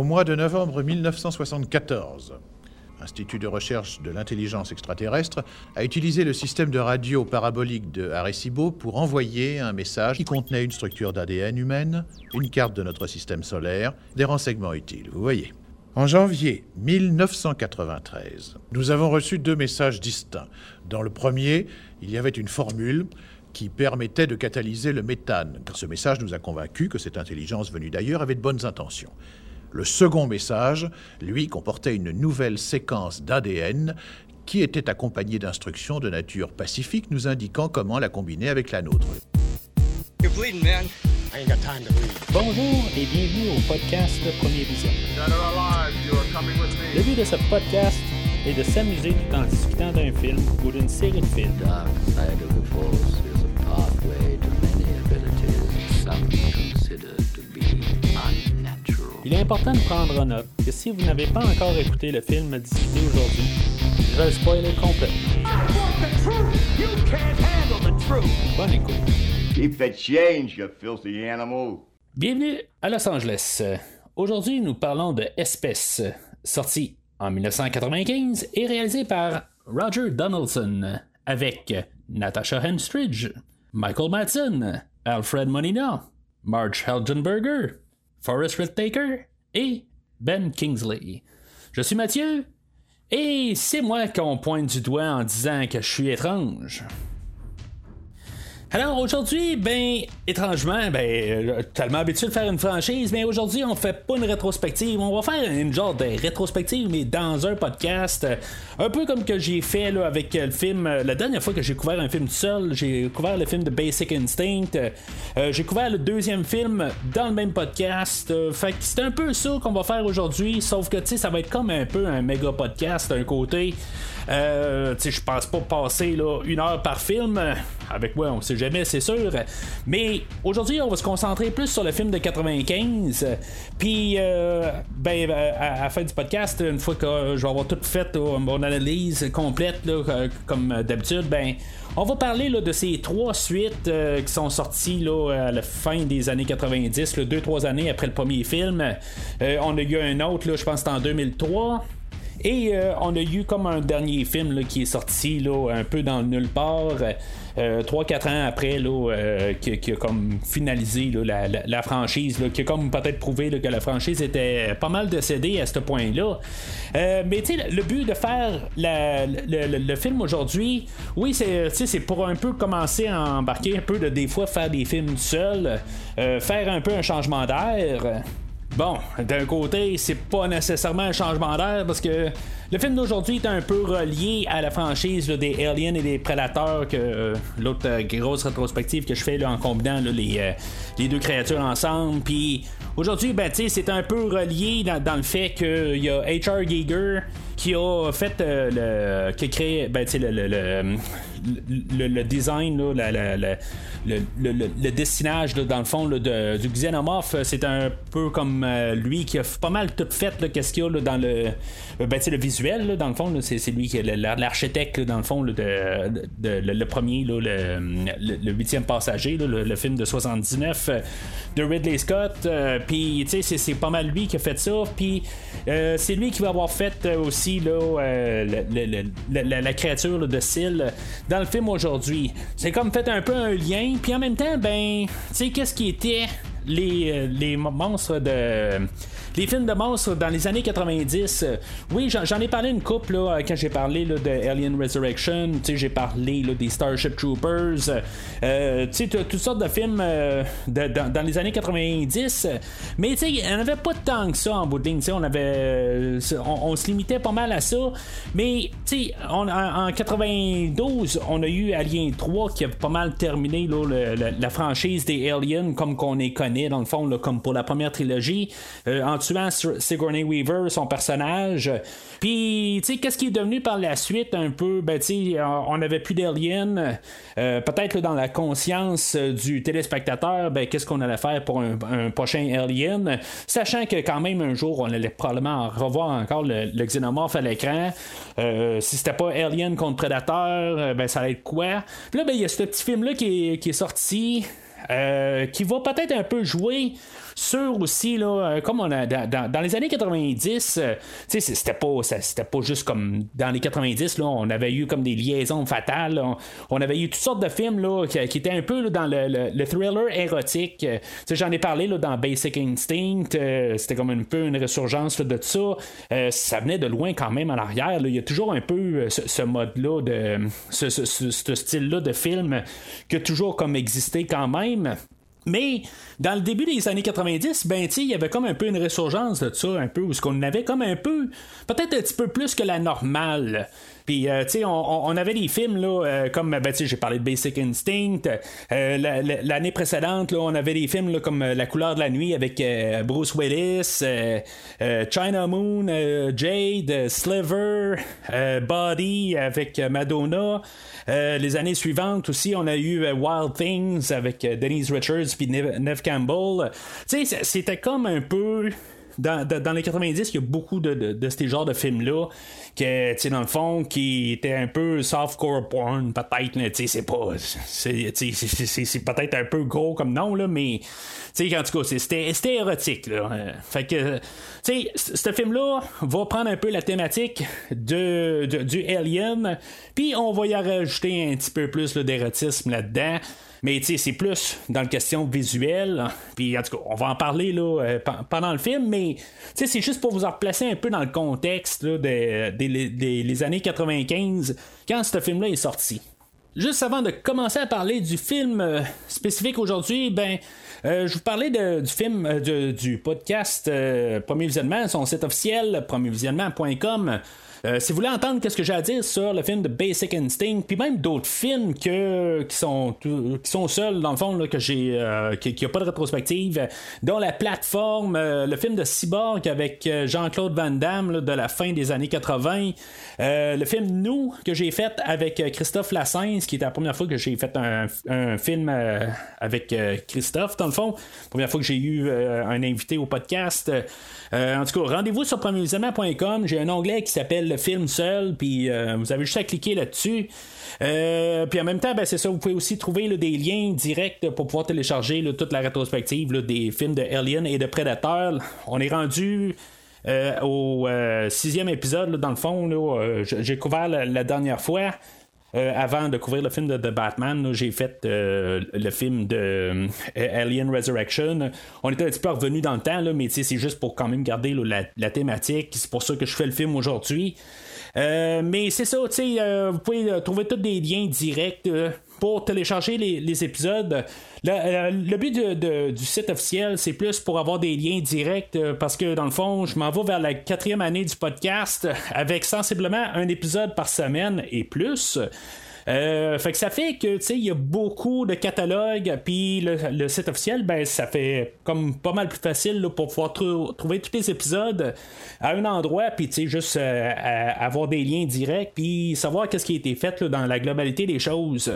Au mois de novembre 1974, Institut de recherche de l'intelligence extraterrestre, a utilisé le système de radio parabolique de Arecibo pour envoyer un message qui contenait une structure d'ADN humaine, une carte de notre système solaire, des renseignements utiles, vous voyez. En janvier 1993, nous avons reçu deux messages distincts. Dans le premier, il y avait une formule qui permettait de catalyser le méthane, car ce message nous a convaincus que cette intelligence venue d'ailleurs avait de bonnes intentions. Le second message, lui, comportait une nouvelle séquence d'ADN qui était accompagnée d'instructions de nature pacifique nous indiquant comment la combiner avec la nôtre. Bonjour et bienvenue au podcast Premier Vision. Le but de ce podcast est de s'amuser tout en discutant d'un film ou d'une série de films. Il est important de prendre en note que si vous n'avez pas encore écouté le film discuté aujourd'hui, je vais le spoiler complètement. Bonne écoute. Keep the change, you filthy animal. Bienvenue à Los Angeles. Aujourd'hui, nous parlons de Espèce, sorti en 1995 et réalisé par Roger Donaldson, avec Natasha Henstridge, Michael Madsen, Alfred Molina, Marge Helgenberger, Forrest Whitaker et Ben Kingsley. Je suis Mathieu et c'est moi qu'on pointe du doigt en disant que je suis étrange. Alors aujourd'hui, ben, étrangement, ben, euh, tellement habitué de faire une franchise, mais aujourd'hui, on fait pas une rétrospective. On va faire une genre de rétrospective, mais dans un podcast. euh, Un peu comme que j'ai fait là, avec euh, le film. La dernière fois que j'ai couvert un film tout seul, j'ai couvert le film de Basic Instinct. J'ai couvert le deuxième film dans le même podcast. Fait que c'est un peu ça qu'on va faire aujourd'hui, sauf que, tu sais, ça va être comme un peu un méga podcast d'un côté. Euh, tu sais, je pense pas passer là, une heure par film. Avec moi, on sait jamais, c'est sûr. Mais aujourd'hui, on va se concentrer plus sur le film de 95. Puis, euh, ben, euh, à, la fin du podcast, une fois que euh, je vais avoir tout fait, mon analyse complète, comme d'habitude, ben. On va parler là, de ces trois suites qui sont sorties là, à la fin des années 90, là, deux, trois années après le premier film. On a eu un autre, je pense en 2003. Et euh, on a eu comme un dernier film qui est sorti un peu dans le nulle part. euh, 3-4 ans après, euh, qui, a comme finalisé la, franchise, qui a comme peut-être prouvé que la franchise était pas mal décédée à ce point-là. Euh, mais tu le but de faire le, le- film aujourd'hui, oui, c'est pour un peu commencer à embarquer un peu de des fois faire des films seuls, euh, faire un peu un changement d'air. Bon, d'un côté, c'est pas nécessairement un changement d'air parce que le film d'aujourd'hui est un peu relié à la franchise des Aliens et des Prédateurs que euh, l'autre euh, grosse rétrospective que je fais là, en combinant euh, les deux créatures ensemble. Puis aujourd'hui, ben, c'est un peu relié dans, le fait qu'il y a H.R. Giger qui a fait le. qui a créé ben, le, le- design, le, dessinage, dans le fond, de- du xénomorphe. C'est un peu comme euh, lui qui a pas mal tout fait, qu'est-ce qu'il y a dans le. euh, Ben, le visuel, dans le fond, c'est, lui qui est l'architecte, dans le fond, de, le, premier, le, huitième passager, le, film de 79 euh, de Ridley Scott. euh, Puis, tu sais, c'est, pas mal lui qui a fait ça. Puis, euh, c'est lui qui va avoir fait euh, aussi euh, la, créature de euh, dans le film aujourd'hui. C'est comme fait un peu un lien. Puis en même temps, ben, tu sais, qu'est-ce qui était les, euh, les mo- monstres de. Les films de monstres dans les années 90, euh, oui, j'en, ai parlé une couple là, quand j'ai parlé de Alien Resurrection, j'ai parlé des Starship Troopers, euh, toutes sortes de films euh, dans, les années 90, euh, mais tu sais, il n'y en avait pas tant que ça en bout de ligne, on on, on se limitait pas mal à ça, mais on- en, en 92, on a eu Alien 3 qui a pas mal terminé là, la franchise des Aliens comme qu'on les connaît dans le fond, comme pour la première trilogie, euh, tuant Sigourney Weaver, son personnage. Puis, tu sais, qu'est-ce qui est devenu par la suite un peu, ben, tu sais, on n'avait plus d'Aliens. Euh, Peut-être dans la conscience du téléspectateur, ben, qu'est-ce qu'on allait faire pour un, prochain Alien, sachant que quand même un jour, on allait probablement revoir encore le, le xénomorphe à l'écran. Euh, si c'était pas Alien contre Predator, euh, ben, ça allait être quoi? Puis là, ben, il y a ce petit film-là qui est, qui est sorti. euh, qui va peut-être un peu jouer sûr aussi, là, comme on a dans, les années 90, c'était pas, c'était pas juste comme dans les 90, là, on avait eu comme des liaisons fatales. On, avait eu toutes sortes de films là, qui, étaient un peu dans le, thriller érotique. J'en ai parlé là, dans Basic Instinct. c'était comme un peu une résurgence de ça. ça venait de loin quand même en arrière. Il y a toujours un peu ce, mode-là, de ce, ce style-là de film qui a toujours comme existé quand même. Mais dans le début des années 90, ben il y avait comme un peu une résurgence de ça, un peu, où ce qu'on avait comme un peu, peut-être un petit peu plus que la normale. Euh, tu sais, on, avait des films, euh, comme, ben, j'ai parlé de Basic Instinct. Euh, l'année précédente, on avait des films là, comme La couleur de la nuit avec Bruce Willis, China Moon, Jade, Sliver, Body avec Madonna. les années suivantes aussi, on a eu Wild Things avec Denise Richards puis Neve Campbell. Tu sais, c'était comme un peu dans, les 90, il y a beaucoup de, de, ces genres de films-là, que, dans le fond, qui étaient un peu softcore porn, peut-être, c'est pas. C'est peut-être un peu gros comme nom, là, mais, en tout cas, c'était érotique, là. Fait que, tu sais, ce film-là va prendre un peu la thématique de, du Alien, puis on va y rajouter un petit peu plus d'érotisme là-dedans. Mais tu sais, c'est plus dans le question visuelle. Puis en tout cas, on va en parler là, euh, pendant le film, mais c'est juste pour vous en replacer un peu dans le contexte des, années 95 quand ce film-là est sorti. Juste avant de commencer à parler du film euh, spécifique aujourd'hui, ben, euh, je vous parlais du film, du podcast Premier Visionnement, son site officiel, premiervisionnement.com. Euh, si vous voulez entendre ce que j'ai à dire sur le film de Basic Instinct, puis même d'autres films que, qui, sont, qui sont seuls, dans le fond, là, que j'ai, euh, qui n'a pas de rétrospective, dont la plateforme, euh, le film de Cyborg avec Jean-Claude Van Damme de la fin des années 80, le film Nous que j'ai fait avec Christophe Lassens, qui était la première fois que j'ai fait un, film avec Christophe, dans le fond, première fois que j'ai eu un invité au podcast. En tout cas, rendez-vous sur premiervisionnement.com, j'ai un onglet qui s'appelle le film seul, puis euh, vous avez juste à cliquer là-dessus. Euh, puis en même temps, ben, c'est ça, vous pouvez aussi trouver des liens directs pour pouvoir télécharger toute la rétrospective des films de Alien et de Predator. On est rendu euh, au sixième épisode, dans le fond. j'ai couvert la, dernière fois. Avant de couvrir le film de, Batman, j'ai fait le film de Alien Resurrection. On était un petit peu revenu dans le temps, mais c'est juste pour quand même garder la, thématique. C'est pour ça que je fais le film aujourd'hui. Euh, mais c'est ça, euh, vous pouvez euh, trouver tous des liens directs pour télécharger les, épisodes. Le, but du site officiel, c'est plus pour avoir des liens directs parce que dans le fond, je m'en vais vers la quatrième année du podcast avec sensiblement un épisode par semaine et plus. Euh, fait que ça fait que, tu sais, il y a beaucoup de catalogues, puis le, site officiel, ben, ça fait comme pas mal plus facile pour pouvoir trouver tous les épisodes à un endroit, puis, tu sais, juste euh, avoir des liens directs, puis savoir qu'est-ce qui a été fait dans la globalité des choses.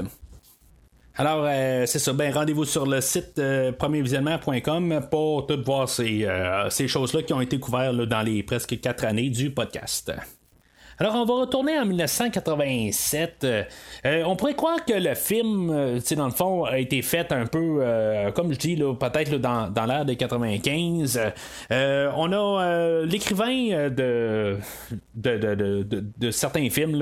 Alors, euh, c'est ça. Ben, rendez-vous sur le site premiervisionnement.com pour tout voir ces, ces choses-là qui ont été couvertes dans les presque quatre années du podcast. Alors, on va retourner en 1987. Euh, euh, on pourrait croire que le film, euh, dans le fond, a été fait un peu, comme je dis, peut-être dans, dans l'ère des 95. on a l'écrivain de de, certains films,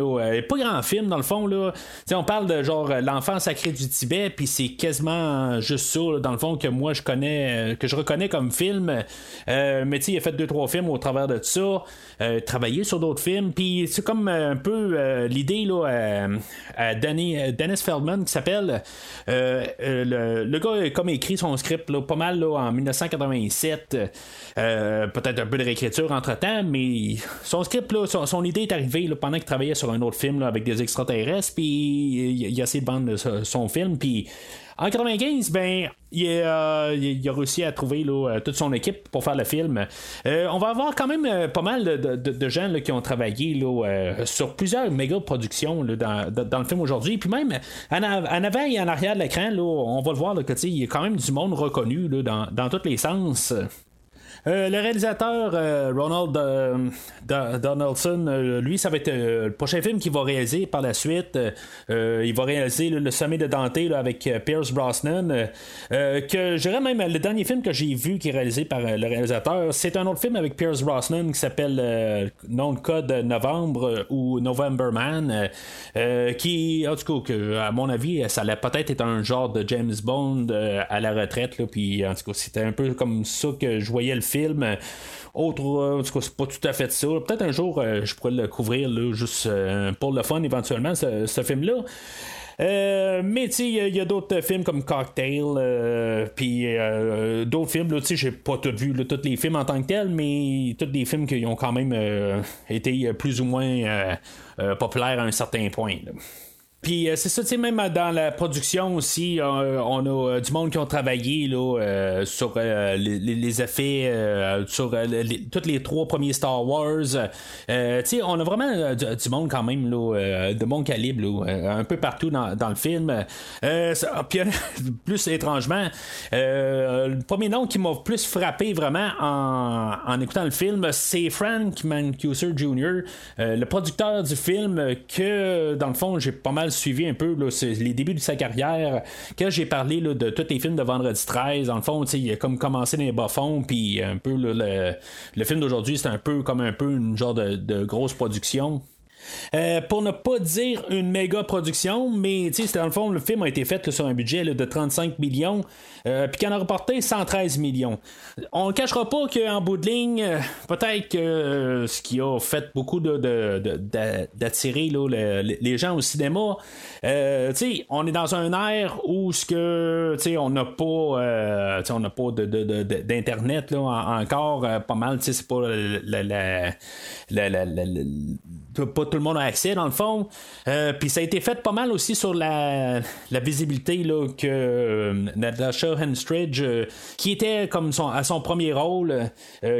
pas grand film, dans le fond. Là. on parle de genre L'enfant sacré du Tibet, puis c'est quasiment juste ça, dans le fond, que moi je connais, que je reconnais comme film. mais il a fait deux, trois films au travers de ça. travaillé sur d'autres films, puis c'est comme euh, un peu euh, l'idée là, euh, à, Dennis Feldman qui s'appelle. le, gars a comme écrit son script pas mal en 1987. Peut-être un peu de réécriture entre temps, mais son script, son, idée est arrivée pendant qu'il travaillait sur un autre film avec des extraterrestres, puis il, a essayé de son film, puis en 95, ben, euh, il, a réussi à trouver euh, toute son équipe pour faire le film. Euh, on va avoir quand même pas mal de, gens qui ont travaillé sur plusieurs méga productions dans, le film aujourd'hui. Puis même en, avant et en arrière de l'écran, on va le voir, il y a quand même du monde reconnu dans, dans tous les sens. Euh, le réalisateur euh, Ronald euh, Donaldson, lui, ça va être le prochain film qu'il va réaliser par la suite. il va réaliser le sommet de Dante avec Pierce Brosnan. que je même le dernier film que j'ai vu qui est réalisé par le réalisateur, c'est un autre film avec Pierce Brosnan qui s'appelle Non Code Novembre ou November Man. qui, en tout cas, à mon avis, ça allait peut-être être un genre de James Bond à la retraite. puis, en tout cas, c'était un peu comme ça que je voyais le film. Autre, euh, en tout cas, c'est pas tout à fait ça. Peut-être un jour, euh, je pourrais le couvrir juste euh, pour le fun éventuellement, ce, film-là. mais tu il y a, d'autres films comme Cocktail, puis d'autres films, là, tu j'ai pas tout vu, tous les films en tant que tels, mais tous les films qui ont quand même été plus ou moins populaires à un certain point. Puis euh, c'est ça, tu sais, même dans la production aussi, euh, on a euh, du monde qui ont travaillé là, sur les, effets, sur tous les trois premiers Star Wars. tu on a vraiment du, monde quand même là, de bon calibre, un peu partout dans, le film. puis plus étrangement, le premier nom qui m'a plus frappé vraiment en, en écoutant le film, c'est Frank Mancuser Jr., le producteur du film, que dans le fond, j'ai pas mal suivi un peu les débuts de sa carrière, quand j'ai parlé de tous les films de Vendredi 13, dans le fond, il a comme commencé dans les bas-fonds, puis un peu le, film d'aujourd'hui, c'est un peu comme un peu une genre de grosse production. Euh, pour ne pas dire une méga production, mais dans le fond, le film a été fait sur un budget de 35 millions, euh, puis qu'il en a rapporté 113 millions. On ne cachera pas qu'en bout de ligne, euh, peut-être que ce qui a fait beaucoup d'attirer les gens au cinéma, on est dans un air où ce que on n'a pas, pas d'internet encore pas mal, c'est pas la, pas tout le monde a accès dans le fond. Euh, puis ça a été fait pas mal aussi sur la, visibilité là, que euh, Natasha Henstridge, euh, qui était comme son, à son premier rôle,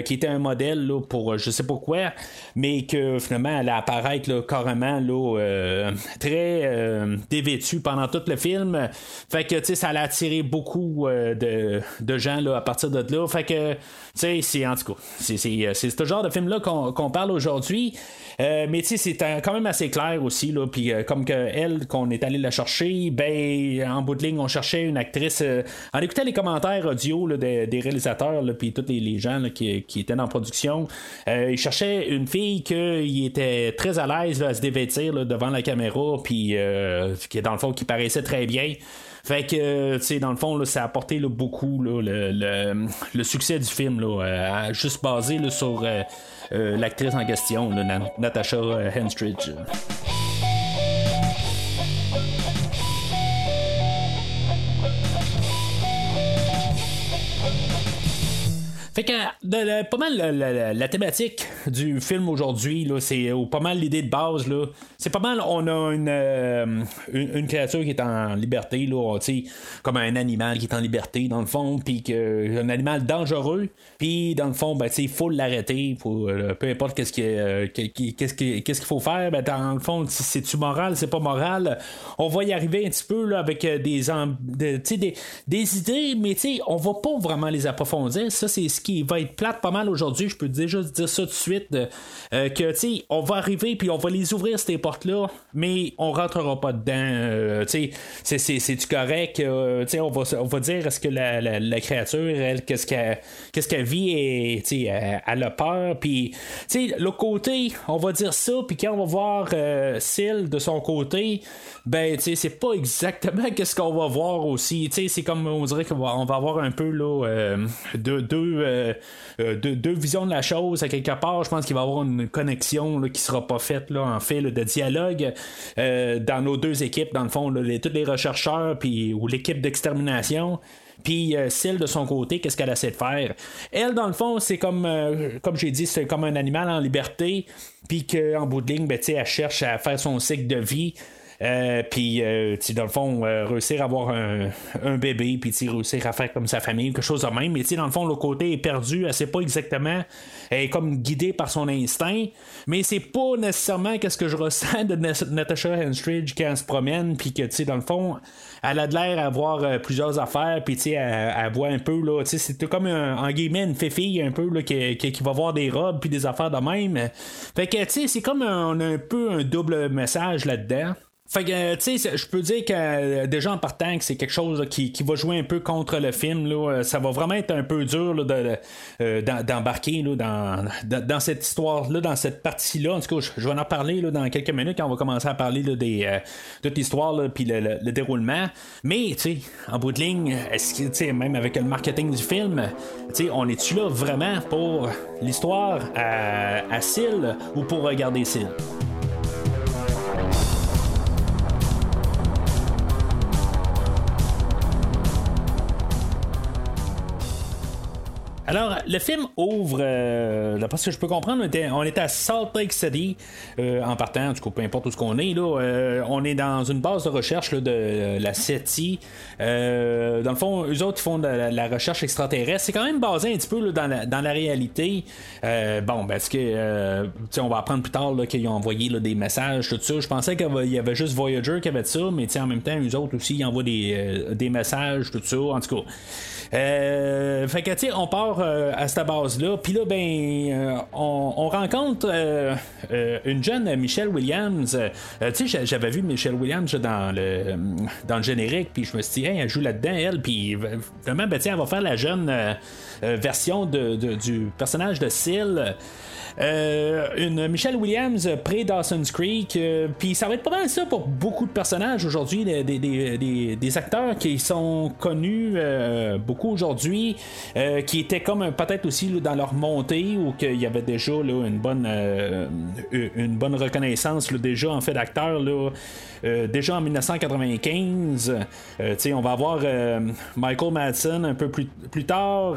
qui était un modèle là, pour je sais pas quoi, mais que finalement elle apparaît là, carrément là, très dévêtue pendant tout le film. Fait que ça a attiré beaucoup de, de, gens là, à partir de là. Fait que sais, c'est en tout cas, c'est ce genre de film-là qu'on parle aujourd'hui. mais tu sais, c'est quand même assez clair aussi, là. Puis euh, comme que elle, qu'on est allé la chercher, ben en bout de ligne, on cherchait une actrice. Euh, en écoutant les commentaires audio des, réalisateurs, puis tous les, gens qui, étaient dans la production, euh, ils cherchaient une fille qui était très à l'aise à se dévêtir devant la caméra, puis qui dans le fond qui paraissait très bien. Fait que, tu sais, dans le fond, ça a apporté beaucoup le, succès du film, là, juste basé sur euh, l'actrice en question, Natasha Henstridge. Fait que pas mal la, thématique du film aujourd'hui, c'est pas mal l'idée de base. Là, c'est pas mal, on a une, euh, une, créature qui est en liberté, là, comme un animal qui est en liberté dans le fond, puis un animal dangereux, puis dans le fond, ben, il faut l'arrêter, euh, peu importe qu'est-ce euh, qu'est-ce qu'il faut faire, ben, dans le fond, c'est-tu moral, c'est pas moral, on va y arriver un petit peu là, avec des, des, des idées, mais on va pas vraiment les approfondir. Ça, c'est ce qui va être plate pas mal aujourd'hui, je peux déjà dire ça tout de suite, euh, que tu on va arriver puis on va les ouvrir ces portes-là, mais on rentrera pas dedans. Euh, tu sais, c'est correct. Euh, tu sais, on va, on va dire est-ce que la, la, créature, elle, qu'est-ce qu'elle qu'est-ce qu'elle vit et tu sais, elle, a peur. Puis, tu sais, l'autre côté, on va dire ça, puis quand on va voir Syl de son côté, ben, tu sais, c'est pas exactement qu'est-ce qu'on va voir aussi. Tu sais, c'est comme on dirait qu'on va, on va avoir un peu là, deux euh, euh, deux, visions de la chose. À quelque part, je pense qu'il va y avoir une connexion qui sera pas faite là, en fait de dialogue euh, dans nos deux équipes, dans le fond, les, tous les rechercheurs puis, ou l'équipe d'extermination. Puis celle de son côté, qu'est-ce qu'elle essaie de faire? Elle, dans le fond, c'est comme, comme j'ai dit, c'est comme un animal en liberté, puis qu'en bout de ligne, ben, elle cherche à faire son cycle de vie. Puis, dans le fond, réussir à avoir un, bébé, puis réussir à faire comme sa famille, quelque chose de même. Mais dans le fond, le côté est perdu, elle sait pas exactement. Elle est comme guidée par son instinct, mais c'est pas nécessairement qu'est-ce que je ressens de Natasha Henstridge quand elle se promène, puis que, tu dans le fond, elle a de l'air à avoir plusieurs affaires, puis, sais, elle, voit un peu, là, c'est comme, un, en guillemets, une fille un peu, là, qui, qui, va voir des robes, puis des affaires de même. Fait que, tu sais, c'est comme un, un peu un double message là-dedans. Fait que, tu sais, je peux dire que euh, déjà en partant que c'est quelque chose qui, va jouer un peu contre le film. Là, euh, ça va vraiment être un peu dur euh, d'embarquer dans, dans, cette histoire-là, dans cette partie-là. En tout cas, je, vais en parler dans quelques minutes quand on va commencer à parler des, de l'histoire puis le, déroulement. Mais, tu sais, en bout de ligne, est-ce que, même avec le marketing du film, tu on est-tu là vraiment pour l'histoire à, à ou pour regarder Syl? Alors, le film ouvre, euh, d'après ce que je peux comprendre, on était, on à Salt Lake City euh, en partant, du coup, peu importe où ce qu'on est. Là, euh, on est dans une base de recherche de la SETI. dans le fond, eux autres, ils font de la, recherche extraterrestre. C'est quand même basé un petit peu dans, la, dans la réalité. bon, parce que, on va apprendre plus tard qu'ils ont envoyé des messages, tout ça. Je pensais qu'il y avait juste Voyager qui avait ça, mais en même temps, eux autres aussi, ils envoient des messages, tout ça. En tout cas. Euh, fait que, tu sais, on part euh, à cette base-là. Puis là, ben, euh, on, rencontre une jeune Michelle Williams. tu sais, j'avais vu Michelle Williams dans le, dans le générique. Puis je me suis dit, elle joue là-dedans, elle. Puis vraiment, ben, elle va faire la jeune version de, du personnage de Syl. Euh, une Michelle Williams pré Dawson's Creek. Euh, puis ça va être pas mal ça pour beaucoup de personnages aujourd'hui, des, acteurs qui sont connus euh, beaucoup aujourd'hui, qui étaient comme peut-être aussi dans leur montée ou qu'il y avait déjà une bonne une bonne reconnaissance déjà en fait d'acteurs déjà en 1995. on va avoir Michael Madsen un peu plus, tard.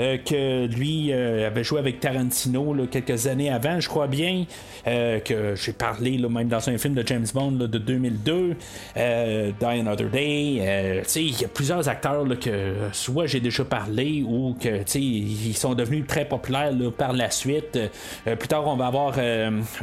Euh, que lui euh, avait joué avec Tarantino quelques années avant, je crois bien, euh, que j'ai parlé même dans un film de James Bond de 2002, Die Another Day. il y a plusieurs acteurs que soit j'ai déjà parlé ou que ils sont devenus très populaires par la suite. plus tard, on va avoir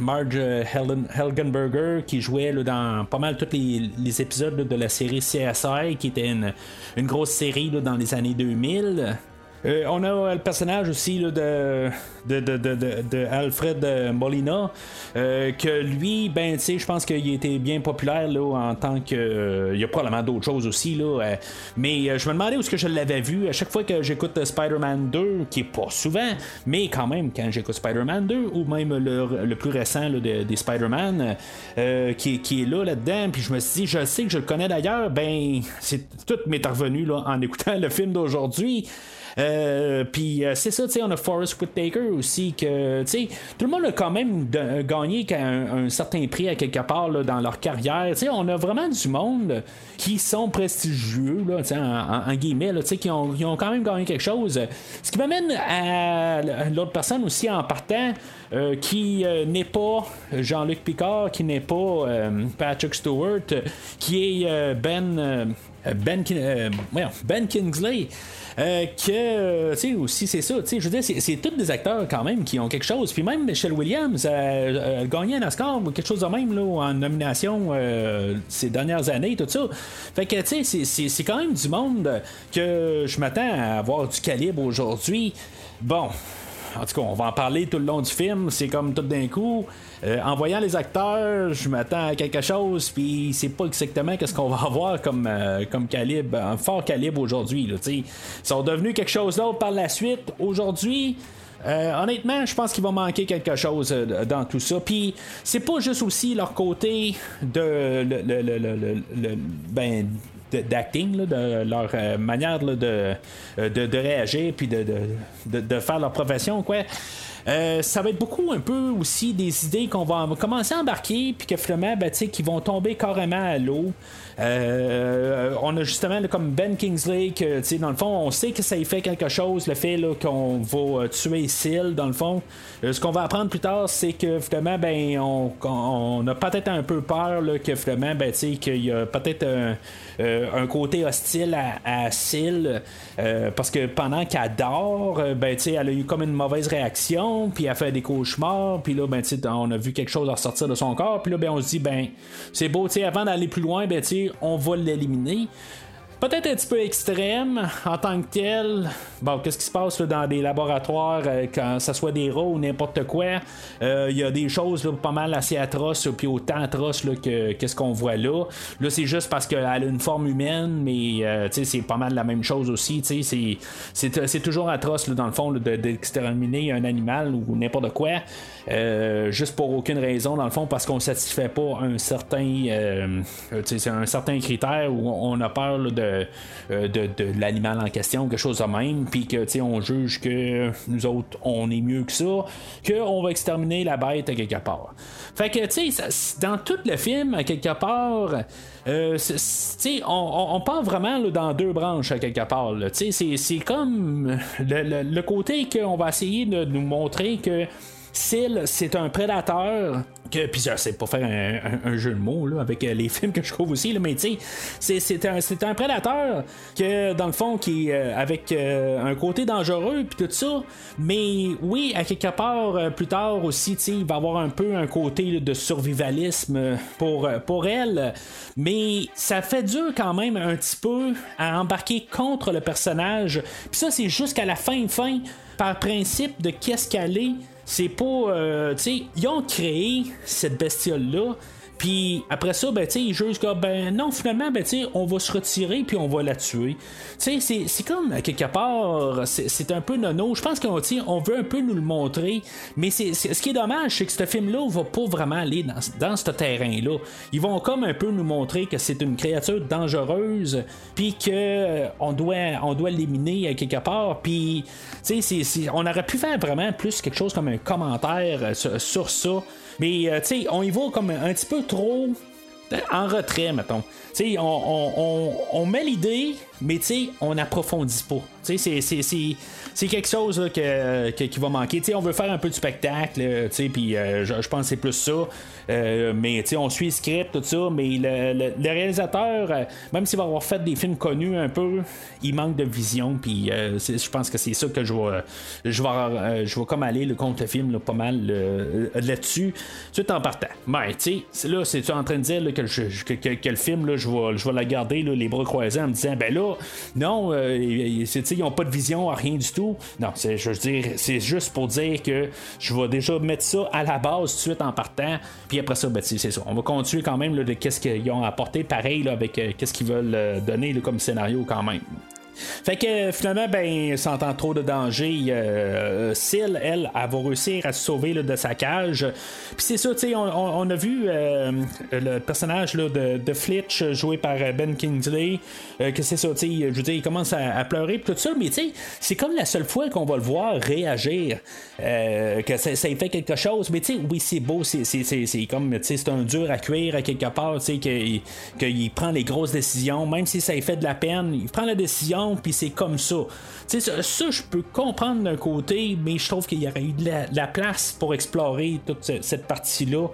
Marge Helgenberger qui jouait dans pas mal tous les, épisodes de la série CSI, qui était une, grosse série dans les années 2000. Euh, on a le personnage aussi de, de, de, de, Alfred Molina, euh, que lui, ben, je pense qu'il était bien populaire là, en tant que. Euh, il y a probablement d'autres choses aussi, là. mais je me demandais où est-ce que je l'avais vu. À chaque fois que j'écoute Spider-Man 2, qui est pas souvent, mais quand même, quand j'écoute Spider-Man 2, ou même le, plus récent des Spider-Man, qui, est là, là-dedans, puis je me suis dit, je sais que je le connais d'ailleurs, ben, c'est tout m'est revenu là, en écoutant le film d'aujourd'hui. Euh, puis euh, c'est ça, on a Forrest Whitaker aussi, que, tout le monde a quand même gagné un, certain prix à quelque part dans leur carrière. Tu sais, on a vraiment du monde qui sont prestigieux, là, en, en, guillemets, là, qui, ont, ont quand même gagné quelque chose. Ce qui m'amène à l'autre personne aussi en partant. Euh, qui n'est pas Jean-Luc Picard, qui n'est pas Patrick Stewart, qui est Ben Ben, ben Kingsley. Euh, que, euh, tu sais, aussi, c'est ça, tu sais, je veux dire, c'est tous des acteurs quand même qui ont quelque chose. Puis même Michelle Williams a, gagné un Oscar ou quelque chose de même, là, en nomination euh, ces dernières années, tout ça. Fait que, tu sais, c'est quand même du monde que je m'attends à avoir du calibre aujourd'hui. Bon, en tout cas, on va en parler tout le long du film. C'est comme tout d'un coup. Euh, en voyant les acteurs, je m'attends à quelque chose, puis c'est pas exactement qu'est-ce qu'on va avoir comme, euh, comme calibre, un fort calibre aujourd'hui. Ils sont devenus quelque chose d'autre par la suite. Aujourd'hui, euh, honnêtement, je pense qu'il va manquer quelque chose dans tout ça. Puis c'est pas juste aussi leur côté de le, ben, d'acting, de leur manière de, de, de, réagir puis de, de, faire leur profession, quoi. Euh, ça va être beaucoup un peu aussi des idées qu'on va commencer à embarquer, puis que finalement, ben, qui vont tomber carrément à l'eau. Euh, on a justement comme Ben Kingsley que dans le fond on sait que ça y fait quelque chose le fait qu'on va euh, tuer Seal dans le fond ce qu'on va apprendre plus tard c'est que finalement ben on, a peut-être un peu peur là, que finalement ben, qu'il y a peut-être un, côté hostile à, à Seal parce que pendant qu'elle dort ben, elle a eu comme une mauvaise réaction puis elle fait des cauchemars puis là ben, on a vu quelque chose ressortir de son corps puis là ben, on se dit ben c'est beau avant d'aller plus loin ben, on va l'éliminer peut-être un petit peu extrême en tant que tel. Bon, qu'est-ce qui se passe dans des laboratoires, euh, quand ça soit des rats ou n'importe quoi, euh, il y a des choses pas mal assez atroces, puis autant atroces que qu'est-ce qu'on voit là. Là, c'est juste parce qu'elle a une forme humaine, mais euh, c'est pas mal la même chose aussi. C'est toujours atroce, dans le fond, d'exterminer un animal ou n'importe quoi. juste pour aucune raison, dans le fond, parce qu'on satisfait pas un certain, un certain critère où on a peur de euh, de, de, l'animal en question, quelque chose de même, puis que on juge que nous autres, on est mieux que ça, qu'on va exterminer la bête à quelque part. Fait que, tu sais, dans tout le film, à quelque part, euh, on, on, part vraiment dans deux branches à quelque part. C'est comme le, le côté qu'on va essayer de nous montrer que C'est un prédateur que, puis sais pas faire un, jeu de mots avec euh, les films que je trouve aussi, mais tu sais, c'est un, prédateur que, dans le fond, qui euh, avec euh, un côté dangereux, puis tout ça, mais oui, à quelque part, plus tard aussi, tu il va avoir un peu un côté de survivalisme pour, pour elle, mais ça fait dur quand même un petit peu à embarquer contre le personnage, puis ça, c'est jusqu'à la fin, fin, par principe de qu'est-ce qu'elle est c'est pas. Euh, tu sais, ils ont créé cette bestiole-là puis après ça, ben, ils jugent que, ben non, finalement, ben, on va se retirer puis on va la tuer. C'est, c'est comme, quelque part, c'est un peu nono. Je pense qu'on on veut un peu nous le montrer, mais ce qui est dommage, c'est que ce film-là va pas vraiment aller dans, dans ce terrain-là. Ils vont comme un peu nous montrer que c'est une créature dangereuse, puis que on doit, on doit l'éliminer quelque part. Puis, on aurait pu faire vraiment plus quelque chose comme un commentaire euh, sur ça. Mais, euh, tu sais, on y va comme un petit peu trop en retrait, mettons. Tu sais, on, met l'idée, mais tu sais, on n'approfondit pas. Tu sais, c'est quelque chose qui va manquer. Tu sais, on veut faire un peu de spectacle, tu sais, puis euh, je, pense que c'est plus ça. Euh, mais tu sais, on suit le script, tout ça, mais le, réalisateur, euh, même s'il va avoir fait des films connus un peu, il manque de vision, puis je pense que c'est ça que je vais, je vais, je vais comme aller le le film pas mal là-dessus, tout en partant. Mais tu sais, là, c'est-tu en train de dire que, que, le film, là, je vais, je vais la garder les bras croisés en me disant, ben là, non, euh, ils n'ont pas de vision, rien du tout. Non, c'est, je veux dire, c'est juste pour dire que je vais déjà mettre ça à la base tout de suite en partant. Puis après ça, ben, c'est ça. On va continuer quand même de qu'est-ce qu'ils ont apporté, pareil, avec euh, qu'est-ce qu'ils veulent euh, donner comme scénario quand même. Fait que finalement, ben, sentant trop de danger, euh, Syl, elle, elle va réussir à se sauver de sa cage. Puis c'est ça, tu sais, on, a vu euh, le personnage de, de, Flitch joué par Ben Kingsley, euh, que c'est ça, tu sais, je veux dire, il commence à, pleurer, tout ça, mais tu sais, c'est comme la seule fois qu'on va le voir réagir, euh, que ça, ça, fait quelque chose, mais tu sais, oui, c'est beau, c'est, comme, tu sais, c'est un dur à cuire à quelque part, tu sais, qu'il prend les grosses décisions, même si ça fait de la peine, il prend la décision puis c'est comme ça. Ça, ça, je peux comprendre d'un côté, mais je trouve qu'il y aurait eu de la, place pour explorer toute cette partie-là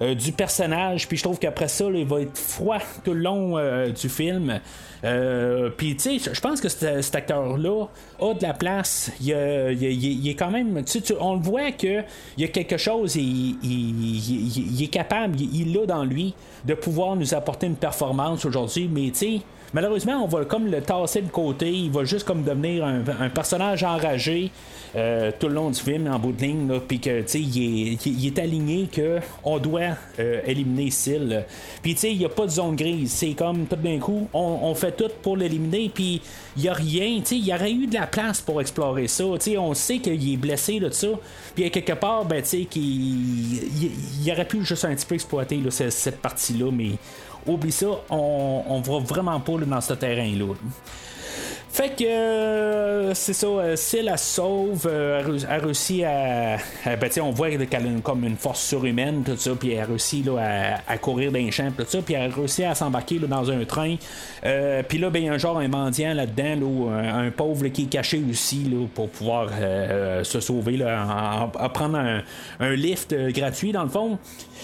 euh, du personnage. Puis je trouve qu'après ça, il va être froid tout le long euh, du film. Euh, puis tu sais, je pense que cet, acteur-là a de la place. Il, est quand même. on le voit qu'il y a quelque chose, il est capable, il l'a dans lui de pouvoir nous apporter une performance aujourd'hui. Mais tu sais, Malheureusement, on va comme le tasser de côté. Il va juste comme devenir un, personnage enragé euh, tout le long du film en bout de ligne. Puis que il est, il est aligné que on doit euh, éliminer Syl. Puis tu sais, il n'y a pas de zone grise. C'est comme tout d'un coup, on, fait tout pour l'éliminer. Puis il n'y a rien. Il y aurait eu de la place pour explorer ça. sais on sait qu'il est blessé de ça. Puis quelque part, ben, qu'il il, aurait pu juste un petit peu exploiter cette, cette partie-là. Mais oublie ça, on, on va vraiment pas dans ce terrain-là. Fait que euh, c'est ça, euh, si la sauve, euh, a réussi à. ben, on voit qu'elle a comme une force surhumaine, tout ça, puis elle a réussi là, à, courir dans les champs, tout ça, puis elle a réussi à s'embarquer dans un train. puis là, ben, il y a un genre un mendiant là-dedans, là, un, pauvre qui est caché aussi là, pour pouvoir se sauver, là, en, prendre un, lift gratuit dans le fond.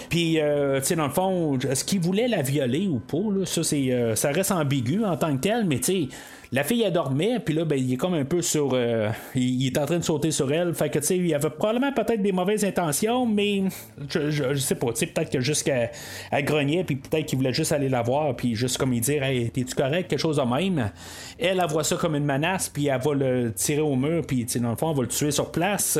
Puis, tu sais, dans le fond, est-ce qu'il voulait la violer ou pas, là, ça, c'est, ça reste ambigu en tant que tel, mais tu sais la fille, elle dormait, puis là, ben, il est comme un peu sur. Euh, il, est en train de sauter sur elle. Fait que, tu sais, il avait probablement peut-être des mauvaises intentions, mais je, sais pas. Tu sais, peut-être que jusqu'à à grogner, puis peut-être qu'il voulait juste aller la voir, puis juste comme il dire, hey, t'es-tu correct, quelque chose de même. Elle, elle voit ça comme une menace, puis elle va le tirer au mur, puis, dans le fond, elle va le tuer sur place.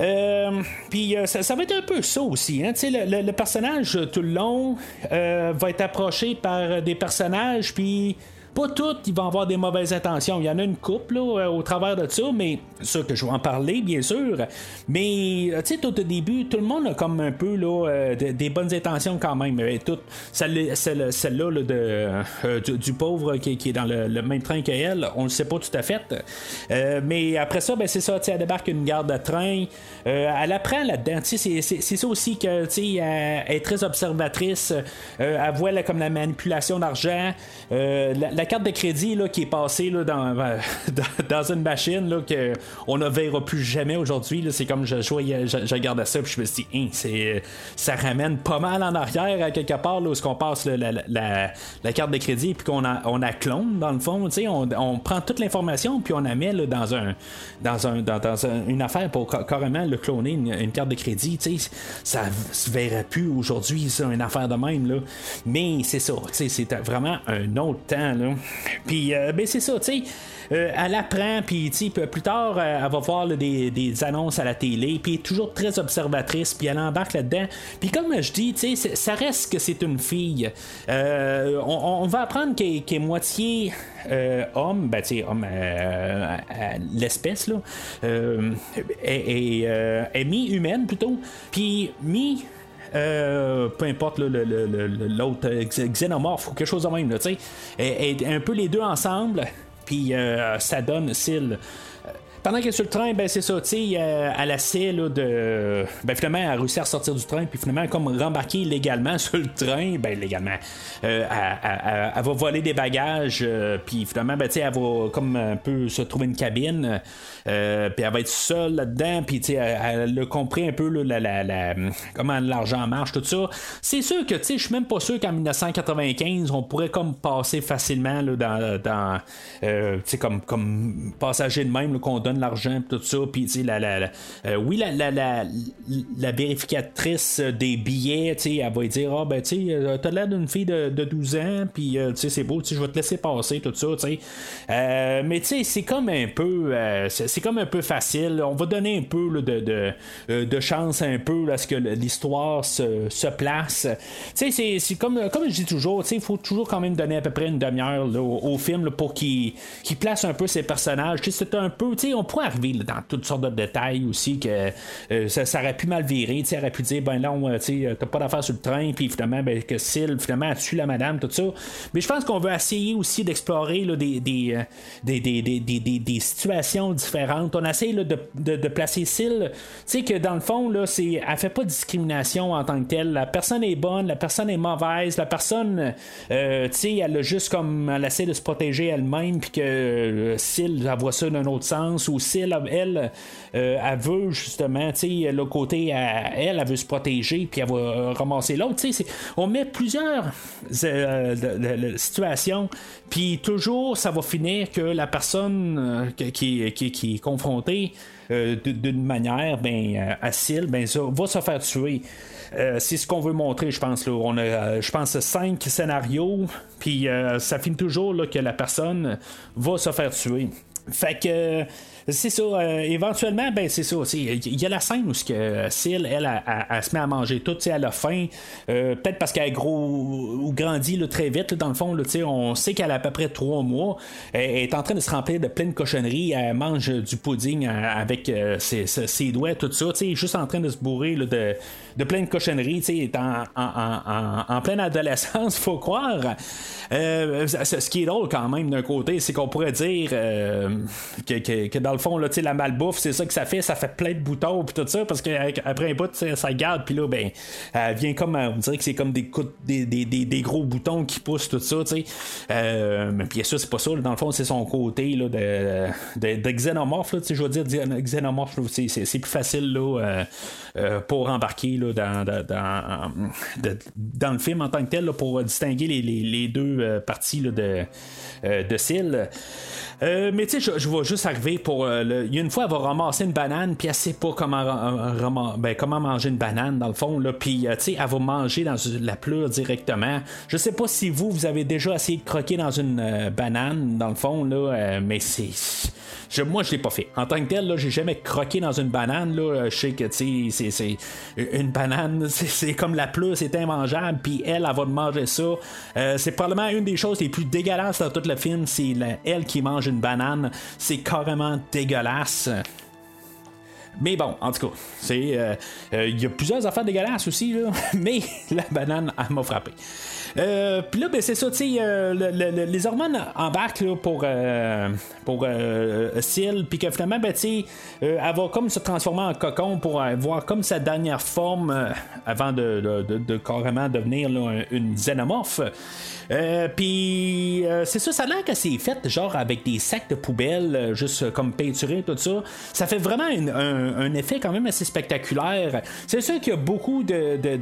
Euh, puis euh, ça, va être un peu ça aussi. Hein? Le, le, personnage tout le long va être approché par des personnages, puis pas toutes, ils vont avoir des mauvaises intentions. Il y en a une couple euh, au travers de ça, mais ça que je vais en parler, bien sûr. Mais, euh, tu sais, tout au début, tout le monde a comme un peu là, euh, des bonnes intentions quand même. Celle-là de, du, pauvre qui, est dans le, même train qu'elle, on le sait pas tout à fait. mais après ça, ben, c'est ça, elle débarque une garde de train. elle apprend là-dedans. C'est, ça aussi que, elle est très observatrice. elle voit comme la manipulation d'argent. La carte de crédit là, qui est passée là, dans, dans, une machine là, qu'on ne verra plus jamais aujourd'hui. C'est comme je, je, je, je regardais ça puis je me suis dit, hein, c'est, ça ramène pas mal en arrière à quelque part là, où on passe la, la, la, carte de crédit puis qu'on a, on a clone dans le fond. On, on prend toute l'information puis on la met là, dans, un, dans, un, dans, dans une affaire pour carrément le cloner une, carte de crédit. Ça se verrait plus aujourd'hui, une affaire de même. Là. Mais c'est ça, c'est vraiment un autre temps. Là. Puis, euh, ben, c'est ça, tu sais. Euh, elle apprend, puis plus tard, euh, elle va voir des, des, annonces à la télé, puis toujours très observatrice, puis elle embarque là-dedans. Puis comme je dis, ça reste que c'est une fille. On, va apprendre qu'elle est moitié homme, ben tu homme, l'espèce, là, est, est mi-humaine plutôt, puis mi- euh, peu importe l'autre euh, xénomorphe ou quelque chose de même, tu sais, un peu les deux ensemble, puis euh, ça donne style pendant qu'elle est sur le train, ben c'est ça, tu sais, euh, elle essaie là, de. Ben finalement, elle a réussi à sortir du train, puis finalement, comme rembarquer légalement sur le train, ben légalement, euh, elle, va voler des bagages, euh, puis finalement, ben tu sais, elle va comme un peu se trouver une cabine, puis elle va être seule là-dedans, puis sais, elle, a compris un peu là, la, la, comment l'argent marche, tout ça. C'est sûr que, tu sais, je suis même pas sûr qu'en 1995, on pourrait comme passer facilement là, dans, dans sais, comme, comme passager de même qu'on donne l'argent, tout ça. Puis, la, la, euh, oui, la, la, la, vérificatrice des billets, elle va dire, ah, ben, tu euh, t'as l'air d'une fille de, de, 12 ans, puis, euh, c'est beau, je vais te laisser passer, tout ça, tu sais. mais, tu sais, c'est comme un peu, comme un peu facile. On va donner un peu de, de, de, chance un peu à ce que l'histoire se, se, place. Tu c'est comme, comme je dis toujours, tu il faut toujours quand même donner à peu près une demi-heure au, film pour qu'il place un peu ses personnages. Tu c'est un peu, tu sais, on pourrait arriver dans toutes sortes de détails aussi que euh, ça, aurait pu mal virer. Ça aurait pu dire, ben là, tu t'as pas d'affaires sur le train, puis finalement, ben, que Syl, finalement, a tué la madame, tout ça. Mais je pense qu'on veut essayer aussi d'explorer euh, des des, des, des, situations différentes. On essaie de, placer Syl, tu sais, que dans le fond, là, c'est, elle fait pas de discrimination en tant que telle. La personne est bonne, la personne est mauvaise, la personne, euh, tu sais, elle a juste comme, elle essaie de se protéger elle-même, puis que Syl, elle voit ça d'un autre sens aussi, elle, elle, euh, elle veut justement, tu sais, le côté, elle, elle veut se protéger, puis elle va euh, ramasser l'autre. Tu sais, on met plusieurs euh, situations, puis toujours, ça va finir que la personne qui, qui, est confrontée d'une manière ben, acile, ben, ça, va se faire tuer. c'est ce qu'on veut montrer, je pense. Là. On a, je pense, cinq scénarios, puis ça finit toujours là, que la personne va se faire tuer. Fait que c'est ça. Euh, éventuellement, ben c'est ça. Il y a la scène où que Syl, elle, elle, se met à manger tout à la fin. Euh, peut-être parce qu'elle gros ou grandit très vite, dans le fond. Là, on sait qu'elle a à peu près trois mois. Elle, est en train de se remplir de plein de cochonneries. Elle mange du pudding euh, avec ses, ses, doigts, tout ça. Juste en train de se bourrer de, de plein de cochonneries. En, en, en, en, pleine adolescence, faut croire. ce qui est drôle quand même d'un côté, c'est qu'on pourrait dire que, que, dans le fond, là, la malbouffe, c'est ça que ça fait, ça fait plein de boutons puis tout ça, parce qu'après un bout, ça garde, puis là, ben, elle vient comme, on dirait que c'est comme des, des, des, des, gros boutons qui poussent, tout ça, tu sais. Euh, bien sûr, c'est pas ça, dans le fond, c'est son côté là, de, de, de xénomorphe, je veux dire, xénomorphe, c'est plus facile là, euh, euh, pour embarquer là, dans, le film en tant que tel, pour distinguer les, deux parties là, de, de cils. Mais tu sais, je, vais juste arriver pour. Euh, une fois, elle va ramasser une banane, puis elle sait pas comment, ben, comment manger une banane, dans le fond. Là, puis, euh, tu sais, elle va manger dans la pleure directement. Je sais pas si vous, vous avez déjà essayé de croquer dans une euh, banane, dans le fond, là, mais c'est. Moi, je l'ai pas fait. En tant que tel, là, j'ai jamais croqué dans une banane. Là. Je sais que, tu sais, c'est, une banane, c'est, comme la pleure, c'est immangeable. Puis elle, elle va manger ça. c'est probablement une des choses les plus dégueulasses dans tout le film. C'est elle qui mange banane. C'est carrément dégueulasse. Mais bon, en tout cas, c'est. Euh, euh, il y a plusieurs affaires dégueulasses aussi, là, mais la banane, elle m'a frappé. Euh, puis là, ben, c'est ça, tu sais, les hormones embarquent là, pour, pour Syl, puis que finalement, ben, tu elle va comme se transformer en cocon pour avoir comme sa dernière forme avant de, carrément devenir une xénomorphe. Euh, puis euh, c'est ça, ça a l'air que c'est fait genre avec des sacs de poubelle, euh, juste comme peinturé, tout ça. Ça fait vraiment un, effet quand même assez spectaculaire. C'est sûr qu'il y a beaucoup d'effets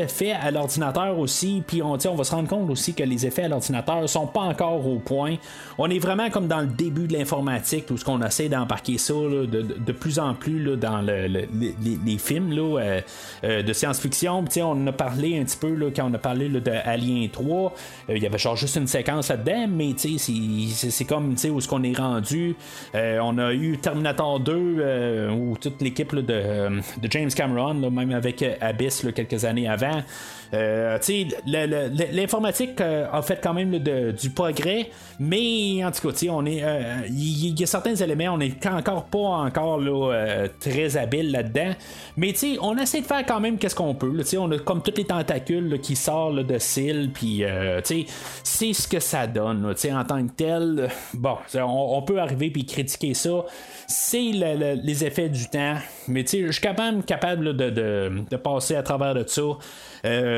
de, faits à l'ordinateur aussi, puis on, on va se rendre compte aussi que les effets à l'ordinateur sont pas encore au point. On est vraiment comme dans le début de l'informatique, où ce qu'on essaie d'embarquer ça de, plus en plus là, dans les, films là, de science-fiction. On a parlé un petit peu quand on a parlé de Alien 3. Euh, il y avait genre juste une séquence là-dedans, mais c'est comme où est-ce qu'on est rendu. Euh, on a eu Terminator 2, euh, où toute l'équipe de, James Cameron, même avec Abyss quelques années avant. Euh, l'informatique euh, a fait quand même du progrès, mais en tout cas, on est, il euh, y, a certains éléments, on n'est encore pas encore là, très habile là-dedans, mais on essaie de faire quand même qu'est-ce qu'on peut. on a comme tous les tentacules qui sortent de cils, puis c'est ce que ça donne. en tant que tel, bon, on, peut arriver puis critiquer ça. C'est les effets du temps, mais je suis capable, capable de, de, passer à travers de ça.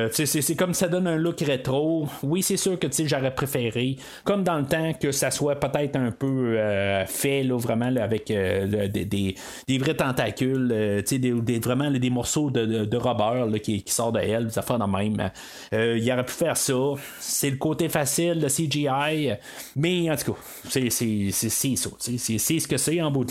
Euh, c'est comme ça donne un look rétro. Oui, c'est sûr que j'aurais préféré, comme dans le temps, que ça soit peut-être un peu euh, fait là, vraiment avec euh, des, vrais tentacules, des, vraiment des morceaux de, de, qui, qui sortent de elle, des affaires de même. il aurait pu faire ça. C'est le côté facile, le CGI. Mais en tout cas, c'est ça. C'est ce que c'est en bout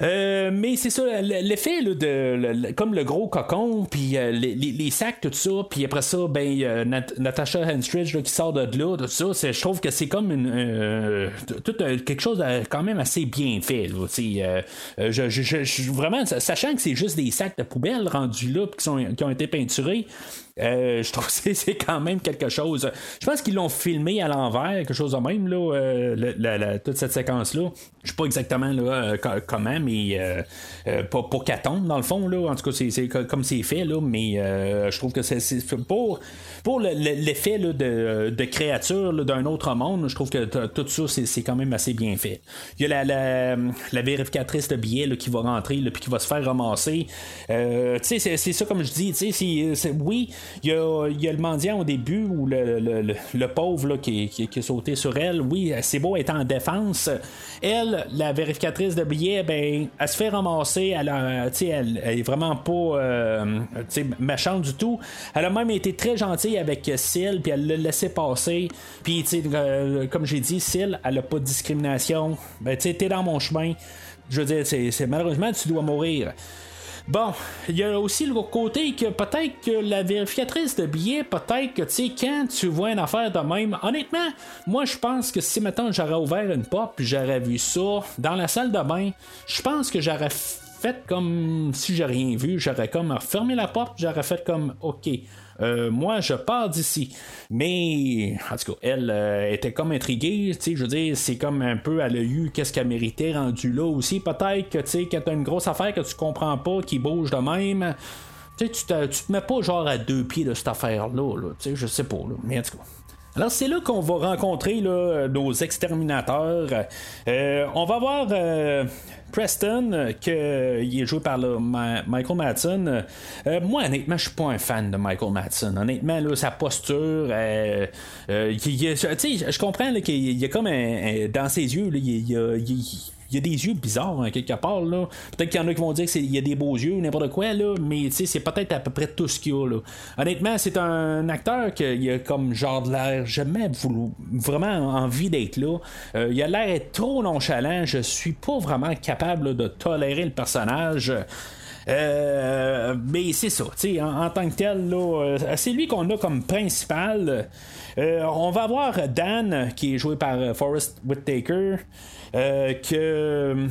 euh, mais c'est ça, l'effet de comme le gros cocon, puis euh, les, sacs, tout ça, puis après ça, ben Natasha Henstridge qui sort de là, tout ça, je trouve que c'est comme une euh, tout quelque chose quand même assez bien fait. je, vraiment, sachant que c'est juste des sacs de poubelle rendus là, qui, sont, qui ont été peinturés. Euh, je trouve que c'est quand même quelque chose. Je pense qu'ils l'ont filmé à l'envers, quelque chose de même, là, euh, toute cette séquence-là. Je sais pas exactement là, euh, comment, mais pour, pour qu'elle tombe, dans le fond. Là. En tout cas, c'est comme c'est fait, là, mais je trouve que c'est pour, pour l'effet de, créature d'un autre monde, je trouve que tout ça, c'est quand même assez bien fait. Il y a la, la, vérificatrice de billets qui va rentrer, puis qui va se faire ramasser. c'est ça, comme je dis, oui, il y, a, le mendiant au début ou le, pauvre qui, qui, sauté sur elle. Oui, c'est beau être en défense. Elle, la vérificatrice de billets, ben, elle se fait ramasser. Elle, elle, elle est vraiment pas euh, méchante du tout. Elle a même été très gentille avec Syl, puis elle l'a laissé passer. Puis, euh, comme j'ai dit, Syl, elle a pas de discrimination. Ben, tu es dans mon chemin. Je veux dire, c'est malheureusement, tu dois mourir. Bon, il y a aussi le côté que peut-être que la vérificatrice de billets, peut-être que, tu sais, quand tu vois une affaire de même, honnêtement, moi, je pense que si maintenant j'aurais ouvert une porte puis j'aurais vu ça dans la salle de bain, je pense que j'aurais fait comme si j'ai rien vu, j'aurais comme fermé la porte, j'aurais fait comme, ok. Euh, moi, je pars d'ici. Mais, en tout cas, elle euh, était comme intriguée. Tu sais, je veux dire, c'est comme un peu, elle a eu qu'est-ce qu'elle méritait rendu là aussi. Peut-être que, tu sais, quand t'as une grosse affaire que tu comprends pas, qui bouge de même, tu sais, tu te, mets pas genre à deux pieds de cette affaire-là. tu sais, je sais pas. Là. Mais en tout cas. Alors c'est là qu'on va rencontrer là, nos exterminateurs. Euh, on va voir Preston, qui est joué par Michael Madsen. Euh, moi, honnêtement, je suis pas un fan de Michael Madsen. Honnêtement, là, sa posture, euh, euh, je comprends qu'il y a comme un, dans ses yeux, il y a il y a des yeux bizarres hein, quelque part là. Peut-être qu'il y en a qui vont dire qu'il y a des beaux yeux ou n'importe quoi là, mais c'est peut-être à peu près tout ce qu'il y a là. Honnêtement, c'est un acteur qui a comme genre de l'air jamais voulu, vraiment envie d'être là. Euh, il a l'air trop nonchalant. Je suis pas vraiment capable de tolérer le personnage. Euh, mais c'est ça, en, en, tant que tel, euh, c'est lui qu'on a comme principal. on va avoir Dan, qui est joué par Forrest Whitaker. Euh, que,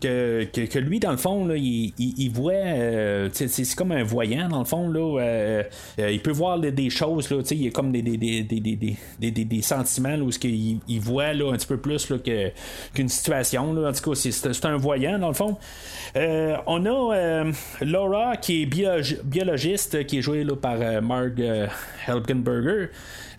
que, que, lui, dans le fond, là, il, voit. Euh, c'est comme un voyant, dans le fond. Là, euh, il peut voir des choses. Là, il a comme des, des, des, des, sentiments là, où il, voit là, un petit peu plus qu'une situation. Là. En tout cas, c'est un voyant, dans le fond. on a Laura, qui est biologiste, qui est jouée là, par Marg Helgenberger.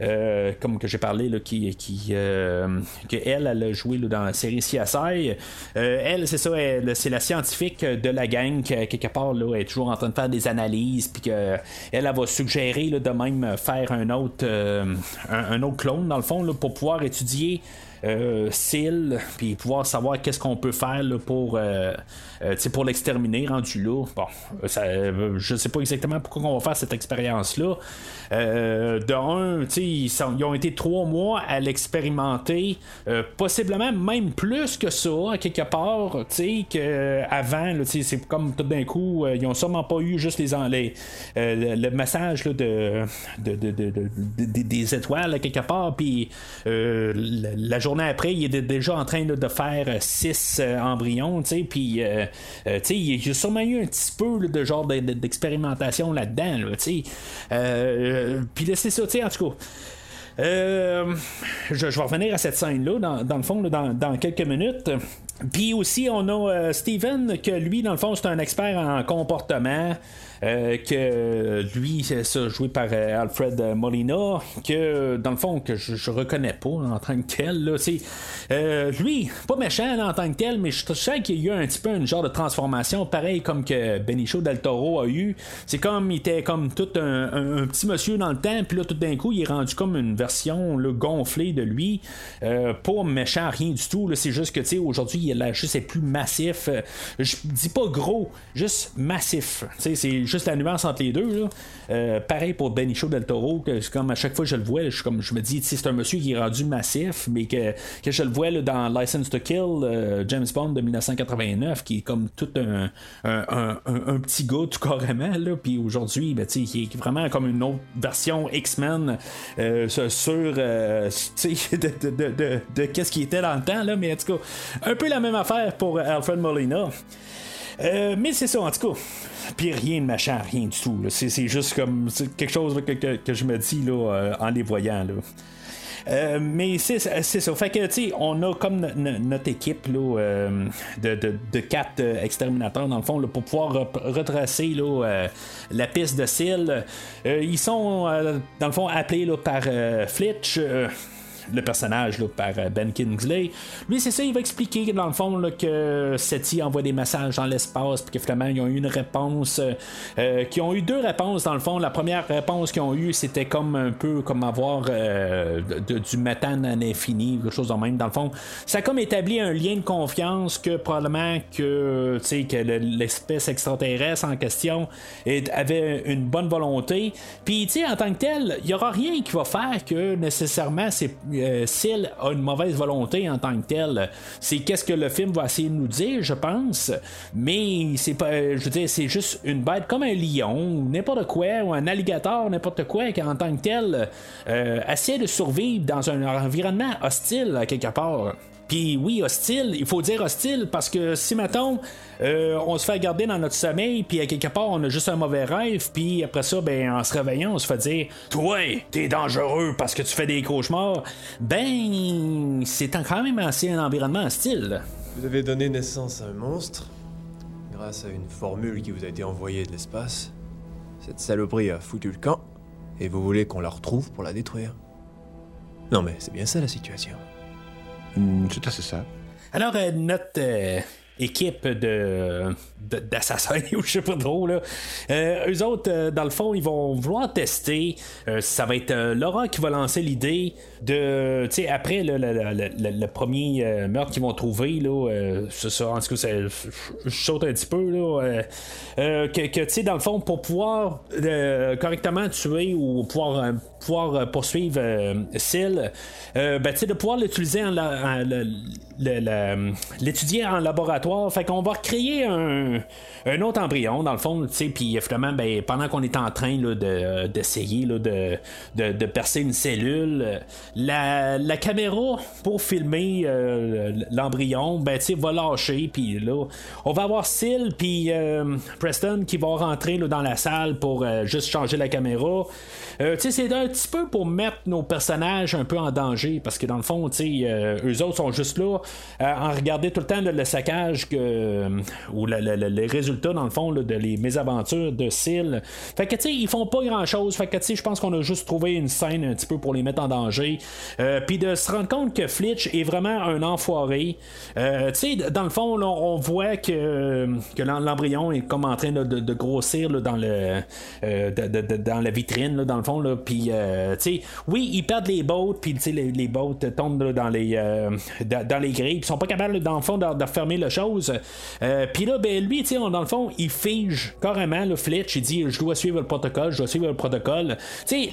Euh, comme que j'ai parlé, là, qui, qui euh, que elle, a joué dans la série CSI. Euh, elle, c'est ça, c'est la scientifique de la gang qui, quelque part, est toujours en train de faire des analyses, puis qu'elle, elle, va suggérer de même faire un autre, un, autre clone, dans le fond, pour pouvoir étudier euh, puis pouvoir savoir qu'est-ce qu'on peut faire pour, euh, euh pour l'exterminer rendu là. Bon, ça, je sais pas exactement pourquoi on va faire cette expérience-là. De un, ils, ils ont été trois mois à l'expérimenter, possiblement même plus que ça, quelque part, qu'avant, c'est comme tout d'un coup, ils ont sûrement pas eu juste les, les le message de, de, de, des étoiles, quelque part, puis la journée après, il est déjà en train de faire 6 euh, embryons, tu sais, puis euh, euh, il y a sûrement eu un petit peu de genre d'expérimentation là-dedans, tu sais. puis c'est ça, tu sais, en tout cas. je, vais revenir à cette scène-là, dans, le fond, dans, quelques minutes. Puis aussi, on a Steven, que lui, dans le fond, c'est un expert en comportement. Euh, que lui, c'est ça, joué par euh, Alfred Molina, que dans le fond, que je, reconnais pas en tant que tel. Là, euh, lui, pas méchant en tant que tel, mais je sens qu'il y a eu un petit peu un genre de transformation, pareil comme que Benicio del Toro a eu. C'est comme il était comme tout un, petit monsieur dans le temps, puis là tout d'un coup, il est rendu comme une version le gonflée de lui. pas méchant, rien du tout. C'est juste que tu sais, aujourd'hui, il est juste plus massif. je dis pas gros, juste massif. C'est juste la nuance entre les deux. Euh, pareil pour Benicio del Toro, que comme à chaque fois que je le vois, je, comme, je me dis, c'est un monsieur qui est rendu massif, mais que, que je le vois dans License to Kill, euh, James Bond de 1989, qui est comme tout un, un, petit gars tout carrément. Là, puis aujourd'hui, ben, il est vraiment comme une autre version X-Men euh, sur de, de, de, de, qu'est-ce qui était dans le temps, là, mais en tout cas, un peu la même affaire pour Alfred Molina. Mais c'est ça, en tout cas. Puis rien de machin, rien du tout. C'est, juste comme quelque chose que, je me dis là, euh, en les voyant. Là. Euh, mais c'est, ça. Fait que, tu on a comme notre équipe là, euh, de, quatre exterminateurs, dans le fond, pour pouvoir retracer là, la piste de Syl. ils sont, dans le fond, appelés là, par Flitch le personnage là, par euh, Ben Kingsley. Lui, c'est ça, il va expliquer dans le fond là, que SETI envoie des messages dans l'espace, puis que finalement, ils ont eu une réponse, euh, euh, ont eu deux réponses dans le fond. La première réponse qu'ils ont eue, c'était comme un peu comme avoir du méthane à l'infini, quelque chose de même. Dans le fond, ça a comme établi un lien de confiance que probablement que, que l'espèce extraterrestre en question avait une bonne volonté. Puis, en tant que tel, il n'y aura rien qui va faire que nécessairement c'est euh, a une mauvaise volonté en tant que tel. C'est qu'est-ce que le film va essayer de nous dire, je pense. Mais c'est pas, je veux c'est juste une bête comme un lion, n'importe quoi, ou un alligator, n'importe quoi, qui en tant que tel euh, essaie de survivre dans un environnement hostile à quelque part. Puis oui, hostile, il faut dire hostile parce que si mettons euh, on se fait garder dans notre sommeil, puis à quelque part on a juste un mauvais rêve, puis après ça, ben en se réveillant, on se fait dire Toi, t'es dangereux parce que tu fais des cauchemars. Ben, c'est quand même assez un environnement hostile. Vous avez donné naissance à un monstre grâce à une formule qui vous a été envoyée de l'espace. Cette saloperie a foutu le camp, et vous voulez qu'on la retrouve pour la détruire. Non mais c'est bien ça la situation. Hmm, c'est assez ça. Alors, euh, notre euh, équipe de, d'assassins ou je sais pas trop là. Euh, eux autres dans le fond ils vont vouloir tester ça va être Laura qui va lancer l'idée de tu sais après le, premier meurtre qu'ils vont trouver là ça en tout cas je saute un petit peu là que, que tu sais dans le fond pour pouvoir correctement tuer ou pouvoir pouvoir poursuivre Syl ben tu sais de pouvoir l'utiliser en, en, l'étudier en laboratoire. Fait qu'on va recréer un, autre embryon, dans le fond, puis finalement, ben, pendant qu'on est en train de, d'essayer de, de, de, percer une cellule, la, la caméra pour filmer euh, l'embryon, ben, va lâcher, puis là, on va avoir Syl, puis euh, Preston qui va rentrer dans la salle pour euh, juste changer la caméra. c'est un petit peu pour mettre nos personnages un peu en danger, parce que dans le fond, tu sais, eux autres sont juste là en regarder tout le temps le saccage que, ou les résultats, dans le fond, de les mésaventures de Syl. Fait que, tu sais, ils font pas grand chose. Fait que, tu sais, je pense qu'on a juste trouvé une scène un petit peu pour les mettre en danger. Euh, puis de se rendre compte que Flitch est vraiment un enfoiré. Euh, tu sais, dans le fond, on voit que, que l'embryon est comme en train de, grossir dans le euh, dans la vitrine, dans le fond. Puis, sais, oui, ils perdent les bottes, puis les, les bottes tombent dans les dans les grilles, ils sont pas capables, dans le fond, de, de fermer la chose. puis là, ben, lui, dans le fond, il fige carrément le Fletch. Il dit Je dois suivre le protocole, je dois suivre le protocole.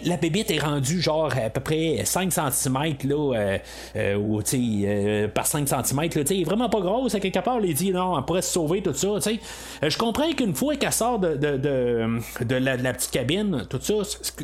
La bébite est rendue genre à peu près 5 cm là, euh, euh, ou euh, par 5 cm. Tu sais, vraiment pas grosse. À quelque part, il dit Non, on pourrait se sauver, tout ça. Je comprends qu'une fois qu'elle sort de, de, de, la, petite cabine, tout ça,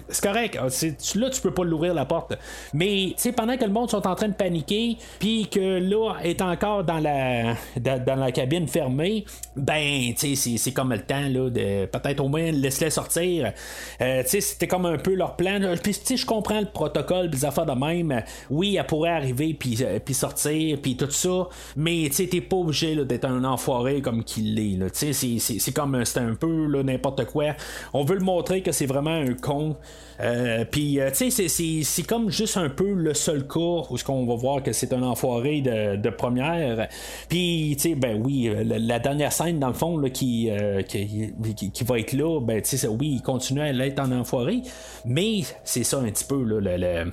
c'est correct. Ah, là, tu peux pas l'ouvrir la porte. Mais pendant que le monde sont en train de paniquer, puis que là, est encore dans la, dans, la cabine fermée, ben, sais, c'est comme le temps là, de peut-être au moins laisser sortir. Euh, c'était comme un peu leur plan. Puis je comprends le protocole, les affaires de même. Oui, elle pourrait arriver puis, euh, puis sortir, puis tout ça. Mais tu t'es pas obligé d'être un enfoiré comme qu'il l'est. C'est comme c'est un peu n'importe quoi. On veut le montrer que c'est vraiment un con. Euh, euh, tu sais, c'est comme juste un peu le seul cas où ce qu'on va voir que c'est un enfoiré de, de première. Puis, tu sais, ben oui, la, dernière scène, dans le fond, là, qui, euh, qui, qui, va être là, ben, tu sais, oui, il continue à l'être en enfoiré. Mais c'est ça un petit peu, là, le le,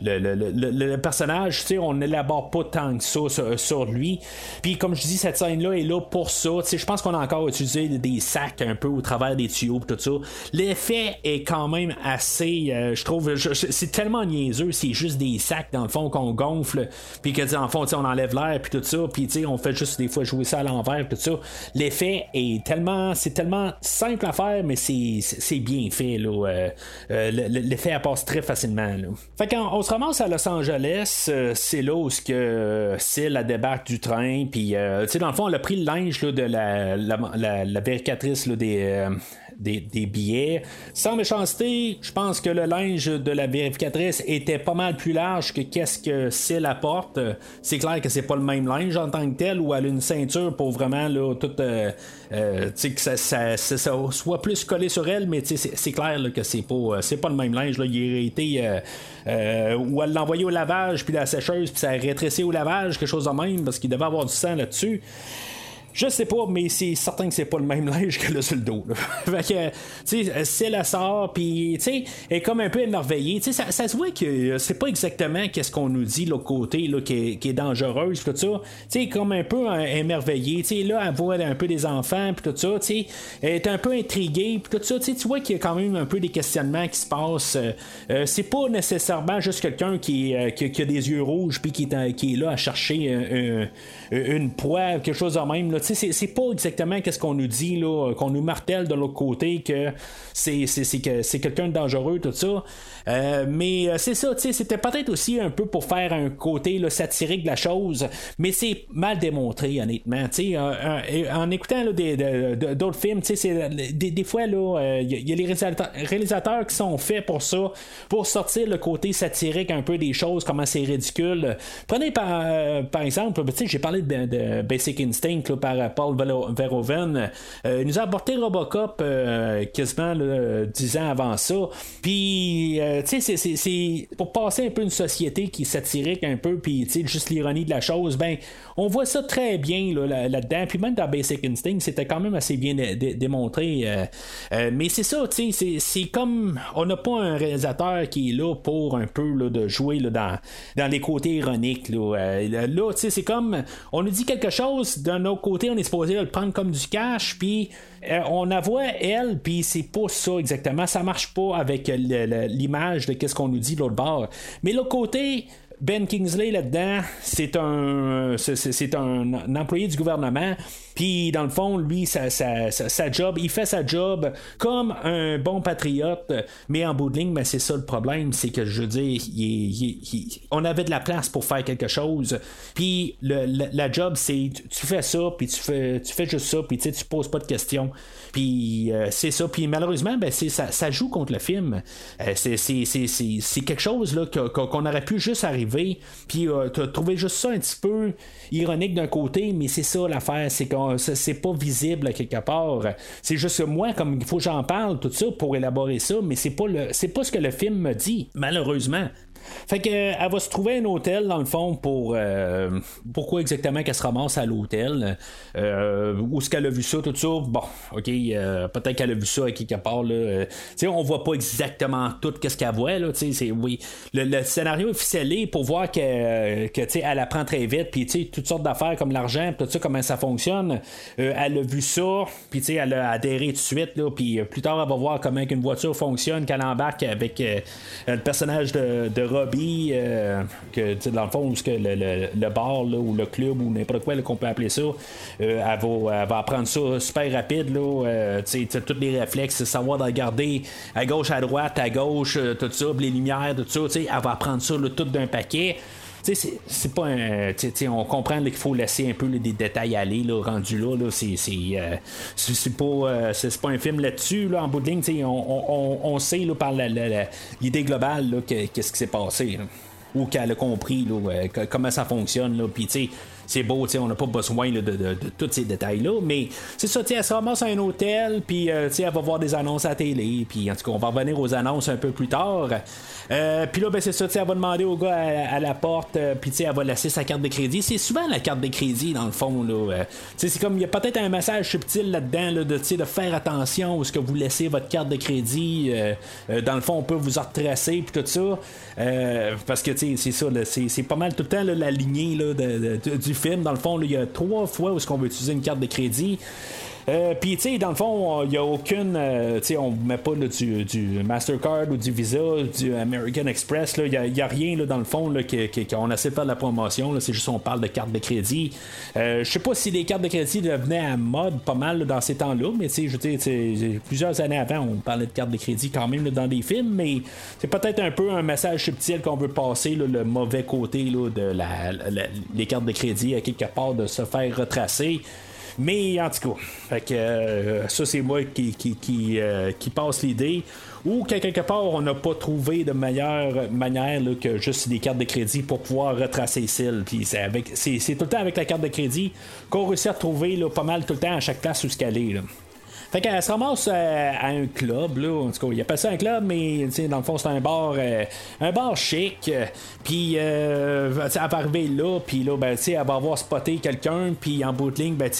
le, le, le personnage, on n'élabore pas tant que ça sur, lui. Puis comme je dis, cette scène-là est là pour ça. Je pense qu'on a encore utilisé des sacs un peu au travers des tuyaux tout ça. L'effet est quand même assez, euh, je trouve, c'est tellement niaiseux, c'est juste des sacs dans le fond qu'on gonfle, puis que dans le fond, on enlève l'air, puis tout ça, puis on fait juste des fois jouer ça à l'envers, tout ça. L'effet est tellement, c'est tellement simple à faire, mais c'est bien fait là. Euh, euh, l'effet passe très facilement. Là. Fait se ramasse à Los Angeles, euh, c'est là où que euh, Syl a débarque du train, puis euh, tu sais dans le fond elle a pris le linge de la, la, vérificatrice des des, billets. Sans méchanceté, je pense que le linge de la vérificatrice était pas mal plus large que qu'est-ce que c'est la porte. C'est clair que c'est pas le même linge en tant que tel, ou elle a une ceinture pour vraiment là, tout, euh, euh, que ça, soit plus collé sur elle, mais c'est clair que c'est pas, euh, c'est pas le même linge. Là. Il a été. ou elle l'a envoyé au lavage, puis la sécheuse, puis ça a rétréci au lavage, quelque chose de même, parce qu'il devait avoir du sang là-dessus. Je sais pas, mais c'est certain que c'est pas le même linge qu'elle a sur le dos. fait que, tu sais, c'est la sort, puis, tu sais, elle est comme un peu émerveillée. Tu sais, ça, se voit que c'est pas exactement qu'est-ce qu'on nous dit, l'autre côté, là, qui est, qui est dangereuse, tout ça. Tu sais, comme un peu hein, émerveillée. Tu sais, là, elle voit un peu des enfants, puis tout ça, tu sais, elle est un peu intriguée, puis tout ça. Tu sais, tu vois qu'il y a quand même un peu des questionnements qui se passent. Euh, euh, c'est pas nécessairement juste quelqu'un qui, euh, qui, a des yeux rouges, puis qui, qui est là à chercher une proie, quelque chose de même. Là c'est pas exactement qu'est-ce qu'on nous dit, là, qu'on nous martèle de l'autre côté, que c'est, c'est, quelqu'un de dangereux, tout ça. Euh, mais euh, c'est ça, c'était peut-être aussi un peu pour faire un côté satirique de la chose, mais c'est mal démontré, honnêtement. Euh, en écoutant d'autres films, des, des, fois, il y, a les réalisateurs, qui sont faits pour ça, pour sortir le côté satirique un peu des choses, comment c'est ridicule. Prenez par, par exemple, j'ai parlé de, Basic Instinct par Paul Verhoeven. il nous a apporté Robocop quasiment dix ans avant ça. Puis, euh, tu sais, c'est pour passer un peu une société qui est satirique un peu, puis, tu sais, juste l'ironie de la chose, ben, on voit ça très bien là-dedans. puis même dans Basic Instinct, c'était quand même assez bien démontré. Euh, euh, mais c'est ça, tu sais, c'est comme, on n'a pas un réalisateur qui est là pour un peu là, de jouer là, dans, dans les côtés ironiques. Là, là tu sais, c'est comme, on nous dit quelque chose, d'un autre côté, on est supposé le prendre comme du cash, puis euh, on la elle, puis c'est pas ça exactement. Ça marche pas avec l'image de qu'est-ce qu'on nous dit de l'autre bord. Mais l'autre côté, ben Kingsley là-dedans, c'est un, c'est, un employé du gouvernement. Puis, dans le fond, lui, sa, sa, job, il fait sa job comme un bon patriote, mais en bout de ligne, ben, c'est ça le problème, c'est que, je veux dire, on avait de la place pour faire quelque chose, puis la, job, c'est, tu, fais ça, puis tu fais, tu fais juste ça, puis tu poses pas de questions, puis euh, c'est ça, puis malheureusement, ben, c'est, ça, joue contre le film. Euh, c'est, quelque chose qu'on aurait pu juste arriver, puis euh, trouver juste ça un petit peu ironique d'un côté, mais c'est ça l'affaire, c'est qu'on c'est pas visible quelque part. C'est juste moi, comme il faut que j'en parle, tout ça, pour élaborer ça, mais c'est pas le c'est pas ce que le film me dit, malheureusement. Fait que euh, elle va se trouver un hôtel dans le fond pour euh, pourquoi exactement qu'elle se ramasse à l'hôtel. Euh, où est-ce qu'elle a vu ça, tout ça? Bon, ok, peut-être qu'elle a vu ça à quelque part. Là. sais on voit pas exactement tout ce qu'elle voit. Là, c'est, oui. Le, scénario est ficelé pour voir que, que elle apprend très vite, puis toutes sortes d'affaires comme l'argent, tout ça, comment ça fonctionne. elle a vu ça, puis elle a adhéré tout de suite, là, puis plus tard, elle va voir comment une voiture fonctionne, qu'elle embarque avec le personnage de, de Robbie, euh, que dans le fond, que le, le, bar ou le club ou n'importe quoi qu'on peut appeler ça, euh, elle, va, apprendre ça super rapide. Là, euh, tous les réflexes, savoir de regarder à gauche, à droite, à gauche, tout ça, les lumières, tout ça. Elle va apprendre ça tout d'un paquet c'est pas un. on comprend qu'il faut laisser un peu des détails aller, là, rendu là. là c'est c'est pas, c'est pas un film là-dessus, là, en bout de ligne. On, on, sait là, par l'idée globale qu'est-ce qui s'est passé. ou qu'elle a compris là, comment ça fonctionne. Puis, c'est beau, on n'a pas besoin de, de, tous ces détails-là, mais c'est ça, elle se ramasse à un hôtel, puis elle va voir des annonces à la télé, puis en tout cas, on va revenir aux annonces un peu plus tard. Euh, puis là, ben, c'est ça, elle va demander au gars à, la porte, euh, puis elle va laisser sa carte de crédit. C'est souvent la carte de crédit, dans le fond. Là, euh, c'est comme, il y a peut-être un message subtil là-dedans là, de, de faire attention où ce que vous laissez votre carte de crédit. dans le fond, on peut vous retracer, puis tout ça. parce que, c'est ça, c'est pas mal tout le temps la lignée là, du film. Dans le fond, il y a trois fois où est-ce qu'on veut utiliser une carte de crédit. Euh, puis, tu sais, dans le fond, il n'y a aucune. Euh, tu sais, on met pas du, Mastercard ou du Visa, du American Express. Il n'y a, rien, là, dans le fond, qu'on essaie de faire de la promotion. C'est juste on parle de carte de crédit. Euh, je sais pas si les cartes de crédit devenaient à mode pas mal dans ces temps-là, mais tu sais, je plusieurs années avant, on parlait de carte de crédit quand même dans des films, mais c'est peut-être un peu un message subtil qu'on veut passer, le mauvais côté de la, les cartes de crédit à quelque part de se faire retracer. Mais en tout cas, euh, ça c'est moi qui, euh, passe l'idée. Ou qu'à quelque part, on n'a pas trouvé de meilleure manière que juste des cartes de crédit pour pouvoir retracer les. Puis c'est, tout le temps avec la carte de crédit qu'on réussit à trouver pas mal tout le temps à chaque place où ce qu'elle est. Fait qu'elle se ramasse à, un club, là. En tout cas, il a passé un club, mais dans le fond, c'est un bar un bar chic. Puis elle va arriver là, puis là, ben, elle va avoir spoté quelqu'un, puis en bout de ligne, ben,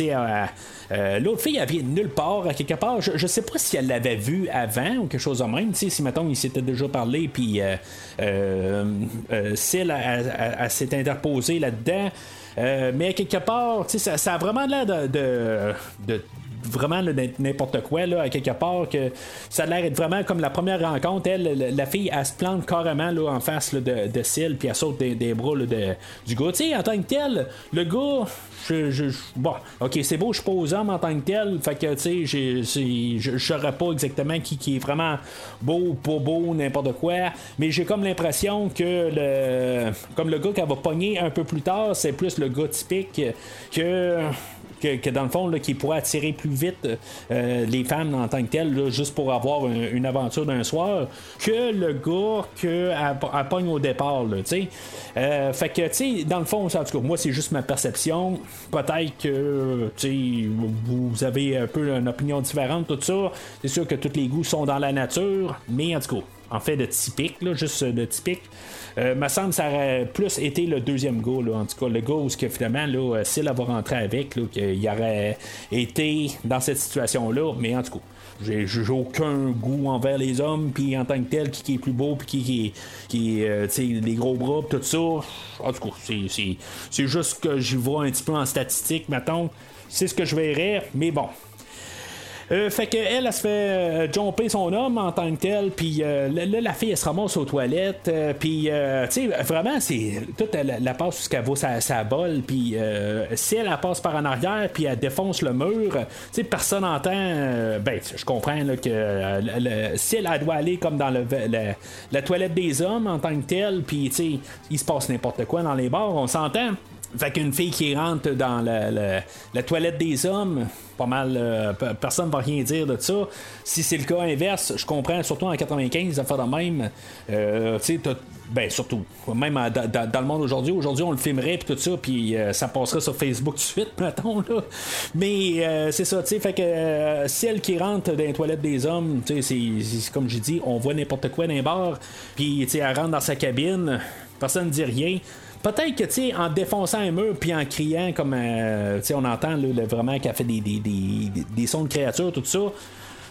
l'autre fille, elle vient de nulle part, quelque part. Je, je sais pas si elle l'avait vu avant ou quelque chose de même. Si, mettons, il s'était déjà parlé, puis euh, euh, elle, s'est interposée là-dedans. Euh, mais quelque part, ça, ça a vraiment l'air de, de, vraiment n'importe quoi là, à quelque part que ça a l'air d'être vraiment comme la première rencontre elle la fille elle se plante carrément là, en face de, de Syl puis elle saute des, bras de, du gars tu sais en tant que tel le gars je, bon, ok, c'est beau, je suis pas aux hommes en tant que tel. Fait que, tu sais, je saurais pas exactement qui, qui est vraiment beau pas beau, n'importe quoi. Mais j'ai comme l'impression que le. Comme le gars qu'elle va pogner un peu plus tard, c'est plus le gars typique que que, dans le fond, là, qui pourrait attirer plus vite euh, les femmes en tant que telles, juste pour avoir une, aventure d'un soir, que le gars qu'elle pogne au départ. Là, euh, fait que, tu sais, dans le fond, en tout cas, moi, c'est juste ma perception. Peut-être que vous avez un peu une opinion différente, tout ça. C'est sûr que tous les goûts sont dans la nature, mais en tout cas, en fait, de typique, là, juste de typique. Euh, me semble que ça aurait plus été le deuxième go, là, en tout cas, le go où que finalement, là, euh, s'il avait rentré avec, qu'il aurait été dans cette situation-là, mais en tout cas. J'ai, aucun goût envers les hommes, puis en tant que tel, qui, est plus beau, puis qui, qui, euh, tu sais, des gros bras, tout ça. En tout cas, c'est, c'est juste que j'y vois un petit peu en statistique, mettons. C'est ce que je verrais, mais bon, euh, fait qu'elle, elle, se fait euh, jumper son homme en tant que tel, puis euh, là, la fille, elle se ramasse aux toilettes, puis, tu sais, vraiment, c'est. Toute la, passe jusqu'à vaut sa, sa bol, puis si elle, passe par en arrière, puis elle défonce le mur, tu sais, personne n'entend. ben, je comprends là, que si elle, doit aller comme dans le, la toilette des hommes en tant que tel, puis, tu sais, il se passe n'importe quoi dans les bars, on s'entend. Fait qu'une fille qui rentre dans la, toilette des hommes, pas mal, euh, personne ne va rien dire de ça. Si c'est le cas inverse, je comprends, surtout en 95, ça fait de même. Euh, tu sais, ben surtout, même dans, le monde aujourd'hui, aujourd'hui on le filmerait puis tout ça, puis euh, ça passerait sur Facebook tout de suite, mettons là. Mais c'est ça, tu sais, fait que celle qui rentre dans les toilettes des hommes, tu sais, c'est comme j'ai dit, on voit n'importe quoi dans les puis tu sais, elle rentre dans sa cabine, personne ne dit rien. Peut-être que, tu sais, en défonçant un mur puis en criant comme, euh, tu sais, on entend vraiment qu'elle fait des, des, des, des, sons de créatures, tout ça.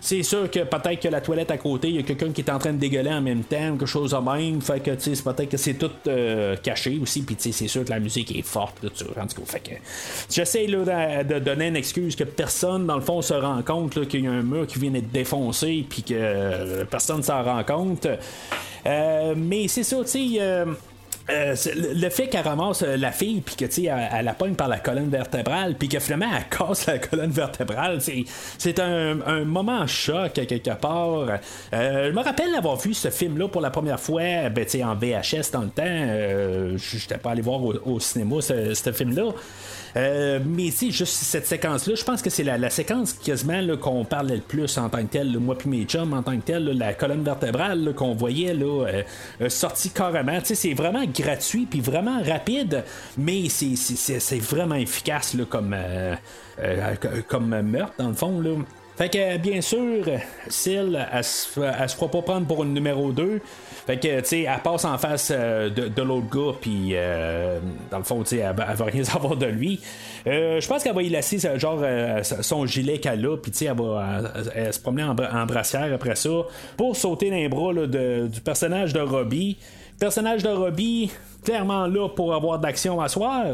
C'est sûr que peut-être que la toilette à côté, il y a quelqu'un qui est en train de dégueuler en même temps, quelque chose de même. Fait que, tu sais, peut-être que c'est tout euh, caché aussi. Puis, tu sais, c'est sûr que la musique est forte, tout ça. En tout cas, fait que j'essaie là, de, donner une excuse que personne, dans le fond, se rend compte qu'il y a un mur qui vient d'être défoncé, puis que euh, personne s'en rend compte. mais c'est ça, tu sais euh, le fait qu'elle ramasse euh, la fille puis que tu elle, elle la pogne par la colonne vertébrale puis que finalement elle casse la colonne vertébrale c'est un, un, moment choc quelque part. Euh, je me rappelle avoir vu ce film là pour la première fois ben, en VHS dans le temps. Je j'étais pas allé voir au, cinéma ce film là euh, mais si, juste cette séquence-là, je pense que c'est la, séquence quasiment qu'on parlait le plus en tant que tel, moi puis mes chums en tant que tel, la colonne vertébrale qu'on voyait là, euh, euh, sortie carrément. C'est vraiment gratuit puis vraiment rapide, mais c'est vraiment efficace là, comme, comme meurtre dans le fond. Là. Fait que bien sûr, Syl, elle, se fera pas prendre pour une numéro 2. Fait que, tu sais, elle passe en face euh, de, l'autre gars, puis euh, dans le fond, tu sais, elle, va rien savoir de lui. Euh, je pense qu'elle va y laisser genre son gilet qu'elle a, puis tu sais, elle va se promener en, brassière après ça pour sauter dans les bras du personnage de Robbie. Personnage de Robbie, clairement là pour avoir d'action à soir.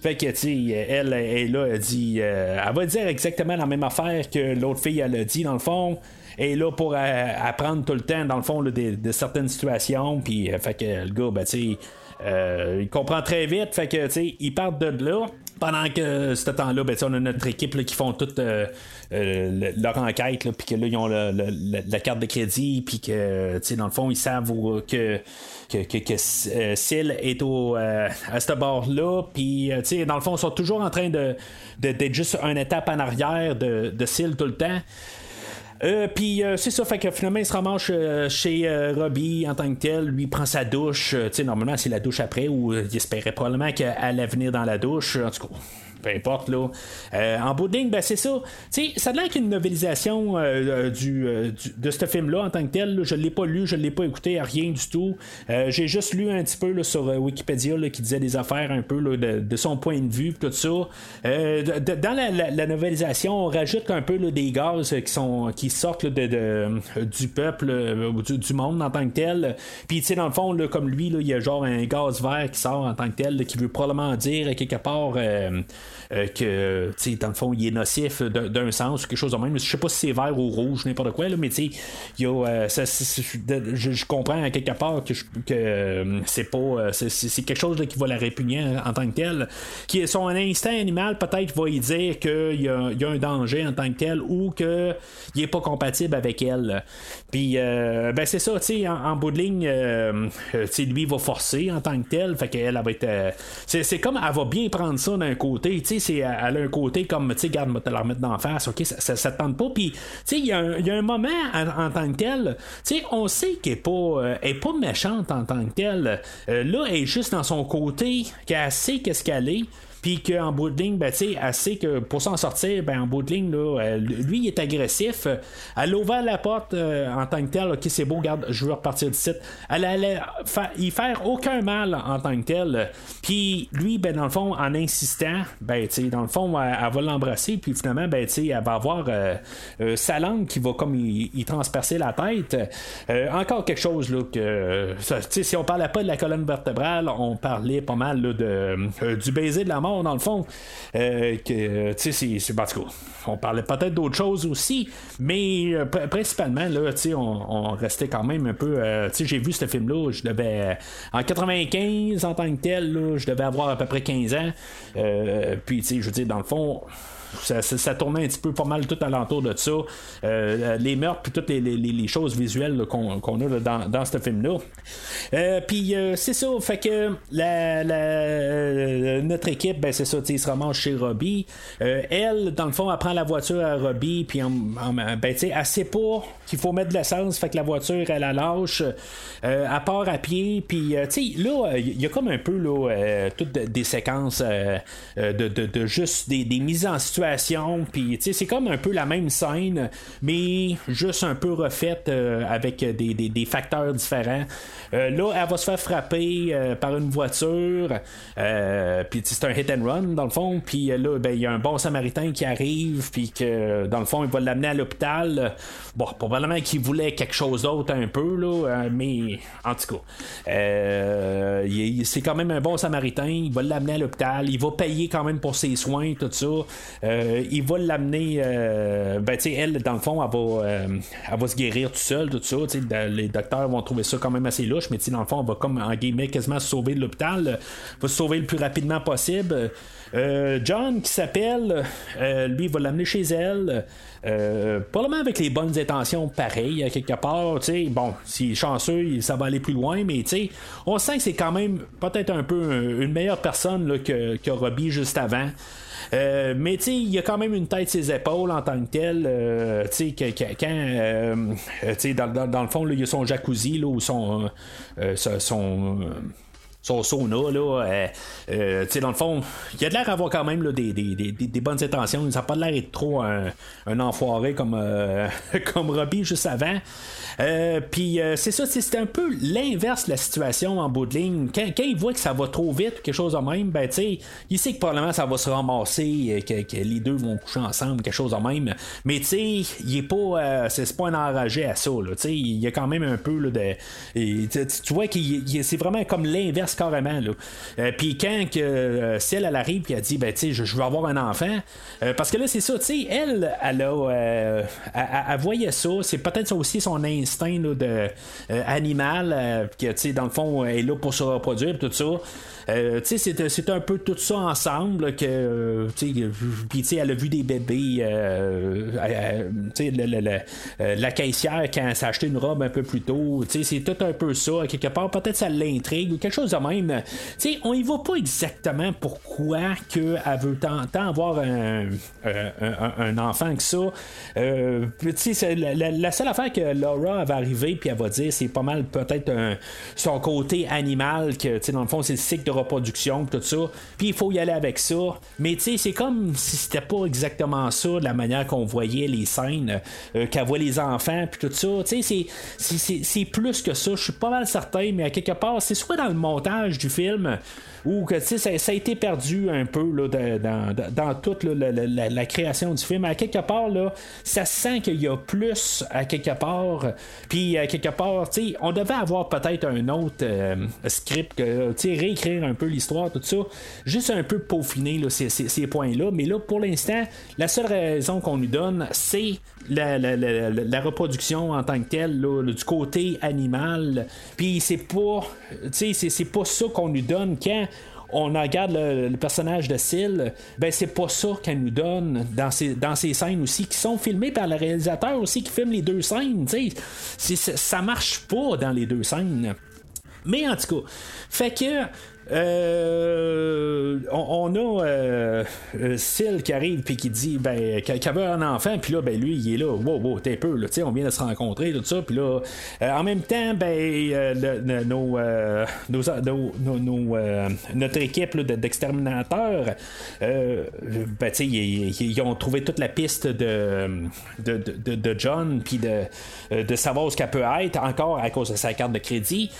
Fait que, tu elle est là, elle dit. elle va dire exactement la même affaire que l'autre fille, elle a dit, dans le fond est là pour euh, apprendre tout le temps, dans le fond, de, certaines situations. Puis, euh, fait que le gars, ben, tu euh, il comprend très vite. Fait que, tu sais, il part de là. Pendant que ce temps-là, ben, on a notre équipe qui font toute leur enquête, puis que là, ils ont la carte de crédit, puis que, dans le fond, ils savent que, que, que, est au, à ce bord-là, puis, dans le fond, ils sont toujours en train de, d'être juste une étape en arrière de, de tout le temps. Euh, puis euh, c'est ça, fait que finalement il se ramasse euh, chez Robbie en tant que tel, lui prend sa douche, tu sais normalement c'est la douche après ou il espérait probablement qu'elle allait venir dans la douche, en tout cas peu importe. Là. en bout de ligne, ben, c'est ça. sais ça a l'air qu'une novelisation du, de ce film-là en tant que tel. je ne l'ai pas lu, je ne l'ai pas écouté, rien du tout. J'ai juste lu un petit peu là, sur Wikipédia qui disait des affaires un peu de, son point de vue, tout ça. dans la, novelisation, on rajoute un peu des gaz qui, sont, qui sortent de, du peuple, du, du, monde en tant que tel. Puis, tu sais, dans le fond, comme lui, il y a genre un gaz vert qui sort en tant que tel, qui veut probablement dire quelque part euh, euh, que, tu sais, dans le fond, il est nocif d'un sens ou quelque chose de même. Je sais pas si c'est vert ou rouge, n'importe quoi, là, mais tu sais, euh, je, comprends à quelque part que, que c'est pas. c'est quelque chose qui va la répugner en, tant que tel. Qui, son instinct animal, peut-être, va y dire qu'il y, y, a un danger en tant que tel ou qu'il est pas compatible avec elle. Puis, ben, c'est ça, tu sais, en, bout de ligne, lui, va forcer en tant que tel. Fait qu'elle, elle va être. c'est comme, elle va bien prendre ça d'un côté, tu sais elle a un côté comme, tu sais, garde, te la remettre d'en face, ok, ça, ça, tente pas. Puis, tu sais, il y, a un moment en, tant que tel, tu sais, on sait qu'elle est pas, euh, est pas méchante en tant que telle. Euh, là, elle est juste dans son côté, qu'elle sait qu'est-ce qu'elle est puis qu'en bout de ligne, ben, elle sait que pour s'en sortir, ben, en bout de ligne, là, lui, il est agressif. Elle a ouvert la porte euh, en tant que tel, ok, c'est beau, garde, je veux repartir du site. Elle allait y faire aucun mal en tant que tel. Puis lui, ben, dans le fond, en insistant, ben, dans le fond, elle, va l'embrasser, puis finalement, ben, elle va avoir euh, euh, sa langue qui va comme y, transpercer la tête. encore quelque chose, là, que, si on parlait pas de la colonne vertébrale, on parlait pas mal de, du baiser de la mort dans le fond. Euh, que, tu sais, c'est. On parlait peut-être d'autres choses aussi, mais euh, principalement, là, tu sais, on, restait quand même un peu. Euh, tu sais, j'ai vu ce film-là, je devais. en 95, en tant que tel, je devais avoir à peu près 15 ans. puis, tu sais, je veux dire, dans le fond ça, tournait un petit peu pas mal tout alentour de ça. Euh, les meurtres, puis toutes les, choses visuelles qu'on, a dans, ce film-là. Euh, puis euh, c'est ça, fait que notre équipe, ben, c'est ça, il se ramasse chez Robbie. elle, dans le fond, elle prend la voiture à Robbie, puis ben, elle sait pas qu'il faut mettre de l'essence, fait que la voiture, elle la lâche. elle part à pied, puis là, il y a comme un peu là, toutes des séquences de, de, juste des, des mises en situation puis c'est comme un peu la même scène, mais juste un peu refaite euh, avec des, facteurs différents. Euh, là, elle va se faire frapper euh, par une voiture, puis c'est un hit and run dans le fond. Puis là, ben, il y a un bon samaritain qui arrive, puis que dans le fond, il va l'amener à l'hôpital. Bon, probablement qu'il voulait quelque chose d'autre un peu, là, mais en tout cas, c'est quand même un bon samaritain. Il va l'amener à l'hôpital, il va payer quand même pour ses soins, tout ça. Euh, il va l'amener. Euh, ben, tu sais, elle, dans le fond, elle va, euh, elle va se guérir tout seul, tout ça. Les docteurs vont trouver ça quand même assez louche, mais dans le fond, elle va comme, en guillemets, quasiment se sauver de l'hôpital. va se sauver le plus rapidement possible. John, qui s'appelle, lui, il va l'amener chez elle. probablement avec les bonnes intentions pareilles, quelque part. Bon, s'il est chanceux, ça va aller plus loin, mais on sent que c'est quand même peut-être un peu une meilleure personne que, que Robbie juste avant. Euh, mais tu il y a quand même une tête ses épaules en tant que tel. Euh, tu sais, quand, euh, dans, dans, le fond, il y a son jacuzzi là, ou son, son son sauna, là, euh, euh, tu sais, dans le fond, il a de l'air d'avoir quand même là, des, des, des, des, bonnes intentions. Ça n'a pas l'air d'être trop un, un enfoiré comme, euh, comme Robbie juste avant. Puis c'est ça, c'est un peu l'inverse de la situation en bout de ligne. Quand, quand, il voit que ça va trop vite quelque chose de même, ben tu sais, il sait que probablement ça va se ramasser, que, que, les deux vont coucher ensemble, quelque chose de même. Mais tu sais, il est pas, c'est pas un enragé à ça. Sais, il y a quand même un peu là, de, tu vois que c'est vraiment comme l'inverse carrément. Là. Euh, puis quand que, euh, elle, arrive et elle dit ben, je, je veux avoir un enfant, euh, parce que là, c'est ça, tu sais, elle, elle, a, elle, voyait ça, c'est peut-être aussi son instinct de, animal, que, dans le fond, elle est là pour se reproduire, tout ça. C'est un peu tout ça ensemble que puis elle a vu des bébés la caissière quand elle s'est acheté une robe un peu plus tôt c'est tout un peu ça quelque part peut-être ça l'intrigue ou quelque chose de même. Tu sais, on y voit pas exactement pourquoi que elle veut tant, avoir un, un, un, enfant que ça. Euh, tu sais, la, seule affaire que Laura va arriver puis elle va dire, c'est pas mal peut-être son côté animal, que tu sais, dans le fond, c'est le cycle de reproduction, tout ça. Puis il faut y aller avec ça. Mais tu sais, c'est comme si c'était pas exactement ça, de la manière qu'on voyait les scènes, euh, qu'elle voit les enfants, puis tout ça. Tu sais, c'est plus que ça. Je suis pas mal certain, mais à quelque part, c'est soit dans le montage du film ou que ça, ça a été perdu un peu là, dans, dans, toute la, création du film. À quelque part, là, ça sent qu'il y a plus à quelque part. Puis à quelque part, on devait avoir peut-être un autre euh, script, réécrire un peu l'histoire, tout ça. Juste un peu peaufiner là, ces, points-là. Mais là, pour l'instant, la seule raison qu'on nous donne, c'est la, reproduction en tant que telle, du côté animal. Puis c'est pas, c'est pas ça qu'on nous donne quand on regarde le, personnage de Syl, ben c'est pas ça qu'elle nous donne dans ces, dans ces scènes aussi, qui sont filmées par le réalisateur aussi, qui filme les deux scènes. Ça marche pas dans les deux scènes. Mais en tout cas, fait que euh, on, a euh, euh qui arrive puis qui dit ben qu'elle veut un enfant puis là ben lui il est là. Wow wow t'es peu là on vient de se rencontrer tout ça puis là euh, en même temps ben nos, notre équipe d'exterminateurs ben tu ils, ont trouvé toute la piste de de, de, de John puis de, de savoir ce qu'elle peut être encore à cause de sa carte de crédit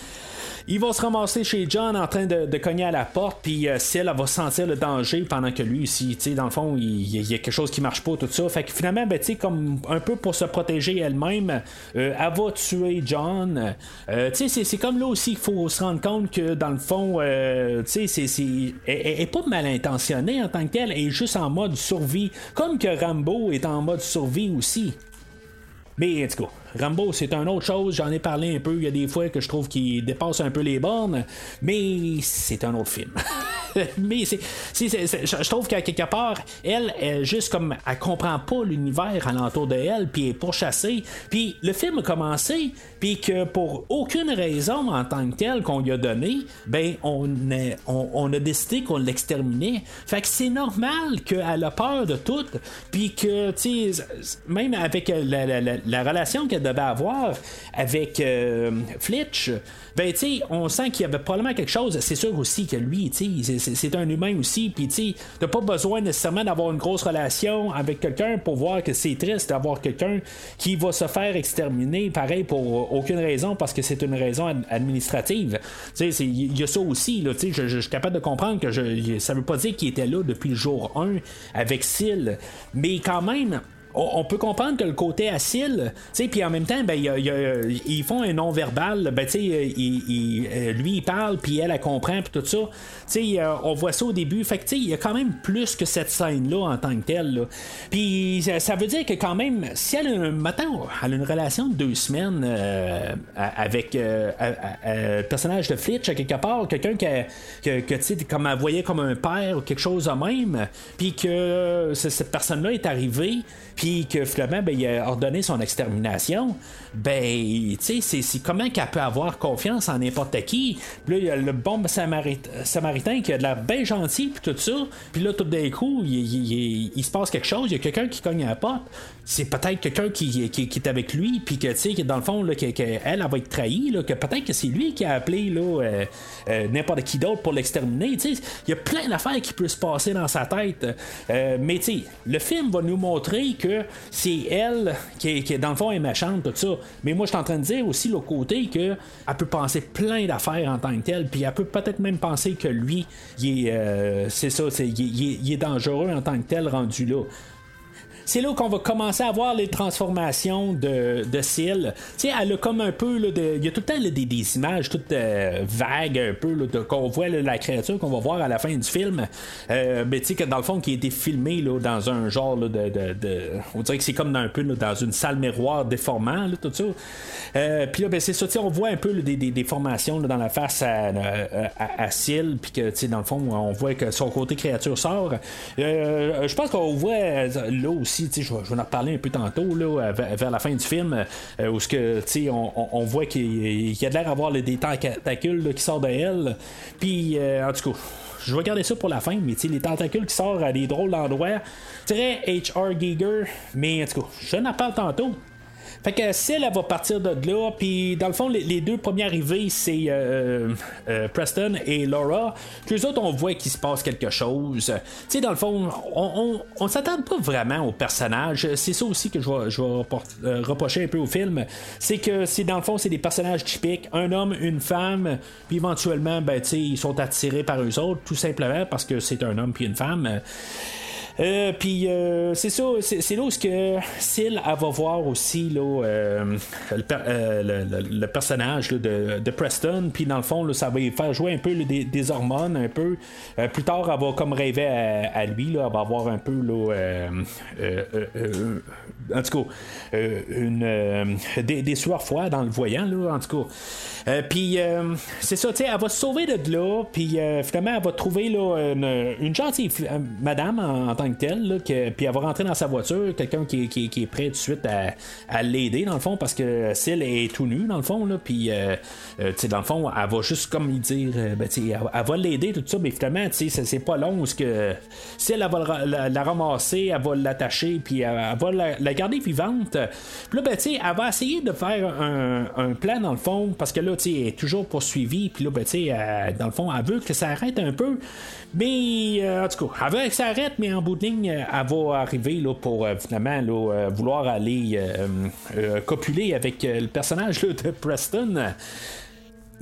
il va se ramasser chez John en train de, cogner à la porte, puis euh, elle va sentir le danger pendant que lui, si, dans le fond, il, y a quelque chose qui marche pas, tout ça. Fait que finalement, ben, comme un peu pour se protéger elle-même, euh, elle va tuer John. Euh, c'est comme là aussi qu'il faut se rendre compte que, dans le fond, euh, c'est, elle, est pas mal intentionnée en tant que telle, elle est juste en mode survie. Comme que Rambo est en mode survie aussi. Mais en tout Rambo, c'est une autre chose. J'en ai parlé un peu. Il y a des fois que je trouve qu'il dépasse un peu les bornes, mais c'est un autre film. mais c'est, je trouve qu'à quelque part, elle, elle, juste comme elle comprend pas l'univers alentour de elle, puis elle est pourchassée. Puis le film a commencé, puis que pour aucune raison en tant que telle qu'on lui a donné, ben on, on, a décidé qu'on l'exterminait. Fait que c'est normal qu'elle a peur de tout, puis que, même avec la, la relation qu'elle devait avoir avec euh, Flitch, ben, on sent qu'il y avait probablement quelque chose. C'est sûr aussi que lui, c'est un humain aussi, puis tu t'as pas besoin nécessairement d'avoir une grosse relation avec quelqu'un pour voir que c'est triste d'avoir quelqu'un qui va se faire exterminer, pareil, pour aucune raison, parce que c'est une raison administrative. Tu sais, il y a ça aussi, là, tu sais, je, suis capable de comprendre que je, ça veut pas dire qu'il était là depuis le jour 1 avec Syl, mais quand même, on peut comprendre que le côté acide, puis en même temps, ben, ils font un non-verbal, ben, euh, lui il parle, puis elle, elle comprend, puis tout ça. Euh, on voit ça au début, fait que il y a quand même plus que cette scène-là en tant que telle. Puis ça veut dire que quand même, si elle a, elle a une relation de deux semaines euh, avec le personnage de Flitch, quelque part, quelqu'un que, que, comme elle voyait comme un père ou quelque chose de même, puis que cette personne-là est arrivée, puis que finalement, ben, a ordonné son extermination, ben, tu sais, c'est comment qu'elle peut avoir confiance en n'importe qui? Puis là, il y a le bon samaritain qui a de l'air bien gentil, puis tout ça. Puis là, tout d'un coup, il, se passe quelque chose, il y a quelqu'un qui cogne à la porte. C'est peut-être quelqu'un qui, qui, est avec lui, puis que, tu sais, dans le fond, là, qu'elle elle, va être trahie, là, que peut-être que c'est lui qui a appelé là, euh, euh, n'importe qui d'autre pour l'exterminer. Tu sais, il y a plein d'affaires qui peuvent se passer dans sa tête. Euh, mais, tu sais, le film va nous montrer que c'est elle qui, qui, dans le fond, est méchante, tout ça. Mais moi, je suis en train de dire aussi l'autre côté qu'elle peut penser plein d'affaires en tant que telle, puis elle peut peut-être même penser que lui, il est, euh, c'est ça, il est dangereux en tant que tel rendu là c'est là qu'on va commencer à voir les transformations de, de Syl. Tu sais, elle a comme un peu, il y a tout le temps des, images toutes euh, vagues, un peu, qu'on voit la créature qu'on va voir à la fin du film. Euh, mais tu sais, que dans le fond, qui a été filmé là, dans un genre de, de, On dirait que c'est comme dans un peu dans une salle miroir déformant, tout ça. Euh, puis là, ben, c'est ça, on voit un peu des, des, formations dans la face à, à, à, puis que, tu sais, dans le fond, on voit que son côté créature sort. je pense qu'on voit là aussi je vais, en reparler un peu tantôt, là, vers, la fin du film, où ce que, on, on, voit qu'il y a de l'air d'avoir des tentacules qui sortent de elle. Puis, en tout cas, je vais garder ça pour la fin, mais les tentacules qui sortent à des drôles d'endroits. Très H.R. Giger, mais en tout cas, je n'en parle tantôt. Fait que Sil, elle va partir de là, puis dans le fond, les, deux premiers arrivés, c'est euh, euh, Preston et Laura. Puis les autres, on voit qu'il se passe quelque chose. Tu sais, dans le fond, on, on, s'attend pas vraiment au personnage. C'est ça aussi que je vais, je euh, reprocher un peu au film. C'est que c'est dans le fond, c'est des personnages typiques. Un homme, une femme, puis éventuellement, ben, tu sais, ils sont attirés par eux autres, tout simplement parce que c'est un homme puis une femme. Euh, puis euh, c'est ça, c'est là où que Syl va voir aussi là, euh, le, personnage de, Preston. Puis dans le fond, ça va faire jouer un peu des, hormones, un peu. plus tard, elle va comme rêver à, lui, elle va avoir un peu en tout cas une, des, des sueurs froides dans le voyant, là, en tout cas. puis c'est ça, tu sais, elle va se sauver de là, puis finalement, elle va trouver là, une, gentille madame en, tant que telle, puis elle va rentrer dans sa voiture, quelqu'un qui, est prêt tout de suite à, l'aider, dans le fond, parce que Syl est tout nu, dans le fond, là, puis, euh, euh, dans le fond, elle va juste comme lui dire, euh, ben, elle, va l'aider, tout ça, mais finalement, c'est pas long, parce que si elle, va la, ramasser, elle va l'attacher, puis elle, va la, garder vivante, puis là, ben, elle va essayer de faire un, plan, dans le fond, parce que là, tu elle est toujours poursuivie, puis là, ben, dans le fond, elle veut que ça arrête un peu, mais, en tout cas, elle veut que ça arrête, mais en bout de ligne, elle va arriver là, pour finalement là, vouloir aller copuler avec le personnage de Preston.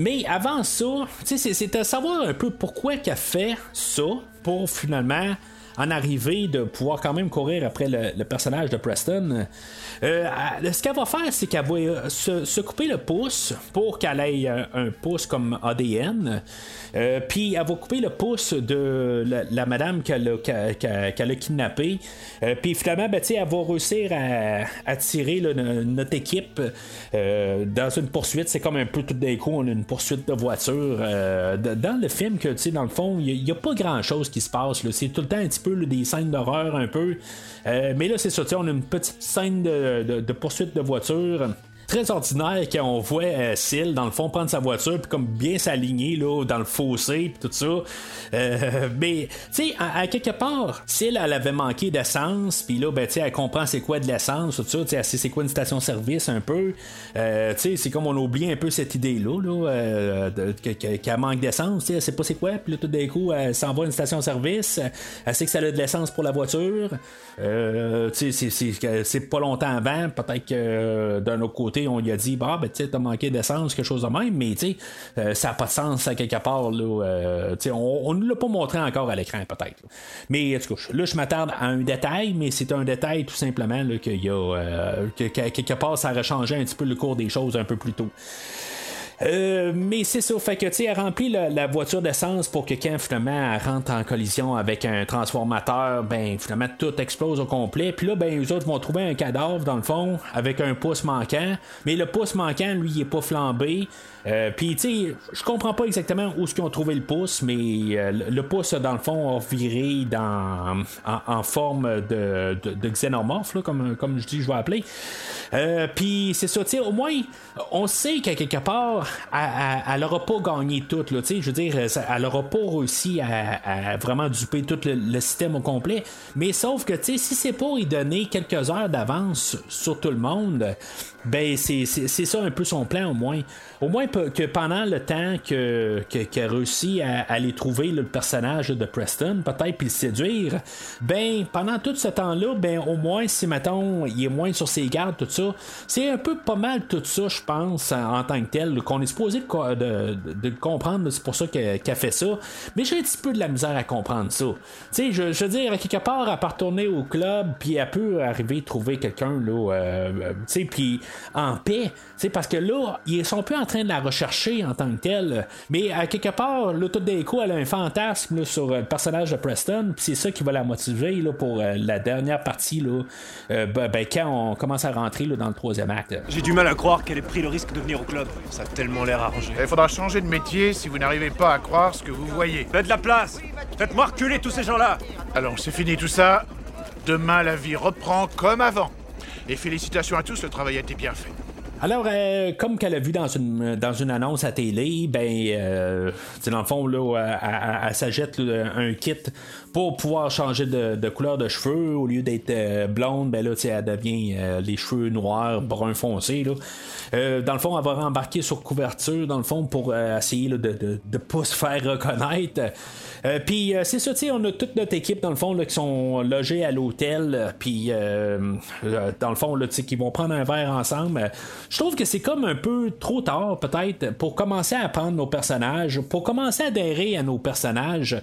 Mais avant ça, c'est à savoir un peu pourquoi qu'elle fait ça pour finalement en arriver de pouvoir quand même courir après le, personnage de Preston. Euh, ce qu'elle va faire, c'est qu'elle va euh, se, couper le pouce pour qu'elle ait un, pouce comme ADN. Euh, puis elle va couper le pouce de la, madame qu'elle a, kidnappée. puis finalement, ben, elle va réussir à, tirer notre équipe dans une poursuite. C'est comme un peu tout d'un coup, on a une poursuite de voiture. dans le film, que dans le fond, il n'y a, pas grand chose qui se passe. C'est tout le temps un petit peu des scènes d'horreur un peu. mais là, c'est ça, on a une petite scène de poursuite de voiture très ordinaire quand on voit euh, Syl, dans le fond, prendre sa voiture, puis comme bien s'aligner là, dans le fossé, puis tout ça. Euh, mais, tu sais, à, quelque part, Syl, elle avait manqué d'essence, puis là, ben, tu sais, elle comprend c'est quoi de l'essence, tout ça, tu sais, c'est quoi une station-service un peu. Euh, tu sais, c'est comme on oublie un peu cette idée-là, là, qu'elle manque d'essence, tu sais, sait pas c'est quoi, puis là, tout d'un coup, elle s'en va à une station-service, elle sait que ça a de l'essence pour la voiture. tu sais, c'est pas longtemps avant, peut-être que d'un autre côté, on lui a dit, bah, ben, tu t'as manqué d'essence, quelque chose de même, mais, tu euh, ça n'a pas de sens à quelque part, là. Euh, on ne l'a pas montré encore à l'écran, peut-être. Mais, en tout là, je m'attarde à un détail, mais c'est un détail tout simplement, qu'il y a, euh, que, quelque part, ça aurait changé un petit peu le cours des choses un peu plus tôt. Euh, mais c'est ça, fait que tu sais, elle remplit la, voiture d'essence pour que quand finalement elle rentre en collision avec un transformateur, ben finalement tout explose au complet. Puis là, ben eux autres vont trouver un cadavre dans le fond avec un pouce manquant. Mais le pouce manquant, lui, il est pas flambé. Euh, Puis, tu sais, je comprends pas exactement où est-ce qu'ils ont trouvé le pouce, mais euh, le pouce, dans le fond, a viré dans, en, forme de, de, xénomorphe, là, comme, comme je dis, je vais appeler. Euh, Puis, c'est ça, tu sais, au moins, on sait qu'à quelque part, elle n'aura pas gagné tout, là, je veux dire, elle n'aura pas réussi à, vraiment duper tout le, système au complet, mais sauf que, si c'est pour y donner quelques heures d'avance sur tout le monde, ben, c'est ça un peu son plan, au moins. Au moins que pendant le temps que, qu'elle réussit à, aller trouver le personnage de Preston, peut-être, puis le séduire, ben, pendant tout ce temps-là, ben, au moins, si, mettons, il est moins sur ses gardes, tout ça, c'est un peu pas mal tout ça, je pense, en, tant que tel, qu'on est supposé de, de, comprendre, c'est pour ça qu'elle, fait ça. Mais j'ai un petit peu de la misère à comprendre ça. Tu sais, je, veux dire, quelque part, elle peut retourner au club, puis elle peut arriver à trouver quelqu'un, là, euh, euh, tu sais, puis en paix, parce que là, ils sont peu en train de la rechercher en tant que telle. Mais à quelque part, là, tout d'un coup, elle a un fantasme sur euh, le personnage de Preston, puis c'est ça qui va la motiver là, pour euh, la dernière partie, là, euh, ben, ben, quand on commence à rentrer là, dans le troisième acte. J'ai du mal à croire qu'elle ait pris le risque de venir au club. Ça a tellement l'air arrangé. Il faudra changer de métier si vous n'arrivez pas à croire ce que vous voyez. Faites de la place Faites-moi reculer tous ces gens-là Alors, c'est fini tout ça. Demain, la vie reprend comme avant. Et félicitations à tous, le travail a été bien fait. Alors, euh, comme qu'elle a vu dans une, dans une annonce à télé, ben, euh, dans le fond, là, elle, elle un kit pour pouvoir changer de, couleur de cheveux. Au lieu d'être euh, blonde, ben là, elle devient euh, les cheveux noirs, brun foncé. Là. Euh, dans le fond, elle va rembarquer sur couverture, dans le fond, pour essayer là, de ne pas se faire reconnaître. Puis c'est ça, tu sais, on a toute notre équipe, dans le fond, là, qui sont logés à l'hôtel, puis dans le fond, là, tu sais, qui vont prendre un verre ensemble. Je trouve que c'est comme un peu trop tard, peut-être, pour commencer à apprendre nos personnages, pour commencer à adhérer à nos personnages.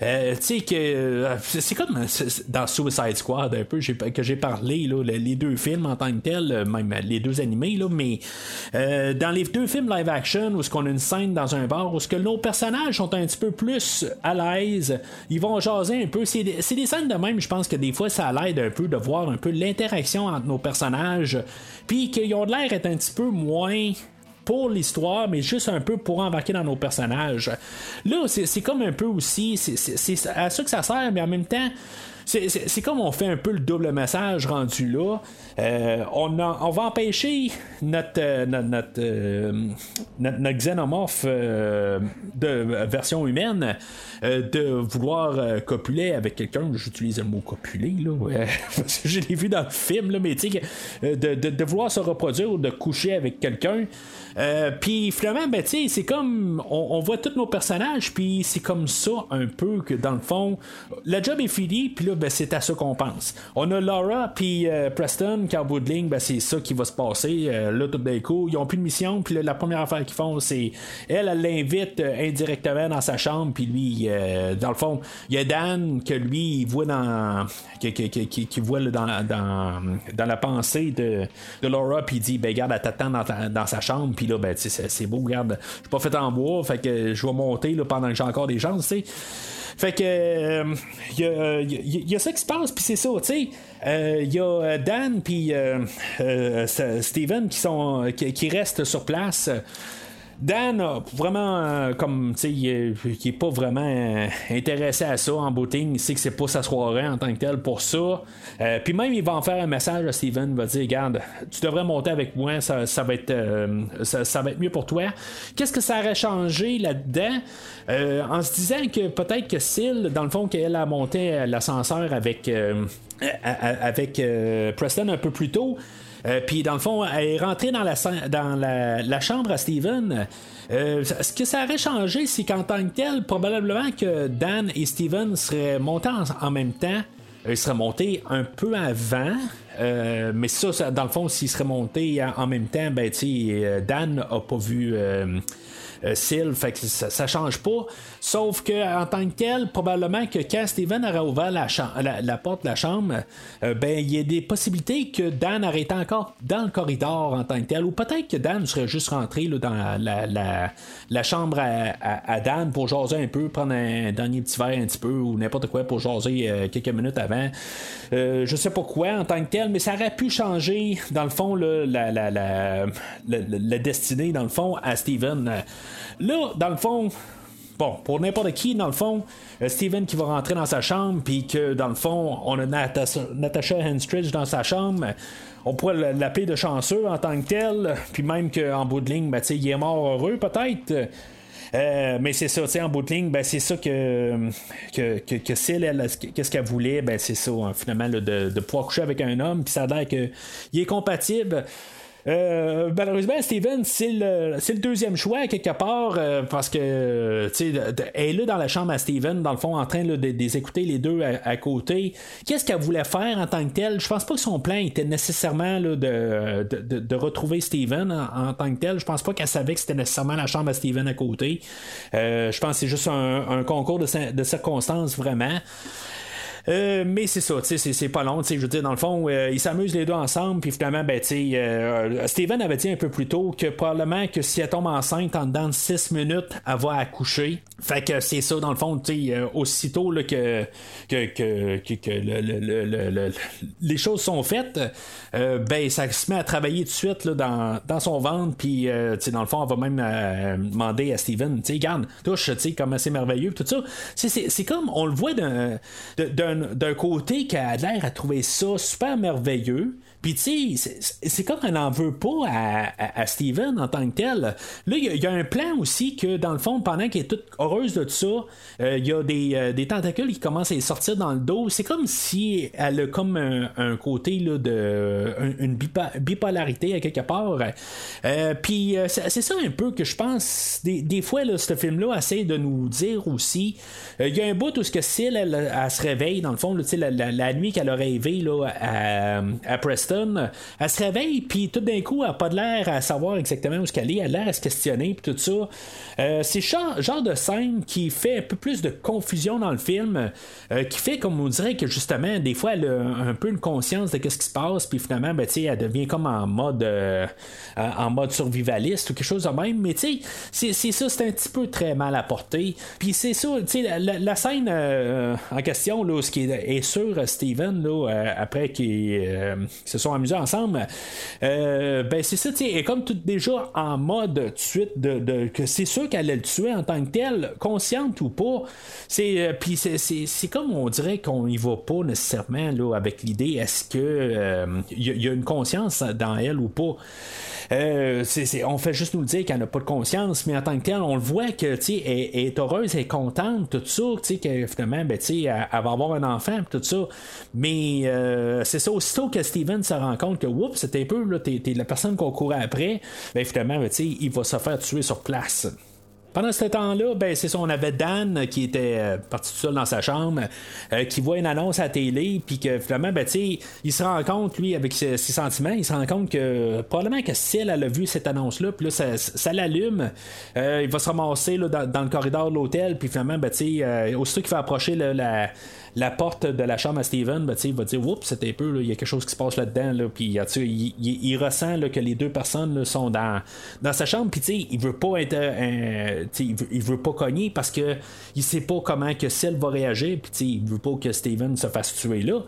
Tu sais, que euh, c'est comme dans Suicide Squad, un peu, que j'ai parlé, là, les deux films en tant que tels, même les deux animés, là, mais euh, dans les deux films live action, où est-ce qu'on a une scène dans un bar, où est-ce que nos personnages sont un petit peu plus à l'aise, ils vont jaser un peu. C'est des, des, scènes de même, je pense que des fois, ça l'aide un peu de voir un peu l'interaction entre nos personnages, puis qu'ils ont l'air d'être un petit peu moins pour l'histoire, mais juste un peu pour embarquer dans nos personnages. Là, c'est comme un peu aussi, c'est à ça que ça sert, mais en même temps, c'est comme on fait un peu le double message rendu là. Euh, on, on, va empêcher notre, euh, notre, notre, euh, notre, notre, xénomorphe de version humaine de vouloir copuler avec quelqu'un. J'utilise le mot copuler, là, je l'ai vu dans le film, là, mais tu sais, de, de, vouloir se reproduire ou de coucher avec quelqu'un. Euh, puis finalement, ben, c'est comme on, voit tous nos personnages, puis c'est comme ça un peu que dans le fond, la job est finie, puis là, ben, c'est à ça qu'on pense. On a Laura puis euh, Preston qui en bout de ligne, ben, c'est ça qui va se passer. Euh, là, tout d'un coup, ils ont plus de mission, puis la première affaire qu'ils font, c'est elle, elle l'invite indirectement dans sa chambre, puis lui, dans le fond, il y a Dan que lui, il voit dans, qui, qui, voit dans, dans, la pensée de, de Laura, puis il dit, ben, garde, elle t'attend dans, dans sa chambre puis là, ben, c'est beau, regarde, je suis pas fait en bois, fait que je vais monter là, pendant que j'ai encore des chances, tu sais. Fait que il euh, y, y, y, a ça qui se passe, puis c'est ça, tu sais. Il euh, y a Dan puis euh, Steven qui sont qui, restent sur place. Dan a vraiment euh, comme tu sais il est pas vraiment euh, intéressé à ça en booting, il sait que c'est pas sa soirée en tant que tel pour ça. Euh, puis même il va en faire un message à Steven, il va dire regarde, tu devrais monter avec moi, ça, va être ça, va être mieux pour toi. Qu'est-ce que ça aurait changé là-dedans? En se disant que peut-être que Syl dans le fond qu'elle a monté l'ascenseur avec Preston un peu plus tôt euh, puis dans le fond, elle est rentrée dans la, dans la, chambre à Steven. Euh, ce que ça aurait changé, c'est qu'en tant que tel, probablement que Dan et Steven seraient montés en, en même temps. Ils seraient montés un peu avant. Euh, mais ça, dans le fond, s'ils seraient montés en, même temps, ben, Dan n'a pas vu euh, Syl, fait que ça, ça, change pas. Sauf que en tant que tel, probablement que quand Steven aurait ouvert la, la, porte de la chambre, euh, ben il y a des possibilités que Dan aurait été encore dans le corridor en tant que tel, ou peut-être que Dan serait juste rentré dans la, la, chambre à, à, Dan pour jaser un peu, prendre un dernier petit verre un petit peu, ou n'importe quoi pour jaser euh, quelques minutes avant. Euh, je sais pas quoi en tant que tel, mais ça aurait pu changer dans le fond la, la, la, la, destinée dans le fond à Steven. Là, dans le fond, bon, pour n'importe qui, dans le fond, euh, Steven qui va rentrer dans sa chambre, puis que dans le fond, on a Natasha, Natasha Henstridge dans sa chambre. On pourrait l'appeler de chanceux en tant que tel, puis même qu'en bout de ligne, ben, il est mort heureux peut-être. Euh, mais c'est ça, tu sais, en bout de ligne, ben, c'est ça que, que, que, que qu'est-ce qu'elle voulait, ben, c'est ça, hein, finalement, là, de, de pouvoir coucher avec un homme, puis ça a l'air qu'il est compatible. Euh, malheureusement, Steven, c'est le, deuxième choix quelque part euh, parce que tu elle est là dans la chambre à Steven, dans le fond, en train de, les écouter les deux à, côté. Qu'est-ce qu'elle voulait faire en tant que telle? Je pense pas que son plan était nécessairement là, de, de, retrouver Steven en, tant que tel. Je pense pas qu'elle savait que c'était nécessairement la chambre à Steven à côté. Euh, je pense que c'est juste un, concours de circonstances vraiment. Euh, mais c'est ça, c'est pas long. Je veux dire, dans le fond, euh, ils s'amusent les deux ensemble, puis finalement, ben, euh, Steven avait dit un peu plus tôt que probablement que si elle tombe enceinte en dedans de 6 minutes, elle va accoucher. Fait que c'est ça, dans le fond, euh, aussitôt là, que, que, que, que le, le, le, les choses sont faites, euh, ben ça se met à travailler tout de suite là, dans, dans son ventre, puis euh, dans le fond, on va même euh, demander à Steven, tu sais, garde, touche, tu sais, comme c'est merveilleux, tout ça. C'est comme, on le voit d'un côté qui a l'air à trouver ça super merveilleux. Puis, tu sais, c'est comme qu'on n'en veut pas à, Steven en tant que tel. Là, il y, a un plan aussi que, dans le fond, pendant qu'elle est toute heureuse de tout ça, euh, il y a des, euh, des, tentacules qui commencent à sortir dans le dos. C'est comme si elle a comme un, côté là, de. une bipolarité à quelque part. Euh, puis, c'est ça un peu que je pense. Des, fois, là, ce film-là essaie de nous dire aussi. Il y a un bout où ce que Syl, elle, se réveille, dans le fond, la, la, la, nuit qu'elle a rêvé là, à, à Preston elle se réveille, puis tout d'un coup, elle n'a pas de l'air à savoir exactement où qu'elle est, elle a l'air à se questionner, puis tout ça. Euh, c'est genre, genre de scène qui fait un peu plus de confusion dans le film, euh, qui fait comme on dirait que justement, des fois, elle a un peu une conscience de ce qui se passe, puis finalement, ben, elle devient comme en mode, euh, en mode survivaliste ou quelque chose de même. Mais tu sais, c'est ça, c'est un petit peu très mal apporté. Puis c'est ça, tu sais, la, scène en question, là, ce qui est, sûr, Steven, là, après qu'il se sont amusés ensemble, ben c'est ça, tu est comme tout déjà en mode de suite de, que c'est sûr qu'elle allait le tuer en tant que tel, consciente ou pas. C'est euh, puis c'est comme on dirait qu'on y va pas nécessairement là, avec l'idée est-ce que euh, il y, a une conscience dans elle ou pas? Euh, on fait juste nous le dire qu'elle n'a pas de conscience, mais en tant que tel, on le voit que elle, elle est heureuse, elle est contente, tout ça, que finalement, ben, elle, elle va avoir un enfant, tout ça. Mais c'est ça, aussitôt que Steven se rend compte que, oups, c'était un peu, là, t'es, la personne qu'on courait après, ben, finalement, ben, il va se faire tuer sur place. Pendant ce temps-là, ben, c'est ça, on avait Dan qui était euh, parti tout seul dans sa chambre, euh, qui voit une annonce à la télé, puis que finalement, ben, il se rend compte, lui, avec ses, sentiments, il se rend compte que probablement que si elle, a vu cette annonce-là, puis là, ça, l'allume, euh, il va se ramasser là, dans, le corridor de l'hôtel, puis finalement, ben, aussitôt qu'il va approcher la la porte de la chambre à Steven, ben, il va dire Oups, un peu, il y a quelque chose qui se passe là-dedans. Là, puis il, il, ressent là, que les deux personnes sont dans, dans sa chambre. Puis il veut pas être. Euh, il, veut, il, veut, pas cogner parce que il sait pas comment que celle va réagir. Puis il veut pas que Steven se fasse tuer là.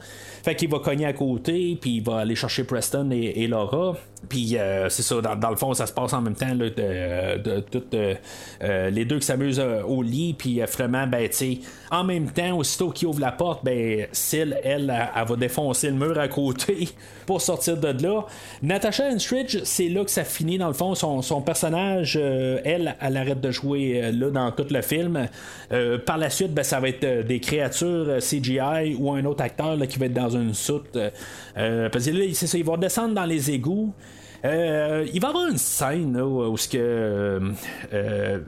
Fait qu'il va cogner à côté, puis il va aller chercher Preston et, Laura. Puis euh, c'est ça, dans, le fond, ça se passe en même temps de, de, euh, les deux qui s'amusent au lit, puis vraiment, ben, tu en même temps, aussitôt qu'il ouvre la porte, ben, Syl, elle, elle, va défoncer le mur à côté pour sortir de là. Natasha Enstridge, c'est là que ça finit, dans le fond. Son, personnage, euh, elle, elle arrête de jouer euh, là dans tout le film. Euh, par la suite, ben, ça va être des créatures CGI ou un autre acteur qui va être dans une soute. parce que là, c'est ça, ils vont descendre dans les égouts. Euh, il va y avoir une scène où ce que euh, euh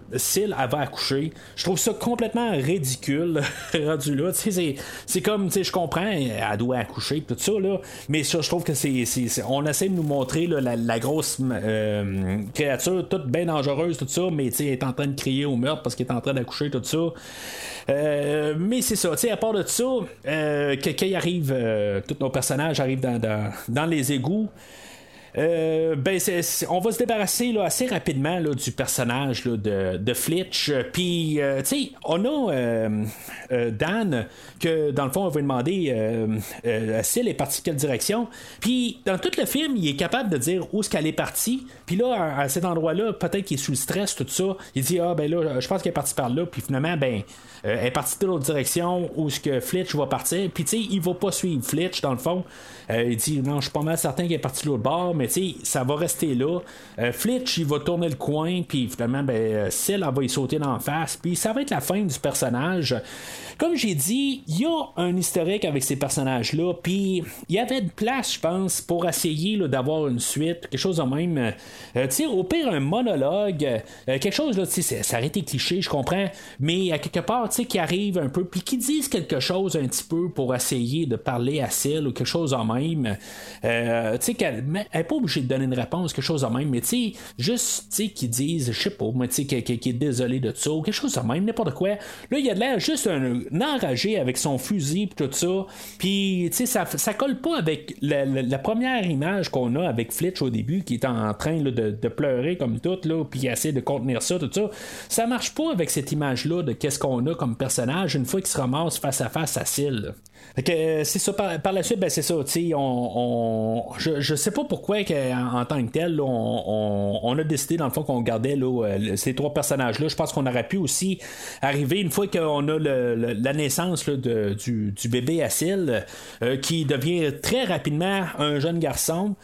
va accoucher. Je trouve ça complètement ridicule rendu là. C'est comme, je comprends, elle doit accoucher tout ça là, mais ça, je trouve que c'est, on essaie de nous montrer la, grosse euh, créature toute bien dangereuse tout ça, mais elle est en train de crier au meurtre parce qu'elle est en train d'accoucher tout ça. mais c'est ça, à part de ça, euh, quand arrive, tous nos personnages arrivent dans, dans, dans les égouts. Euh, ben, on va se débarrasser là, assez rapidement là, du personnage là, de, de Flitch. Puis, euh, tu sais, on a euh, Dan que, dans le fond, on va demander euh, s'il est parti quelle direction. Puis, dans tout le film, il est capable de dire où est-ce qu'elle est partie. Puis là, à, cet endroit-là, peut-être qu'il est sous le stress, tout ça. Il dit, ah, ben là, je pense qu'elle est partie par là. Puis finalement, ben, elle est partie de l'autre direction où ce que Flitch va partir. Puis, tu sais, il va pas suivre Flitch, dans le fond. il dit, non, je suis pas mal certain qu'il est parti de l'autre bord, mais mais ça va rester là. Euh, Flitch, il va tourner le coin, puis finalement, ben, Syl, va y sauter d'en face, puis ça va être la fin du personnage. Comme j'ai dit, il y a un historique avec ces personnages-là, puis il y avait de place, je pense, pour essayer d'avoir une suite, quelque chose de même. Euh, tu sais, au pire, un monologue, euh, quelque chose, là, ça aurait été cliché, je comprends, mais à quelque part, tu sais, qui arrive un peu, puis qui disent quelque chose un petit peu pour essayer de parler à Syl ou quelque chose en même. tu sais, qu'elle n'est pas pas obligé de donner une réponse, quelque chose de même, mais tu sais, juste, tu sais, qu'ils disent, je sais pas, mais tu sais, qu'il est désolé de ça, ou quelque chose de même, n'importe quoi. Là, il a l'air juste un, enragé avec son fusil, pis tout ça. Puis, tu sais, ça, ça colle pas avec la, première image qu'on a avec Flitch au début, qui est en train de, pleurer comme tout, là, puis il essaie de contenir ça, tout ça. Ça marche pas avec cette image-là de qu'est-ce qu'on a comme personnage une fois qu'il se ramasse face à face à Syl. Euh, c'est ça, par, la suite, ben, c'est ça, tu on, je, je sais pas pourquoi en, en, tant que tel, on, a décidé dans le fond qu'on gardait là, euh, ces trois personnages-là. Je pense qu'on aurait pu aussi arriver une fois qu'on a la naissance du, bébé Asile, euh, qui devient très rapidement un jeune garçon.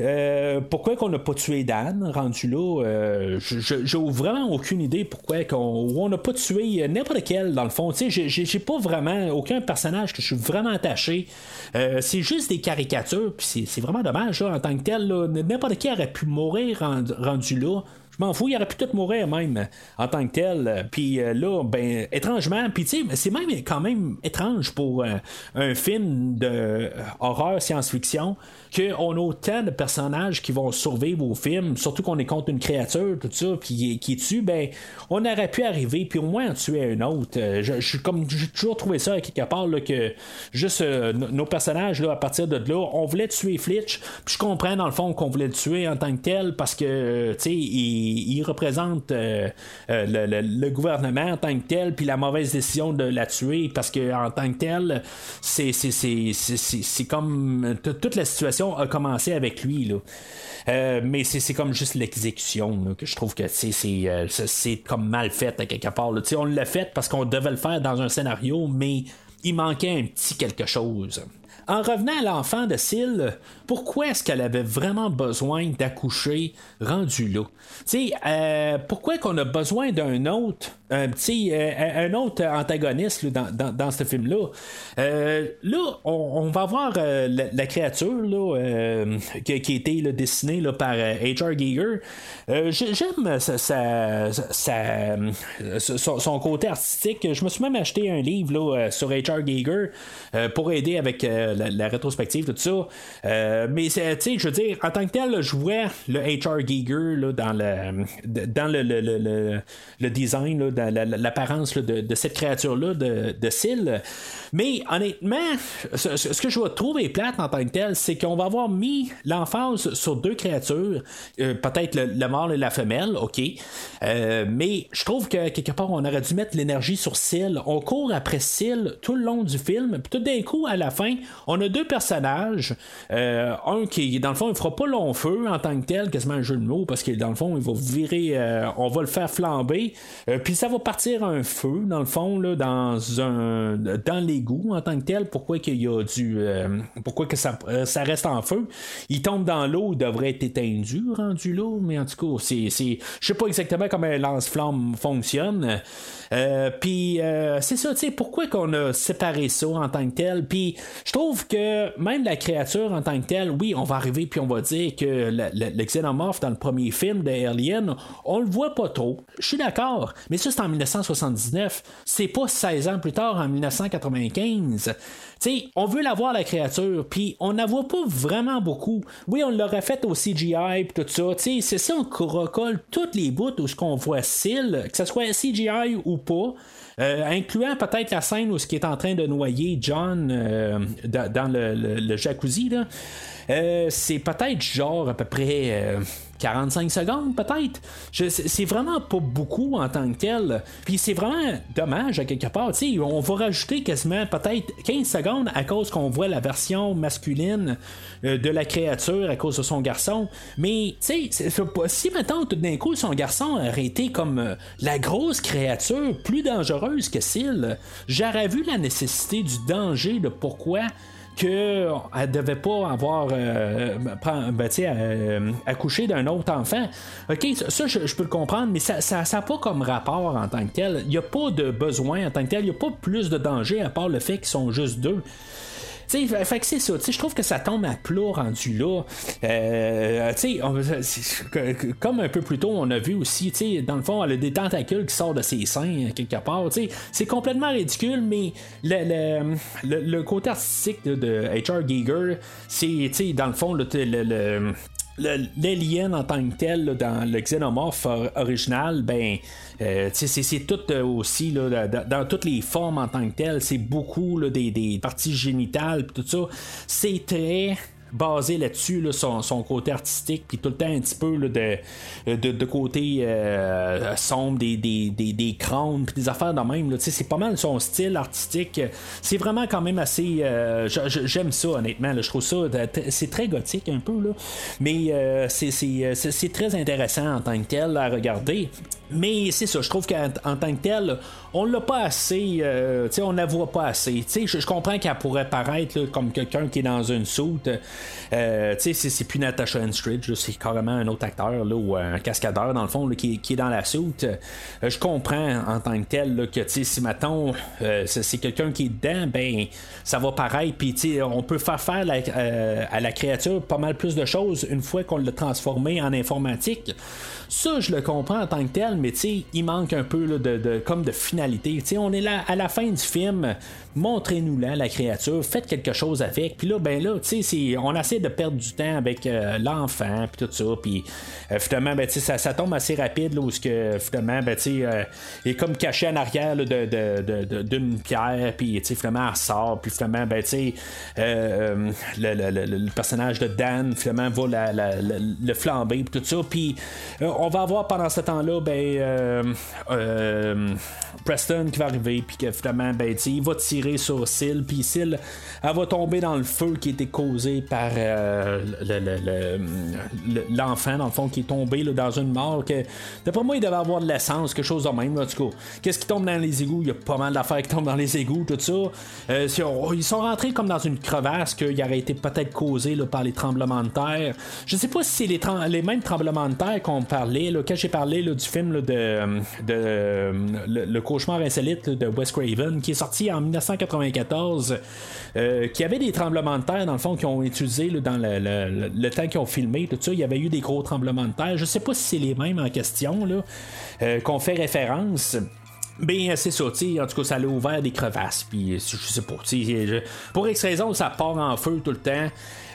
Euh, pourquoi qu'on n'a pas tué Dan rendu là euh, J'ai vraiment aucune idée pourquoi qu'on on n'a pas tué n'importe quel dans le fond. J'ai pas vraiment aucun personnage que je suis vraiment attaché. Euh, c'est juste des caricatures, puis c'est vraiment dommage en tant que tel. N'importe qui aurait pu mourir rendu là. Je m'en fous, il aurait pu tout mourir même en tant que tel. Puis là, ben, étrangement, puis tu sais, c'est même quand même étrange pour un film de horreur science-fiction qu'on a autant de personnages qui vont survivre au film, surtout qu'on est contre une créature, tout ça, qui, qui tue, ben, on aurait pu arriver, puis au moins en tuer un autre. Euh, je, comme j'ai toujours trouvé ça à quelque part, là, que juste euh, nos personnages, là, à partir de là, on voulait tuer Flitch, puis je comprends dans le fond qu'on voulait le tuer en tant que tel, parce que, tu sais, il, représente euh, le, gouvernement en tant que tel, puis la mauvaise décision de la tuer, parce que en tant que tel, c'est comme toute la situation a commencé avec lui. Là. Euh, mais c'est comme juste l'exécution que je trouve que euh, c'est comme mal fait à quelque part. On l'a fait parce qu'on devait le faire dans un scénario, mais il manquait un petit quelque chose. En revenant à l'enfant de Syl, pourquoi est-ce qu'elle avait vraiment besoin d'accoucher rendu là? Euh, pourquoi qu'on a besoin d'un autre, un petit, euh, un autre antagoniste dans, dans, ce film-là? Euh, là, on, va voir la, créature là, qui, a été dessinée par H.R. Giger. J'aime son, côté artistique. Je me suis même acheté un livre sur H.R. Giger pour aider avec la, rétrospective, tout ça. Euh, mais, tu sais, je veux dire, en tant que tel, je vois le H.R. Giger là, dans, le, dans le, le, le, design, dans l'apparence de, de, cette créature-là, de, de Syl. Mais honnêtement, ce, que je vais trouver plate en tant que tel, c'est qu'on va avoir mis l'emphase sur deux créatures, euh, peut-être le, mâle et la femelle, ok? Euh, mais je trouve que quelque part, on aurait dû mettre l'énergie sur Syl. On court après Syl tout le long du film, puis tout d'un coup, à la fin, on a deux personnages. Un qui, dans le fond, il fera pas long feu en tant que tel, quasiment un jeu de mots, parce que dans le fond, il va virer, euh, on va le faire flamber, euh, puis ça va partir un feu, dans le fond, dans l'égout en tant que tel. Pourquoi qu'il y a du. pourquoi que ça, ça reste en feu? Il tombe dans l'eau, il devrait être éteindu, rendu là, mais en tout cas, c'est. Je sais pas exactement comment lance-flamme fonctionne. Puis c'est ça, tu sais, pourquoi qu'on a séparé ça en tant que tel? Puis je trouve que même la créature en tant que telle, oui, on va arriver puis on va dire que le, xénomorphe dans le premier film de Alien, on le voit pas trop. Je suis d'accord, mais ça c'est en 1979. C'est pas 16 ans plus tard, en 1995. Sais, on veut la voir la créature, puis on la voit pas vraiment beaucoup. Oui, on l'aurait fait au CGI puis tout ça. C'est ça, on recolle toutes les bouts où ce qu'on voit Sil, que ce soit CGI ou pas. Euh, incluant peut-être la scène où ce qui est en train de noyer John euh, dans, le, jacuzzi. Euh, c'est peut-être genre à peu près 45 secondes peut-être. C'est vraiment pas beaucoup en tant que tel. Puis c'est vraiment dommage à quelque part. on va rajouter quasiment peut-être 15 secondes à cause qu'on voit la version masculine euh, de la créature à cause de son garçon. Mais tu sais, si maintenant tout d'un coup son garçon aurait été comme euh, la grosse créature plus dangereuse que Syl, j'aurais vu la nécessité du danger de pourquoi qu'elle devait pas avoir euh, ben, euh, accouché d'un autre enfant. Ok, ça, je, peux le comprendre, mais ça n'a ça, pas comme rapport en tant que tel. Il n'y a pas de besoin en tant que tel. Il n'y a pas plus de danger à part le fait qu'ils sont juste deux sais, fait que c'est ça. Je trouve que ça tombe à plat rendu là. Euh, comme un peu plus tôt, on a vu aussi, dans le fond, elle a des tentacules qui sortent de ses seins quelque part. C'est complètement ridicule, mais le, le, le, côté artistique de, H.R. Giger, c'est, dans le fond, le l'alien en tant que tel dans le xénomorphe original, ben c'est tout aussi là, dans, toutes les formes en tant que tel, c'est beaucoup des, des, parties génitales tout ça. C'est très basé là-dessus, son, son, côté artistique, puis tout le temps un petit peu de, de, côté euh, sombre, des, des, des, des crânes, puis des affaires de même. C'est pas mal son style artistique. C'est vraiment quand même assez. Euh, j'aime ça, honnêtement. je trouve ça. C'est très gothique un peu, là. mais euh, c'est très intéressant en tant que tel à regarder. Mais c'est ça, je trouve qu'en tant que tel, on l'a pas assez, euh, on la voit pas assez. Je, je comprends qu'elle pourrait paraître comme quelqu'un qui est dans une soute. Euh, c'est plus Natasha Henstridge, c'est carrément un autre acteur là, ou un cascadeur dans le fond qui, est dans la soute. Euh, je comprends en tant que tel que si maintenant euh, c'est quelqu'un qui est dedans, ben ça va paraître. Puis on peut faire faire à la créature pas mal plus de choses une fois qu'on l'a transformé en informatique. Ça, je le comprends en tant que tel, mais il manque un peu de, comme de finalité. on est là à la fin du film, montrez-nous là la créature, faites quelque chose avec. Puis là, ben là, on essaie de perdre du temps avec euh, l'enfant, puis tout ça. Puis euh, finalement, ben, ça, ça tombe assez rapide, là, où que, finalement, ben, euh, il est comme caché en arrière d'une de, de, pierre, puis finalement, elle sort, puis finalement, ben, le, le, personnage de Dan, finalement, va le flamber, puis tout ça. Puis on va avoir pendant ce temps-là, ben, Preston qui va arriver, puis que finalement, ben, il va tirer sur Syl, puis Syl, elle va tomber dans le feu qui été causé par euh, l'enfant, dans le fond, qui est tombé dans une mort. Que, d'après moi, il devait avoir de l'essence, quelque chose de même, en tout cas. Qu'est-ce qui tombe dans les égouts? Il y a pas mal d'affaires qui tombent dans les égouts, tout ça. ils sont rentrés comme dans une crevasse qui aurait été peut-être causée par les tremblements de terre. Je sais pas si c'est les, mêmes tremblements de terre qu'on parlait quand j'ai parlé du film de, le, cauchemar insolite de Wes Craven, qui est sorti en 1994, euh, qui avait des tremblements de terre, dans le fond, qui ont utilisé dans le, temps qu'ils ont filmé, tout ça. Il y avait eu des gros tremblements de terre. Je sais pas si c'est les mêmes en question, euh, qu'on fait référence. Ben, c'est ça, en tout cas, ça a ouvert des crevasses, puis je sais pas, pour X raison, ça part en feu tout le temps.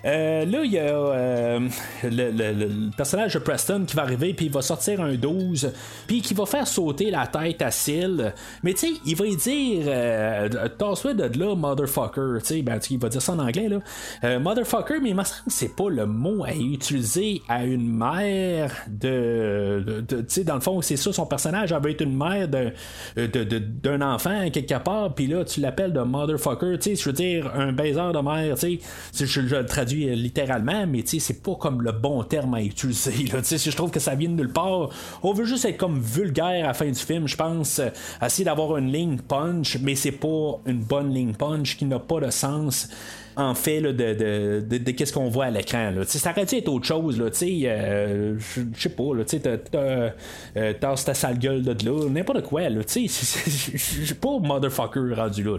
Euh, là, il y a euh, le, personnage de Preston qui va arriver, puis il va sortir un 12, puis qui va faire sauter la tête à Syl. Mais tu sais, il va dire euh, Toss-toi de là, motherfucker. Tu sais, ben, il va dire ça en anglais, là. Euh, motherfucker, mais il me semble que c'est pas le mot à utiliser à une mère de. tu sais, dans le fond, c'est ça, son personnage avait été une mère d'un de, enfant quelque part, puis là, tu l'appelles de motherfucker. Tu sais, je veux dire, un baiser de mère, tu sais, je, je le traduis euh, littéralement, mais c'est pas comme le bon terme à utiliser. Je trouve que ça vient de nulle part. On veut juste être comme vulgaire à la fin du film, je pense. Euh, essayer d'avoir une ligne punch, mais c'est pas une bonne ligne punch qui n'a pas de sens en fait de, qu'est-ce qu'on voit à l'écran. Ça aurait dû être autre chose. Là, euh, je sais pas, t'as, t'as, ta sale gueule de là, n'importe quoi. Je suis pas motherfucker rendu là.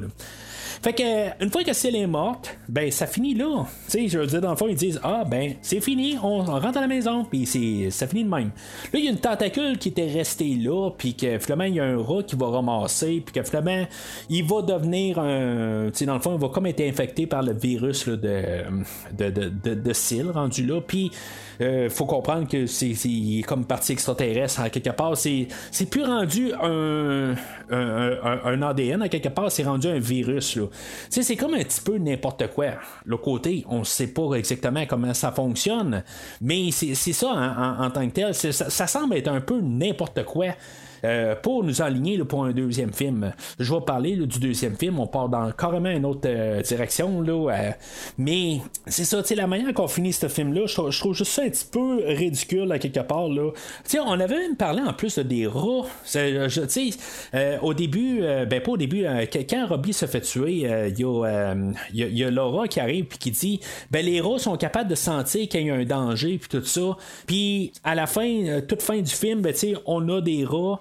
Fait que une fois que Celle est morte, ben ça finit là. Tu sais, je veux dire, dans le fond, ils disent Ah ben c'est fini, on, rentre à la maison, puis c'est ça finit de même. Là, il y a une tentacule qui était restée là, puis que finalement, il y a un rat qui va ramasser, puis que finalement, il va devenir un. Tu sais, dans le fond, il va comme être infecté par le virus de, de, de, de, de rendu là, puis euh, faut comprendre que c'est comme partie extraterrestre à quelque part. C'est plus rendu un, un, ADN à quelque part, c'est rendu un virus. C'est comme un petit peu n'importe quoi. Le côté, on sait pas exactement comment ça fonctionne, mais c'est ça en, tant que tel. ça semble être un peu n'importe quoi. Euh, pour nous aligner pour un deuxième film. Je vais parler du deuxième film, on part dans carrément une autre euh, direction. Là, euh, mais c'est ça, la manière qu'on finit ce film-là, je, trouve juste ça un petit peu ridicule à quelque part. Là. on avait même parlé en plus des rats. au début, ben pas au début, quand Robbie se fait tuer, il y, a Laura qui arrive et qui dit ben les rats sont capables de sentir qu'il y a un danger puis tout ça. Puis à la fin, toute fin du film, ben, on a des rats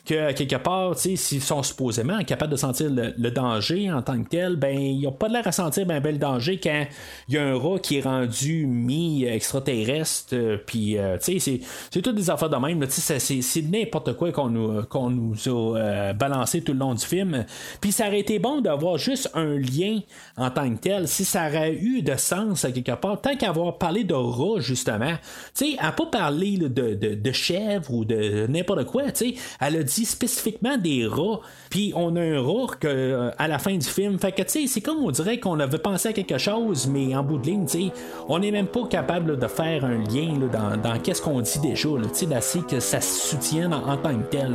que quelque part, s'ils sont supposément capables de sentir le, danger en tant que tel, ben ils n'ont pas l'air à sentir ben, le danger quand il y a un rat qui est rendu mi-extraterrestre, euh, puis euh, tu sais, c'est toutes des affaires de même, c'est n'importe quoi qu'on nous, nous a euh, balancé tout le long du film. Puis ça aurait été bon d'avoir juste un lien en tant que tel, si ça aurait eu de sens à quelque part, tant qu'avoir parlé de rat, justement, tu sais, à pas parler de, de, de chèvre ou de n'importe quoi, tu sais, elle a dit spécifiquement des rats, puis on a un rat que, à la fin du film, fait que tu sais, c'est comme on dirait qu'on avait pensé à quelque chose, mais en bout de ligne, tu sais, on n'est même pas capable de faire un lien dans, dans qu'est-ce qu'on dit déjà, tu sais, d'assez que ça se soutienne en, en tant que tel.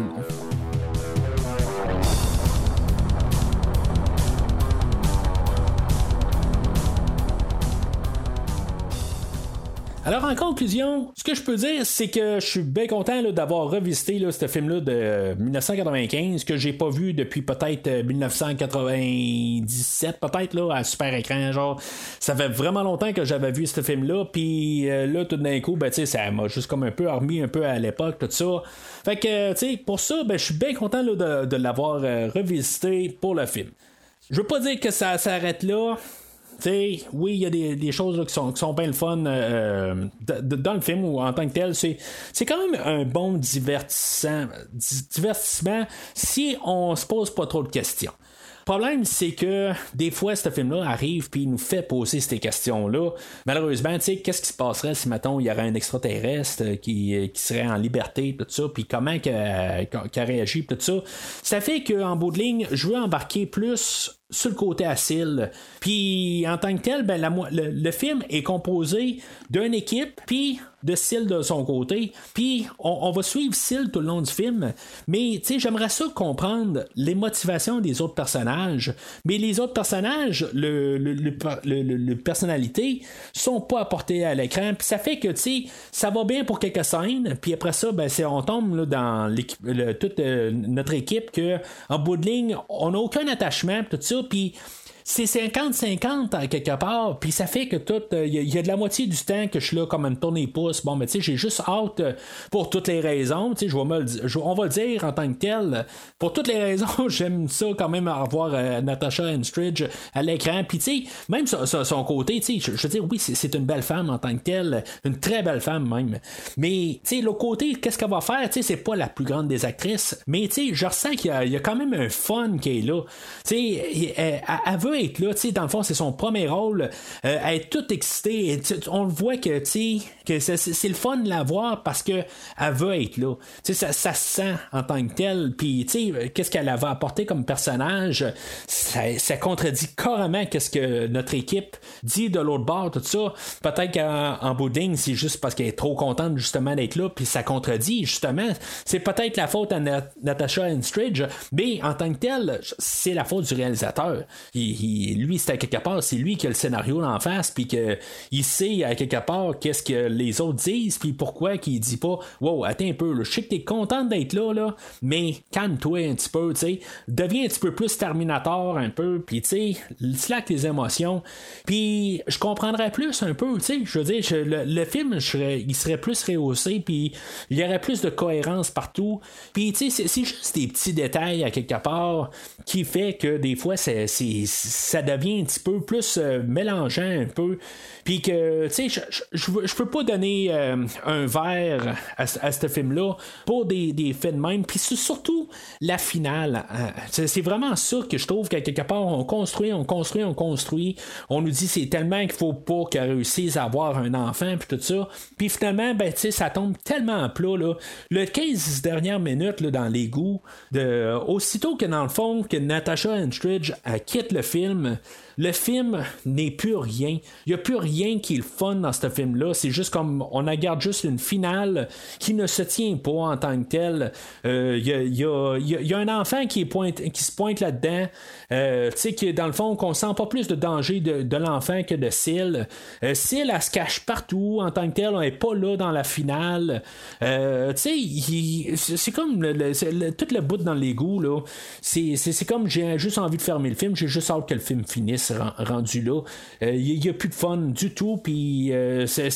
Alors, en conclusion, ce que je peux dire, c'est que je suis bien content d'avoir revisité ce film-là de 1995 que j'ai pas vu depuis peut-être 1997, euh, peut-être à super écran. Genre, ça fait vraiment longtemps que j'avais vu ce film-là, puis euh, là, tout d'un coup, ben, ça m'a juste comme un peu remis un peu à l'époque, tout ça. Fait que, tu sais, pour ça, ben, je suis bien content de, l'avoir euh, revisité pour le film. Je veux pas dire que ça s'arrête là oui, il y a des, choses qui, sont, sont bien le fun euh, dans le film ou en tant que tel. C'est, quand même un bon divertissement, si on se pose pas trop de questions. Le problème, c'est que des fois, ce film-là arrive puis il nous fait poser ces questions-là. Malheureusement, tu sais, qu'est-ce qui se passerait si, mettons, il y aurait un extraterrestre qui, qui serait en liberté, tout ça, puis comment qu'il réagit, tout ça. Ça fait qu'en bout de ligne, je veux embarquer plus sur le côté Asile. Puis en tant que tel, ben, le, film est composé d'une équipe, puis de Syl de son côté. Puis on, va suivre Syl tout le long du film. Mais j'aimerais ça comprendre les motivations des autres personnages. Mais les autres personnages, le, le, le, personnalité, sont pas apportés à l'écran. Puis ça fait que ça va bien pour quelques scènes. Puis après ça, ben, on tombe dans toute euh, notre équipe que en bout de ligne, on n'a aucun attachement, tout ça. Puis c'est 50-50 quelque part, puis ça fait que tout, il euh, y, a de la moitié du temps que je suis là comme une tournée pouce. Bon, mais tu sais, j'ai juste hâte euh, pour toutes les raisons, tu sais, je vais me le, on va le dire en tant que tel. Pour toutes les raisons, j'aime ça quand même avoir euh, Natasha Enstridge à l'écran, puis tu sais, même son, son côté, tu sais, je, veux dire, oui, c'est une belle femme en tant que telle, une très belle femme même. Mais tu sais, l'autre côté, qu'est-ce qu'elle va faire, tu sais, c'est pas la plus grande des actrices, mais tu sais, je ressens qu'il y, a quand même un fun qui est là. Tu sais, elle, elle veut être là. Dans le fond, c'est son premier rôle. Euh, être tout excité. On le voit que, que c'est le fun de la voir parce qu'elle veut être là. Ça, ça se sent en tant que tel. Puis, qu'est-ce qu'elle va apporter comme personnage? Ça, contredit carrément qu'est-ce que notre équipe dit de l'autre bord, tout ça. Peut-être qu'en bout c'est juste parce qu'elle est trop contente justement d'être là, puis ça contredit justement. C'est peut-être la faute à Natasha Enstridge, mais en tant que tel, c'est la faute du réalisateur. il, lui, c'est à quelque part, c'est lui qui a le scénario en face, puis qu'il sait à quelque part qu'est-ce que les autres disent, puis pourquoi qu'il dit pas, wow, attends un peu, je sais que t'es content d'être là, là, mais calme-toi un petit peu, tu sais, deviens un petit peu plus Terminator, un peu, puis tu sais, slack les émotions, puis je comprendrais plus un peu, tu sais, je veux dire, le, film, il serait plus rehaussé, puis il y aurait plus de cohérence partout, puis tu sais, c'est juste des petits détails à quelque part qui fait que des fois, c'est ça devient un petit peu plus euh, mélangeant un peu. Puis que, tu sais, je, peux pas donner euh, un verre à, ce film-là pour des, des de même. Puis surtout la finale. Hein. c'est vraiment ça que je trouve qu'à quelque part, on construit, on construit, on construit. On nous dit c'est tellement qu'il faut pas qu'elle réussisse à avoir un enfant, puis tout ça. Puis finalement, ben, tu sais, ça tombe tellement à plat, là. Le 15 dernières minutes, là, dans l'égout, de, aussitôt que dans le fond, que Natasha Enstridge quitte le film, film le film n'est plus rien. Il n'y a plus rien qui est le fun dans ce film-là. C'est juste comme on regarde juste une finale qui ne se tient pas en tant que telle. Il y, a, un enfant qui, se pointe là-dedans. Euh, tu sais, que dans le fond, qu'on sent pas plus de danger de, l'enfant que de Syl. Euh, Syl, elle se cache partout en tant que telle. On n'est pas là dans la finale. Euh, tu sais, c'est comme le, tout le bout dans l'égout. C'est comme j'ai juste envie de fermer le film. J'ai juste hâte que le film finisse rendu là. Il n'y a plus de fun du tout, puis ça,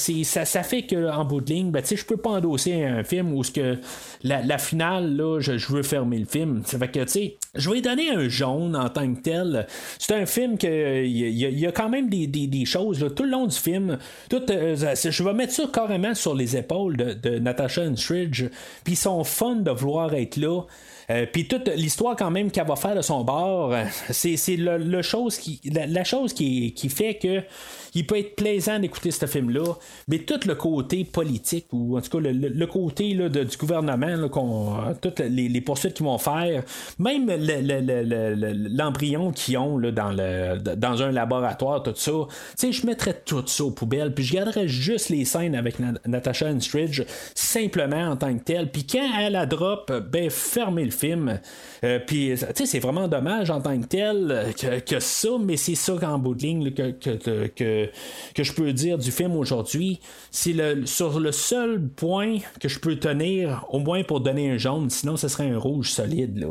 ça, fait qu'en bout de ligne, ben, je peux pas endosser un film où que la, finale, là, je, veux fermer le film. Ça fait que, tu sais, je vais donner un jaune en tant que tel. C'est un film que il y, a quand même des, choses tout le long du film. Tout, je vais mettre ça carrément sur les épaules de, de Natasha Enstridge. Puis ils sont fun de vouloir être là. Euh, puis toute l'histoire quand même qu'elle va faire de son bord, euh, c'est, le, chose qui, la, chose qui, qui fait que il peut être plaisant d'écouter ce film-là, mais tout le côté politique, ou en tout cas le, côté là, du gouvernement, qu'on, toutes les, poursuites qu'ils vont faire, même l'embryon qu'ils ont là, dans, le, dans un laboratoire, tout ça, je mettrais tout ça aux poubelles, puis je garderais juste les scènes avec Natasha Enstridge, simplement en tant que telle. Puis quand elle a drop, ben fermez le film. Euh, puis, tu sais, c'est vraiment dommage en tant que tel que, ça, mais c'est ça qu'en bout de ligne que, que que, je peux dire du film aujourd'hui. C'est le, sur le seul point que je peux tenir, au moins pour donner un jaune, sinon ce serait un rouge solide. Là.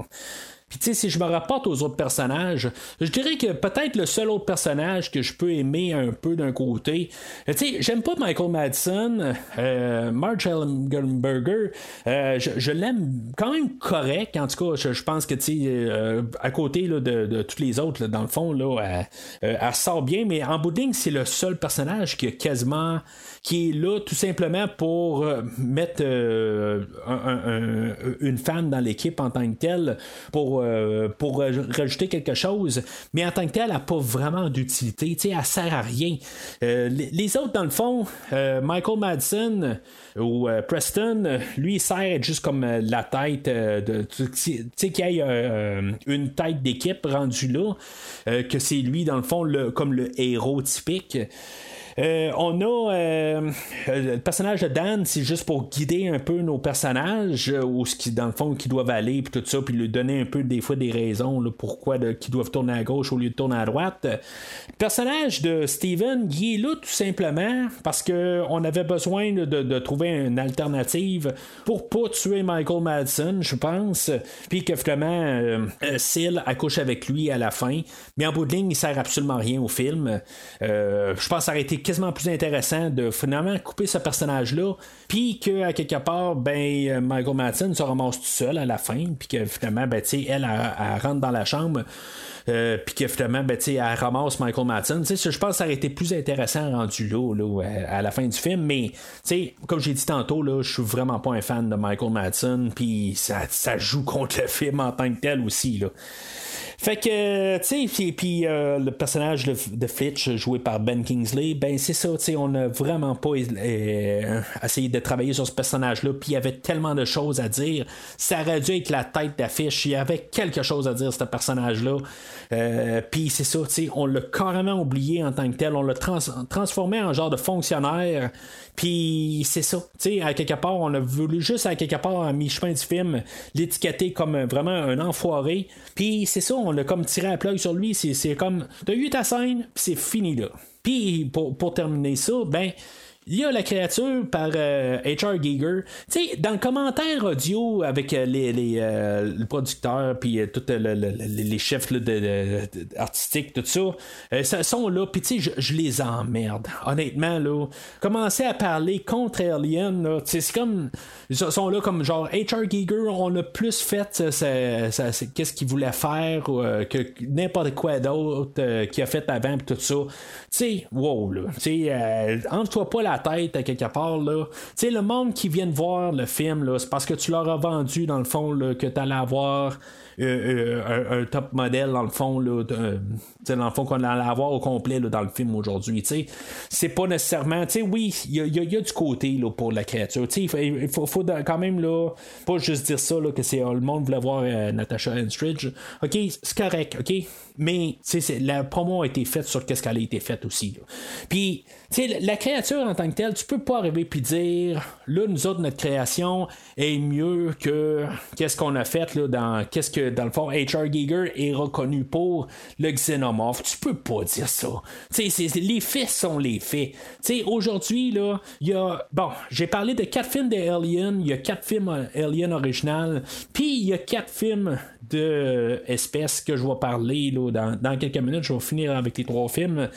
Puis tu sais, si je me rapporte aux autres personnages, je dirais que peut-être le seul autre personnage que je peux aimer un peu d'un côté, tu sais, j'aime pas Michael Madsen, euh, Marge Ellenberger, euh, je, l'aime quand même correct, en tout cas, je, pense que tu sais, euh, à côté là, de, de tous les autres, dans le fond, là, elle, sort bien, mais en bout c'est le seul personnage qui a quasiment qui est là tout simplement pour mettre une femme dans l'équipe en tant que telle, pour euh, pour, rajouter quelque chose, mais en tant que tel, elle n'a pas vraiment d'utilité. Elle ne sert à rien. Euh, les, autres, dans le fond, euh, Michael Madsen ou Preston, lui, il sert juste comme la tête de. Tu sais, qu'il y ait une tête d'équipe rendue là, que c'est lui, dans le fond, le, comme le héros typique. Euh, on a euh, le personnage de Dan, c'est juste pour guider un peu nos personnages, euh, ou ce qui, dans le fond, qui doivent aller, puis tout ça, puis lui donner un peu des fois des raisons pourquoi qu'ils doivent tourner à gauche au lieu de tourner à droite. Le personnage de Steven, il est là tout simplement parce qu'on avait besoin de, trouver une alternative pour pas tuer Michael Madsen, je pense, puis que finalement, euh, accouche avec lui à la fin. Mais en bout de ligne, il sert absolument rien au film. je pense que quasiment plus intéressant de finalement couper ce personnage-là, puis qu'à quelque part, ben, euh, Michael Madsen se ramasse tout seul à la fin, puis que finalement, ben, elle, elle, elle, rentre dans la chambre. Euh, puis que finalement, ben, elle ramasse Michael Madsen. Je pense que ça aurait été plus intéressant rendu là, là à la fin du film. Mais comme j'ai dit tantôt, je suis vraiment pas un fan de Michael Madsen. Puis ça, ça, joue contre le film en tant que tel aussi. Là. Fait que, tu sais, puis euh, le personnage de, Fitch joué par Ben Kingsley, ben c'est ça, tu sais, on n'a vraiment pas euh, essayé de travailler sur ce personnage-là, puis il y avait tellement de choses à dire. Ça aurait dû être la tête d'affiche, il y avait quelque chose à dire, ce personnage-là. Euh, puis c'est ça, tu sais, on l'a carrément oublié en tant que tel, on l'a transformé en genre de fonctionnaire puis c'est ça, tu sais, à quelque part, on a voulu juste à quelque part, à mi-chemin du film, l'étiqueter comme vraiment un enfoiré. Puis c'est ça, on l'a comme tiré à plug sur lui. C'est comme, t'as eu ta scène, c'est fini là. Puis pour, pour terminer ça, ben il y a la créature par H.R. Euh, Giger. Tu sais, dans le commentaire audio avec euh, les, les euh, le producteur puis tous les chefs de, artistiques, tout ça, sont là. Puis tu sais, je, les emmerde. Honnêtement, là, commencer à parler contre Alien, c'est comme. Ils sont là comme genre H.R. Giger, on a plus fait qu'est-ce qu'il voulait faire que n'importe quoi d'autre qu'il a fait avant, tout ça. Tu sais, wow, là. Tu sais, entre-toi pas la tête à quelque part. Là. Tu sais, le monde qui vient de voir le film, c'est parce que tu leur as vendu, dans le fond, là, que tu allais avoir euh, euh, un, top modèle dans le fond là, dans le fond qu'on allait avoir au complet dans le film aujourd'hui. C'est pas nécessairement. Oui, il y, a, du côté pour la créature. Il faut, quand même là, pas juste dire ça que c'est le monde voulait voir euh, Natasha Enstridge. Ok, c'est correct, ok? Mais la promo a été faite sur qu'est-ce qu'elle a été faite aussi. Puis, la créature en tant que telle, tu peux pas arriver puis dire là, nous autres, notre création est mieux que qu'est-ce qu'on a fait là, dans qu'est-ce que dans le fond, H.R. Giger est reconnu pour le xénomorphe. Tu peux pas dire ça. les faits sont les faits. aujourd'hui, là, il y a. Bon, j'ai parlé de quatre films d'Alien, il y a quatre films Alien original, puis il y a quatre films de espèces que je vais parler là, dans, quelques minutes. Je vais finir avec les trois films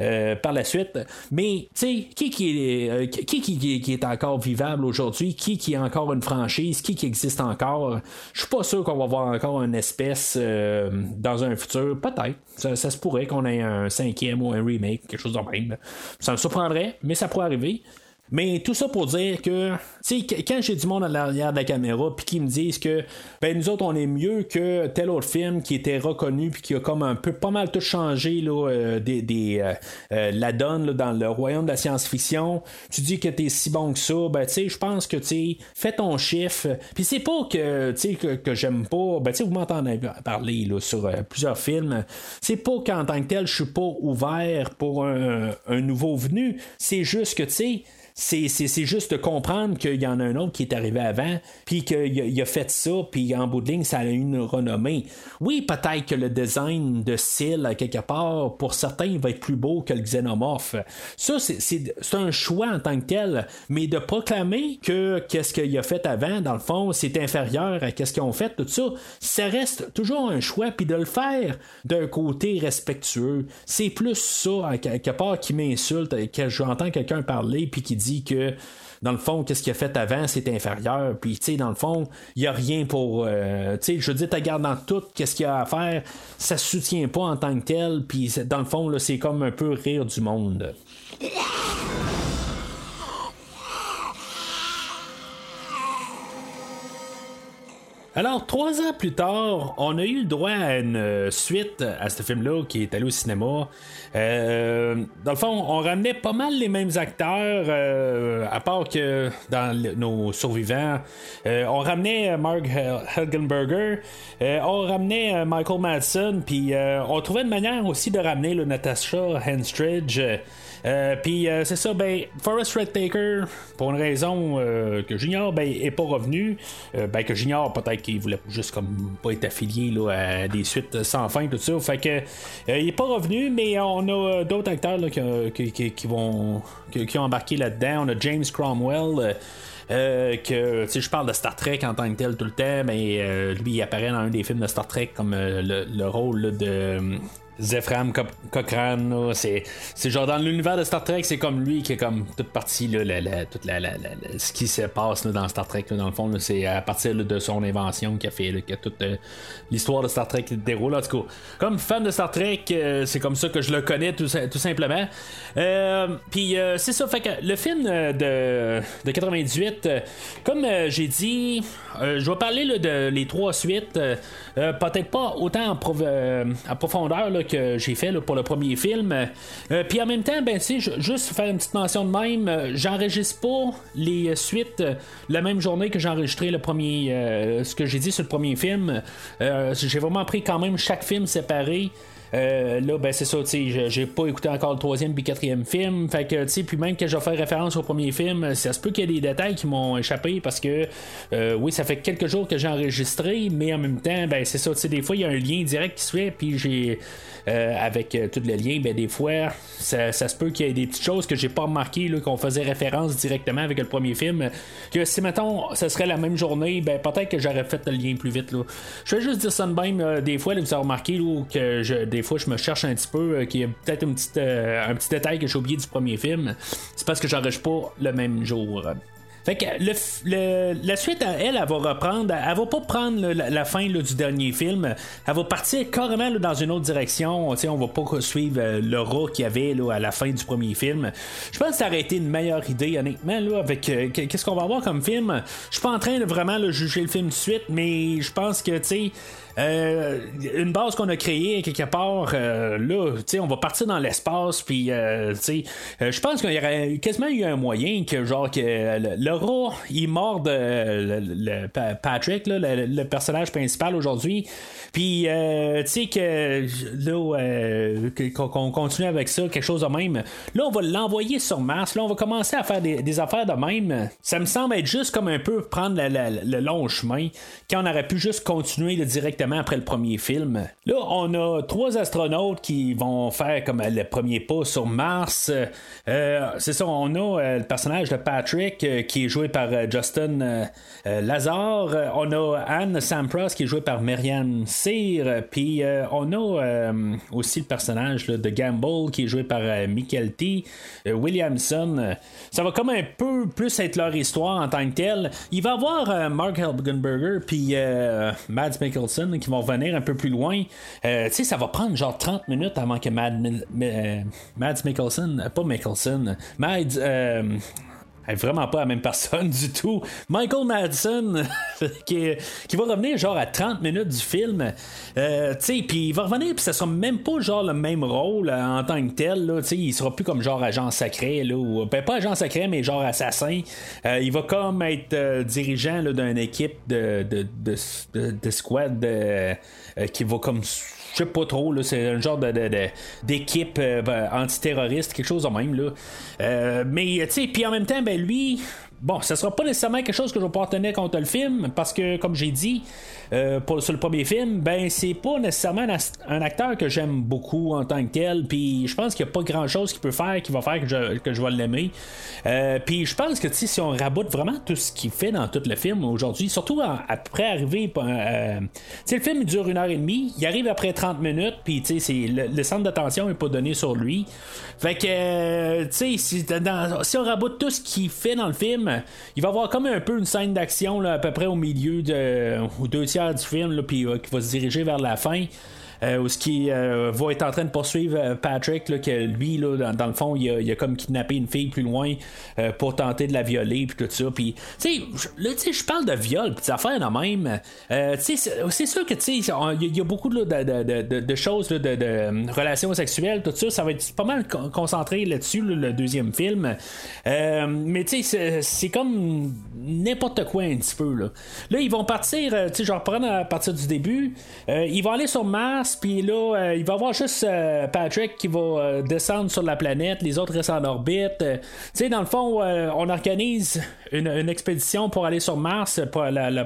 euh, par la suite. Mais, tu sais, qui, qui, est, euh, qui, qui, est encore vivable aujourd'hui? Qui, qui est encore une franchise? Qui, qui existe encore? Je suis pas sûr qu'on va voir encore une espèce euh, dans un futur. Peut-être. Ça, se pourrait qu'on ait un cinquième ou un remake, quelque chose de même. Ça me surprendrait, mais ça pourrait arriver. Mais tout ça pour dire que, tu sais, quand j'ai du monde à l'arrière de la caméra, puis qui me disent que, ben nous autres, on est mieux que tel autre film qui était reconnu, puis qui a comme un peu pas mal tout changé, là, euh, des, euh, euh, la donne dans le royaume de la science-fiction. Tu dis que t'es si bon que ça, ben tu sais, je pense que, tu sais, fais ton chiffre. Puis c'est pas que, tu sais, que, j'aime pas, ben tu sais, vous m'entendez parler, là, sur plusieurs films. C'est pas qu'en tant que tel, je suis pas ouvert pour un nouveau venu. C'est juste que, tu sais, c'est juste de comprendre qu'il y en a un autre qui est arrivé avant, puis qu'il a, fait ça, puis en bout de ligne, ça a une renommée. Oui, peut-être que le design de style, quelque part, pour certains, il va être plus beau que le xénomorphe. Ça, c'est un choix en tant que tel, mais de proclamer que qu'est-ce qu'il a fait avant, dans le fond, c'est inférieur à qu'est-ce qu'ils ont fait, tout ça, ça reste toujours un choix, puis de le faire d'un côté respectueux. C'est plus ça, quelque part, qui m'insulte, que j'entends quelqu'un parler, puis qui dit que dans le fond, qu'est-ce qu'il a fait avant, c'est inférieur. Puis, tu sais, dans le fond, il n'y a rien pour. Euh, tu sais, je dire, tu garde dans tout, qu'est-ce qu'il y a à faire, ça se soutient pas en tant que tel. Puis, dans le fond, là, c'est comme un peu rire du monde. Alors, trois ans plus tard, on a eu le droit à une euh, suite à ce film-là qui est allé au cinéma. Euh, dans le fond, on ramenait pas mal les mêmes acteurs, euh, à part que dans nos survivants. on ramenait Mark Helgenberger, on ramenait Michael Madsen, puis on trouvait une manière aussi de ramener le Natasha Henstridge. Euh, puis euh, c'est ça, ben, Forrest Redtaker, pour une raison euh, que j'ignore, ben, est pas revenu. ben, que j'ignore, peut-être qu'il voulait juste comme pas être affilié là, à des suites sans fin, tout ça. Fait que il est pas revenu, mais on a d'autres acteurs là, qui, vont qui, ont embarqué là-dedans. On a James Cromwell. que je parle de Star Trek en tant que tel tout le temps, mais lui il apparaît dans un des films de Star Trek comme le, rôle de Zephram Cochrane, c'est, c'est genre dans l'univers de Star Trek, c'est comme lui qui est comme toute partie, là, la, toute la, ce qui se passe dans Star Trek, dans le fond, c'est à partir de son invention qui a fait que toute euh, l'histoire de Star Trek déroule. En tout comme fan de Star Trek, euh, c'est comme ça que je le connais tout, simplement. Euh, puis c'est ça, fait que le film de, de 98, comme j'ai dit, je vais parler de les trois suites, peut-être pas autant en, profondeur que j'ai fait pour le premier film. Euh, puis en même temps, ben, juste faire une petite mention de même, euh, j'enregistre pas les suites euh, la même journée que j'ai enregistré le premier, ce que j'ai dit sur le premier film. j'ai vraiment pris quand même chaque film séparé. Euh, là, ben c'est ça, tu j'ai pas écouté encore le troisième puis quatrième film. Fait que, tu sais, puis même que je fais référence au premier film, ça se peut qu'il y ait des détails qui m'ont échappé parce que, euh, oui, ça fait quelques jours que j'ai enregistré, mais en même temps, ben c'est ça, tu sais, des fois, il y a un lien direct qui se fait, puis j'ai. Euh, avec tous les liens, ben des fois, ça, se peut qu'il y ait des petites choses que j'ai pas remarqué, qu'on faisait référence directement avec le premier film. Que si, mettons, ce serait la même journée, ben peut-être que j'aurais fait le lien plus vite, là. Je vais juste dire ça de même, des fois, vous avez remarqué, que je, des fois, je me cherche un petit peu, euh, qu'il y a peut-être euh, un petit détail que j'ai oublié du premier film. C'est parce que j'enregistre pas le même jour. Fait que le, la suite, elle, elle, va reprendre. Elle va pas prendre la, fin du dernier film. Elle va partir carrément dans une autre direction. on va pas suivre euh, le qu'il y avait à la fin du premier film. Je pense que ça aurait été une meilleure idée, honnêtement, là, avec qu'est-ce qu'on va avoir comme film? Je suis pas en train de vraiment juger le film de suite, mais je pense que, tu sais. Euh, une base qu'on a créée quelque part, euh, là, on va partir dans l'espace, puis, euh, je pense qu'il y aurait quasiment eu un moyen que, genre, que rat, il mord le, le- Pa- Patrick, là, le, le personnage principal aujourd'hui. Puis, euh, tu sais que là, euh, qu'on continue avec ça, quelque chose de même. Là, on va l'envoyer sur Mars. Là, on va commencer à faire des, affaires de même. Ça me semble être juste comme un peu prendre le, le- le long chemin quand on aurait pu juste continuer directement après le premier film. Là, on a trois astronautes qui vont faire comme le premier pas sur Mars. Euh, c'est ça, on a euh, le personnage de Patrick euh, qui est joué par Justin. Euh, On a Anne Sampras qui est jouée par Marianne. Euh, Puis on a aussi le personnage de Gamble qui est joué par Michael T. Williamson. Ça va comme un peu plus être leur histoire en tant que telle. Il va y avoir Mark Helgenberger puis Mads Mikkelsen qui vont revenir un peu plus loin. Euh, tu sais, ça va prendre genre 30 minutes avant que Mad, euh, Mads Mikkelsen, euh, pas Mikkelsen, Mads. Euh, est vraiment pas la même personne du tout. Michael Madsen, qui, qui va revenir genre à 30 minutes du film. Euh, tu sais, puis il va revenir, puis ça sera même pas genre le même rôle euh, en tant que tel. Tu sais, il sera plus comme genre agent secret, là, ou ben, pas agent secret, mais genre assassin. Euh, il va comme être euh, dirigeant d'une équipe de, de, de, de- squad euh, euh, qui va comme sais pas trop, là, c'est un genre de, de- de- d'équipe euh, ben, antiterroriste, quelque chose de même. Là. Euh, mais, tu sais, puis en même temps, ben lui, bon, ça sera pas nécessairement quelque chose que je vais pouvoir tenir contre le film, parce que, comme j'ai dit, euh, pour, sur le premier film, ben c'est pas nécessairement un, acteur que j'aime beaucoup en tant que tel, puis je pense qu'il n'y a pas grand chose qu'il peut faire qui va faire que je, que je vais l'aimer. Euh, puis je pense que si on raboute vraiment tout ce qu'il fait dans tout le film aujourd'hui, surtout en- après arriver, euh, le film il dure une heure et demie, il arrive après 30 minutes, puis tu sais, le, le centre d'attention est pas donné sur lui. Fait que, euh, tu sais, si, si on raboute tout ce qu'il fait dans le film, il va avoir comme un peu une scène d'action à peu près au milieu de, ou deux tiers du film, euh, qui va se diriger vers la fin. Euh, où ce qui euh, va être en train de poursuivre euh, Patrick, là, que lui, là, dans, le fond, il a, a comme kidnappé une fille plus loin euh, pour tenter de la violer, puis tout ça. Puis, tu sais, je- parle de viol, puis des affaires même. C'est- sûr que, tu sais, il y, a- beaucoup de, de- choses, de, relations sexuelles, tout ça. Ça va être pas mal con- concentré là-dessus, là, le deuxième film. Mais, tu sais, c'est comme n'importe quoi un petit peu, là. Là, ils vont partir, euh, tu sais, je vais reprendre à partir du début. Euh, ils vont aller sur Mars, puis là, euh, il va y avoir juste euh, Patrick qui va euh, descendre sur la planète, les autres restent en orbite. Euh, tu sais, dans le fond, euh, on organise une, une expédition pour aller sur Mars, pour le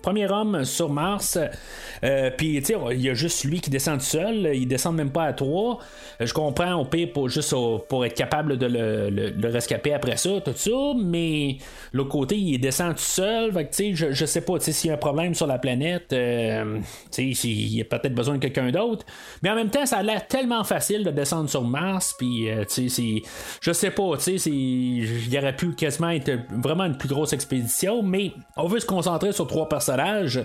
premier homme sur Mars. Euh, puis, tu sais, il y a juste lui qui descend seul, il descend même pas à trois. Euh, Je comprends au pire pour, juste pour être capable de le, le- le rescaper après ça, tout ça, mais l'autre côté, il descend tout seul. Je, je sais pas, s'il y a un problème sur la planète, euh, s'il y a peut-être besoin de quelqu'un d'autre. Mais en même temps, ça a l'air tellement facile de descendre sur Mars, puis, euh, je sais pas, il y aurait pu quasiment être vraiment une plus grosse expédition, mais on veut se concentrer sur trois personnages.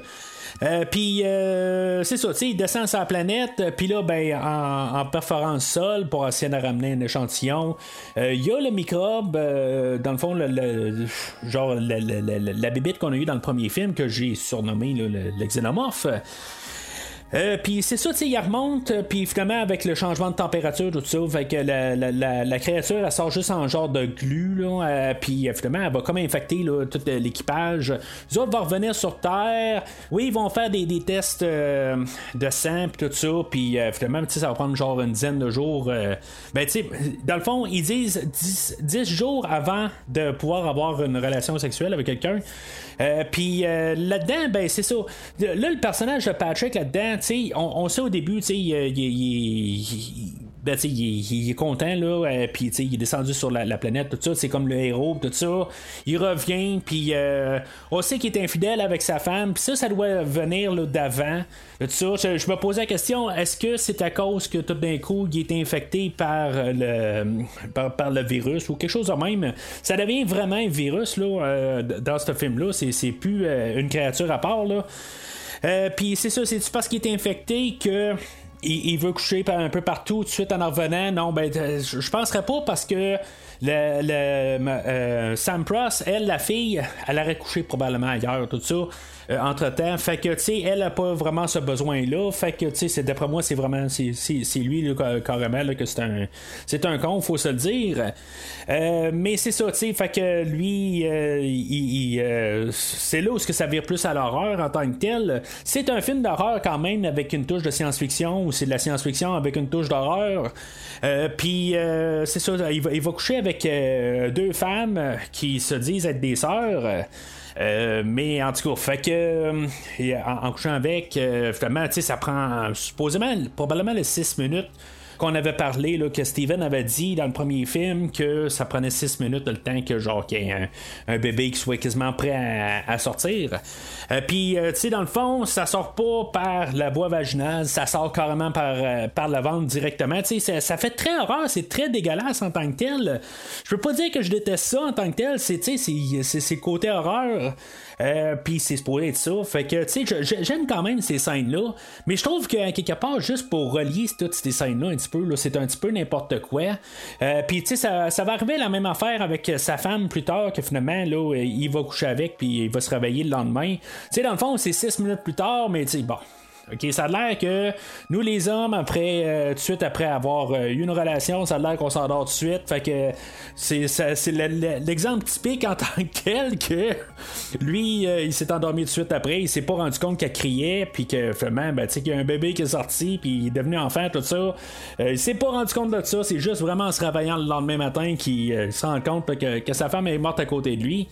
Euh, puis euh, c'est ça, tu sais, il descend sur la planète, puis là, ben, en, en perforant le sol pour essayer de ramener un échantillon, euh, il y a le microbe, dans le fond, le, le- genre le- le- la bébite qu'on a eue dans le premier film que j'ai surnommé le xénomorphe. Euh, puis c'est ça, tu sais, il remonte, euh, puis finalement, avec le changement de température, tout ça, fait que la, la- la- créature, elle sort juste en genre de glu, euh, puis finalement, elle va comme infecter tout l'équipage. Les autres vont revenir sur Terre. Oui, ils vont faire des, des tests de sang, puis tout ça, puis finalement, tu sais, ça va prendre genre une dizaine de jours. ben, tu sais, dans le fond, ils disent 10, 10 jours avant de pouvoir avoir une relation sexuelle avec quelqu'un. Puis là-dedans, ben c'est ça. Là, le personnage de Patrick là-dedans, on, sait au début, il, il- est- content, là, euh, puis il est descendu sur la, la planète, tout ça, c'est comme le héros, tout ça. Il revient, puis euh, on sait qu'il est infidèle avec sa femme, puis ça, ça doit venir d'avant. Tout ça, je, me posais la question, est-ce que c'est à cause que tout d'un coup, il est infecté par le, par, le virus ou quelque chose de même? Ça devient vraiment un virus, là, euh, dans ce film-là, c'est, plus euh, une créature à part, là. Euh, puis c'est ça, c'est parce qu'il est infecté que il, veut coucher un peu partout tout de suite en revenant? Non, ben, je, je penserais pas parce que le, le Sam Pross, elle, la fille, elle aurait couché probablement ailleurs, tout ça. Euh, entre-temps. Fait que, tu sais, elle n'a pas vraiment ce besoin-là. Fait que, tu sais, d'après moi, c'est vraiment, c'est lui, là, carrément, que c'est un, c'est un con, faut se le dire. Euh, mais c'est ça, tu sais, fait que lui, euh, il, c'est là où que ça vire plus à l'horreur en tant que tel. C'est un film d'horreur quand même avec une touche de science-fiction, ou c'est de la science-fiction avec une touche d'horreur. Puis, c'est ça, il va, il va coucher avec deux femmes qui se disent être des sœurs. Euh, mais en tout cas, fait que euh, en, couchant avec, euh, finalement, ça prend supposément probablement les 6 minutes qu'on avait parlé, là, que Steven avait dit dans le premier film que ça prenait 6 minutes le temps que genre qu'il y ait un, bébé qui soit quasiment prêt à, sortir. Euh, puis, euh, tu sais, dans le fond, ça sort pas par la voie vaginale, ça sort carrément par, euh, par la ventre directement. Tu sais, ça, fait très horreur, c'est très dégueulasse en tant que tel. Je peux pas dire que je déteste ça en tant que tel, c'est, tu sais, c'est, côté horreur. Euh, puis c'est supposé être ça. Fait que, tu sais, j'aime quand même ces scènes-là. Mais je trouve que, quelque part, juste pour relier toutes ces scènes-là un petit peu, c'est un petit peu n'importe quoi. Euh, puis, tu sais, ça, va arriver la même affaire avec sa femme plus tard, que finalement, là, il va coucher avec, puis il va se réveiller le lendemain. Tu sais, dans le fond, c'est six minutes plus tard, mais tu sais, bon. OK, ça a l'air que nous les hommes après euh, tout de suite après avoir euh, eu une relation, ça a l'air qu'on s'endort tout de suite. Fait que c'est l'exemple typique en tant que tel que lui euh, il s'est endormi tout de suite après, il s'est pas rendu compte qu'elle criait puis que finalement ben tu sais qu'il y a un bébé qui est sorti puis il est devenu enfant tout ça. il s'est pas rendu compte de ça, c'est juste vraiment en se réveillant le lendemain matin qu'il se rend compte que, sa femme est morte à côté de lui.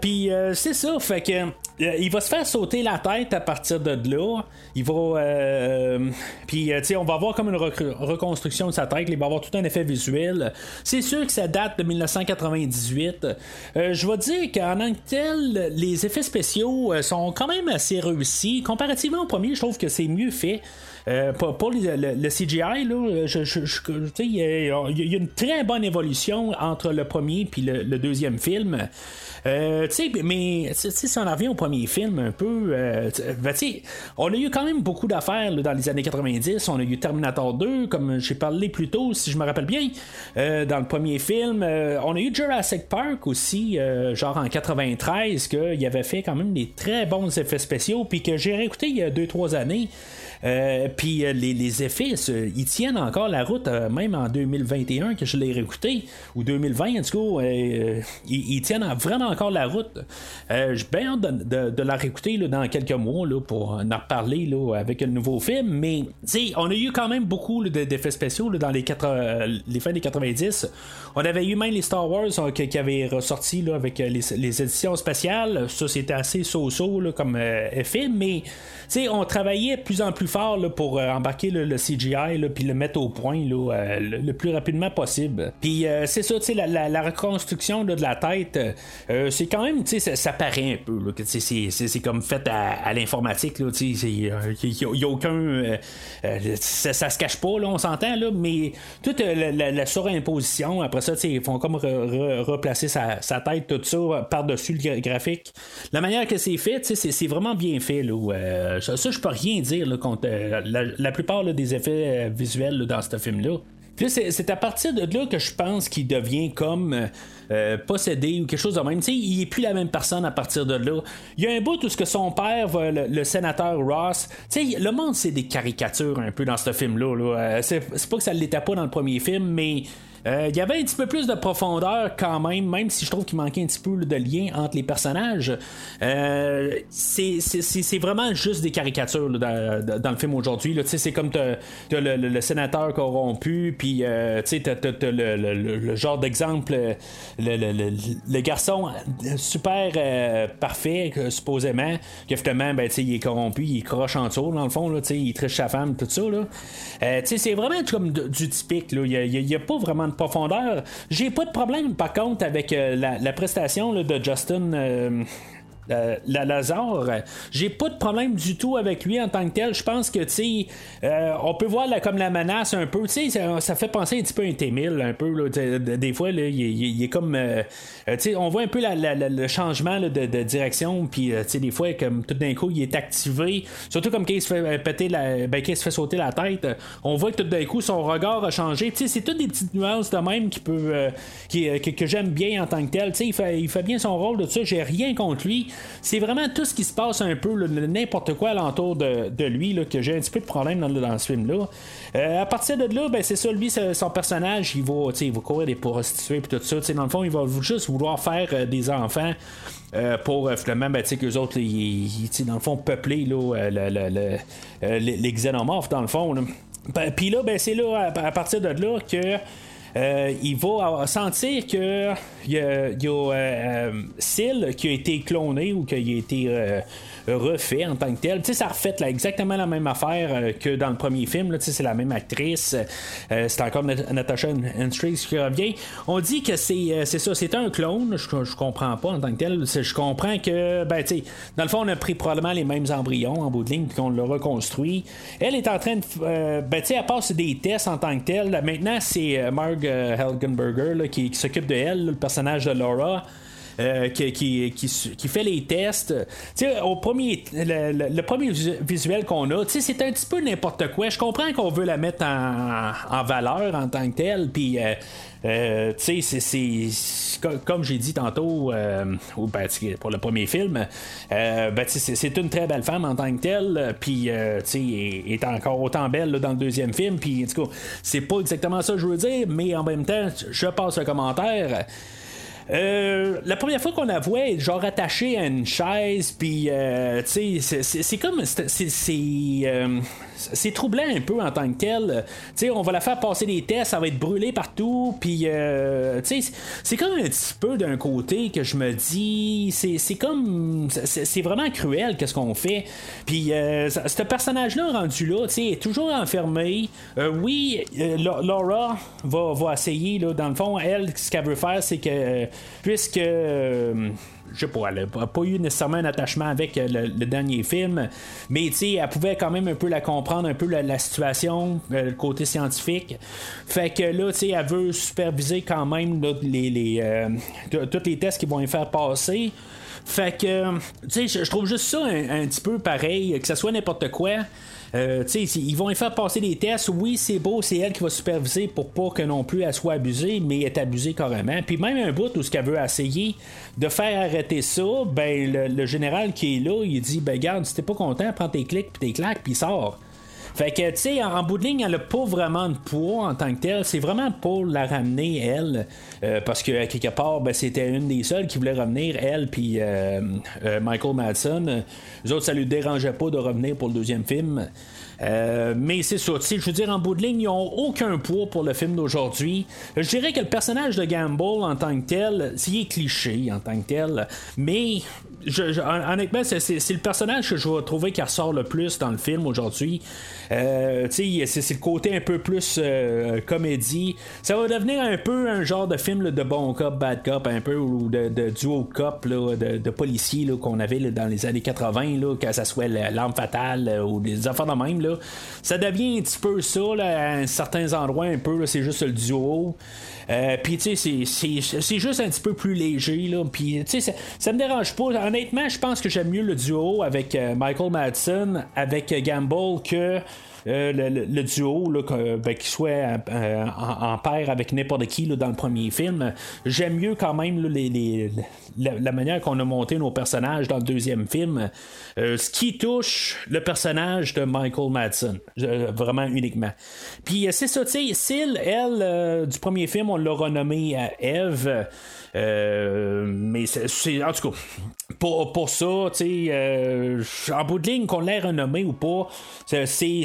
puis c'est ça, fait que euh, il va se faire sauter la tête à partir de là. Il va. Euh, puis, euh, tu sais, on va avoir comme une reconstruction de sa tête. Il va avoir tout un effet visuel. C'est sûr que ça date de 1998. je vais dire qu'en tant que tel, les effets spéciaux sont quand même assez réussis. Comparativement au premier, je trouve que c'est mieux fait. Pour, le, CGI, il y, a une très bonne évolution entre le premier et le, deuxième film. Euh, mais si on revient au premier film un peu, euh, ben, on a eu quand même beaucoup d'affaires dans les années 90. On a eu Terminator 2, comme j'ai parlé plus tôt, si je me rappelle bien, euh, dans le premier film. on a eu Jurassic Park aussi, genre en 93, qu'il avait fait quand même des très bons effets spéciaux, puis que j'ai réécouté il y a 2-3 années. Euh, puis euh, les, effets, ils tiennent encore la route, euh, même en 2021 que je l'ai réécouté, ou 2020 en tout cas, ils, tiennent vraiment encore la route. J'ai bien hâte de, la réécouter dans quelques mois là, pour en reparler là, avec un nouveau film, mais on a eu quand même beaucoup d'effets spéciaux dans les, les fins des 90. On avait eu même les Star Wars qui, avaient ressorti avec les, éditions spéciales. Ça, c'était assez so-so comme effet, mais on travaillait de plus en plus fort pour euh, embarquer le CGI puis le mettre au point euh, le, plus rapidement possible. Puis euh, c'est ça, la, reconstruction de la tête, c'est quand même, ça, paraît un peu. c'est comme fait à, l'informatique. Il n'y a, aucun. ça, ça se cache pas, on s'entend, mais toute la, surimposition, après ça, ils font comme replacer sa, tête, tout ça, par-dessus le graphique. La manière que c'est fait, c'est vraiment bien fait. Ça, je peux rien dire contre la, plupart des effets euh, visuels dans ce film-là. C'est à partir de là que je pense qu'il devient comme euh, euh, possédé ou quelque chose de même. sais il est plus la même personne à partir de là. Il y a un bout où ce que son père, le, sénateur Ross, le monde c'est des caricatures un peu dans ce film-là. Là. C'est pas que ça l'était pas dans le premier film, mais euh, il y avait un petit peu plus de profondeur quand même, même si je trouve qu'il manquait un petit peu de lien entre les personnages. Euh, c'est vraiment juste des caricatures dans, le film aujourd'hui. C'est comme t'as le, le, sénateur corrompu, puis euh, t'as le, genre d'exemple, le, garçon super parfait, supposément, que finalement, ben, il est corrompu, il croche en dessous, dans le fond, là, il triche sa femme, tout ça. c'est vraiment comme du typique. Il n'y a, a, pas vraiment de profondeur. J'ai pas de problème, par contre, avec euh, la, prestation de Justin. Euh, euh, la Lazare, j'ai pas de problème du tout avec lui en tant que tel. Je pense que, tu sais, euh, on peut voir comme la menace un peu, tu sais, ça, fait penser un petit peu à un T-1000, un peu, là, des fois, là, il, est comme, euh, tu sais, on voit un peu le changement de, direction, puis, tu sais, des fois, comme tout d'un coup, il est activé, surtout comme quand il se fait péter la, ben, se fait sauter la tête, on voit que tout d'un coup, son regard a changé, tu sais, c'est toutes des petites nuances de même qui peut, qui, que, j'aime bien en tant que tel, tu sais, il fait, il fait bien son rôle de ça, j'ai rien contre lui c'est vraiment tout ce qui se passe un peu, n'importe quoi alentour de, de lui, là, que j'ai un petit peu de problème dans, dans ce film-là. Euh, à partir de là, ben, c'est ça, lui, son personnage, il va, il va courir des prostituées et tout ça. dans le fond, il va juste vouloir faire euh, des enfants. Euh, pour finalement, ben, qu'eux autres, ils, dans le fond, peupler là, les xénomorphes, dans le fond. Ben, puis là, ben, c'est là, à, partir de là, que euh, il va sentir que il y a, y euh, qui a été cloné ou qui a été refait en tant que tel. Tu sais, ça refait là, exactement la même affaire euh, que dans le premier film. Tu sais, c'est la même actrice. Euh, c'est encore Natasha Henstridge qui revient. On dit que c'est, euh, c'est ça, c'est un clone. Je, je comprends pas en tant que tel. Je comprends que, ben, tu sais, dans le fond, on a pris probablement les mêmes embryons en bout de ligne puis qu'on l'a reconstruit. Elle est en train de, ben, tu sais, elle passe des tests en tant que tel. Maintenant, c'est Marg Helgenberger qui s'occupe de elle, le personnage de Laura. Euh, qui, fait les tests. au premier, le, premier visuel qu'on a, c'est un petit peu n'importe quoi. Je comprends qu'on veut la mettre en, valeur en tant que telle, puis. Euh, euh, tu sais, c'est comme j'ai dit tantôt, ben, pour le premier film, ben, c'est une très belle femme en tant que telle, puis tu est, encore autant belle dans le deuxième film, puis en tout cas, c'est pas exactement ça que je veux dire, mais en même temps, je passe un commentaire. Euh, la première fois qu'on la voit, genre attachée à une chaise, puis euh, tu sais, c'est comme. C'est euh, c'est troublant un peu en tant que tel. sais on va la faire passer des tests, ça va être brûlé partout. Puis, euh, c'est comme un petit peu d'un côté que je me dis, c'est comme. C'est vraiment cruel qu'est-ce qu'on fait. Puis, euh, ce personnage-là rendu là, tu est toujours enfermé. Euh, oui, Laura va, va essayer, là, dans le fond, elle, ce qu'elle veut faire, c'est que, puisque je sais pas, elle n'a pas eu nécessairement un attachement avec le, dernier film, mais elle pouvait quand même un peu la comprendre, un peu la, situation, euh, le côté scientifique. Fait que là, tu elle veut superviser quand même les, les euh, tous les tests qui vont y faire passer. Fait que, tu sais, je trouve juste ça un, petit peu pareil, que ce soit n'importe quoi. Euh, ils vont y faire passer des tests. Oui, c'est beau, c'est elle qui va superviser pour pas que non plus elle soit abusée, mais elle est abusée carrément. Puis même un bout où ce qu'elle veut essayer de faire arrêter ça, ben le, général qui est là, il dit ben garde, si t'es pas content, prends tes clics puis tes claques puis sors. Fait que, tu sais, en, bout de ligne, elle a pas vraiment de poids en tant que telle. C'est vraiment pour la ramener, elle. Euh, parce que, quelque part, ben, c'était une des seules qui voulait revenir, elle, puis euh, Michael Madsen. Les autres, ça lui dérangeait pas de revenir pour le deuxième film. Euh, mais c'est ça, je veux dire, en bout de ligne, ils n'ont aucun poids pour le film d'aujourd'hui. Je dirais que le personnage de Gamble en tant que tel, c'est est cliché en tant que tel, mais honnêtement, c'est, le personnage que je vais trouver qui ressort le plus dans le film aujourd'hui. Euh, c'est, le côté un peu plus euh, comédie. Ça va devenir un peu un genre de film de bon cop, bad cop, un peu, ou de, duo cop, de, de policier qu'on avait dans les années 80, là, que ça soit l'arme fatale euh, ou des affaires de même. Là. Ça devient un petit peu ça, à certains endroits, un peu, c'est juste le duo. Euh, puis, tu sais, c'est juste un petit peu plus léger. Là. Puis, tu sais, ça, me dérange pas. Honnêtement, je pense que j'aime mieux le duo avec euh, Michael Madsen, avec euh, Gamble, que. Le, duo, là, ben, qu'il soit en, paire avec n'importe qui dans le premier film. J'aime mieux quand même la, manière qu'on a monté nos personnages dans le deuxième film. ce qui touche le personnage de Michael Madsen, vraiment uniquement. Puis c'est ça, tu sais, Syl, elle, du premier film, on l'a renommé à Eve. Euh, mais c'est, en tout cas, pour, pour ça, tu sais, euh, en bout de ligne, qu'on l'ait renommé ou pas, c'est,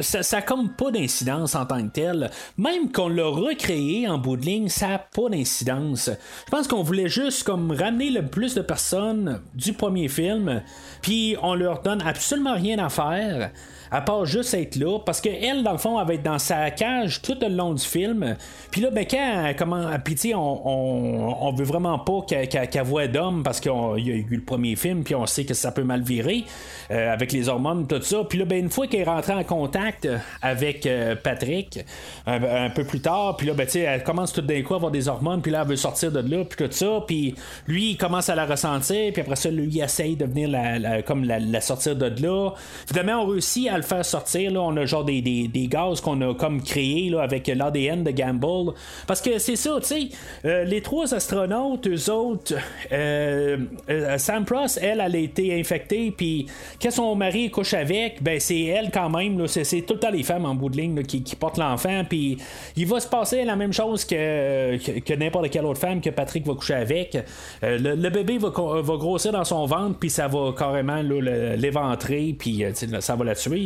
ça, ça a comme pas d'incidence en tant que tel. Même qu'on l'a recréé en bout de ligne, ça a pas d'incidence. Je pense qu'on voulait juste comme ramener le plus de personnes du premier film, puis on leur donne absolument rien à faire à part juste être là, parce qu'elle, dans le fond, elle va être dans sa cage tout le long du film. Puis là, ben, quand, comment, puis on, on, on, veut vraiment pas qu'elle voit d'homme parce qu'il y a eu le premier film, puis on sait que ça peut mal virer euh, avec les hormones, tout ça. Puis là, ben, une fois qu'elle est rentrée en contact avec euh, Patrick, un, peu plus tard, puis là, ben, elle commence tout d'un coup à avoir des hormones, puis là, elle veut sortir de là, puis tout ça. Puis lui, il commence à la ressentir, puis après ça, lui, il essaye de venir la, comme la, sortir de là. Finalement, on réussit à le faire sortir. Là, on a genre des, des, des gaz qu'on a comme créé là, avec l'ADN de Gamble. Parce que c'est ça, tu sais, euh, les trois astronautes, eux autres, euh, euh, Sam Pross, elle, elle a été infectée, puis quand son mari couche avec, ben c'est elle quand même, là, c'est, tout le temps les femmes en bout de ligne qui, qui, portent l'enfant, puis il va se passer la même chose que, que, n'importe quelle autre femme que Patrick va coucher avec. Le, bébé va, va, grossir dans son ventre, puis ça va carrément l'éventrer, puis ça va la tuer.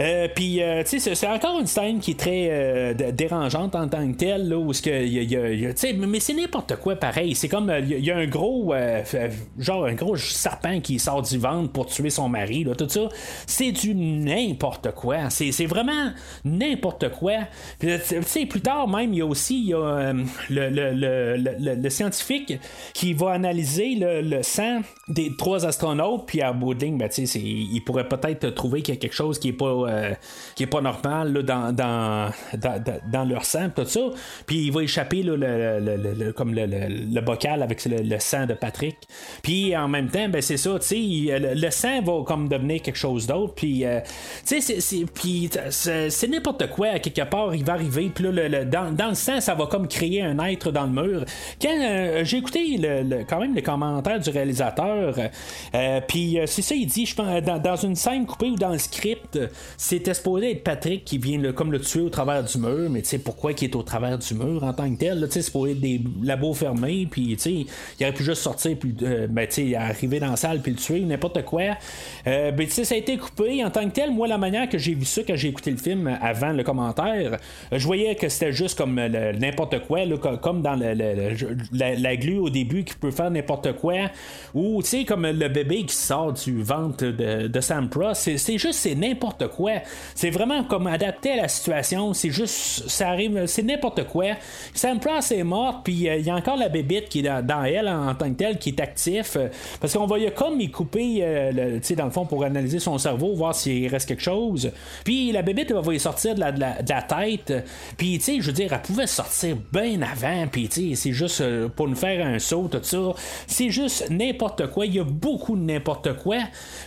Euh, puis, euh, tu sais, c'est encore une scène qui est très euh, dérangeante en tant que telle, là, où ce que, y mais c'est n'importe quoi pareil. C'est comme, il y, a un gros, genre, un gros serpent qui sort du ventre pour tuer son mari, là, tout ça. C'est du n'importe quoi. C'est vraiment n'importe quoi. Tu sais, plus tard, même, il y a aussi y a, le, le, le, scientifique qui va analyser le, sang des trois astronautes, puis à bout de ben, il pourrait peut-être trouver qu'il y a quelque chose qui est pas euh, qui est pas normal dans, dans, dans, leur sang, tout ça. Puis il va échapper le, comme le, bocal avec le, sang de Patrick. Puis en même temps, ben c'est ça, tu sais, le, sang va comme devenir quelque chose d'autre. Puis euh, tu sais, c'est n'importe quoi à quelque part, il va arriver. Puis là, dans, dans, le sang, ça va comme créer un être dans le mur. Quand euh, j'ai écouté quand même les commentaires du réalisateur, puis c'est ça, il dit, je pense, dans, une scène coupée ou dans le script, c'était supposé être Patrick qui vient le, comme le tuer au travers du mur, mais tu sais pourquoi il est au travers du mur en tant que tel, c'est supposé être des labos fermés, puis tu sais, il aurait pu juste sortir, puis euh, ben, tu sais, arriver dans la salle, puis le tuer, n'importe quoi. Euh, ben, tu sais, ça a été coupé en tant que tel. Moi, la manière que j'ai vu ça quand j'ai écouté le film avant le commentaire, je voyais que c'était juste comme n'importe quoi, comme dans la, glu au début qui peut faire n'importe quoi, ou tu sais, comme le bébé qui sort du ventre de, de Sam Pross, c'est juste, c'est n'importe quoi. C'est vraiment comme adapté à la situation. C'est juste, ça arrive, c'est n'importe quoi. Sam Pross est morte, puis euh, il y a encore la bébite qui est dans, elle en, tant que telle, qui est actif. Euh, parce qu'on va y comme y couper, euh, dans le fond, pour analyser son cerveau, voir s'il reste quelque chose. Puis la bébite, va y sortir de la, tête. Puis, tu sais, je veux dire, elle pouvait sortir bien avant. Puis, tu sais, c'est juste pour nous faire un saut, tout ça. C'est juste n'importe quoi. Il y a beaucoup de n'importe quoi.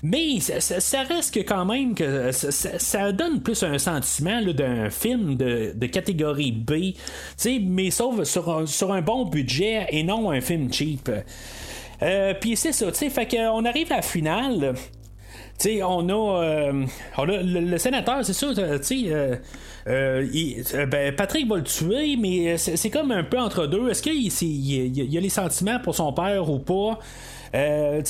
Mais ça, reste que quand même que ça, donne plus un sentiment d'un film de, catégorie B, mais sauf sur un, sur un bon budget et non un film cheap. Euh, Puis c'est ça, tu sais, fait qu'on arrive à la finale. on a, euh, on a le, sénateur, c'est sûr, tu sais, euh, ben, Patrick va le tuer, mais c'est comme un peu entre deux. Est-ce qu'il y, a les sentiments pour son père ou pas? Euh,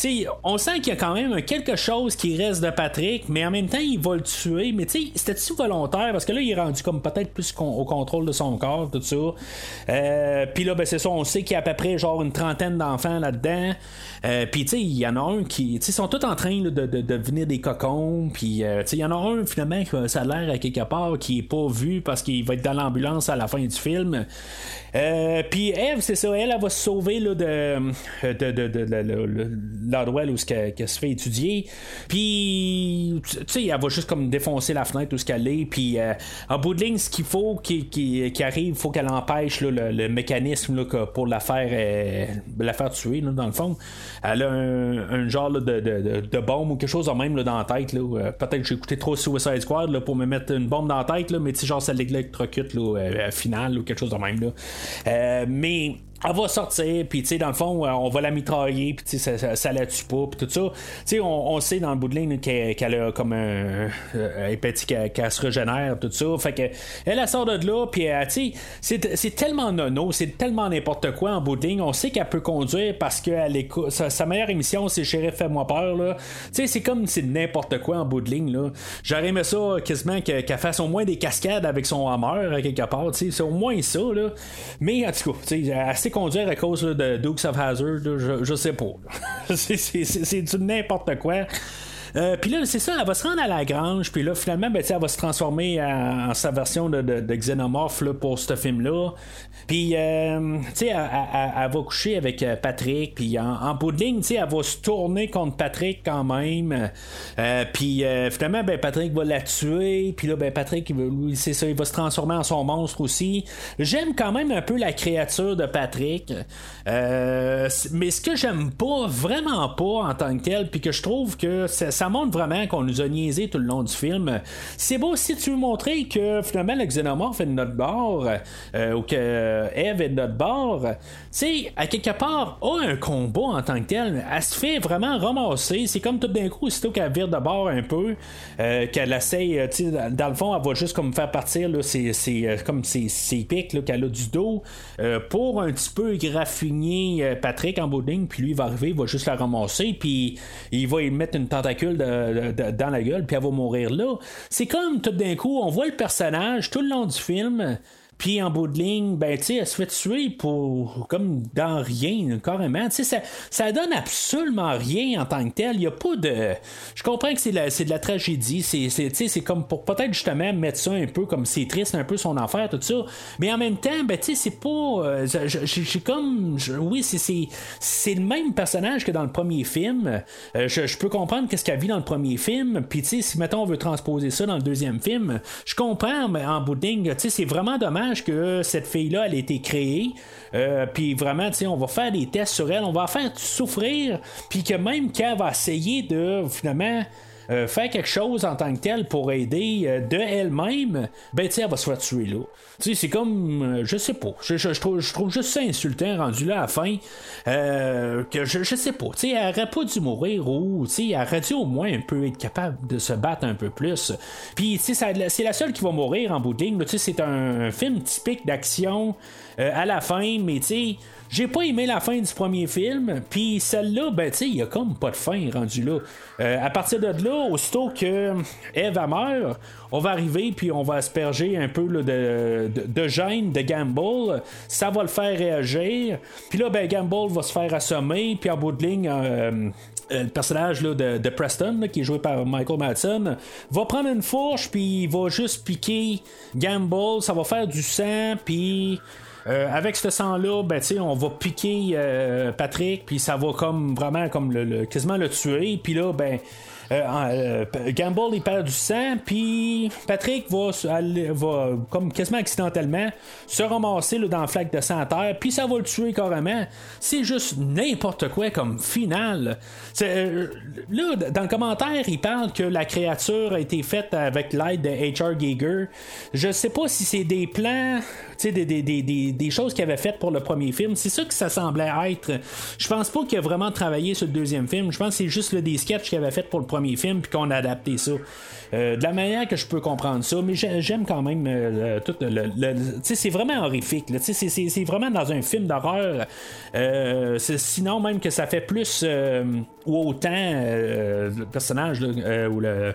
on sent qu'il y a quand même quelque chose qui reste de Patrick, mais en même temps, il va le tuer. Mais c'était-tu volontaire? Parce que là, il est rendu comme peut-être plus au contrôle de son corps, tout ça. Euh, puis là, ben, c'est ça, on sait qu'il y a à peu près genre une trentaine d'enfants là-dedans. Euh, puis, tu il y en a un qui. Ils sont tous en train de, devenir des cocons. Puis, tu sais, il y en a un finalement, ça a l'air à quelque part, qui est pas vu parce qu'il va être dans l'ambulance à la fin du film. Euh, puis Eve, c'est ça, elle, elle, va se sauver là, de, de, de, de, l'endroit où elle se fait étudier. Puis, tu sais, elle va juste comme défoncer la fenêtre où ce qu'elle est. Puis, euh, en bout de ligne, ce qu'il faut qui, arrive, il faut qu'elle empêche le, mécanisme pour la faire, euh, la faire tuer, dans le fond. Elle a un, genre de, bombe ou quelque chose de même dans la tête. Là, peut-être que j'ai écouté trop Suicide Squad pour me mettre une bombe dans la tête, mais tu genre ça l'électrocute là, final ou quelque chose de même. Là. Euh, mais elle va sortir, puis tu sais, dans le fond, euh, on va la mitrailler, puis tu sais, ça, ça, la tue pas, puis tout ça. Tu sais, on, on, sait dans le bout de ligne qu'elle, a comme un, un petit qu'elle, se régénère, tout ça. Fait que elle, elle sort de là, puis tu sais, c'est, tellement nono, c'est tellement n'importe quoi en bout de ligne. On sait qu'elle peut conduire parce que sa, sa meilleure émission, c'est Sheriff Fais-moi peur, là. Tu sais, c'est comme c'est n'importe quoi en bout de ligne, là. J'aurais aimé ça quasiment qu'elle, fasse au moins des cascades avec son hammer, quelque part, tu sais, c'est au moins ça, là. Mais en tout cas, tu sais, conduire à cause de Dukes of Hazard, je, je sais pas. c'est du n'importe quoi. Euh, puis là, c'est ça, elle va se rendre à la grange, puis là, finalement, ben, elle va se transformer en, sa version de, de, là, pour ce film-là. Puis, euh, tu sais, elle, va coucher avec euh, Patrick, puis en, bout de ligne, tu sais, elle va se tourner contre Patrick quand même. puis, finalement, ben, Patrick va la tuer, puis là, ben, Patrick, c'est ça, il va se transformer en son monstre aussi. J'aime quand même un peu la créature de Patrick. mais ce que j'aime pas, vraiment pas en tant que tel, puis que je trouve que ça ça montre vraiment qu'on nous a niaisé tout le long du film. C'est beau si tu veux montrer que finalement le xénomorphe est de notre bord, euh, ou que Eve est de notre bord, tu sais, à quelque part, a un combat en tant que tel. Elle se fait vraiment ramasser. C'est comme tout d'un coup, aussitôt qu'elle vire de bord un peu, euh, qu'elle essaye, tu sais, dans le fond, elle va juste comme faire partir là, ses, euh, comme ses, pics qu'elle a du dos pour un petit peu graffiner Patrick en bout puis lui il va arriver, il va juste la ramasser, puis il va y mettre une tentacule dans la gueule, puis elle va mourir là. C'est comme tout d'un coup, on voit le personnage tout le long du film puis en bout de ligne, ben, tu sais, elle se fait tuer pour, comme dans rien, carrément. Tu sais, ça, ça donne absolument rien en tant que tel. Il n'y a pas de. Je comprends que c'est, de la tragédie. C'est, c'est, comme pour peut-être justement mettre ça un peu comme c'est triste, un peu son enfer, tout ça. Mais en même temps, ben, tu sais, c'est pas. Euh, j'ai comme. oui, c'est, c'est, le même personnage que dans le premier film. Euh, je, peux comprendre qu'est-ce qu'elle vit dans le premier film. Puis, tu sais, si mettons on veut transposer ça dans le deuxième film, je comprends, mais en bout de ligne, tu sais, c'est vraiment dommage que cette fille-là, elle a été créée. Euh, puis vraiment, on va faire des tests sur elle, on va faire souffrir, puis que même quand elle va essayer de finalement euh, faire quelque chose en tant que tel pour aider euh, de elle-même, ben tu elle va se faire tuer là. Tu sais, c'est comme, euh, je sais pas, je, trouve, je trouve juste ça insultant rendu là à la fin, que je, je sais pas, tu sais, elle aurait pas dû mourir ou, tu sais, elle aurait dû au moins un peu être capable de se battre un peu plus. Puis, tu sais, c'est la seule qui va mourir en bout de ligne, tu sais, c'est un film typique d'action à la fin, mais tu sais, j'ai pas aimé la fin du premier film, puis celle-là, ben, tu sais, il y a comme pas de fin rendu là. Euh, à partir de là, aussitôt que Eve meurt, on va arriver, puis on va asperger un peu de, de, de, gêne de Gamble. Ça va le faire réagir. Puis là, ben, Gamble va se faire assommer, puis en bout de ligne, euh, euh, le personnage de, Preston, qui est joué par Michael Madsen, va prendre une fourche, puis il va juste piquer Gamble. Ça va faire du sang, puis. Euh, avec ce sang-là, ben, on va piquer euh, Patrick, puis ça va comme vraiment comme le, quasiment le tuer. Puis là, ben, euh, Gamble il perd du sang, puis Patrick va, comme quasiment accidentellement se ramasser dans le flaque de sang à terre, puis ça va le tuer carrément. C'est juste n'importe quoi comme final. là, dans le commentaire, il parle que la créature a été faite avec l'aide de H.R. Giger. Je sais pas si c'est des plans des, des, des, des, choses qu'il avait faites pour le premier film. C'est ça que ça semblait être. Je pense pas qu'il a vraiment travaillé sur le deuxième film. Je pense que c'est juste des sketchs qu'il avait fait pour le premier film puis qu'on a adapté ça. Euh, de la manière que je peux comprendre ça, mais j'aime quand même euh, tout le. c'est vraiment horrifique. C'est vraiment dans un film d'horreur. Euh, sinon, même que ça fait plus ou autant le personnage ou le,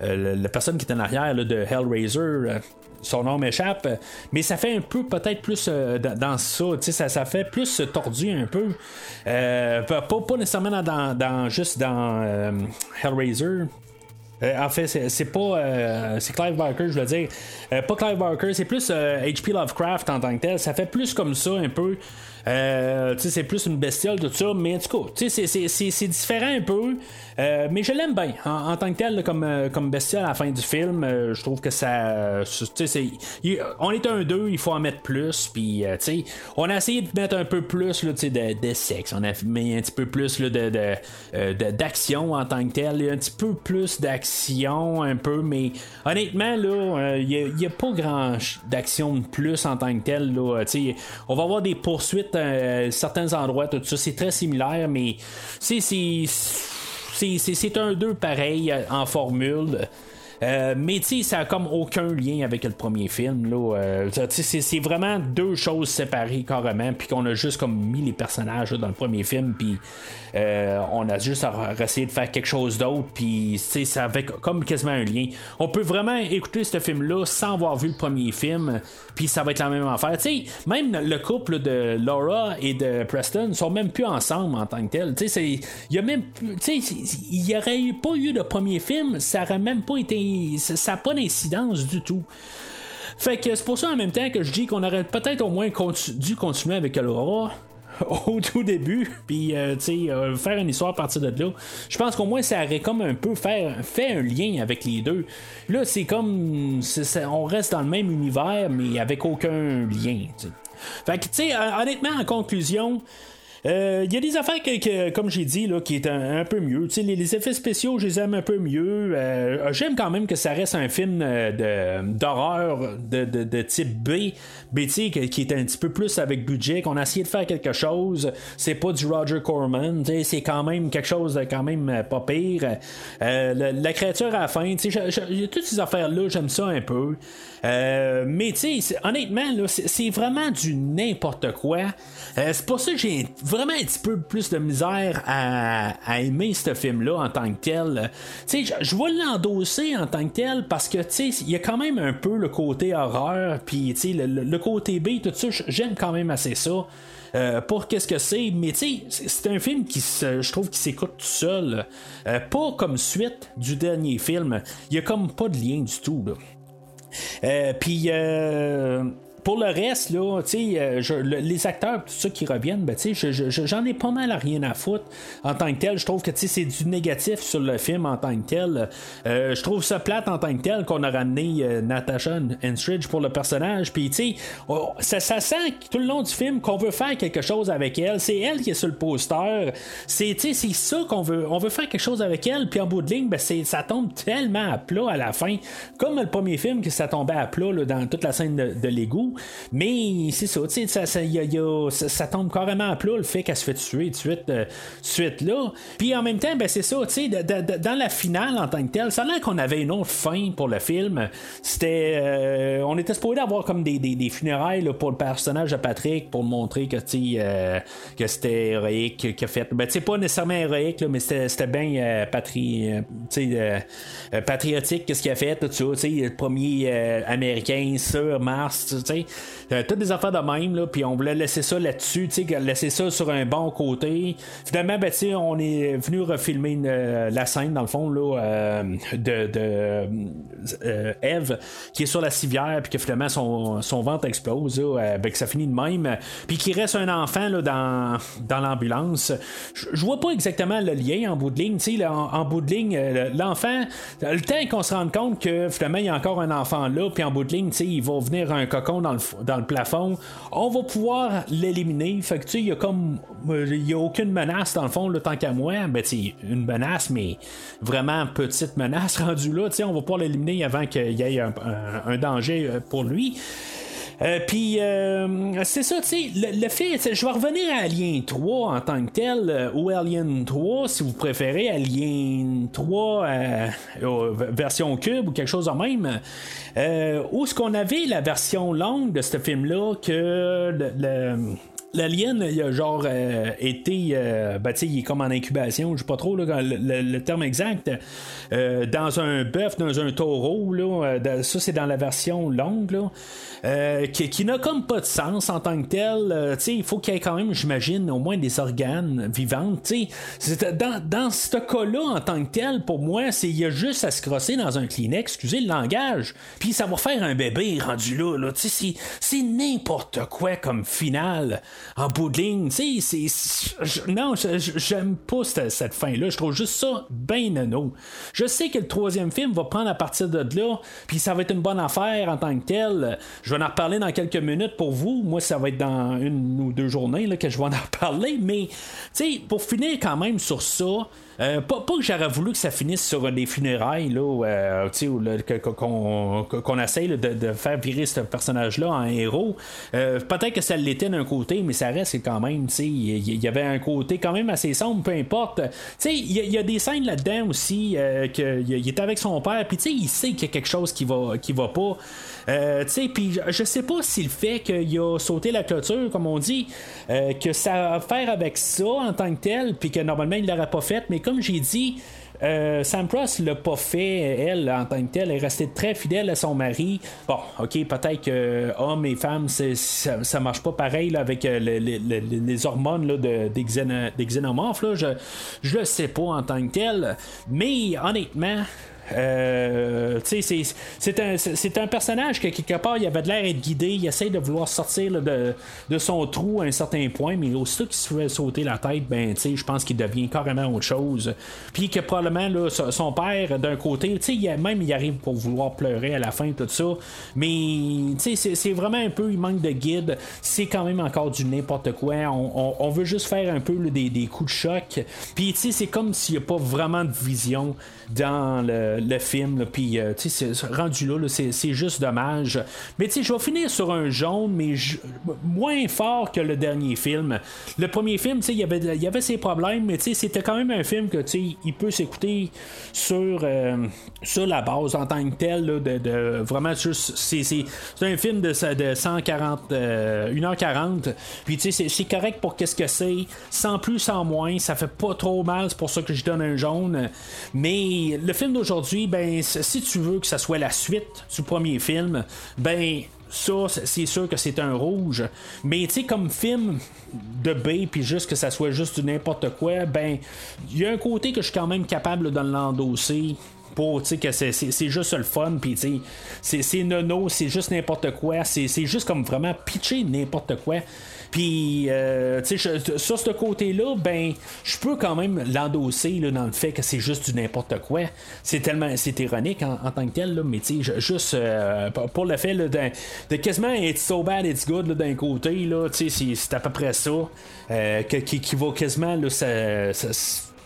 la personne qui est en arrière de Hellraiser son nom m'échappe, mais ça fait un peu peut-être plus euh, dans ça, ça, ça fait plus tordu un peu. Euh, pas, pas, nécessairement dans, juste dans euh, Hellraiser. en fait, c'est pas. c'est Clive Barker, je veux dire. pas Clive Barker, c'est plus H.P. Lovecraft en tant que tel. Ça fait plus comme ça un peu. c'est plus une bestiole, tout ça. Mais en tout cas, c'est différent un peu. Euh, mais je l'aime bien en, tant que tel comme, euh, comme bestiole à la fin du film. Euh, je trouve que ça. on est un 2, il faut en mettre plus. Puis, on a essayé de mettre un peu plus là, de, de sexe. On a mis un petit peu plus là, de, d'action en tant que tel. Un petit peu plus d'action, un peu. Mais honnêtement, là, il n'y a, pas grand d'action de plus en tant que tel. Là, on va avoir des poursuites euh, certains endroits, tout ça, c'est très similaire, mais c'est c'est un 2 pareil en formule. Euh, mais tu sais, ça a comme aucun lien avec le premier film. Là. Euh, c'est, vraiment deux choses séparées carrément, puis qu'on a juste comme mis les personnages dans le premier film, puis euh, on a juste essayé de faire quelque chose d'autre, puis ça avait comme quasiment un lien. On peut vraiment écouter ce film-là sans avoir vu le premier film, puis ça va être la même affaire. sais même le couple de Laura et de Preston sont même plus ensemble en tant que tel. Il y a même, il n'y aurait pas eu de premier film, ça aurait même pas été ça n'a pas d'incidence du tout. Fait que c'est pour ça en même temps que je dis qu'on aurait peut-être au moins dû continuer avec Laura au tout début, puis euh, euh, faire une histoire à partir de là. Je pense qu'au moins ça aurait comme un peu fait un lien avec les deux. Là, c'est comme on reste dans le même univers, mais avec aucun lien. Fait que, tu sais, honnêtement, en conclusion, il euh, y a des affaires que, comme j'ai dit, là, qui est un, peu mieux. Les, les, effets spéciaux, je les aime un peu mieux. Euh, j'aime quand même que ça reste un film euh, d'horreur de, de, type B, B qui, est un petit peu plus avec budget, qu'on a essayé de faire quelque chose. C'est pas du Roger Corman, c'est quand même quelque chose de quand même pas pire. la, créature à la fin, toutes ces affaires-là, j'aime ça un peu. Mais tu sais, honnêtement, c'est vraiment du n'importe quoi. c'est pour ça que j'ai vraiment un petit peu plus de misère à, aimer ce film-là en tant que tel. Tu sais, je, vais l'endosser en tant que tel parce que, tu sais, il y a quand même un peu le côté horreur, puis, tu sais, le, côté B, tout ça, j'aime quand même assez ça. Euh, pour qu'est-ce que c'est, mais tu sais, c'est un film qui je trouve qui s'écoute tout seul, euh, pas comme suite du dernier film. Il y a comme pas de lien du tout. Euh, puis pour le reste, là, euh, les acteurs, tout ça qui reviennent, ben, j'en ai pas mal à rien à foutre en tant que tel. Je trouve que c'est du négatif sur le film en tant que tel. Euh, je trouve ça plate en tant que tel qu'on a ramené euh, Natasha Enstridge pour le personnage. Puis, oh, ça, ça sent tout le long du film qu'on veut faire quelque chose avec elle. C'est elle qui est sur le poster. C'est ça qu'on veut. On veut faire quelque chose avec elle. Puis en bout de ligne, ben, ça tombe tellement à plat à la fin. Comme le premier film, que ça tombait à plat dans toute la scène de, de l'égout. Mais c'est ça, tu sais, ça, tombe carrément à plat le fait qu'elle se fait tuer de suite, euh, suite là. Puis en même temps, ben c'est ça, tu dans la finale en tant que telle, ça a qu'on avait une autre fin pour le film. C'était. Euh, on était supposé avoir comme des, des, funérailles pour le personnage de Patrick pour montrer que, euh, que c'était héroïque a fait. Ben, tu pas nécessairement héroïque, mais c'était bien patri, patriotique, qu'est-ce qu'il a fait, tout ça, le premier américain sur Mars, tu sais. Euh, toutes des affaires de même, là, puis on voulait laisser ça là-dessus, laisser ça sur un bon côté. Finalement, ben, on est venu refilmer euh, la scène, dans le fond, là, euh, de, Eve, qui est sur la civière, puis que finalement son, son ventre explose, ben, que ça finit de même, puis qu'il reste un enfant là, dans, dans l'ambulance. Je vois pas exactement le lien en bout de ligne, sais, en, en, bout de ligne, l'enfant, le temps qu'on se rende compte que finalement, il y a encore un enfant là, puis en bout de ligne, il va venir un cocon dans dans le plafond, on va pouvoir l'éliminer. Fait que tu il y a comme. Il y a aucune menace dans le fond, le tant qu'à moi. Ben, une menace, mais vraiment petite menace rendue là. Tu on va pouvoir l'éliminer avant qu'il y ait un, danger euh, pour lui. Euh, puis, euh, c'est ça, tu sais, le, fait, je vais revenir à Alien 3 en tant que tel, ou Alien 3, si vous préférez, Alien 3 version cube ou quelque chose de même. Euh, où est-ce qu'on avait la version longue de ce film-là que le, L'alien, il a genre euh, été, euh, ben, il est comme en incubation, je sais pas trop le, terme exact, dans un bœuf, dans un taureau, là, ça c'est dans la version longue, là. Euh, qui, n'a comme pas de sens en tant que tel. Euh, il faut qu'il y ait quand même, j'imagine, au moins des organes vivants. Dans, dans ce cas-là, en tant que tel, pour moi, c'est il y a juste à se crosser dans un Kleenex, excusez le langage, puis ça va faire un bébé rendu là. là c'est n'importe quoi comme finale en bout de ligne. non, j'aime pas cette, fin-là. Je trouve juste ça bien nono. Je sais que le troisième film va prendre à partir de là, puis ça va être une bonne affaire en tant que tel. Je vais en reparler dans quelques minutes pour vous. Moi, ça va être dans une ou deux journées que je vais en reparler. Mais, tu sais, pour finir quand même sur ça, euh, pas, que j'aurais voulu que ça finisse sur des funérailles, là, euh, qu'on, essaye de, faire virer ce personnage-là en héros. Euh, peut-être que ça l'était d'un côté, mais ça reste quand même, tu sais, il y, avait un côté quand même assez sombre, peu importe. Tu sais, il y, a des scènes là-dedans aussi, euh, qu'il est avec son père, puis tu sais, il sait qu'il y a quelque chose qui va, qui va pas. Euh, tu sais, puis je sais pas si le fait qu'il a sauté la clôture, comme on dit, euh, que ça a à faire avec ça en tant que tel, puis que normalement il l'aurait pas fait, mais comme j'ai dit, euh, Sam Cross l'a pas fait, elle, en tant que telle. Elle est restée très fidèle à son mari. Bon, ok, peut-être que hommes et femmes, ça, marche pas pareil avec euh, les, hormones des, xénomorphes. Là. Je, je le sais pas en tant que tel. Mais honnêtement, euh, c'est un, personnage que quelque part il avait de l'air d'être guidé, il essaie de vouloir sortir de, son trou à un certain point, mais aussitôt qu'il se fait sauter la tête, ben je pense qu'il devient carrément autre chose. Puis que probablement son père, d'un côté, il, même il arrive pour vouloir pleurer à la fin, tout ça. Mais c'est vraiment un peu, il manque de guide. C'est quand même encore du n'importe quoi. On, on, veut juste faire un peu des, des, coups de choc. Puis c'est comme s'il n'y a pas vraiment de vision dans le, film. Puis, euh, tu sais, rendu là, c'est juste dommage. Mais, tu sais, je vais finir sur un jaune, mais moins fort que le dernier film. Le premier film, tu sais, il y avait ses problèmes, mais, tu sais, c'était quand même un film que, tu sais, il peut s'écouter sur, euh, sur la base en tant que tel, de, vraiment. C'est un film de, de 140, 1h40. Euh, Puis, tu sais, c'est correct pour qu'est-ce que c'est. Sans plus, sans moins. Ça fait pas trop mal. C'est pour ça que je donne un jaune. Mais le film d'aujourd'hui, ben, si tu veux que ça soit la suite du premier film, ben, ça, c'est sûr que c'est un rouge. Mais tu sais, comme film de B, puis juste que ça soit juste du n'importe quoi, ben, il y a un côté que je suis quand même capable de l'endosser pour que c'est juste le fun puis c'est nono c'est juste n'importe quoi c'est juste comme vraiment pitcher n'importe quoi puis, euh, tu sais, sur ce côté-là, ben, je peux quand même l'endosser dans le fait que c'est juste du n'importe quoi. C'est tellement, c'est ironique en, tant que tel, là, mais tu sais, juste euh, pour le fait de, quasiment être so bad it's good d'un côté, là, tu sais, c'est à peu près ça euh, qui, qui, va quasiment là,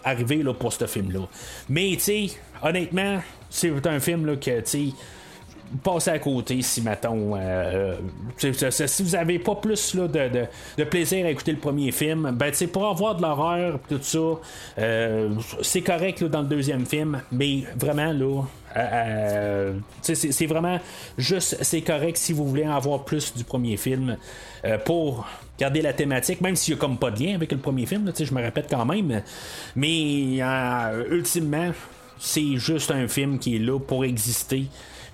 arriver là, pour ce film-là. Mais, tu sais, honnêtement, c'est un film là, que, tu sais, passer à côté si mettons euh, si vous avez pas plus là, de, plaisir à écouter le premier film ben tu pour avoir de l'horreur tout ça euh, c'est correct dans le deuxième film mais vraiment là euh, c'est vraiment juste c'est correct si vous voulez avoir plus du premier film pour garder la thématique même s'il n'y a comme pas de lien avec le premier film je me répète quand même mais ultimement c'est juste un film qui est là pour exister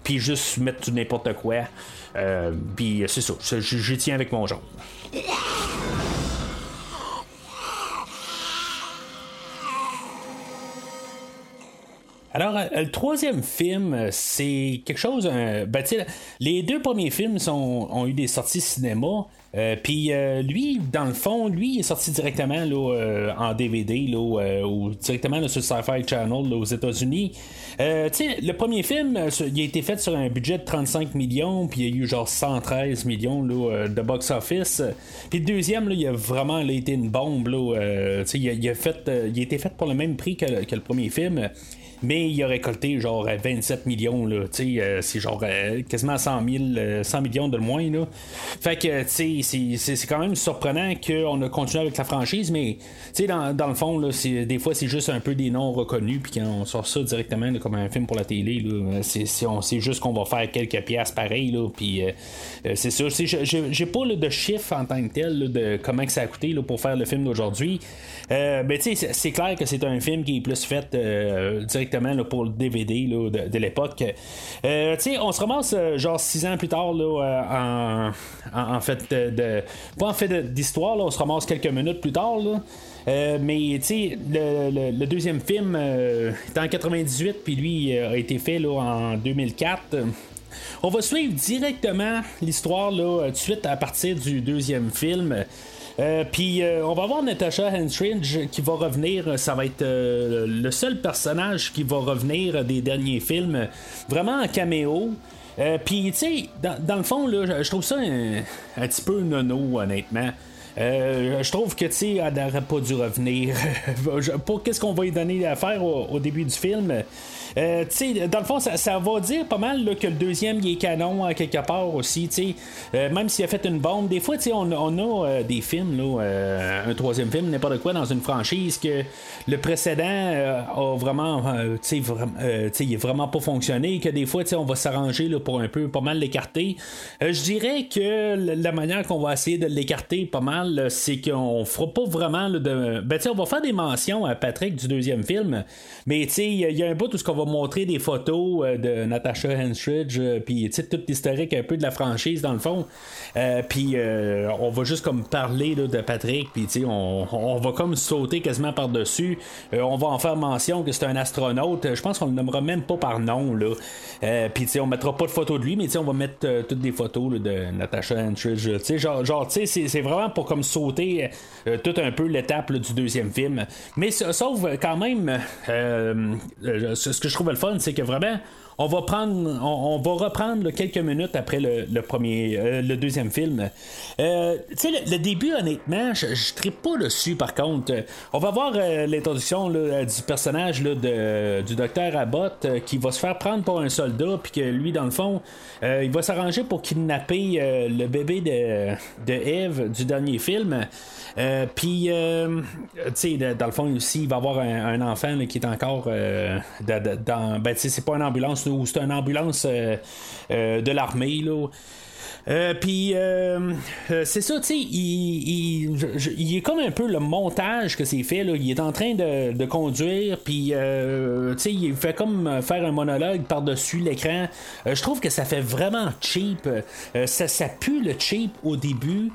puis juste mettre n'importe quoi. Euh, puis c'est ça, je, tiens avec mon genre. Alors, euh, le troisième film, euh, c'est quelque chose. ben, les deux premiers films ont eu des sorties cinéma. Euh, puis euh, lui, dans le fond, lui il est sorti directement là, euh, en DVD là, ou directement sur Sci-Fi Channel aux États-Unis. le premier film, il a été fait sur un budget de 35 millions, puis il y a eu genre 113 millions de box-office. Puis le deuxième, il a vraiment été une bombe. Là, il, a, fait, il a été fait pour le même prix que le premier film mais il a récolté genre 27 millions, là, euh, c'est genre euh, quasiment 100, 100 euh, millions de moins. Là. Fait que c'est quand même surprenant qu'on a continué avec la franchise, mais dans, dans le fond, là, des fois c'est juste un peu des noms reconnus, puis quand on sort ça directement comme un film pour la télé, c'est juste qu'on va faire quelques pièces pareilles, puis c'est sûr. J'ai pas de chiffres en tant que tel de comment que ça a coûté pour faire le film d'aujourd'hui. mais c'est clair que c'est un film qui est plus fait directement pour le DVD de, l'époque. Euh, on se ramasse euh, genre six ans plus tard là, euh, en, fait de, pas en fait d'histoire, on se ramasse quelques minutes plus tard. mais tu le, deuxième film est en 98, puis lui a été fait là, en 2004. On va suivre directement l'histoire là, tout de suite à partir du deuxième film. Euh, puis euh, on va voir Natasha Henstridge qui va revenir. Ça va être euh, le seul personnage qui va revenir des derniers films, vraiment en caméo. Puis, tu sais, dans, le fond, là, je trouve ça un, petit peu nono, honnêtement. Euh, je trouve que, tu sais, elle n'aurait pas dû revenir. pas qu'est-ce qu'on va lui donner à faire au, début du film? Euh, dans le fond, ça, va dire pas mal que le deuxième il est canon à quelque part aussi. Euh, même s'il a fait une bombe, des fois on, on a euh, des films, là, un troisième film, n'importe quoi, dans une franchise que le précédent a vraiment, il est vraiment pas fonctionné, que des fois on va s'arranger pour un peu pas mal l'écarter. je dirais que la manière qu'on va essayer de l'écarter pas mal, c'est qu'on fera pas vraiment de. Ben, on va faire des mentions à Patrick du deuxième film, mais il y, a un bout où ce qu'on va montrer des photos euh, de Natasha Henstridge, euh, puis tout l'historique un peu de la franchise dans le fond. Euh, puis on va juste comme parler de Patrick, puis on, on va comme sauter quasiment par-dessus. on va en faire mention que c'est un astronaute. Je pense qu'on le nommera même pas par nom. Là. puis on mettra pas de photos de lui, mais on va mettre toutes des photos de Natasha Henstridge. Genre, genre c'est vraiment pour comme sauter tout un peu l'étape du deuxième film. Mais sauf quand même, ce que je trouve le fun, c'est que vraiment, on va prendre, on, va reprendre quelques minutes après le, premier, euh, le deuxième film. Euh, tu sais, le, début, honnêtement, je, ne pas dessus. Par contre, on va voir euh, l'introduction du personnage de, du docteur Abbott qui va se faire prendre pour un soldat, puis que lui, dans le fond, il va s'arranger pour kidnapper le bébé de, de Eve du dernier film. puis, tu sais, dans le fond aussi, il va avoir un, enfant qui est encore dans. Ben, tu sais, c'est pas une ambulance ou c'est une ambulance euh, euh, de l'armée. là. Euh, puis c'est ça, tu sais, il, il, est comme un peu le montage que c'est fait. Là. Il est en train de, conduire, puis tu sais, il fait comme faire un monologue par-dessus l'écran. je trouve que ça fait vraiment cheap. ça pue le cheap au début.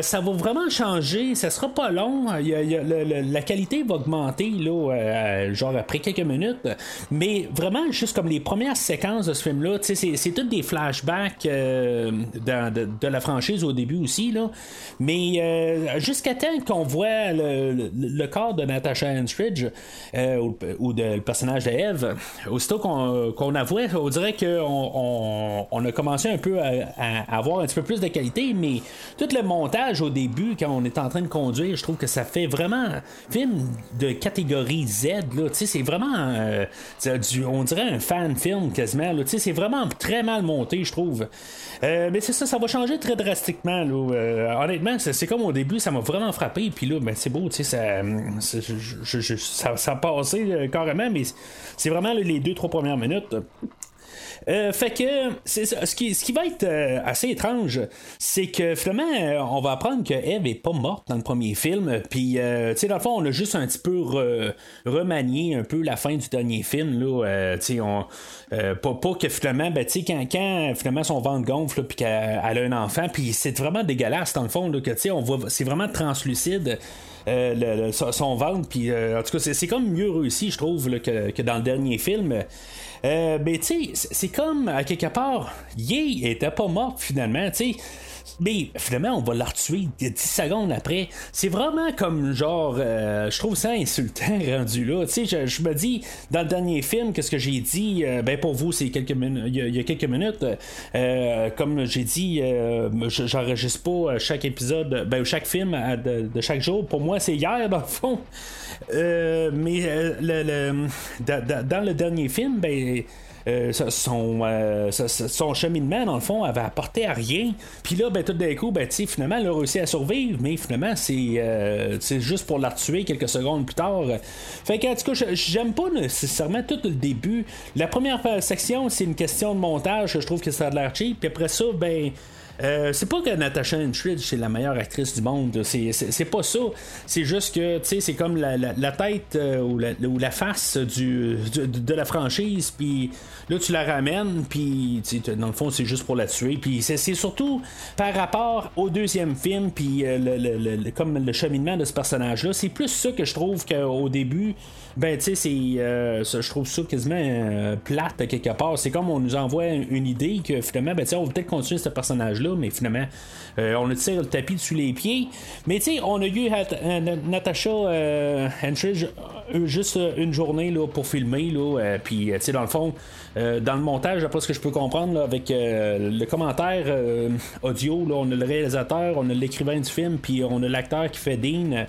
Ça va vraiment changer. Ça sera pas long. la qualité va augmenter, là, genre après quelques minutes. Mais vraiment, juste comme les premières séquences de ce film-là, sais, c'est toutes des flashbacks de, la franchise au début aussi. Là. Mais euh, jusqu'à temps qu'on voit le, corps de Natasha Henstridge euh, ou, de, le personnage de Eve, aussitôt qu'on, qu'on on dirait qu'on on, a commencé un peu à, avoir un petit peu plus de qualité, mais tout le montage au début, quand on est en train de conduire, je trouve que ça fait vraiment film de catégorie Z. Là. C'est vraiment, euh, on dirait un fan film quasiment. C'est vraiment très mal monté, je trouve. mais c'est ça, ça va changer très drastiquement. Euh, honnêtement, c'est comme au début, ça m'a vraiment frappé. Puis là, ben, c'est beau, tu sais, ça, ça, ça, a passé euh, carrément, mais c'est vraiment les deux, trois premières minutes. Euh, fait que c'est Ce qui, ce qui va être euh, assez étrange, c'est que finalement, euh, on va apprendre que Eve est pas morte dans le premier film. Puis, tu sais, dans le fond, on a juste un petit peu remanié un peu la fin du dernier film. Là, tu sais, on, pas, pas, que finalement, ben, tu sais, quand, quand finalement son ventre gonfle, puis qu'elle a un enfant, puis c'est vraiment dégueulasse dans le fond, là, que tu sais, on voit, c'est vraiment translucide. son ventre. Puis, en tout cas, c'est comme mieux réussi, je trouve, que, que, dans le dernier film. Euh, ben, tu sais, c'est comme, à quelque part, Yé était pas mort finalement, tu sais. Mais finalement, on va la retuer 10 secondes après. C'est vraiment comme genre, euh, je trouve ça insultant rendu là. Tu sais, je, me dis, dans le dernier film, qu'est-ce que j'ai dit euh, Ben pour vous, c'est quelques minutes. Il y, a quelques minutes, comme j'ai dit, j'enregistre pas chaque épisode, ben chaque film de, chaque jour. Pour moi, c'est hier dans le fond. mais le, dans le dernier film, ben euh, son, euh, son cheminement, dans le fond, avait apporté à rien. Puis là, ben, tout d'un coup, ben, finalement, elle a réussi à survivre, mais finalement, c'est euh, juste pour la tuer quelques secondes plus tard. Fait que, en tout cas, j'aime pas nécessairement tout le début. La première section, c'est une question de montage, je trouve que ça a l'air cheap. Puis après ça, ben. Euh, c'est pas que Natasha Henstridge c'est la meilleure actrice du monde. C'est pas ça. C'est juste que c'est comme la, tête euh, ou, la, ou, la, face du, de la franchise. Puis là, tu la ramènes. Puis dans le fond, c'est juste pour la tuer. Puis c'est surtout par rapport au deuxième film. Puis euh, le, comme le cheminement de ce personnage-là. C'est plus ça que je trouve qu'au début ben tu sais c'est je trouve ça quasiment plate quelque part c'est comme on nous envoie une idée que finalement ben on va peut-être continuer ce personnage là personnage-là, mais finalement, on a tiré le tapis dessus les pieds. Mais tu sais, on a eu Natasha Henstridge juste une journée là, pour filmer, là, puis tu sais, dans le fond, dans le montage, d'après ce que je peux comprendre, avec le commentaire audio, là, on a le réalisateur, on a l'écrivain du film, puis on a l'acteur qui fait Dean.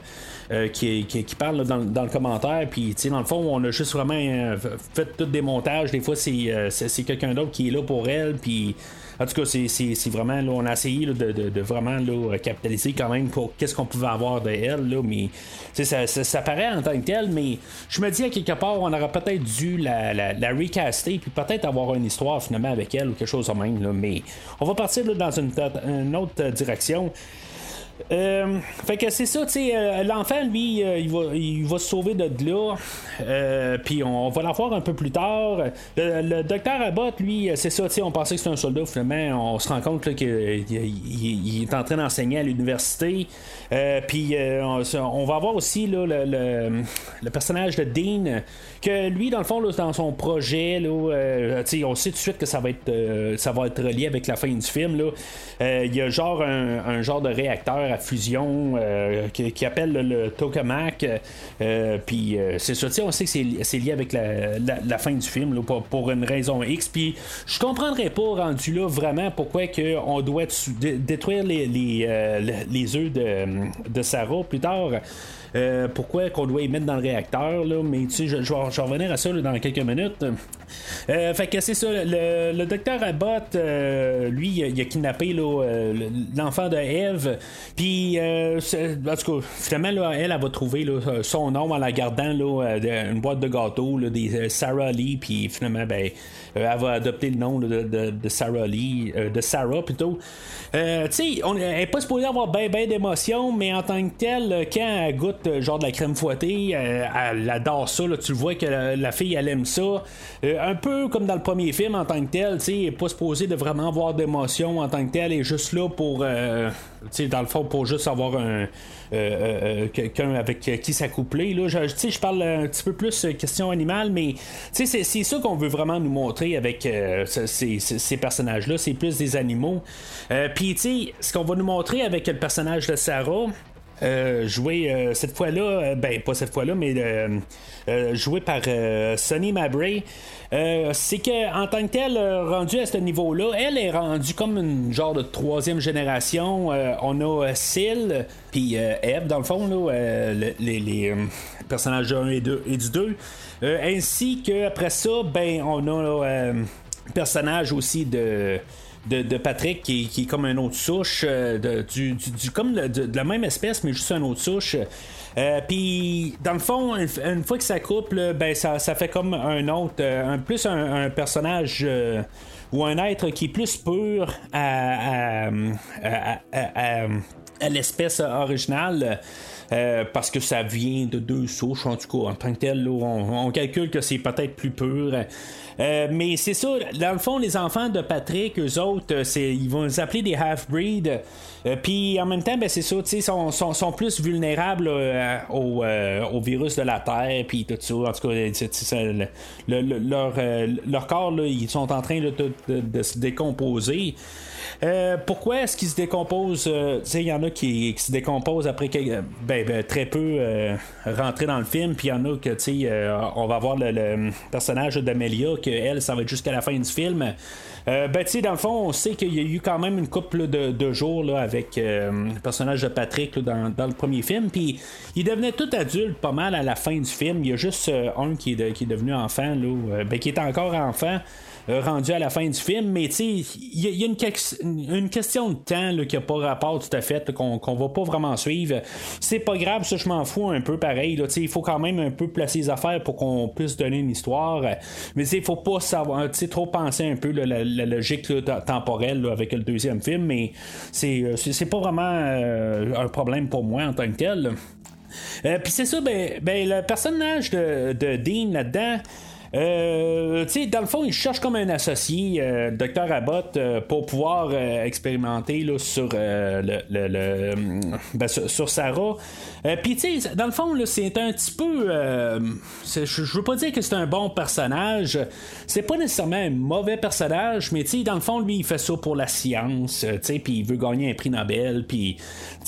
Euh, qui, parle dans, le commentaire. Puis, dans le fond, on a juste vraiment euh, fait tout des montages. Des fois, euh, c'est, quelqu'un d'autre qui est là pour elle. Puis, en tout cas, c'est, vraiment, là, on a essayé de, vraiment là, capitaliser quand même pour qu'est-ce qu'on pouvait avoir de elle. Là, mais ça, ça, paraît en tant que tel, mais je me dis à quelque part, on aurait peut-être dû la, la, recaster, puis peut-être avoir une histoire finalement avec elle ou quelque chose de même. Mais on va partir dans une autre direction. Euh, fait que c'est ça, tu euh, l'enfant, lui, euh, il, va, il va se sauver de là. Puis on, va la voir un peu plus tard. Le, docteur Abbott, lui, c'est ça, tu on pensait que c'était un soldat, finalement, on se rend compte qu'il il, est en train d'enseigner à l'université. Puis on, va voir aussi là, le, le, personnage de Dean, que lui, dans le fond, là, dans son projet, là, on sait tout de suite que ça va être, ça va être relié avec la fin du film. Il y a genre un genre de réacteur à fusion euh, qui, appelle le, tokamak. Euh, puis euh, c'est ça, on sait que c'est lié avec la, fin du film pour, une raison X. Puis je comprendrais pas rendu là vraiment pourquoi que on doit détruire les œufs de, de Sarah plus tard. Euh, pourquoi qu'on doit y mettre dans le réacteur, là, mais tu sais, je, vais, revenir à ça dans quelques minutes. Euh, fait que c'est ça, le, docteur Abbott, euh, lui, il a kidnappé l'enfant de Eve, puis en tout cas, finalement, là, elle, elle va trouver son nom en la gardant là, une boîte de gâteaux, des Sarah Lee, puis finalement, ben, elle va adopter le nom de, Sarah Lee, de Sarah plutôt. tu sais, elle n'est pas supposée avoir bien ben, d'émotions, mais en tant que telle, quand elle goûte euh, genre de la crème fouettée. Euh, elle adore ça. tu le vois que la, fille, elle aime ça. Euh, un peu comme dans le premier film en tant que tel. Elle n'est pas supposée de vraiment avoir d'émotion en tant que tel. Elle est juste là pour, dans le fond, pour juste avoir un. quelqu'un avec qui s'accoupler. Je, je parle un petit peu plus question animale, mais c'est, c'est ça qu'on veut vraiment nous montrer avec ces, ces, personnages-là. C'est plus des animaux. Puis, ce qu'on va nous montrer avec le personnage de Sarah, euh, joué euh, cette fois-là, euh, ben pas cette fois-là, mais joué par Sonny Mabray. c'est que en tant que tel, rendu à ce niveau-là, elle est rendue comme une genre de troisième génération. on a Syl, puis Eve dans le fond, là, les, personnages du 1 et, 2, et du 2. ainsi qu'après ça, ben on a un personnage aussi de de, Patrick qui, est comme un autre souche, euh, de, comme la même espèce, mais juste un autre souche. Euh, puis, dans le fond, une, fois que ça couple, ben, ça, fait comme un autre, euh, un, plus un, personnage ou un être qui est plus pur à, l'espèce originale. Parce que ça vient de deux souches, en tout cas, en tant que tel, on, calcule que c'est peut-être plus pur. Euh, mais c'est ça, dans le fond, les enfants de Patrick, eux autres, euh, c'est, ils vont les appeler des half-breeds. Puis en même temps, ben, c'est ça, ils sont, sont, sont, plus vulnérables au, au, virus de la Terre, puis tout ça. En tout cas, leur, leur corps, là, ils sont en train de, de se décomposer. Euh, pourquoi est-ce qu'il se décompose euh, Il y en a qui, se décomposent après ben, ben, très peu euh, rentrer dans le film, puis il y en a que on va voir le, personnage d'Amelia, que elle, ça va être jusqu'à la fin du film. ben, tu sais, dans le fond, on sait qu'il y a eu quand même une couple de, jours là, avec le personnage de Patrick dans, le premier film. Puis il devenait tout adulte pas mal à la fin du film. Il y a juste un qui est, qui est devenu enfant, là, ben, qui est encore enfant. Euh, rendu à la fin du film, mais tu il y, a une, question de temps qui n'a pas rapport tout à fait, qu'on va pas vraiment suivre. C'est pas grave, ça je m'en fous un peu pareil. Il faut quand même un peu placer les affaires pour qu'on puisse donner une histoire. Mais il faut pas savoir, trop penser un peu la, logique temporelle avec le deuxième film, mais c'est euh, pas vraiment euh, un problème pour moi en tant que tel. Puis c'est ça, ben, ben, le personnage de, de Dean là-dedans, Euh, dans le fond, il cherche comme un associé, euh, le docteur Abbott, euh, pour pouvoir expérimenter là, sur, le, le, ben, sur, Sarah. Puis, dans le fond, c'est un petit peu. je veux pas dire que c'est un bon personnage. C'est pas nécessairement un mauvais personnage, mais tu sais, dans le fond, lui, il fait ça pour la science, puis il veut gagner un prix Nobel, puis,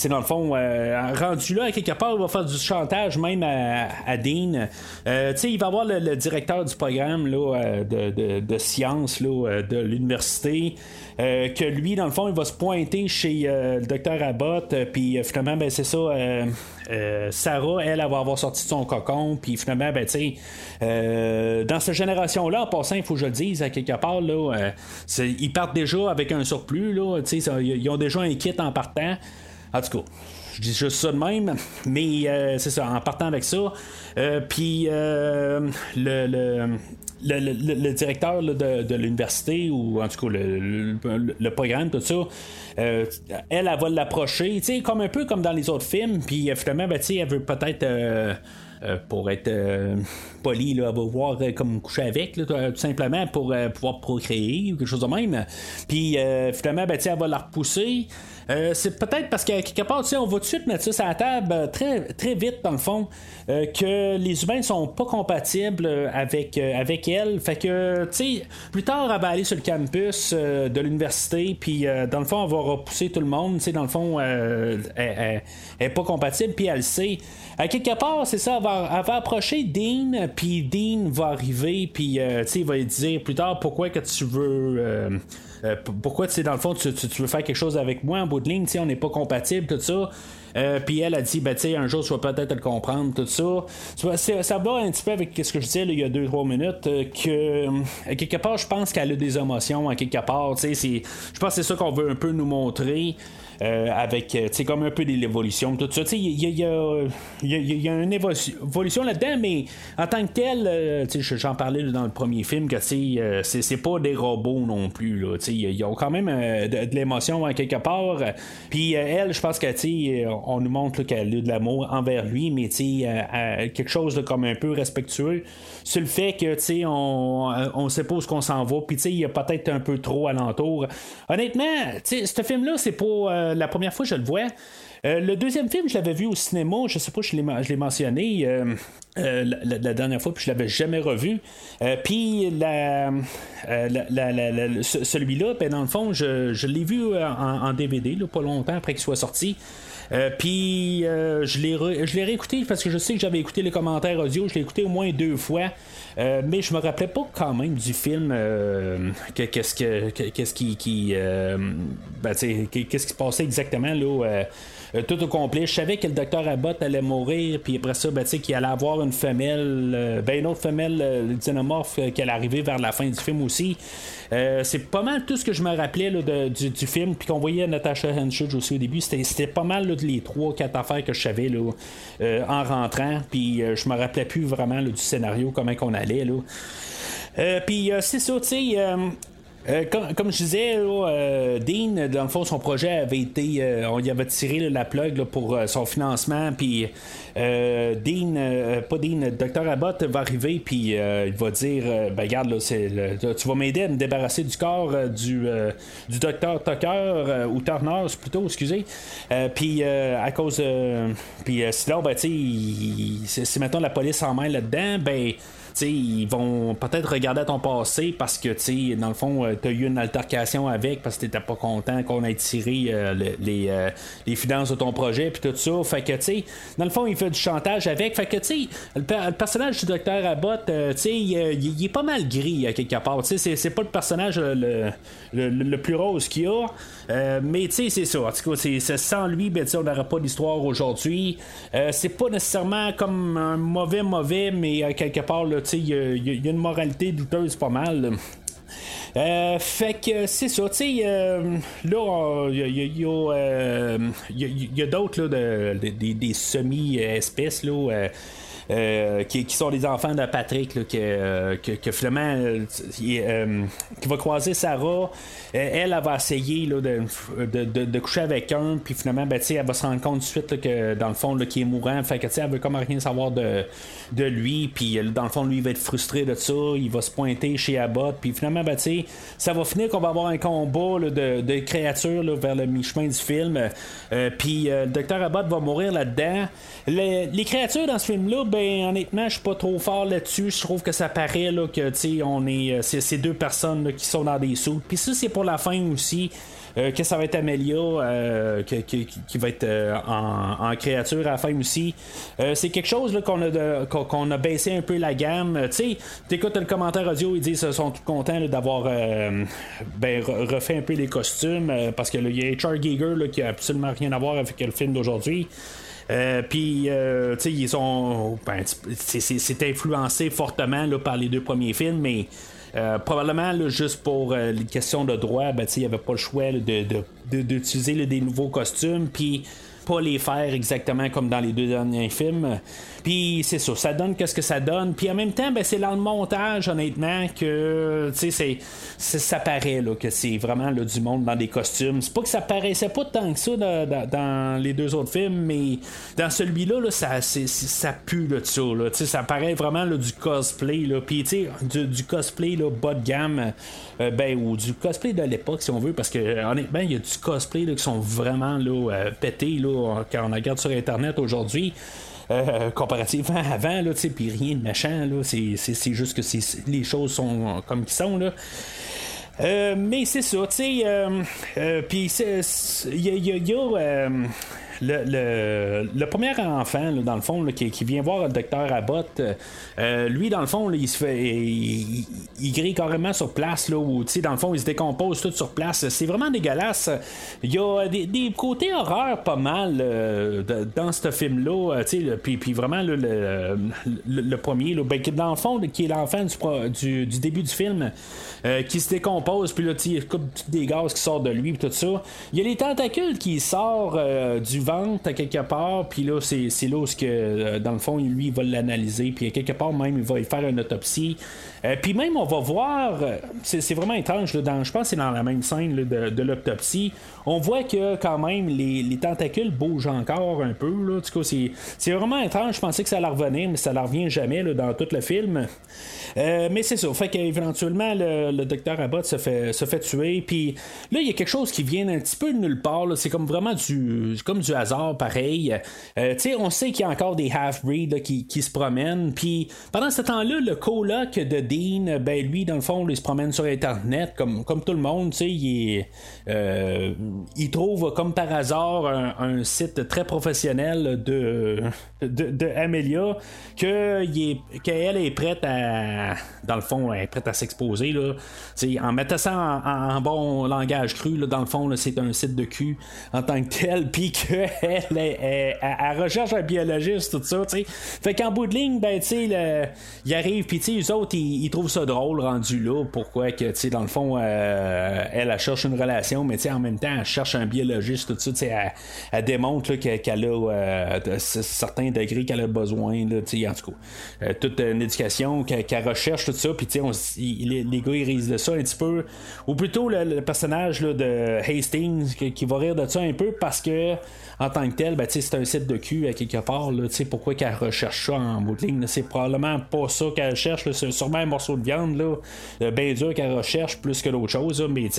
dans le fond, rendu là, quelque part, il va faire du chantage même à, Dean. il va avoir le, directeur du programme là, euh, de, de, sciences là, euh, de l'université. Euh, que lui, dans le fond, il va se pointer chez le docteur Abbott, puis finalement, ben, c'est ça. Sarah, elle, va avoir sorti de son cocon, puis finalement, ben, tu dans cette génération-là, en passant, il faut que je le dise, à quelque part, là, ils partent déjà avec un surplus, là, ils ont déjà un kit en partant. En tout cas, je dis juste ça de même, mais c'est ça, en partant avec ça. Puis le, le, directeur de, l'université, ou en tout cas le, programme, tout ça, euh, elle, elle va l'approcher, comme un peu comme dans les autres films, puis euh, finalement, ben, elle veut peut-être. Euh, pour être poli, là, elle va voir comme coucher avec, tout simplement pour pouvoir procréer ou quelque chose de même. Puis finalement, ben, elle va la repousser. Euh, c'est peut-être parce qu'à quelque part, on va tout de suite mettre ça sur la table euh, très, très vite, dans le fond, euh, que les humains sont pas compatibles avec, avec elle. Fait que, tu sais, plus tard, elle va aller sur le campus de l'université, puis dans le fond, elle va repousser tout le monde. Tu sais, dans le fond, elle, elle, est pas compatible, puis elle le sait. À quelque part, c'est ça, elle va, approcher Dean, puis Dean va arriver, puis, tu sais, il va lui dire plus tard pourquoi que tu veux euh, pourquoi, tu dans le fond, tu, veux faire quelque chose avec moi en bout de ligne, on n'est pas compatible, tout ça. Euh, puis elle a dit, ben, tu un jour, tu vas peut-être le comprendre, tout ça. ça va un petit peu avec ce que je disais il y a 2-3 minutes, euh, que quelque part, je pense qu'elle a des émotions, à quelque part. Je pense que c'est ça qu'on veut un peu nous montrer. Euh, avec euh, comme un peu de l'évolution, tout ça. Il y, y, y, a une évolution là-dedans, mais en tant que tel, euh, j'en parlais dans le premier film, que c'est pas des robots non plus. Ils ont quand même de, l'émotion quelque part. Puis elle, je pense que on nous montre qu'elle a de l'amour envers lui, mais quelque chose de comme un peu respectueux sur le fait que tu on, on sait pas où qu'on s'en va, puis il y a peut-être un peu trop alentour. Honnêtement, ce film-là, c'est pas euh, la première fois que je le vois. Euh, le deuxième film, je l'avais vu au cinéma, je sais pas, je l'ai, mentionné euh, la, dernière fois, puis je l'avais jamais revu. puis celui-là, ben, dans le fond, je, l'ai vu en, DVD, pas longtemps après qu'il soit sorti. puis je l'ai réécouté parce que je sais que j'avais écouté les commentaires audio, je l'ai écouté au moins deux fois. Euh, mais je me rappelais pas quand même du film euh, qu'est-ce que qui, euh, ben, qu'est-ce qui se passait exactement là tout au complet. Je savais que le docteur Abbott allait mourir, puis après ça, ben, qu'il allait avoir une femelle, ben, une autre femelle, le xénomorphe, qui allait arriver vers la fin du film aussi. c'est pas mal tout ce que je me rappelais du, film, puis qu'on voyait Natasha Henschel aussi au début. C'était pas mal les trois, quatre affaires que je savais là, en rentrant, puis je me rappelais plus vraiment du scénario, comment qu'on allait euh, puis euh, c'est ça, tu sais. Euh, comme, je disais, Dean, dans le fond, son projet avait été. on y avait tiré la plug pour son financement. Puis Dean, pas Dean, Dr. Abbott va arriver. Puis il va dire ben, Regarde, là, tu vas m'aider à me débarrasser du corps du, du Dr. Tucker, ou Turner plutôt, excusez. puis à cause. puis sinon, ben, tu sais, si mettons la police en main là-dedans, ben ils vont peut-être regarder ton passé parce que, dans le fond, euh, tu as eu une altercation avec parce que tu pas content qu'on ait tiré euh, les, euh, les, finances de ton projet puis tout ça. Fait que, tu dans le fond, il fait du chantage avec. Fait que, tu le, personnage du docteur Abbott, il, est pas mal gris à quelque part. Tu sais, c'est pas le personnage le, le, plus rose qu'il y a. mais, c'est ça. Sans lui, ben, on n'aurait pas d'histoire aujourd'hui. c'est pas nécessairement comme un mauvais, mauvais, mais quelque part, il y, a une moralité douteuse pas mal. Euh, fait que c'est ça, euh, là, il y a, d'autres, des, semi-espèces, là. Qui, sont les enfants de Patrick, que, que, finalement, qui va croiser Sarah. elle, elle va essayer là, de, de, coucher avec un, puis finalement, ben, elle va se rendre compte tout de suite que dans le fond, qui est mourant, fait que elle veut comme rien savoir de, de lui, puis dans le fond, lui, il va être frustré de ça, il va se pointer chez Abbott, puis finalement, ben, ça va finir qu'on va avoir un combat de, de, créatures vers le mi-chemin du film, euh, puis euh, le docteur Abbott va mourir là-dedans. Les, créatures dans ce film-là, ben honnêtement, je suis pas trop fort là-dessus. Je trouve que ça paraît là, que on est, euh, c'est ces deux personnes qui sont dans des sous. Puis ça, c'est pour la fin aussi. Euh, que ça va être Amelia euh, qui, va être euh, en, créature à la fin aussi. c'est quelque chose qu'on a, qu'on a baissé un peu la gamme. tu sais, t'écoutes le commentaire audio, ils disent qu'ils sont tout contents d'avoir ben, refait un peu les costumes parce que y a Char Giger qui a absolument rien à voir avec le film d'aujourd'hui. Puis, tu sais, ils sont. Ben, c'est influencé fortement là, par les deux premiers films, mais euh, probablement juste pour euh, les questions de droit, ben, il n'y avait pas le choix d'utiliser de, des nouveaux costumes. Puis pas les faire exactement comme dans les deux derniers films. Puis c'est ça, ça donne qu'est-ce que ça donne. Puis en même temps, ben, c'est dans le montage, honnêtement, que c'est, ça paraît là, que c'est vraiment là, du monde dans des costumes. C'est pas que ça paraissait pas tant que ça dans, les deux autres films, mais dans celui-là, là, ça, ça pue là, ça. Ça paraît vraiment là, du cosplay. Là. Puis du, du cosplay là, bas de gamme, euh, ben, ou du cosplay de l'époque, si on veut, parce que honnêtement, il y a du cosplay là, qui sont vraiment là, euh, pétés là, quand on regarde sur Internet aujourd'hui. Euh, comparativement à avant, là, puis rien de méchant, là, c'est, juste que les choses sont comme qu'ils sont, là. Euh, mais c'est ça, tu sais, euh, puis il y a, le, le, premier enfant, dans le fond, qui, vient voir le docteur Abbott, euh, lui, dans le fond, il se fait. Il, grille carrément sur place, là, où, dans le fond, il se décompose tout sur place. C'est vraiment dégueulasse. Il y a des, côtés horreurs pas mal euh, dans ce film-là. Euh, puis, puis vraiment, le, le, premier, ben, dans le fond, qui est l'enfant du, du, début du film, qui se décompose, puis là, il coupe des gaz qui sortent de lui, puis tout ça. Il y a les tentacules qui sortent du ventre à quelque part, puis là, c'est là où, que, dans le fond, lui, il va l'analyser, puis quelque part, même, il va y faire une autopsie. Euh, puis même, on va voir, euh, c'est vraiment étrange, dans, je pense que c'est dans la même scène de, l'autopsie, on voit que quand même les, tentacules bougent encore un peu. Là. c'est vraiment étrange. Je pensais que ça allait revenir, mais ça ne revient jamais dans tout le film. Euh, mais c'est ça. Fait qu'éventuellement, le, docteur Abbott se fait, se fait tuer. Puis là, il y a quelque chose qui vient un petit peu de nulle part. C'est comme vraiment du, comme du hasard, pareil. on sait qu'il y a encore des half-breeds qui, qui, se promènent. Puis pendant ce temps-là, le coloc de Ben lui, dans le fond, il se promène sur Internet comme, comme tout le monde. Il, euh, il trouve comme par hasard un, site très professionnel de, de, Amelia que qu'elle est prête à dans le fond elle est prête à s'exposer là. En mettant ça en, bon langage cru là, dans le fond c'est un site de cul en tant que tel puis qu'elle elle, recherche un biologiste tout ça sais. Fait qu'en bout de ligne ben tu sais il arrive puis tu les autres ils, trouvent ça drôle rendu là pourquoi que tu dans le fond euh, elle, elle, cherche une relation mais tu en même temps elle cherche un biologiste tout ça tu sais elle, elle, démontre qu'elle a euh, certains degrés qu'elle a besoin là, tu sais en tout cas euh, toute une éducation qu'elle recherche tout ça puis tu sais les, les, gars ils risent de ça un petit peu ou plutôt le, personnage là, de Hastings qui, va rire de ça un peu parce que en tant que tel, ben, c'est un site de cul à quelque part. Là, pourquoi qu'elle recherche ça en bout de ligne? C'est probablement pas ça qu'elle cherche. C'est sûrement un morceau de viande là, bien dur qu'elle recherche plus que l'autre chose. Mais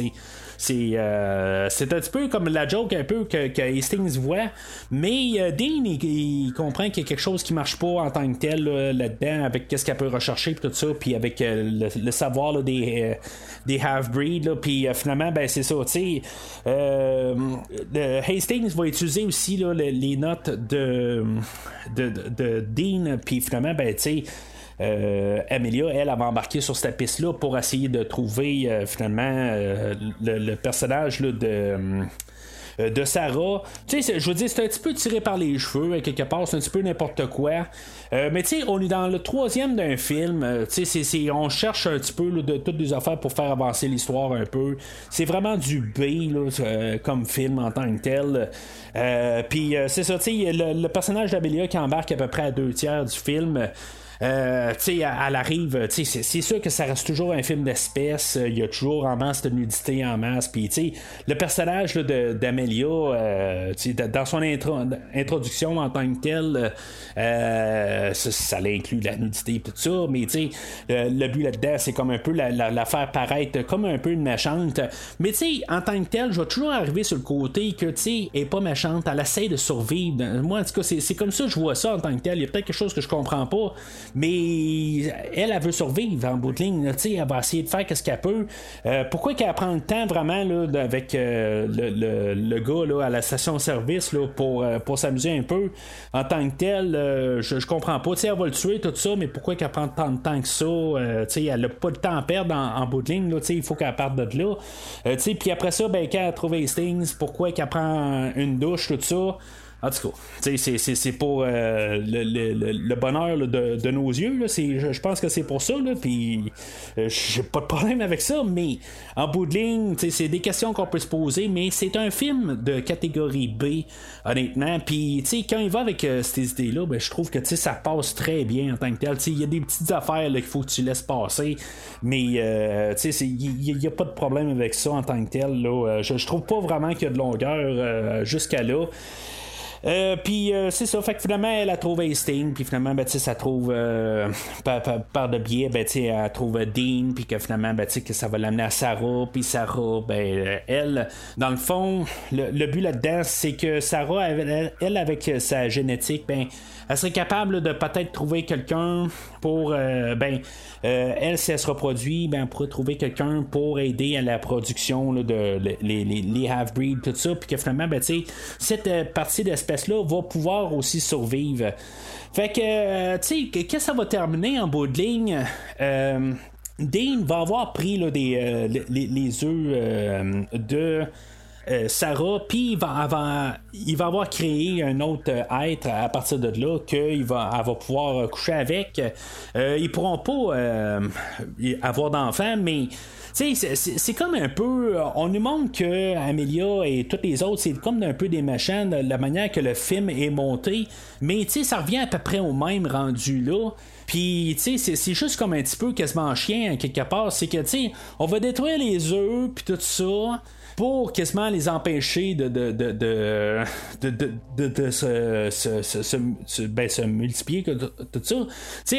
c'est euh, c'est un petit peu comme la joke un peu que, Hastings voit. Mais euh, Dean, il, comprend qu'il y a quelque chose qui marche pas en tant que tel là-dedans, avec qu'est-ce qu'elle peut rechercher, tout ça, puis avec euh, le, savoir des, des half-breeds. Puis finalement, ben, c'est ça. tu sais Hastings va utiliser aussi les, notes de, de, de, Dean, puis finalement, ben, tu sais. Euh, Amelia, elle, va embarquer sur cette piste-là pour essayer de trouver euh, finalement euh, le, personnage de Sarah. Tu sais, je veux dire, c'est un petit peu tiré par les cheveux, quelque part, c'est un petit peu n'importe quoi. mais tu sais, on est dans le troisième d'un film. tu sais, on cherche un petit peu de toutes les affaires pour faire avancer l'histoire un peu. C'est vraiment du B comme film en tant que tel. Puis c'est ça, tu sais, le, le personnage d'Amelia qui embarque à peu près à deux tiers du film. Euh, tu sais, elle arrive, c'est, c'est sûr que ça reste toujours un film d'espèce. Il y a toujours en masse de nudité en masse. Puis, tu sais, le personnage d'Amelia, euh, dans son introduction en tant que tel, euh, ça, ça inclut la nudité et tout ça. Mais, tu sais, le but là-dedans, c'est comme un peu la, faire paraître comme un peu une méchante. Mais, tu sais, en tant que tel, je vais toujours arriver sur le côté que, tu sais, elle est pas méchante. Elle essaie de survivre. Moi, en tout cas, c'est, comme ça que je vois ça en tant que tel. Il y a peut-être quelque chose que je comprends pas. Mais elle, elle veut survivre en bout de ligne. elle va essayer de faire ce qu'elle peut. Euh, pourquoi qu'elle prend le temps vraiment là, avec euh, le, le, gars là, à la station-service pour, euh, pour s'amuser un peu? En tant que tel? je, je comprends pas. elle va le tuer, tout ça, mais pourquoi qu'elle prend tant de temps que ça? elle n'a pas de temps à perdre en, bout de ligne. il faut qu'elle parte de là. Puis après ça, ben, quand elle trouve Hastings, pourquoi qu'elle prend une douche, tout ça? En tout cas, c'est pour euh, le, bonheur de, nos yeux. Je, pense que c'est pour ça. Puis euh, j'ai pas de problème avec ça. Mais en bout de ligne, c'est des questions qu'on peut se poser. Mais c'est un film de catégorie B, honnêtement. Puis quand il va avec euh, ces idées-là, ben, je trouve que ça passe très bien en tant que tel. Il y a des petites affaires qu'il faut que tu laisses passer. Mais il n'y a, pas de problème avec ça en tant que tel. Là. Je, je trouve pas vraiment qu'il y a de longueur jusqu'à là. Euh, puis euh, c'est ça, fait que finalement elle a trouvé Sting, puis finalement ben, ça trouve euh, par, par, de biais, ben, elle trouve Dean, puis que finalement ben, que ça va l'amener à Sarah, puis Sarah, ben, elle, dans le fond, le, but là-dedans, c'est que Sarah, elle, avec sa génétique, ben, elle serait capable de peut-être trouver quelqu'un pour, ben, elle, si elle se reproduit, ben, pourrait trouver quelqu'un pour aider à la production de les, les, half-breeds, tout ça, puis que finalement, ben, cette partie de là va pouvoir aussi survivre. Fait que, euh, tu sais, que ça va terminer en bout de ligne? Euh, Dean va avoir pris des, euh, les, œufs de. Sarah, puis il va, il avoir créé un autre être à partir de là qu'il va, pouvoir coucher avec. ils pourront pas avoir d'enfants, mais c'est comme un peu. On nous montre que Amelia et toutes les autres, c'est comme un peu des machins, la manière que le film est monté. Mais ça revient à peu près au même rendu là. Puis, c'est juste comme un petit peu quasiment chien, quelque part. C'est que, tu on va détruire les œufs, puis tout ça pour quasiment les empêcher de, se, multiplier, tout ça.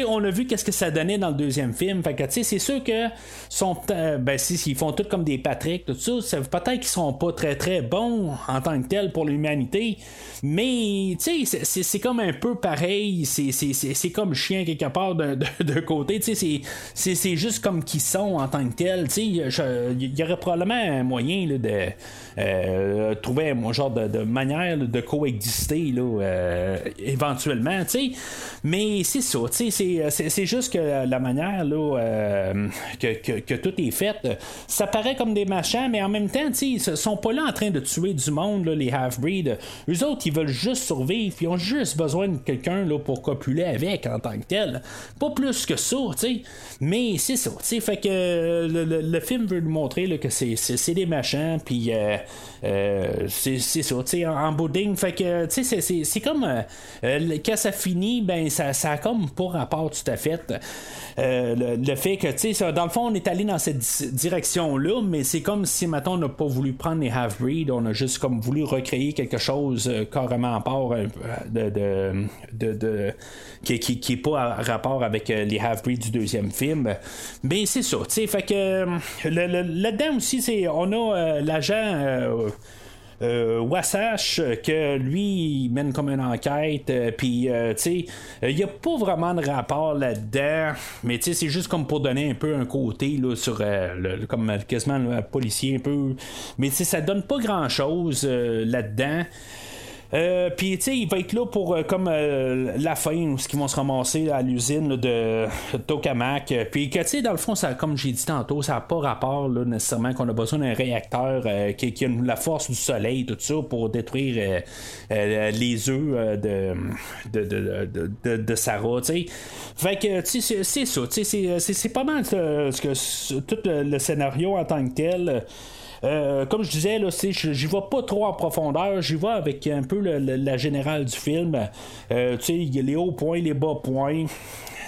on a vu qu'est-ce que ça donnait dans le deuxième film. Fait que, c'est sûr que sont, euh, ben, si, ils font tout comme des Patrick, tout ça, peut-être qu'ils sont pas très très bons en tant que tels pour l'humanité. Mais, c'est comme un peu pareil. C'est comme chien quelque part d'un côté. C'est juste comme qu'ils sont en tant que tels. Il y aurait probablement un moyen là, de there. Euh, trouver un genre de, manière de coexister là, euh, éventuellement, Mais c'est ça, c'est juste que la manière là, euh, que, tout est fait, ça paraît comme des machins, mais en même temps, ils sont pas là en train de tuer du monde, les half-breeds. Eux autres, ils veulent juste survivre, ils ont juste besoin de quelqu'un pour copuler avec en tant que tel. Pas plus que ça, sais Mais c'est ça, fait que le, film veut nous montrer que c'est des machins, puis euh, there. Euh, c'est ça, tu en, en bouding. Fait que, tu sais, c'est comme. Euh, quand ça finit, ben, ça, ça a comme pas rapport tout à fait. Le, fait que, tu sais, dans le fond, on est allé dans cette direction-là, mais c'est comme si, maintenant on n'a pas voulu prendre les half-breed, on a juste comme voulu recréer quelque chose carrément à part de, de, qui, qui, est pas à rapport avec les half-breed du deuxième film. Mais c'est ça, tu sais, fait que là-dedans aussi, on a la l'agent euh, euh, Wassash, que lui, il mène comme une enquête, euh, puis, tu sais, il n'y a pas vraiment de rapport là-dedans, mais tu sais, c'est juste comme pour donner un peu un côté, là, sur, le, comme quasiment le policier un peu, mais tu sais, ça donne pas grand-chose là-dedans. Euh, puis, tu sais, il va être là pour euh, comme euh, la fin, ce qu'ils vont se ramasser à l'usine de Tokamak. Puis, que, tu sais, dans le fond, ça, comme j'ai dit tantôt, ça n'a pas rapport là, nécessairement qu'on a besoin d'un réacteur euh, qui, qui a la force du soleil, tout ça, pour détruire euh, euh, les œufs de, de, de, de, de- Sarah, tu sais. Fait que, tu sais, c'est- ça, tu sais, c'est- pas mal euh, tout le scénario en tant que tel. Euh, comme je disais, là, c'est- j'y vais pas trop en profondeur, j'y vais avec un peu le- la générale du film. Euh, tu sais, les hauts points, les bas points.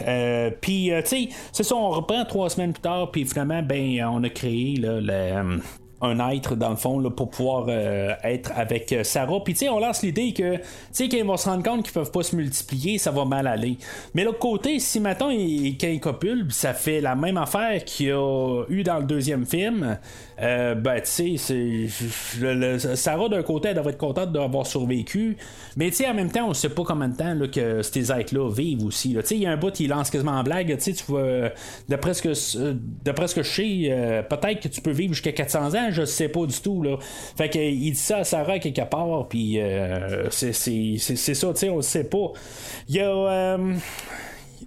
Euh, puis, euh, tu sais, c'est ça, on reprend trois semaines plus tard, puis finalement, ben, on a créé là, le, euh, un être, dans le fond, là, pour pouvoir euh, être avec euh, Sarah. Puis, tu sais, on lance l'idée que, tu sais, quand ils vont se rendre compte qu'ils peuvent pas se multiplier, ça va mal aller. Mais l'autre côté, si, maintenant, il, quand ils copulent, ça fait la même affaire qu'il y a eu dans le deuxième film, euh, ben, tu sais, Sarah, d'un côté, elle devrait être contente d'avoir survécu. Mais, tu sais, en même temps, on sait pas combien de temps là, que ces êtres-là vivent aussi. là. Tu sais, il y a un bout qui lance quasiment en blague. Tu sais, tu vois, d'après ce que, euh, je sais, peut-être que tu peux vivre jusqu'à 400 ans, je sais pas du tout. Là. Fait que, il dit ça à Sarah quelque part, puis euh, c'est, ça, tu sais, on sait pas. Il y a.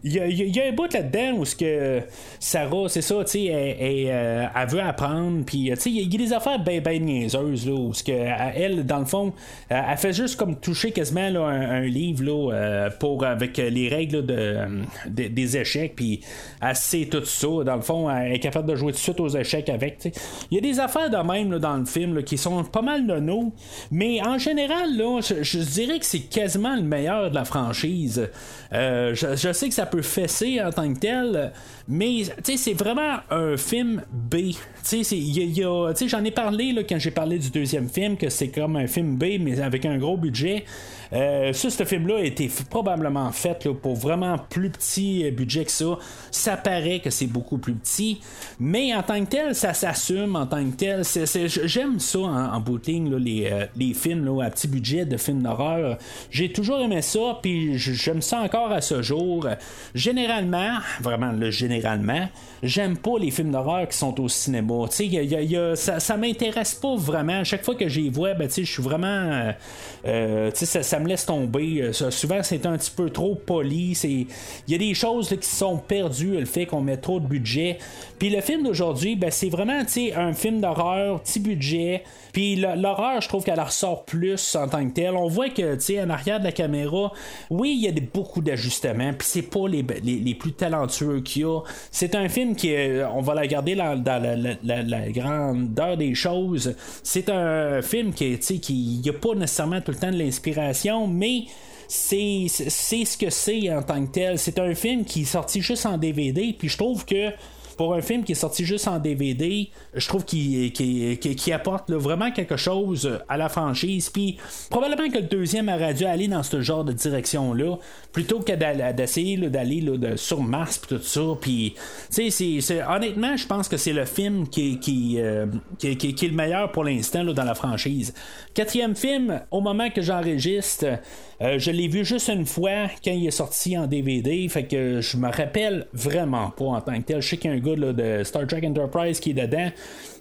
euh, il y, a, un bout là-dedans où ce que Sarah, c'est ça, tu sais, elle, elle, euh, elle veut apprendre, puis tu sais, il y a- des affaires ben ben niaiseuses, là, où ce que elle, dans le fond, euh, elle fait juste comme toucher quasiment là, un, livre, là, euh, pour, avec les règles de, euh, de- des échecs, puis elle sait tout ça, dans le fond, elle est capable de jouer tout de suite aux échecs avec, tu sais. Il y a des affaires de même, là, dans le film, là, qui sont pas mal nono, mais en général, là, je, dirais que c'est quasiment le meilleur de la franchise. Euh, je sais que ça peut fesser en tant que tel, mais c'est vraiment un film B. J'en ai parlé là, quand j'ai parlé du deuxième film, que c'est comme un film B, mais avec un gros budget. Euh, ce film-là a été probablement fait pour vraiment plus petit budget que ça. Ça paraît que c'est beaucoup plus petit, mais en tant que tel, ça s'assume en tant que tel. J'aime ça en, en euh, les films à petit budget de films d'horreur. J'ai toujours aimé ça, puis j'aime ça encore à ce jour. Généralement, vraiment, là, généralement, j'aime pas les films d'horreur qui sont au cinéma. Ça, m'intéresse pas vraiment. À chaque fois que j'y vois, ben, je suis vraiment. euh, ça me laisse tomber. Euh, souvent, c'est un petit peu trop poli. Il y a des choses qui sont perdues, le fait qu'on met trop de budget. Puis le film d'aujourd'hui, ben, c'est vraiment un film d'horreur, petit budget. Puis l'horreur, je trouve qu'elle ressort plus en tant que telle. On voit que, tu sais, en arrière de la caméra, oui, il y a beaucoup d'ajustements. Puis c'est pas les, les, plus talentueux qu'il y a. C'est un film qui, est- on va la garder dans, la, grandeur des choses. C'est un film qui, tu sais, qui n'y a pas nécessairement tout le temps de l'inspiration, mais c'est ce que c'est en tant que tel. C'est un film qui est sorti juste en DVD, puis je trouve que pour un film qui est sorti juste en DVD, je trouve qu'il apporte vraiment quelque chose à la franchise. Puis probablement que le deuxième aurait dû aller dans ce genre de direction-là, plutôt que d'essayer d'aller sur Mars puis tout ça. Puis, honnêtement, je pense que c'est le film qui, euh, est le meilleur pour l'instant dans la franchise. Quatrième film, au moment que j'enregistre, euh, je l'ai vu juste une fois quand il est sorti en DVD, fait que je me rappelle vraiment pas en tant que tel. Je sais qu'il y a un de Star Trek Enterprise qui est dedans.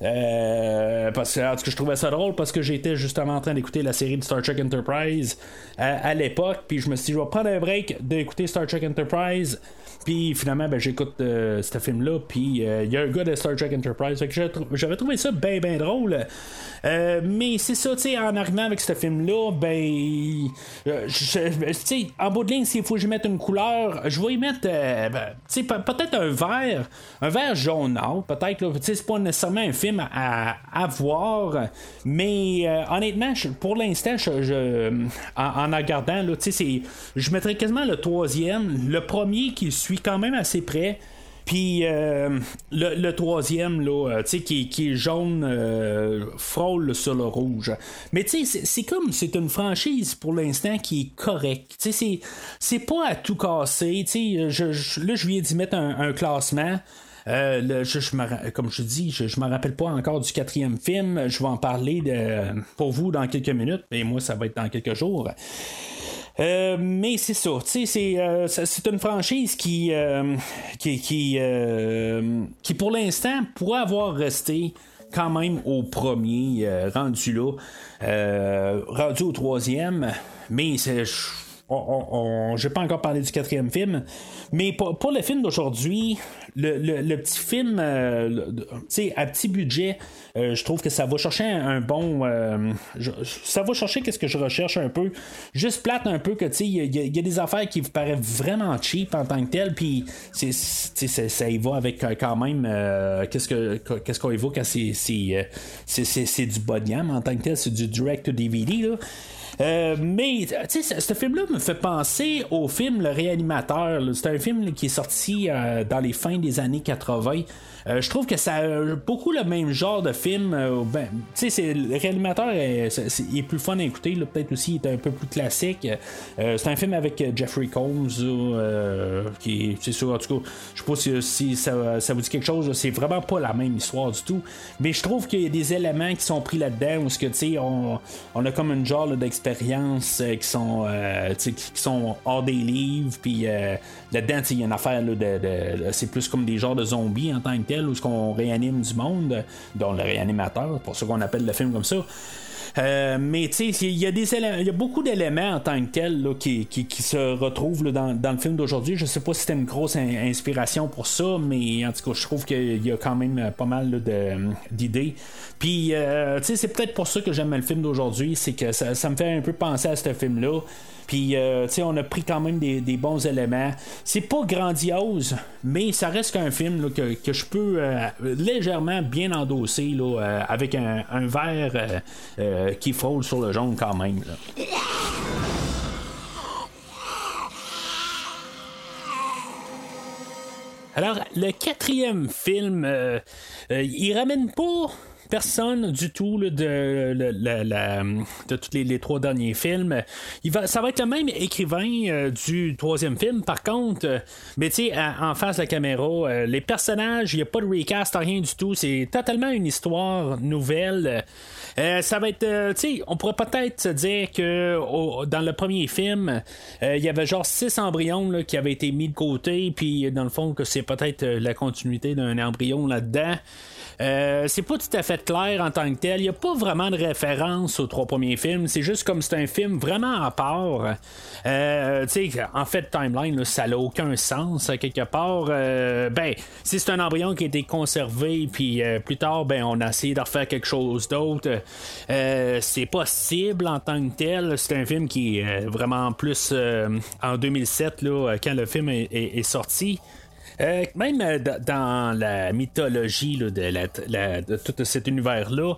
Euh, parce que, je trouvais ça drôle parce que j'étais justement en train d'écouter la série de Star Trek Enterprise euh, à l'époque, puis je me suis dit, je vais prendre un break d'écouter Star Trek Enterprise. Puis finalement, ben, j'écoute euh, ce film-là, puis euh, il y a un gars de Star Trek Enterprise. J'avais trouvé ça bien, bien drôle. Euh, mais c'est ça, tu sais, en arrivant avec ce film-là, ben. tu sais, en bout de ligne, s'il faut que je mette une couleur, je vais y mettre, ben, tu sais, pe- peut-être un vert, un vert jaunâtre, peut-être. Tu sais, c'est pas nécessairement un film à, voir, mais honnêtement, pour l'instant, en, en regardant, tu sais, je mettrais quasiment le troisième, le premier qui suit quand même assez près. Puis euh, le, troisième, là, euh, qui, qui est jaune, euh, frôle sur le rouge. Mais tu sais, c'est- comme, c'est une franchise pour l'instant qui est correcte. Tu sais, c'est- pas à tout casser. Tu sais, là, je viens d'y mettre un, classement. Comme je dis, je, je me rappelle pas encore du quatrième film. Je vais en parler de, pour vous dans quelques minutes. Et moi, ça va être dans quelques jours. Euh, mais c'est ça, c'est, euh, c'est une franchise qui, euh, qui, qui, qui pour l'instant pourrait avoir resté quand même au premier, rendu là, rendu au troisième, mais c'est on, j'ai pas encore parlé du quatrième film, mais pour, le film d'aujourd'hui, le, petit film, euh, à petit budget, euh, je trouve que ça va chercher un, bon, euh, ça va chercher qu'est-ce que je recherche un peu, juste plate un peu que tu il y, a des affaires qui vous paraissent vraiment cheap en tant que tel, puis ça y va avec quand même qu'est-ce que qu'est-ce qu'on évoque quand c'est c'est, du bas de gamme en tant que tel, c'est du direct to DVD là. Euh, mais, tu sais, ce film-là me fait penser au film Le Réanimateur. C'est un film qui est sorti euh, dans les fins des années 80. Euh, je trouve que ça a beaucoup le même genre de film. Euh, ben, tu sais, le réanimateur est, est, plus fun à écouter. Peut-être aussi, il est un peu plus classique. Euh, c'est un film avec Jeffrey Combs, qui c'est sûr, en tout cas, je sais pas si, ça, vous dit quelque chose. C'est vraiment pas la même histoire du tout. Mais je trouve qu'il y a des éléments qui sont pris là-dedans où que, tu sais, on, a comme une genre d'expérience qui sont qui, sont hors des livres. Puis là-dedans, il y a une affaire de, de c'est plus comme des genres de zombies en tant que tel où ce qu'on réanime du monde, dont le réanimateur, pour ce qu'on appelle le film comme ça. Euh, mais tu sais, il y a des il y a beaucoup d'éléments en tant que tels qui, se retrouvent dans, le film d'aujourd'hui. Je sais pas si c'était une grosse inspiration pour ça, mais en tout cas, je trouve qu'il y a quand même pas mal d'idées. Puis, euh, tu sais, c'est peut-être pour ça que j'aime le film d'aujourd'hui, c'est que ça, ça, me fait un peu penser à ce film-là. Puis, euh, on a pris quand même des, bons éléments. C'est pas grandiose, mais ça reste qu'un film que, je peux euh, légèrement bien endosser là, euh, avec un, un verre qui frôle sur le jaune quand même. Alors, le quatrième film, il ramène pas personne du tout de, de tous les, trois derniers films. Il va, ça va être le même écrivain euh, du troisième film, par contre, euh, mais tu sais, en face de la caméra, euh, les personnages, il n'y a pas de recast, rien du tout. C'est totalement une histoire nouvelle. ça va être, tu sais, on pourrait peut-être se dire que dans le premier film, il y avait genre six embryons qui avaient été mis de côté, puis dans le fond, que c'est peut-être la continuité d'un embryon là-dedans. Euh, c'est pas tout à fait clair en tant que tel. Il n'y a pas vraiment de référence aux trois premiers films. C'est juste comme c'est un film vraiment à part. Euh, en fait, timeline, ça n'a aucun sens quelque part. Euh, ben, si c'est un embryon qui a été conservé, puis plus tard, ben, on a essayé de refaire quelque chose d'autre. c'est possible en tant que tel. C'est un film qui est vraiment plus en 2007, là, quand le film est sorti. Euh, même euh, dans la mythologie de, tout cet univers-là,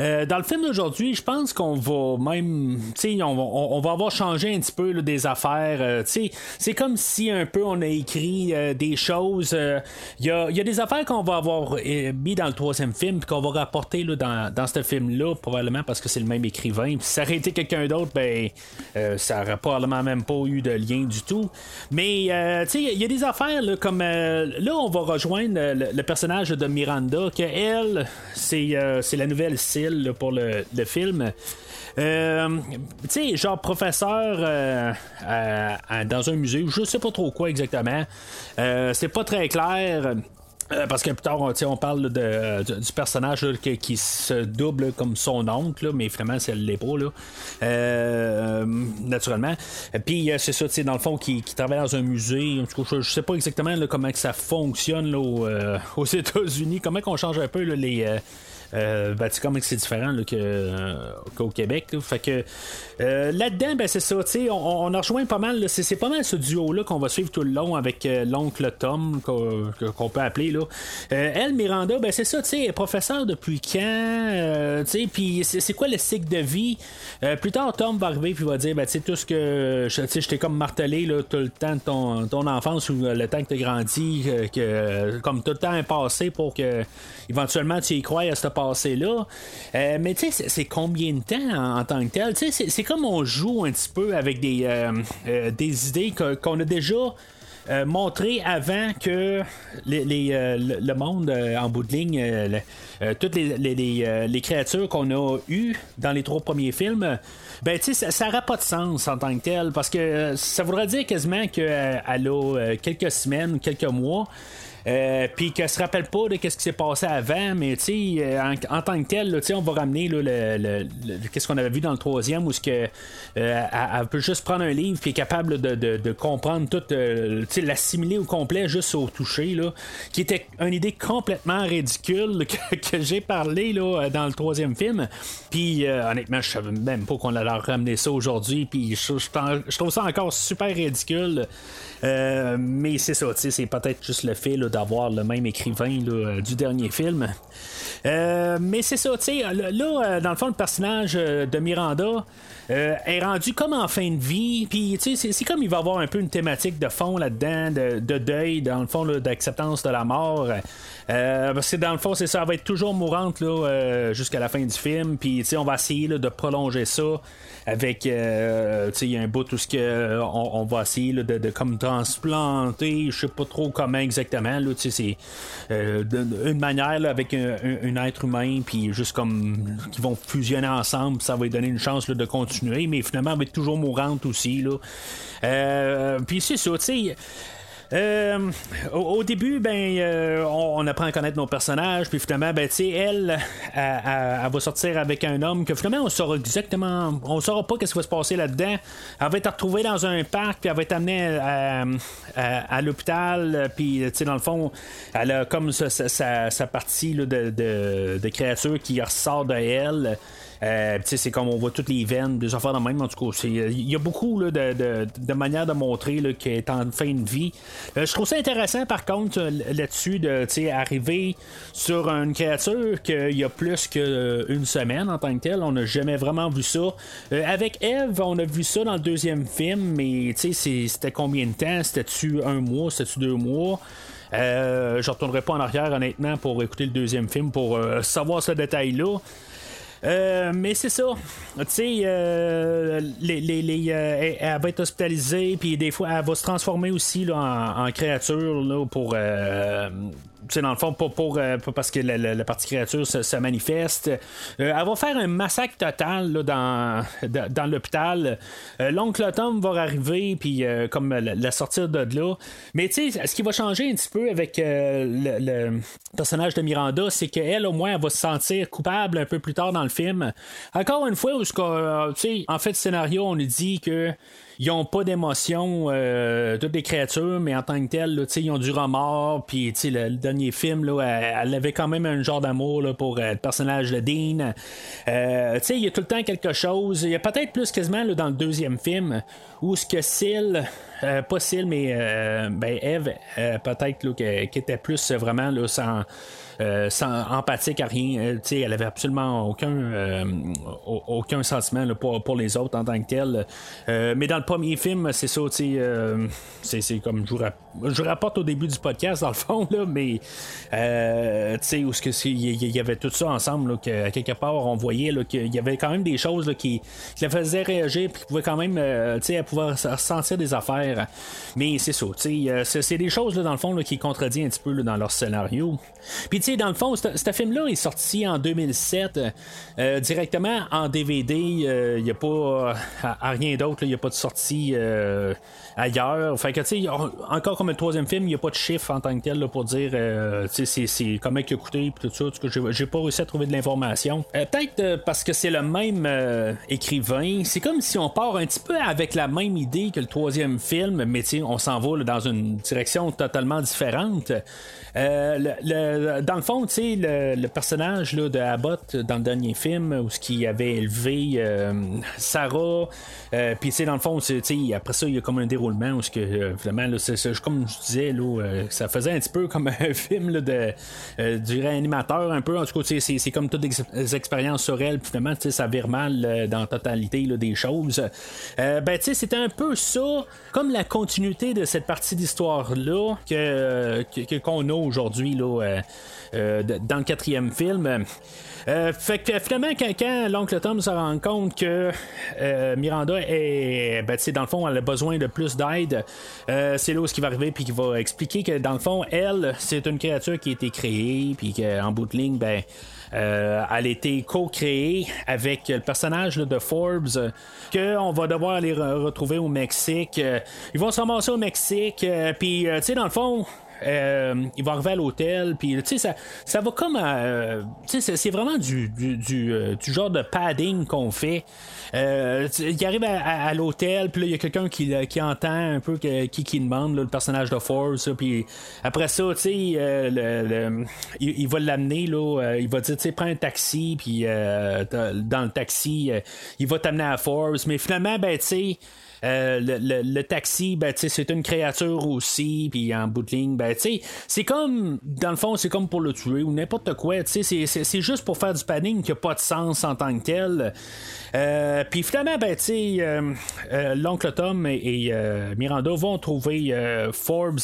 euh, dans le film d'aujourd'hui, je pense qu'on va même. On on, va avoir changé un petit peu des affaires. c'est comme si un peu on a écrit des choses. Il y a, des affaires qu'on va avoir mis dans le troisième film, qu'on va rapporter dans, dans ce film-là, probablement parce que c'est le même écrivain. Puis si ça aurait été quelqu'un d'autre, ben, ça aurait probablement même pas eu de lien du tout. Mais, il y a des affaires comme euh, là, on va rejoindre le, personnage de Miranda, que elle, c'est euh, la nouvelle style pour le, film. Euh, tu sais, genre professeur dans un musée, je sais pas trop quoi exactement. c'est pas très clair. Euh, parce que plus tard, on, on parle de, du personnage qui, se double comme son oncle, mais finalement, c'est pas, là. Euh, naturellement. Puis, euh, c'est ça, dans le fond, qui, travaille dans un musée. je, sais pas exactement comment que ça fonctionne aux États-Unis, comment qu'on change un peu les euh, ben, comme c'est différent que, euh, qu'au Québec. Fait que euh, là-dedans, ben, c'est ça, on, on a rejoint pas mal. C'est, pas mal ce duo-là qu'on va suivre tout le long avec l'oncle Tom, qu'on, peut appeler. Là. elle, Miranda, ben, c'est ça, tu sais, professeur depuis quand, puis c'est, quoi le cycle de vie? plus tard, Tom va arriver puis va dire, ben, tu tout ce que je t'ai comme martelé là, tout le temps de ton, ton enfance ou le temps que tu grandi, que, comme tout le temps est passé pour que éventuellement tu y crois à passé-là. Euh, mais tu sais, c'est combien de temps en, tant que tel? Tu sais, c'est comme on joue un petit peu avec des, euh, euh, des idées qu'on a déjà. montré avant que le monde en bout de ligne, toutes les, créatures qu'on a eues dans les trois premiers films, ben tu sais, ça n'aurait pas de sens en tant que tel, parce que ça voudrait dire quasiment qu'elle a quelques semaines, quelques mois. Euh, puis qu'elle se rappelle pas de ce qui s'est passé avant, mais tu sais, en, tant que tel, on va ramener le, qu'est-ce qu'on avait vu dans le troisième, où ce que elle, peut juste prendre un livre puis est capable de, comprendre tout, l'assimiler au complet juste au toucher, là, qui était une idée complètement ridicule que, j'ai parlé là, dans le troisième film. Puis honnêtement, je savais même pas qu'on allait ramener ça aujourd'hui, puis je, je trouve ça encore super ridicule. Euh, mais c'est ça, c'est peut-être juste le fait d'avoir le même écrivain euh, du dernier film. Euh, mais c'est ça, là, dans le fond, le personnage de Miranda est rendu comme en fin de vie. Puis, tu sais, c'est comme il va avoir un peu une thématique de fond là-dedans, de, de, deuil, dans le fond, d'acceptance de la mort. parce que dans le fond, c'est ça, elle va être toujours mourante là, jusqu'à la fin du film. Puis, tu sais, on va essayer de prolonger ça avec euh, il y a un bout tout ce que on, va essayer de, comme transplanter je sais pas trop comment exactement là c'est euh, une manière avec un, être humain puis juste comme qui vont fusionner ensemble ça va lui donner une chance de continuer mais finalement elle va être toujours mourante aussi là euh, puis c'est ça tu sais euh, au, début, ben, euh, on, apprend à connaître nos personnages, puis finalement, ben, tu elle, elle, va sortir avec un homme que finalement, on saura exactement, on saura pas qu'est-ce qui va se passer là-dedans. Elle va être retrouvée dans un parc, puis elle va être amenée à, l'hôpital, puis, tu dans le fond, elle a comme sa, partie de, de, de, créature qui ressort de elle. Euh, c'est comme on voit toutes les veines, des affaires de même. En tout cas, il y a beaucoup de, manières de montrer qu'elle est en fin de vie. Euh, je trouve ça intéressant, par contre, euh, là-dessus, de arriver sur une créature qu'il y a plus qu'une semaine en tant que telle. On n'a jamais vraiment vu ça. avec Eve, on a vu ça dans le deuxième film, mais c'était combien de temps? C'était-tu un mois? C'était-tu deux mois? Euh, je retournerai pas en arrière honnêtement pour écouter le deuxième film pour savoir ce détail-là. Euh, mais c'est ça. Tu sais, euh, les, les, euh, elle va être hospitalisée, puis des fois, elle va se transformer aussi là, en, créature là, pour c'est dans le fond, pas pour, euh, parce que la, partie créature se, manifeste. Euh, elle va faire un massacre total dans, dans l'hôpital. Euh, l'oncle Tom va arriver, puis comme la, sortir de là. Mais tu sais, ce qui va changer un petit peu avec le, personnage de Miranda, c'est qu'elle, au moins, elle va se sentir coupable un peu plus tard dans le film. Encore une fois, où, en fait, le scénario, on nous dit que ils n'ont pas d'émotion, euh, toutes les créatures, mais en tant que telles, ils ont du remords. Puis le, le dernier film, là, elle, avait quand même un genre d'amour pour euh, le personnage de Dean. Euh, il y a tout le temps quelque chose. Il y a peut-être plus quasiment là, dans le deuxième film où ce que Syl, euh, pas Syl, mais ben Eve, peut-être qui était plus vraiment là, sans euh, sans empathique à rien. Euh, elle avait absolument aucun, euh, aucun sentiment pour, pour, les autres en tant que tel. mais dans le premier film, c'est ça, c'est comme je vous, je rapporte au début du podcast, dans le fond, là, mais où il y, avait tout ça ensemble, que, quelque part, on voyait qu'il y avait quand même des choses qui, qui la faisaient réagir, puis qui pouvaient quand même, tu ressentir des affaires. Mais c'est ça, tu c'est des choses, là, dans le fond, qui contredisent un petit peu dans leur scénario. Puis, dans le fond, ce film-là est sorti en 2007 euh, directement en DVD. Il euh, n'y a pas rien d'autre. Il n'y a pas de sortie euh, ailleurs. Fait que, tu sais, encore comme le troisième film, il n'y a pas de chiffre en tant que tel pour dire, c'est comment il a coûté et tout ça. J'ai pas réussi à trouver de l'information. Peut-être parce que c'est le même écrivain. C'est comme si on part un petit peu avec la même idée que le troisième film, mais on s'en va dans une direction totalement différente. Le, dans le fond, tu sais, le, personnage là, de Abbott dans le dernier film, où ce qui avait élevé euh, Sarah, euh, puis tu sais, dans le fond, après ça, il y a comme un déroulement où ce que euh, vraiment, là, comme je disais, là, ça faisait un petit peu comme un film là, de, du réanimateur, un peu. En tout cas, c'est, c'est comme toutes des expériences sur elle, puis finalement, ça vire mal dans la totalité là, des choses. ben, tu sais, c'était un peu ça, comme la continuité de cette partie d'histoire-là que, qu'on a aujourd'hui. Là, euh, dans le quatrième film. Euh, fait que finalement, quand, l'oncle Tom se rend compte que euh, Miranda est, ben, dans le fond, elle a besoin de plus d'aide, c'est là où ce qui va arriver puis qui va expliquer que dans le fond, elle, c'est une créature qui a été créée puis qu'en bout de ligne, ben, elle a été co-créée avec le personnage de Forbes qu'on va devoir aller retrouver au Mexique. ils vont se ramasser au Mexique, puis tu sais, dans le fond, il va arriver à l'hôtel, puis ça, ça va comme c'est vraiment du, du, du, genre de padding qu'on fait. il arrive à, l'hôtel, puis là, il y a quelqu'un qui, qui entend un peu qui, qui demande le personnage de Force, puis après ça, tu sais, il, va l'amener, là, il va dire, tu sais, prends un taxi, puis dans le taxi, il va t'amener à Force, mais finalement, ben, tu sais, euh, le, taxi, ben, c'est une créature aussi, puis en bout de ligne, ben, c'est comme, dans le fond, c'est comme pour le tuer ou n'importe quoi, c'est juste pour faire du panning qui n'a pas de sens en tant que tel. Euh, puis finalement, ben, euh, l'oncle Tom et Miranda vont trouver Forbes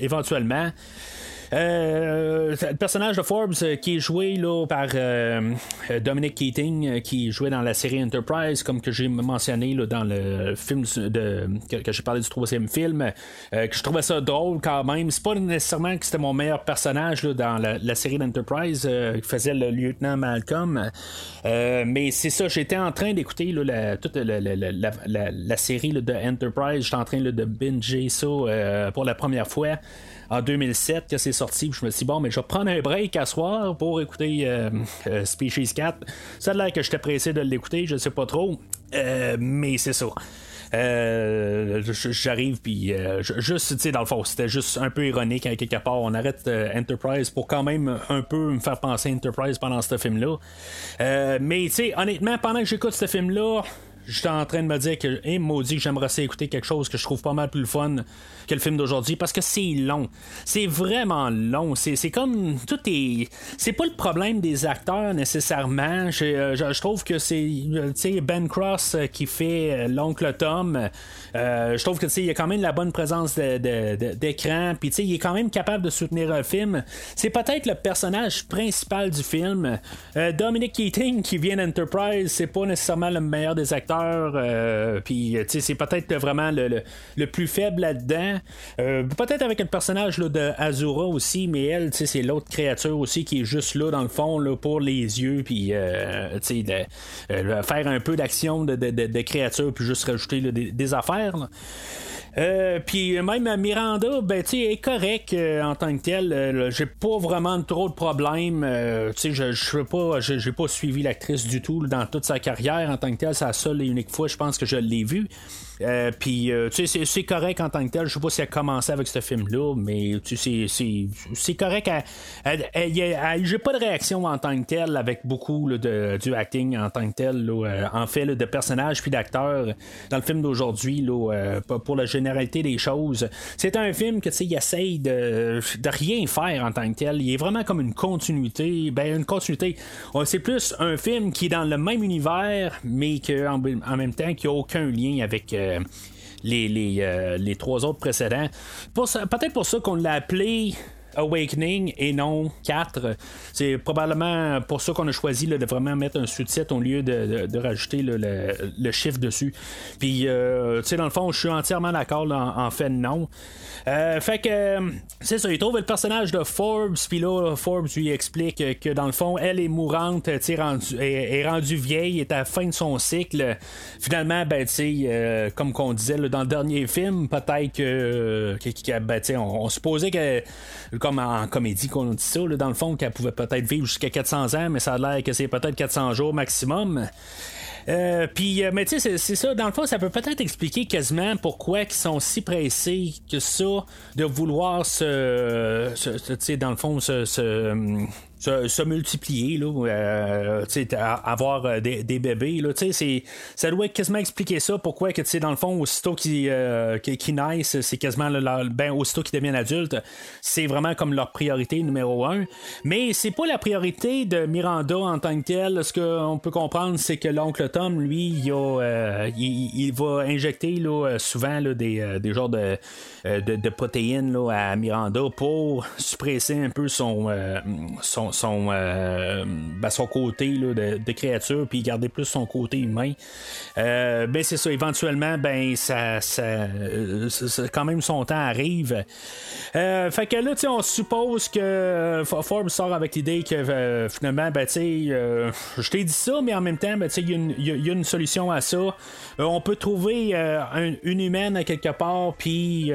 éventuellement. Euh, le personnage de Forbes euh, qui est joué là, par euh, Dominic Keating, qui jouait dans la série Enterprise, comme que j'ai mentionné là, dans le film de, que, j'ai parlé du troisième film, que je trouvais ça drôle quand même. C'est pas nécessairement que c'était mon meilleur personnage là, dans la, série d'Enterprise, qui faisait le lieutenant Malcolm. mais c'est ça, j'étais en train d'écouter la, toute la, la, série de Enterprise, j'étais en train de binger ça pour la première fois en 2007 que c'est sorti. je me suis dit, bon, mais je vais prendre un break à soir pour écouter euh, euh, Species 4. Ça a l'air que j'étais pressé de l'écouter, je sais pas trop. Euh, mais c'est ça. j'arrive puis juste tu sais dans le fond c'était juste un peu ironique à quelque part on arrête Enterprise pour quand même un peu me faire penser Enterprise pendant ce film là mais tu sais honnêtement pendant que j'écoute ce film là j'étais en train de me dire que, hey, maudit, j'aimerais ça écouter quelque chose que je trouve pas mal plus fun que le film d'aujourd'hui parce que c'est long. C'est vraiment long. C'est comme. Tout est. C'est pas le problème des acteurs nécessairement. Je, euh, je, trouve que c'est. Euh, Ben Cross euh, qui fait l'oncle Tom. je trouve que il y a quand même la bonne présence d'écran. Puis il est quand même capable de soutenir un film. C'est peut-être le personnage principal du film. Dominic Keating qui vient d'Enterprise, c'est pas nécessairement le meilleur des acteurs. Puis c'est peut-être vraiment le, le, plus faible là-dedans. Euh, peut-être avec le personnage de Azura aussi, mais elle, c'est l'autre créature aussi qui est juste là dans le fond là, pour les yeux, puis euh, euh, faire un peu d'action de, de, créature, puis juste rajouter des, affaires. Puis même Miranda, ben tu est correct en tant que tel. j'ai pas vraiment trop de problèmes. tu sais, je je pas, j'ai pas suivi l'actrice du tout dans toute sa carrière en tant que tel. C'est la seule et unique fois, je pense que je l'ai vue. Euh, puis, euh, tu sais, c'est correct en tant que tel. Je sais pas si elle a commencé avec ce film-là, mais tu sais, c'est correct. J'ai pas de réaction en tant que tel avec beaucoup de, du acting en tant que tel, euh, en fait, de personnages puis d'acteurs dans le film d'aujourd'hui, pour la généralité des choses. C'est un film que, tu sais, il essaye de, de rien faire en tant que tel. Il est vraiment comme une continuité. Ben, une continuité. C'est plus un film qui est dans le même univers, mais qu'en en même temps, qui a aucun lien avec. Les, euh, les, trois autres précédents. Peut-être pour ça qu'on l'a appelé Awakening et non 4. C'est probablement pour ça qu'on a choisi de vraiment mettre un sous-titre au lieu de, rajouter le, chiffre dessus. Puis, euh, tu sais, dans le fond, je suis entièrement d'accord en, fait non. Euh, fait que, c'est ça, il trouve le personnage de Forbes, puis là, Forbes lui explique que dans le fond, elle est mourante, rendu, est, est, rendue vieille, est à la fin de son cycle. Finalement, ben, tu sais, euh, comme qu'on disait dans le dernier film, peut-être que, ben, on, on supposait que, comme en comédie qu'on dit ça, dans le fond, qu'elle pouvait peut-être vivre jusqu'à 400 ans, mais ça a l'air que c'est peut-être 400 jours maximum. Euh, puis, euh, mais tu sais, c'est ça. Dans le fond, ça peut peut-être expliquer quasiment pourquoi ils sont si pressés que ça de vouloir se, tu sais, dans le fond, se, multiplier, là, euh, avoir euh, des, bébés. Là, c'est, ça doit quasiment expliquer ça, pourquoi que, dans le fond, aussitôt qu'ils euh, qui, naissent, c'est quasiment ben, aussitôt qu'ils deviennent adultes, c'est vraiment comme leur priorité numéro un. Mais c'est pas la priorité de Miranda en tant que telle. Ce qu'on peut comprendre, c'est que l'oncle Tom, lui, il, a, il, va injecter là, souvent là, des, des genres de, de, protéines là, à Miranda pour suppresser un peu son, son son, son, ben, son côté de, créature, puis garder plus son côté humain. ben c'est ça, éventuellement, ben ça, ça, quand même son temps arrive. fait que là, on suppose que Forbes sort avec l'idée que finalement, ben, je t'ai dit ça, mais en même temps, ben, il y, a une solution à ça. on peut trouver une humaine à quelque part, puis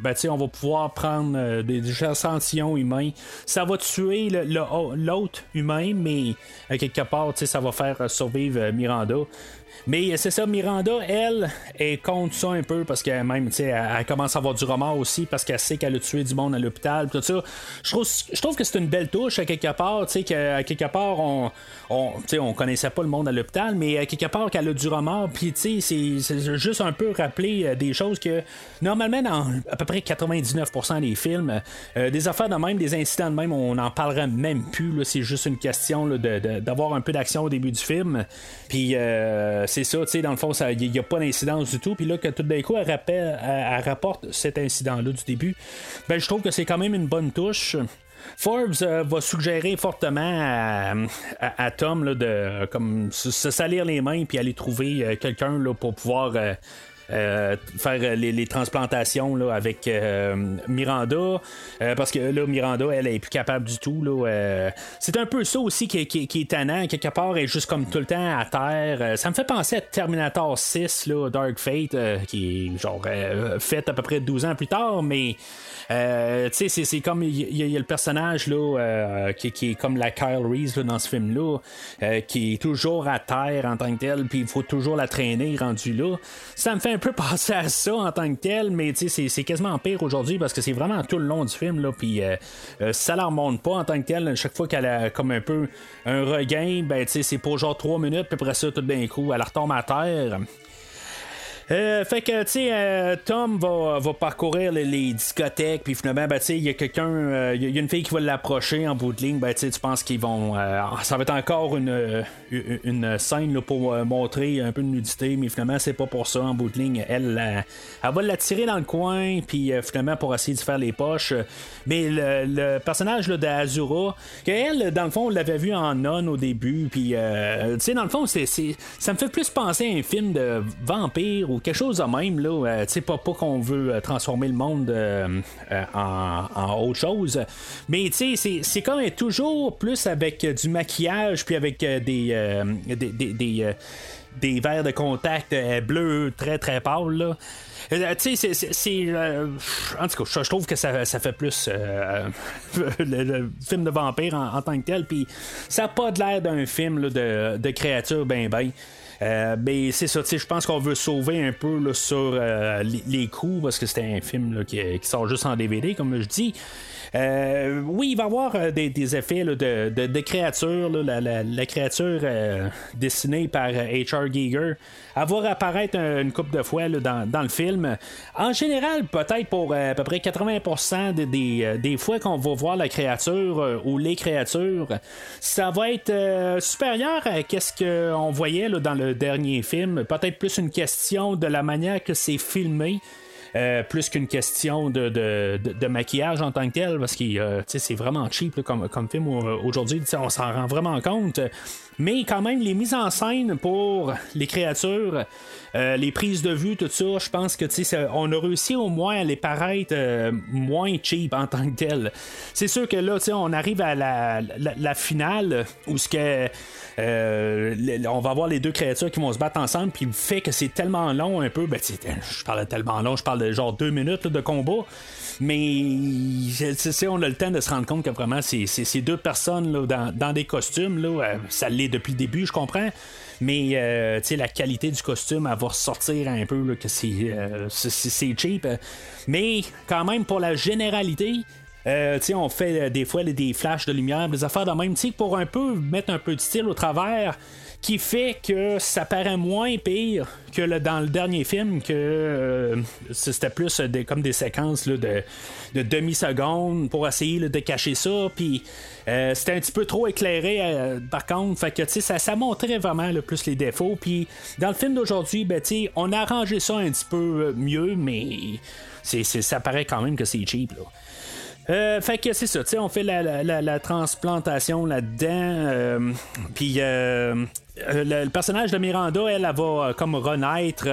ben, on va pouvoir prendre des, des échantillons humains. Ça va tuer l'autre humain, mais à quelque part, ça va faire survivre Miranda. Mais c'est ça, Miranda, elle, elle compte ça un peu parce qu'elle même, tu sais, elle, commence à avoir du remords aussi parce qu'elle sait qu'elle a tué du monde à l'hôpital, tout ça. Je trouve, je trouve que c'est une belle touche à quelque part, tu sais, qu'à quelque part, on, on, on connaissait pas le monde à l'hôpital, mais à quelque part qu'elle a du remords, puis tu sais, c'est juste un peu rappeler euh, des choses que normalement dans à peu près 99% des films, euh, des affaires de même, des incidents de même, on n'en parlerait même plus. C'est juste une question d'avoir un peu d'action au début du film. Puis euh, c'est ça, tu sais, dans le fond, il n'y a pas d'incidence du tout. Puis là, que tout d'un coup, elle, rappelle, elle, rapporte cet incident-là du début, ben, je trouve que c'est quand même une bonne touche. Forbes euh, va suggérer fortement à, Tom de comme se, salir les mains puis aller trouver euh, quelqu'un pour pouvoir euh, faire les, transplantations là, avec euh, Miranda. Euh, parce que là, Miranda, elle est plus capable du tout. C'est un peu ça aussi qui, est tannant. Quelque part, elle est juste comme tout le temps à terre. ça me fait penser à Terminator 6, là, Dark Fate, qui est genre fait à peu près 12 ans plus tard, mais euh, tu sais, c'est comme il y, a le personnage là, euh, qui, est comme la Kyle Reese dans ce film-là, euh, qui est toujours à terre en tant que tel, puis il faut toujours la traîner rendu là. Ça me fait un peu penser à ça en tant que tel, mais c'est quasiment pire aujourd'hui parce que c'est vraiment tout le long du film, là, puis ça la remonte pas en tant que tel. Chaque fois qu'elle a comme un peu un regain, ben c'est pour genre 3 minutes, puis après ça, tout d'un coup, elle retombe à terre. Euh, fait que, tu sais, euh, Tom va, va, parcourir les, discothèques, puis finalement, ben, tu sais, il y a quelqu'un, euh, il y a une fille qui va l'approcher en bout de ligne, ben, tu penses qu'ils vont. ça va être encore une, une scène pour montrer un peu de nudité, mais finalement, c'est pas pour ça en bout de ligne. Elle, elle va l'attirer dans le coin, puis finalement, pour essayer de faire les poches. Mais le, personnage là, d'Azura, qu'elle, dans le fond, on l'avait vu en non au début, puis, tu sais, dans le fond, ça me fait plus penser à un film de vampire quelque chose de même. Là, euh, sais, pas, pas qu'on veut euh, transformer le monde euh, en, autre chose. Mais c'est quand même toujours plus avec du maquillage puis avec des, des, des, verres de contact bleus très très pâles. Là. tu sais, c'est. en tout cas, je trouve que ça, ça fait plus le, film de vampire en, tant que tel. Puis ça n'a pas l'air d'un film de, de créatures ben ben. Euh, mais c'est ça, je pense qu'on veut sauver un peu sur euh, les, coups parce que c'était un film qui, sort juste en DVD, comme je dis. Euh, oui, il va y avoir des, effets de, créatures. la, créature dessinée par H.R. Giger elle va apparaître une couple de fois dans, le film. En général, peut-être pour à peu près 80% des, fois qu'on va voir la créature ou les créatures, ça va être supérieur à ce qu'on voyait dans le dernier film. Peut-être plus une question de la manière que c'est filmé. Euh, plus qu'une question de, de, maquillage en tant que tel, parce que euh, c'est vraiment cheap comme, comme film aujourd'hui, on s'en rend vraiment compte. Mais quand même, les mises en scène pour les créatures, euh, les prises de vue, tout ça, je pense que on a réussi au moins à les paraître moins cheap en tant que tel. C'est sûr que là, on arrive à la, la finale où ce que euh, on va avoir les deux créatures qui vont se battre ensemble, puis le fait que c'est tellement long un peu, ben, je parle de tellement long, je parle de genre deux minutes de combat. Mais on a le temps de se rendre compte que vraiment c'est ces deux personnes là, dans, des costumes, là, euh, ça l'est depuis le début, je comprends. Mais euh, la qualité du costume, elle va ressortir un peu que c'est cheap. Mais quand même, pour la généralité, euh, on fait euh, des fois des flashs de lumière, des affaires de même, pour un peu mettre un peu de style au travers, qui fait que ça paraît moins pire que dans le dernier film, que euh, c'était plus comme des séquences de, de demi-secondes pour essayer de cacher ça, puis c'était un petit peu trop éclairé par contre, fait que ça, ça montrait vraiment le plus les défauts, puis dans le film d'aujourd'hui, ben, on a arrangé ça un petit peu mieux, mais c'est, ça paraît quand même que c'est cheap. Là. Euh, fait que c'est ça, tu sais, on fait la, la- la- la transplantation là-dedans. euh, Puis euh, euh, le, le personnage de Miranda, elle, elle va euh, comme renaître.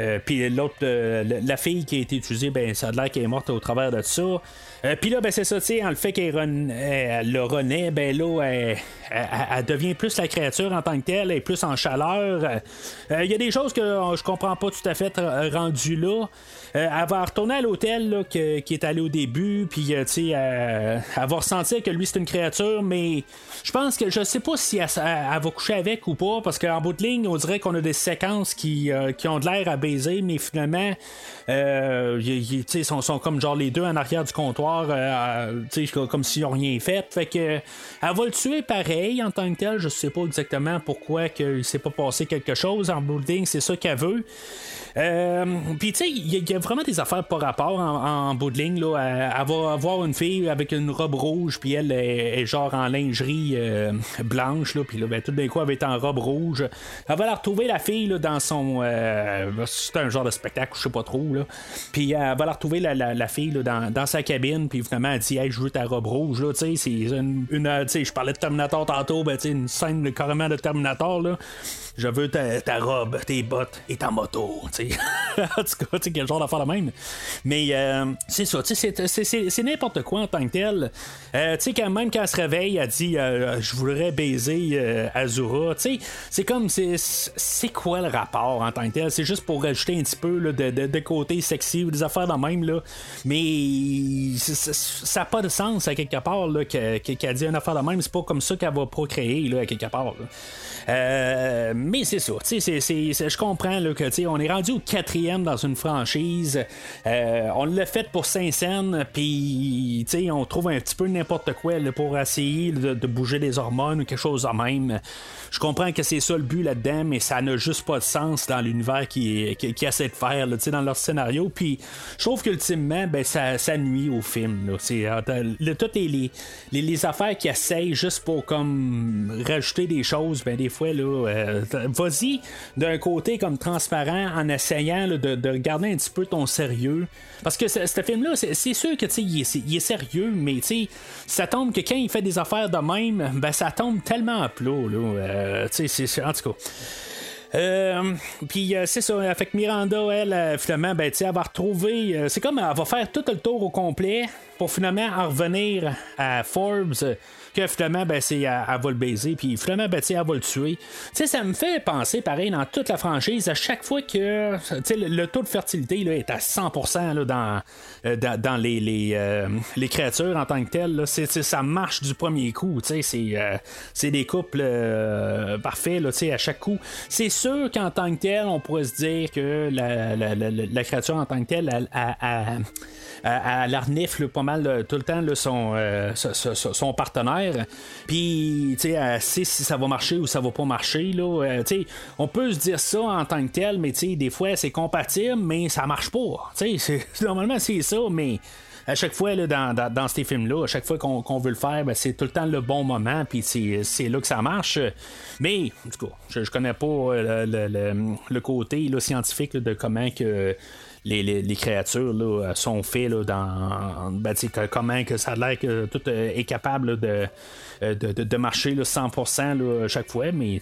Euh, puis l'autre, euh, la- fille qui a été utilisée, ben ça a l'air qu'elle est morte au travers de ça. Euh, puis là, ben c'est ça, tu sais, en le fait qu'elle le renaît, ben là, elle, devient plus la créature en tant que telle, elle est plus en chaleur. Il y a des choses que je comprends pas tout à fait rendues là. Euh, elle va retourner à l'hôtel qui est allé au début, puis tu sais, elle va ressentir que lui c'est une créature, mais je pense que je sais pas si elle, va coucher avec ou pas, parce qu'en bout de ligne, on dirait qu'on a des séquences qui, qui ont de l'air à baiser, mais finalement, euh, sais, sont, comme genre les deux en arrière du comptoir, euh, euh, comme s'ils ont rien fait. Fait que elle va le tuer pareil en tant que tel. Je sais pas exactement pourquoi que s'est pas passé quelque chose. En ligne, c'est ça qu'elle veut. Euh, Puis, tu sais, il y, a- vraiment des affaires par rapport en, en bout de ligne. Là. Elle, va avoir une fille avec une robe rouge, puis elle est, genre en lingerie euh, blanche. Là, puis là, ben, tout d'un coup, elle va être en robe rouge. Elle va la retrouver, la fille, là, dans son. euh, c'est un genre de spectacle, je sais pas trop. Là. Puis, elle va la retrouver, la, fille, là, dans, sa cabine. Puis, finalement, elle dit Hey, je veux ta robe rouge. Là, tu sais, c'est une. une, euh, je parlais de Terminator tantôt, ben, tu sais, une scène carrément de Terminator. Là. Je veux ta, robe, tes bottes et ta moto. en tout cas, quel genre d'affaire de même. Mais euh, c'est ça, c'est- n'importe quoi en tant que tel. Euh, quand même, quand elle se réveille, elle dit euh, Je voudrais baiser euh, Azura. C'est comme, c'est quoi le rapport en tant que tel? C'est juste pour rajouter un petit peu de, côté sexy ou des affaires de même. Là. Mais ça n'a pas de sens à quelque part qu'elle dit une affaire de même. C'est pas comme ça qu'elle va procréer là, à quelque part. Euh, mais c'est ça, je comprends là, que on est rendu au quatrième dans une franchise. Euh, on l'a fait pour Saint-Saëns, puis tu sais, on trouve un petit peu n'importe quoi pour essayer de, bouger les hormones ou quelque chose de même. Je comprends que c'est ça le but là-dedans, mais ça n'a juste pas de sens dans l'univers qui, qui, essaie de faire, dans leur scénario. Puis je trouve qu'ultimement, ben, ça, nuit au film. Là, les- les affaires qui essayent juste pour comme rajouter des choses, ben des fois, là, euh, vas-y d'un côté comme transparent en essayant de, de garder un petit peu ton sérieux. Parce que ce, film-là, c'est, sûr que il est, est sérieux, mais ça tombe que quand il fait des affaires de même, ben ça tombe tellement à plat. Là, euh, c'est- en tout cas. Euh, puis euh, c'est ça, fait que Miranda, elle, finalement, ben, elle va retrouver. c'est comme elle va faire tout le tour au complet pour finalement en revenir à Forbes. Que finalement, ben, c'est, elle, va le baiser, puis finalement, ben, elle va le tuer. Tu sais, ça me fait penser, pareil, dans toute la franchise, à chaque fois que le, le taux de fertilité là, est à 100% là, dans, euh, dans, dans les, les, euh, les créatures en tant que telles, ça marche du premier coup. C'est, euh, c'est des couples parfaits là, à chaque coup. C'est sûr qu'en tant que tel, on pourrait se dire que la, la, la, la créature en tant que telle, elle, elle- elle- elle- elle renifle pas mal tout le temps euh, son, partenaire. Puis, tu sais, elle sait si ça va marcher ou ça va pas marcher. Là. Euh, on peut se dire ça en tant que tel, mais des fois, c'est compatible, mais ça marche pas. Normalement, c'est ça, mais à chaque fois là, dans, dans, ces films-là, à chaque fois qu'on veut le faire, ben, c'est tout le temps le bon moment, puis c'est là que ça marche. Mais, tout cas, je, connais pas euh, le, le- le- côté scientifique de comment que les, créatures là, sont faites dans. ben, que- comment que ça a l'air que tout euh, est capable de, euh, de, marcher là, 100% là, chaque fois, mais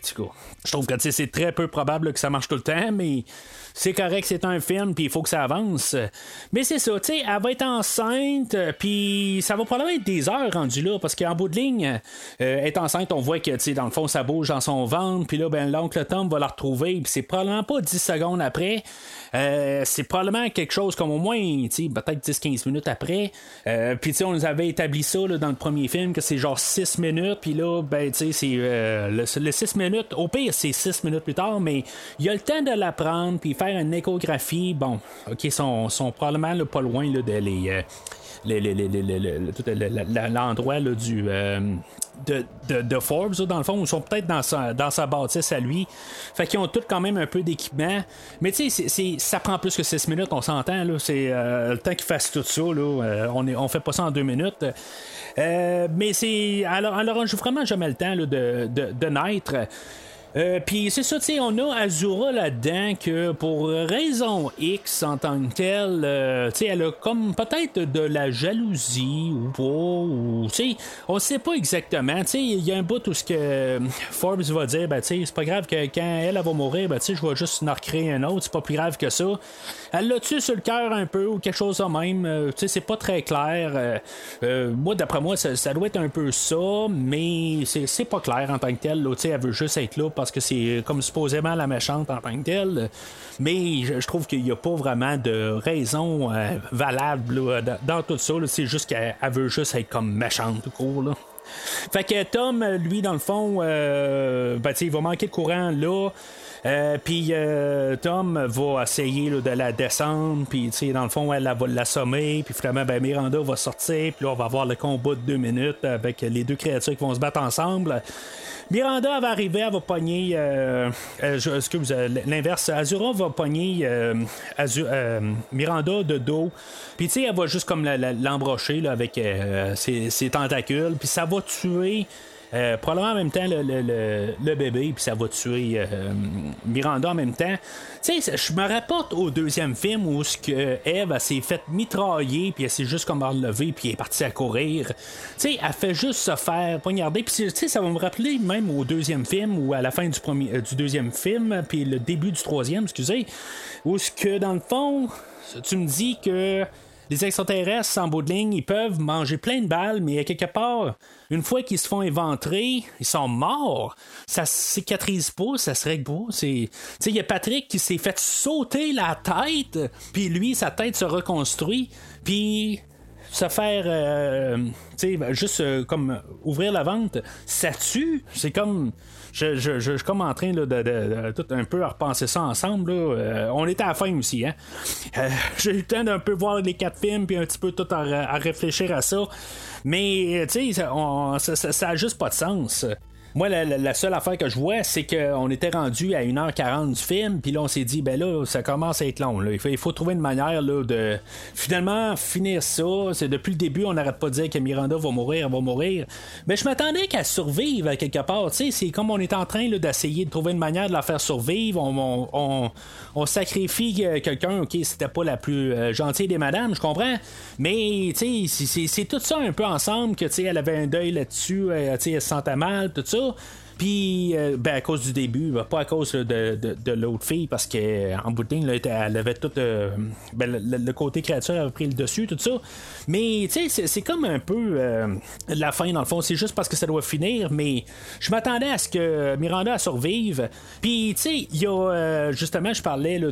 je trouve que c'est très peu probable que ça marche tout le temps, mais c'est correct, c'est un film, puis il faut que ça avance. Mais c'est ça, tu sais, elle va être enceinte, euh, puis ça va probablement être des heures rendues là, parce qu'en bout de ligne, euh, est enceinte, on voit que, tu sais, dans le fond, ça bouge dans son ventre, puis là, ben, l'oncle Tom va la retrouver, puis c'est probablement pas 10 secondes après. Euh, c'est probablement quelque chose comme au moins, peut-être 10-15 minutes après. Euh, puis, on nous avait établi ça là, dans le premier film, que c'est genre 6 minutes, puis là, ben, c'est euh, le, le 6 minutes. Au pire, c'est 6 minutes plus tard, mais il y a le temps de la prendre, puis faire une échographie. Bon, OK, sont, sont probablement pas loin là, de les. L'endroit du de, Forbes dans le fond ils sont peut-être dans sa, dans sa bâtisse à lui. Fait qu'ils ont tous quand même un peu d'équipement. Mais tu sais ça prend plus que 6 minutes on s'entend c'est euh, le temps qu'ils fassent tout ça là, euh, on, est, on fait pas ça en 2 minutes. Euh, mais c'est alors, alors joue vraiment jamais le temps de naître Euh, puis c'est ça, tu sais, on a Azura là-dedans que pour raison X en tant que telle, euh, tu sais, elle a comme peut-être de la jalousie ou pas, ou tu sais, on sait pas exactement. Tu sais, il y a un bout où ce que Forbes va dire, ben tu sais, c'est pas grave que quand elle, va mourir, ben tu sais, je vais juste en recréer un autre, c'est pas plus grave que ça. Elle l'a tué sur le cœur un peu ou quelque chose de même? Euh, tu sais, c'est pas très clair. moi, d'après moi, ça, ça, doit être un peu ça, mais c'est pas clair en tant que tel. Tu sais, elle veut juste être là parce que c'est comme supposément la méchante en tant que telle. Mais je, trouve qu'il n'y a pas vraiment de raison euh, valable dans, tout ça. C'est juste qu'elle veut juste être comme méchante tout court. Fait que Tom, lui, dans le fond, euh, ben, il va manquer de courant là. Euh, puis Tom va essayer de la descendre, puis dans le fond, elle, va l'assommer, puis finalement, ben, Miranda va sortir, puis là, on va avoir le combat de deux minutes avec les deux créatures qui vont se battre ensemble. Miranda va arriver, elle va pogner. Euh, euh, excuse, l'inverse. Azura va pogner euh, Miranda de dos. Puis, tu sais, elle va juste comme l'embrocher avec ses, ses, tentacules. Puis, ça va tuer euh, probablement en même temps le, bébé, puis ça va tuer euh, Miranda en même temps. Tu sais, je me rapporte au deuxième film où ce que Eve s'est fait mitrailler, puis elle s'est juste comme relever, puis elle est partie à courir. Tu sais, elle fait juste se faire poignarder. Puis tu sais, ça va me rappeler même au deuxième film ou à la fin du, premier, euh, du deuxième film, puis le début du troisième, excusez, où ce que dans le fond, tu me dis que les extraterrestres, en bout de ligne, ils peuvent manger plein de balles, mais quelque part, une fois qu'ils se font éventrer, ils sont morts. Ça cicatrise pas, ça se règle pas. Il y a Patrick qui s'est fait sauter la tête, puis lui, sa tête se reconstruit, puis se faire, euh, juste euh, comme ouvrir la vente, ça tue. C'est comme je, je, je, suis comme en train de, de, tout un peu repenser ça ensemble. Euh, on était à la fin aussi. Hein? Euh, j'ai eu le temps d'un peu voir les quatre films puis un petit peu tout à, réfléchir à ça. Mais tu sais, ça, ça, ça, a juste pas de sens. Moi, la, seule affaire que je vois, c'est qu'on était rendu à 1h40 du film, puis là, on s'est dit, ben là, ça commence à être long. Là. Il, faut, trouver une manière là, de finalement finir ça. C'est depuis le début, on n'arrête pas de dire que Miranda va mourir, elle va mourir. Mais je m'attendais qu'elle survive quelque part. C'est comme on est en train d'essayer de trouver une manière de la faire survivre. On, on, sacrifie euh, quelqu'un, ok, c'était pas la plus euh, gentille des madames, je comprends. Mais c'est tout ça un peu ensemble, que elle avait un deuil là-dessus, euh, elle se sentait mal, tout ça. Puis, euh, ben, à cause du début, pas à cause de, l'autre fille, parce qu'en bout de ligne, elle avait tout. Euh, ben, le, côté créature avait pris le dessus, tout ça. Mais, tu sais, c'est comme un peu euh, la fin, dans le fond. C'est juste parce que ça doit finir, mais je m'attendais à ce que Miranda survive. Puis, tu sais, il y a. justement, je parlais de,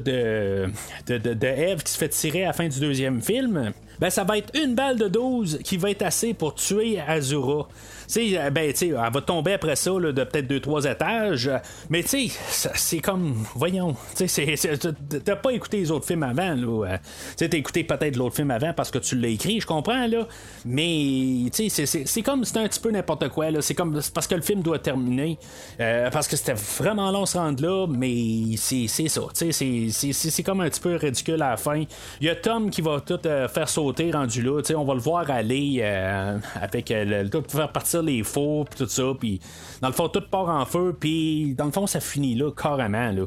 de, Eve qui se fait tirer à la fin du deuxième film. Ben, ça va être une balle de 12 qui va être assez pour tuer Azura sais, euh, ben, tu elle va tomber après ça de peut-être deux, trois étages. Mais tu sais, c'est comme, voyons, t'as pas écouté les autres films avant, là. Euh, tu t'as écouté peut-être l'autre film avant parce que tu l'as écrit, je comprends, là. Mais, sais, c'est comme, c'est un petit peu n'importe quoi, là. C'est comme, parce que le film doit terminer. Euh, parce que c'était vraiment long se rendre là, mais c'est ça, tu sais, c'est comme un petit peu ridicule à la fin. Il y a Tom qui va tout faire sauter rendu là, on va le voir aller avec le, tout faire partir les faux, puis tout ça, puis dans le fond, tout part en feu, puis dans le fond, ça finit là, carrément, là.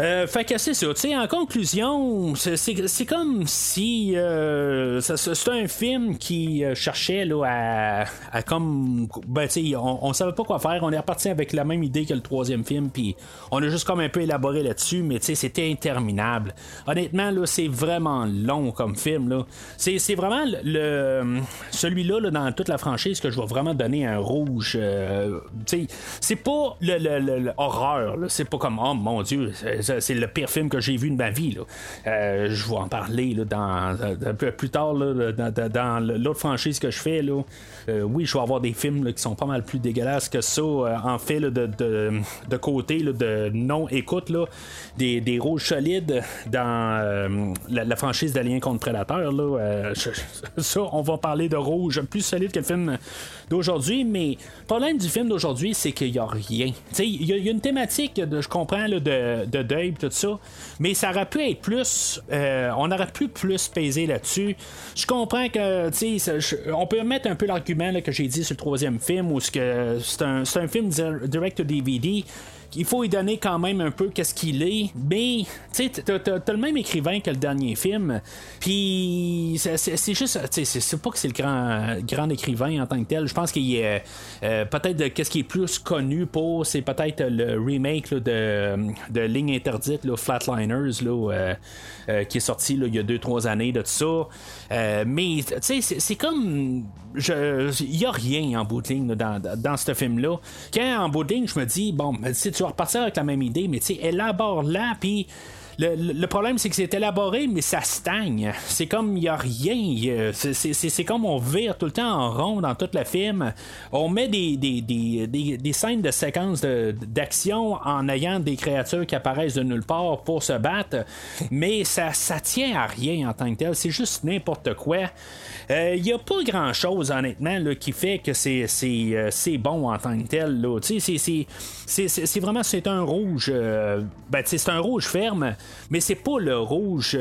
Euh, fait que c'est ça. Tu sais, en conclusion, c'est comme si euh, c'est un film qui euh, cherchait là, à, comme. Ben, on, on, savait pas quoi faire. On est reparti avec la même idée que le troisième film, puis on a juste comme un peu élaboré là-dessus, mais tu sais, c'était interminable. Honnêtement, là, c'est vraiment long comme film. là. C'est vraiment le celui-là, là, dans toute la franchise, que je vais vraiment donner un rouge. tu sais, c'est pas le, horreur. C'est pas comme, oh mon Dieu, c'est le pire film que j'ai vu de ma vie. Euh, je vais en parler dans, un euh, peu plus tard dans, l'autre franchise que je fais. Là. Euh, oui, je vais avoir des films qui sont pas mal plus dégueulasses que ça. en fait, de, côté, de non-écoute, des, rouges solides dans la, franchise d'Alien contre Prédateur. ça, on va parler de rouge plus solide que le film d'aujourd'hui. Mais le problème du film d'aujourd'hui, c'est qu'il n'y a rien. Il y, a une thématique, je comprends, de Mais ça aurait pu être plus. Euh, on aurait pu plus peser là-dessus. Je comprends que, tu sais, on peut mettre un peu l'argument que j'ai dit sur le troisième film, où c'est un, film direct to DVD il faut y donner quand même un peu qu'est-ce qu'il est. Mais, tu sais, t'as, le même écrivain que le dernier film. Puis, c'est, juste, tu sais, c'est pas que c'est le grand, grand écrivain en tant que tel. Je pense qu'il est euh, peut-être qu'est-ce qui est plus connu pour, c'est peut-être le remake de, de Ligne interdite, Flatliners, là, euh, euh, qui est sorti il y a 2-3 années de tout ça. Mais, tu sais, c'est, comme. Il y a rien en bout dans, ce film-là. Quand en bout je me dis, bon, si tu vas repartir avec la même idée, mais tu sais, élabore-la, puis le, problème, c'est que c'est élaboré, mais ça stagne. C'est comme il n'y a rien. C'est comme on vire tout le temps en rond dans tout le film. On met des, des, scènes de séquences d'action en ayant des créatures qui apparaissent de nulle part pour se battre, mais ça, ça tient à rien en tant que tel. C'est juste n'importe quoi. Il euh, n'y a pas grand chose, honnêtement, là, qui fait que c'est, euh, bon en tant que tel. C'est, vraiment c'est un rouge. Euh, ben, c'est un rouge ferme, mais c'est pas le rouge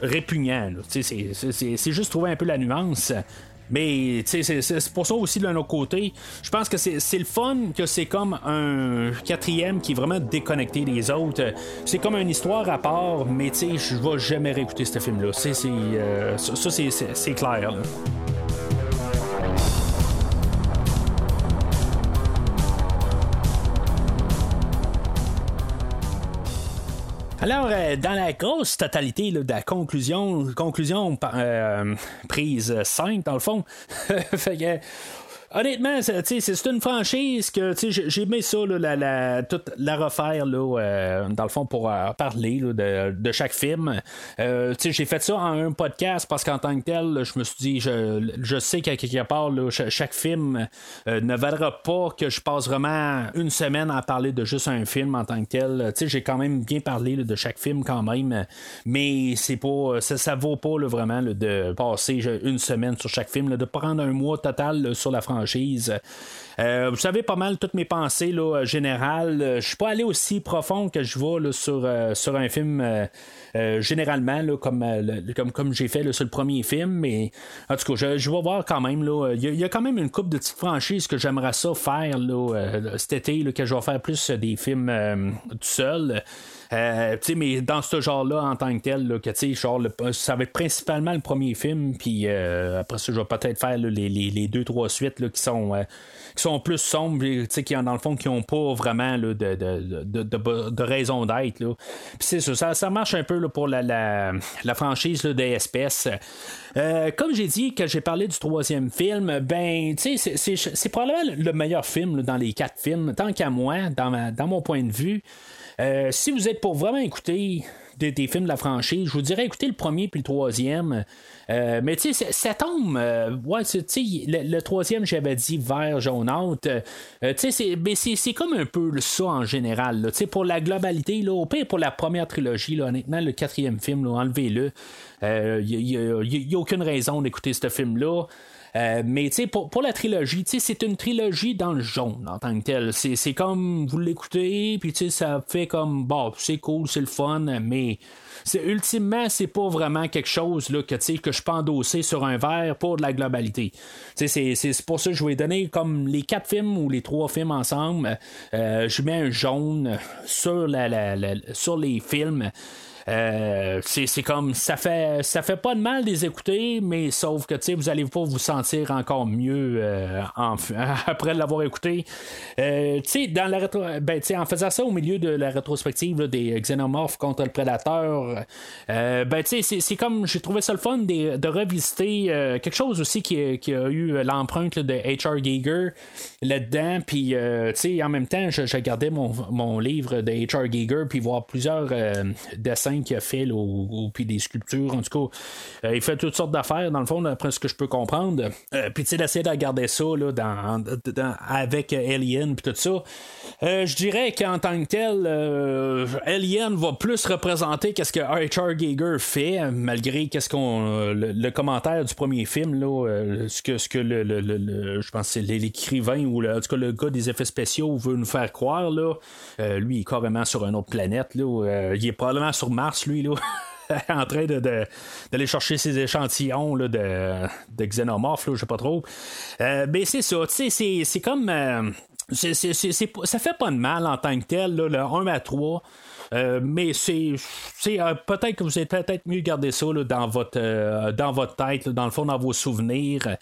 répugnant. C'est, juste trouver un peu la nuance. Mais c'est pour ça aussi d'un autre côté. Je pense que c'est le fun que c'est comme un quatrième qui est vraiment déconnecté des autres. C'est comme une histoire à part, mais je vais jamais réécouter ce film-là. Euh, ça, c'est clair. Alors, euh, dans la grosse totalité de la conclusion, conclusion euh, prise 5, dans le fond, fait que honnêtement, c'est une franchise que j'ai aimé ça, la, la, toute la refaire, là, euh, dans le fond, pour euh, parler de, chaque film. Euh, j'ai fait ça en un podcast parce qu'en tant que tel, je me suis dit, je, sais qu'à quelque part, chaque film ne vaudra pas que je passe vraiment une semaine à parler de juste un film en tant que tel. J'ai quand même bien parlé de chaque film quand même, mais c'est pas ça, ça vaut pas vraiment de passer une semaine sur chaque film, de prendre un mois total sur la franchise euh, vous savez pas mal toutes mes pensées là, générales. Euh, je suis pas allé aussi profond que je vais sur, euh, sur un film généralement, comme, comme, comme j'ai fait sur le premier film. Mais en tout cas, je, vais voir quand même. Il y, a quand même une coupe de petites franchises que j'aimerais ça faire cet été, que je vais faire plus des films tout seul. Euh, mais dans ce genre-là, en tant que tel, genre, ça va être principalement le premier film, puis euh, après ça, je vais peut-être faire les, les, deux, trois suites là, qui sont. Euh, qui sont plus sombres, qui dans le fond, qui n'ont pas vraiment de, de, de, de, raison d'être. Puis c'est ça, ça, marche un peu pour la, la, la franchise des espèces. comme j'ai dit, que j'ai parlé du troisième film, ben, sais, c'est probablement le meilleur film dans les quatre films, tant qu'à moi, dans, dans mon point de vue. Euh, si vous êtes pour vraiment écouter des, films de la franchise, je vous dirais écouter le premier puis le troisième. Euh, mais tu sais, ça tombe. Euh, le, troisième, j'avais dit vert, jaune haute. tu sais, c'est comme un peu ça en général. Tu sais, pour la globalité, là, au pire pour la première trilogie, là, honnêtement, le quatrième film, enlevez-le. Il n'y a, aucune raison d'écouter ce film-là. Euh, mais pour, pour la trilogie, c'est une trilogie dans le jaune en tant que tel. C'est comme vous l'écoutez, puis ça fait comme bon, c'est cool, c'est le fun, mais c'est ultimement c'est pas vraiment quelque chose là, que, que je peux endosser sur un verre pour de la globalité. C'est pour ça que je vais donner comme les quatre films ou les trois films ensemble. Euh, je mets un jaune sur, la, sur les films. Euh, c'est comme ça fait ça fait pas de mal de les écouter, mais sauf que vous allez pas vous sentir encore mieux euh, après l'avoir écouté. Euh, dans la ben, en faisant ça au milieu de la rétrospective des xénomorphes contre le prédateur, ben, c'est comme j'ai trouvé ça le fun de, de revisiter quelque chose aussi qui, qui a eu l'empreinte de H.R. Giger là-dedans. Puis en même temps, je, je gardais mon, mon livre de H.R. Giger puis voir plusieurs dessins qu'il a fait, ou, puis des sculptures, en tout cas. Euh, il fait toutes sortes d'affaires, dans le fond, d'après ce que je peux comprendre. Euh, puis, tu sais, d'essayer de regarder ça, là, dans, avec Alien, puis tout ça. Euh, je dirais qu'en tant que tel, Alien va plus représenter qu'est-ce que Archer Giger fait, malgré qu'est-ce qu'on le, commentaire du premier film, là, ce que, ce que le, je pense c'est l'écrivain ou le, en tout cas le gars des effets spéciaux veut nous faire croire, là. lui, il est carrément sur une autre planète, là. il est probablement sur Mars lui, là. en train de, d'aller chercher ses échantillons là, de, de xénomorphes, je sais pas trop. Euh, mais c'est ça, c'est, c'est comme. Euh, c'est, c'est, ça fait pas de mal en tant que tel, là, le 1 à 3. Euh, mais c'est, euh, peut-être que vous êtes peut-être mieux garder ça dans, votre, euh, dans votre tête, dans le fond, dans vos souvenirs.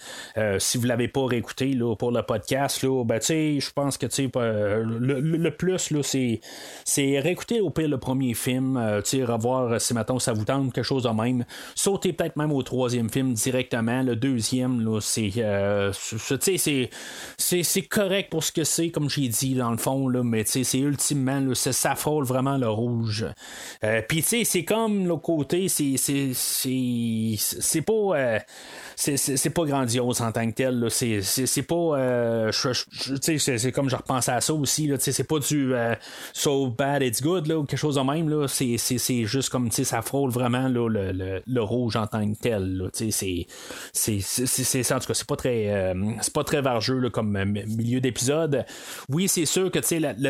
si vous l'avez pas réécouté pour le podcast, là, ben, je pense que le, le, plus, là, c'est, c'est réécouter au pire le premier film, revoir si maintenant ça vous tente quelque chose de même. Sauter peut-être même au troisième film directement. Le deuxième, là, c'est, c'est, c'est, correct pour ce que c'est, comme j'ai dit, dans le fond, là, mais c'est ultimement, là, ça frôle vraiment le rouge. Euh, Puis tu sais, c'est comme le côté, c'est c'est pas euh, c'est pas grandiose en tant que tel. C'est pas. Euh, c'est comme je repensais à ça aussi. C'est pas du euh, so bad it's good ou quelque chose de même. C'est juste comme ça frôle vraiment là, le, le, le, rouge en tant que tel. C'est en tout cas, c'est pas très c'est pas très vargeux comme milieu d'épisode. Oui, c'est sûr que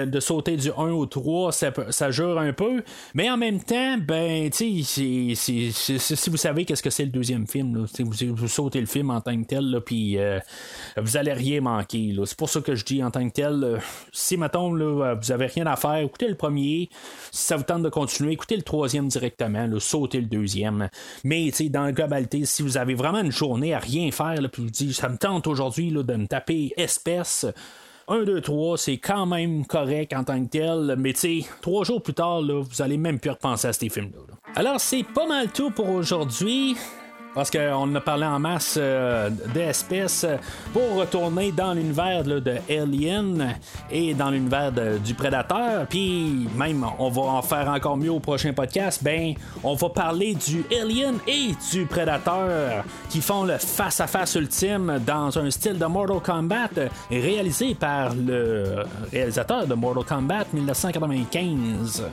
de sauter du 1 au 3, ça, ça un peu. Mais en même temps, ben, si vous savez qu'est-ce que c'est le deuxième film, là, vous, sauter le film en tant que tel, puis euh, vous allez rien manquer. C'est pour ça que je dis en tant que tel, euh, si mettons vous avez rien à faire, écoutez le premier. Si ça vous tente de continuer, écoutez le troisième directement, sautez le deuxième. Mais dans la globalité, si vous avez vraiment une journée à rien faire, puis vous dites ça me tente aujourd'hui de me taper espèce. 1, 2, 3, c'est quand même correct en tant que tel, mais tu sais, trois jours plus tard, là, vous allez même plus repenser à ces films-là. Alors, c'est pas mal tout pour aujourd'hui. Parce qu'on a parlé en masse euh, d'espèces pour retourner dans l'univers de Alien et dans l'univers du Prédateur. Puis même, on va en faire encore mieux au prochain podcast. Ben, on va parler du Alien et du Prédateur qui font le face-à-face ultime dans un style de Mortal Kombat réalisé par le réalisateur de Mortal Kombat 1995.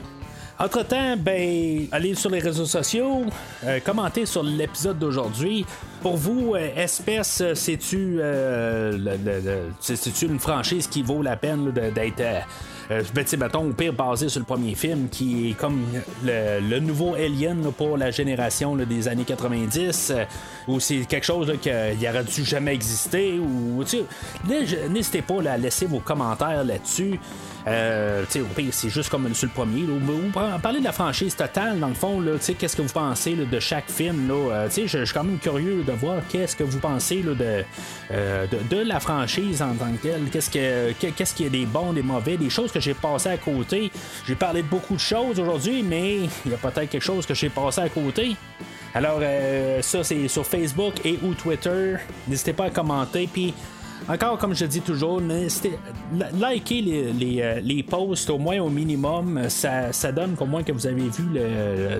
Entre-temps, ben, allez sur les réseaux sociaux, euh, commentez sur l'épisode d'aujourd'hui. Pour vous, euh, Espèce, c'est-tu euh, une franchise qui vaut la peine d'être euh, ben, au pire, basé sur le premier film, qui est comme le, nouveau Alien pour la génération des années 90, euh, ou c'est quelque chose qui aurait dû jamais exister, ou n'hésitez pas à laisser vos commentaires là-dessus. Euh, au pire, c'est juste comme sur le premier. ou parler de la franchise totale, dans le fond, qu'est-ce que vous pensez de chaque film? Là, je suis quand même curieux de voir qu'est-ce que vous pensez de, de, la franchise en tant que telle. Qu'est-ce, que, qu'est-ce qui est des bons, des mauvais, des choses que j'ai passé à côté. J'ai parlé de beaucoup de choses aujourd'hui, mais il y a peut-être quelque chose que j'ai passé à côté. Alors, euh, ça, c'est sur Facebook et ou Twitter. N'hésitez pas à commenter. Puis, encore, comme je dis toujours, likez euh, les, posts au moins au minimum. Ça, donne qu'au moins que vous avez vu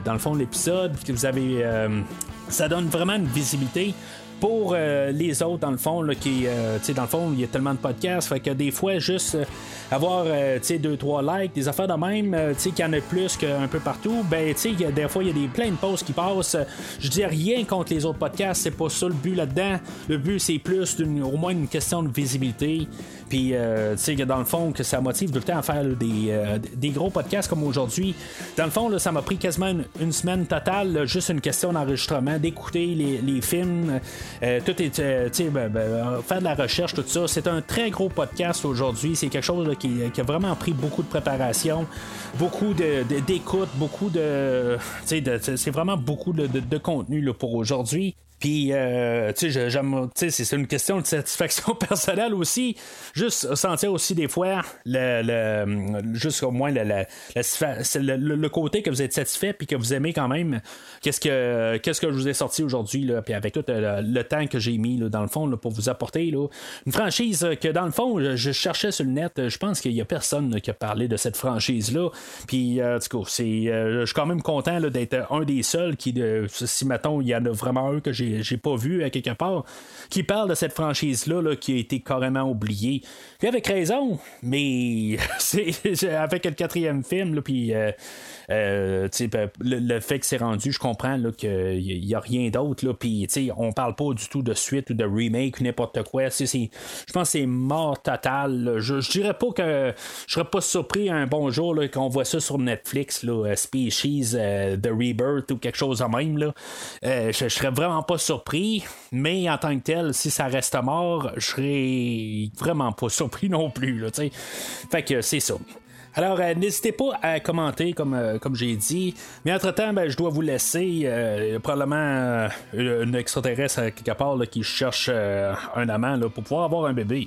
dans le fond l'épisode, que vous avez. Euh, ça donne vraiment une visibilité pour euh, les autres, dans le fond, là, qui, euh, dans le fond, il y a tellement de podcasts, fait que des fois, juste euh, avoir, tu deux, trois likes, des affaires de même, tu qu'il y en a plus qu'un peu partout, ben, tu sais, des fois, il y a des, plein de posts qui passent. Je dis rien contre les autres podcasts, c'est pas ça le but là-dedans. Le but, c'est plus, au moins, une question de visibilité. Puis, tu sais, dans le fond, que ça motive tout le temps à faire des, des, gros podcasts comme aujourd'hui. Dans le fond, là, ça m'a pris quasiment une, semaine totale, juste une question d'enregistrement, d'écouter les, films, tout est, euh, ben, ben, euh, faire de la recherche, tout ça. C'est un très gros podcast aujourd'hui. C'est quelque chose qui, a vraiment pris beaucoup de préparation, beaucoup d'écoute, beaucoup de, c'est vraiment beaucoup de, contenu pour aujourd'hui. Puis, euh, tu sais, c'est une question de satisfaction personnelle aussi. Juste sentir aussi des fois le, le juste au moins le, le, le, côté que vous êtes satisfait puis que vous aimez quand même. Qu'est-ce que que je vous ai sorti aujourd'hui là, puis avec tout le, temps que j'ai mis là, dans le fond là, pour vous apporter là, une franchise que dans le fond je, cherchais sur le net. Je pense qu'il y a personne qui a parlé de cette franchise là. Puis, euh, du coup, euh, je suis quand même content d'être un des seuls qui, si mettons, il y en a vraiment un que j'ai j'ai pas vu à quelque part, qui parle de cette franchise-là qui a été carrément oubliée. Puis avec raison, mais c'est avec le quatrième film, puis euh, euh, ben, le, fait que c'est rendu, je comprends qu'il n'y a rien d'autre. Puis on parle pas du tout de suite ou de remake ou n'importe quoi. je pense que c'est mort total. Je, je dirais pas que je serais pas surpris un bon jour qu'on voit ça sur Netflix, là, Species, The Rebirth ou quelque chose de même. Là. je, je serais vraiment pas surpris, mais en tant que tel, si ça reste mort, je serais vraiment pas surpris non plus. Là, fait que c'est ça. Alors, euh, n'hésitez pas à commenter, comme, euh, comme j'ai dit. Mais entre-temps, ben, je dois vous laisser. Euh, probablement une extraterrestre à quelque part qui cherche un amant pour pouvoir avoir un bébé.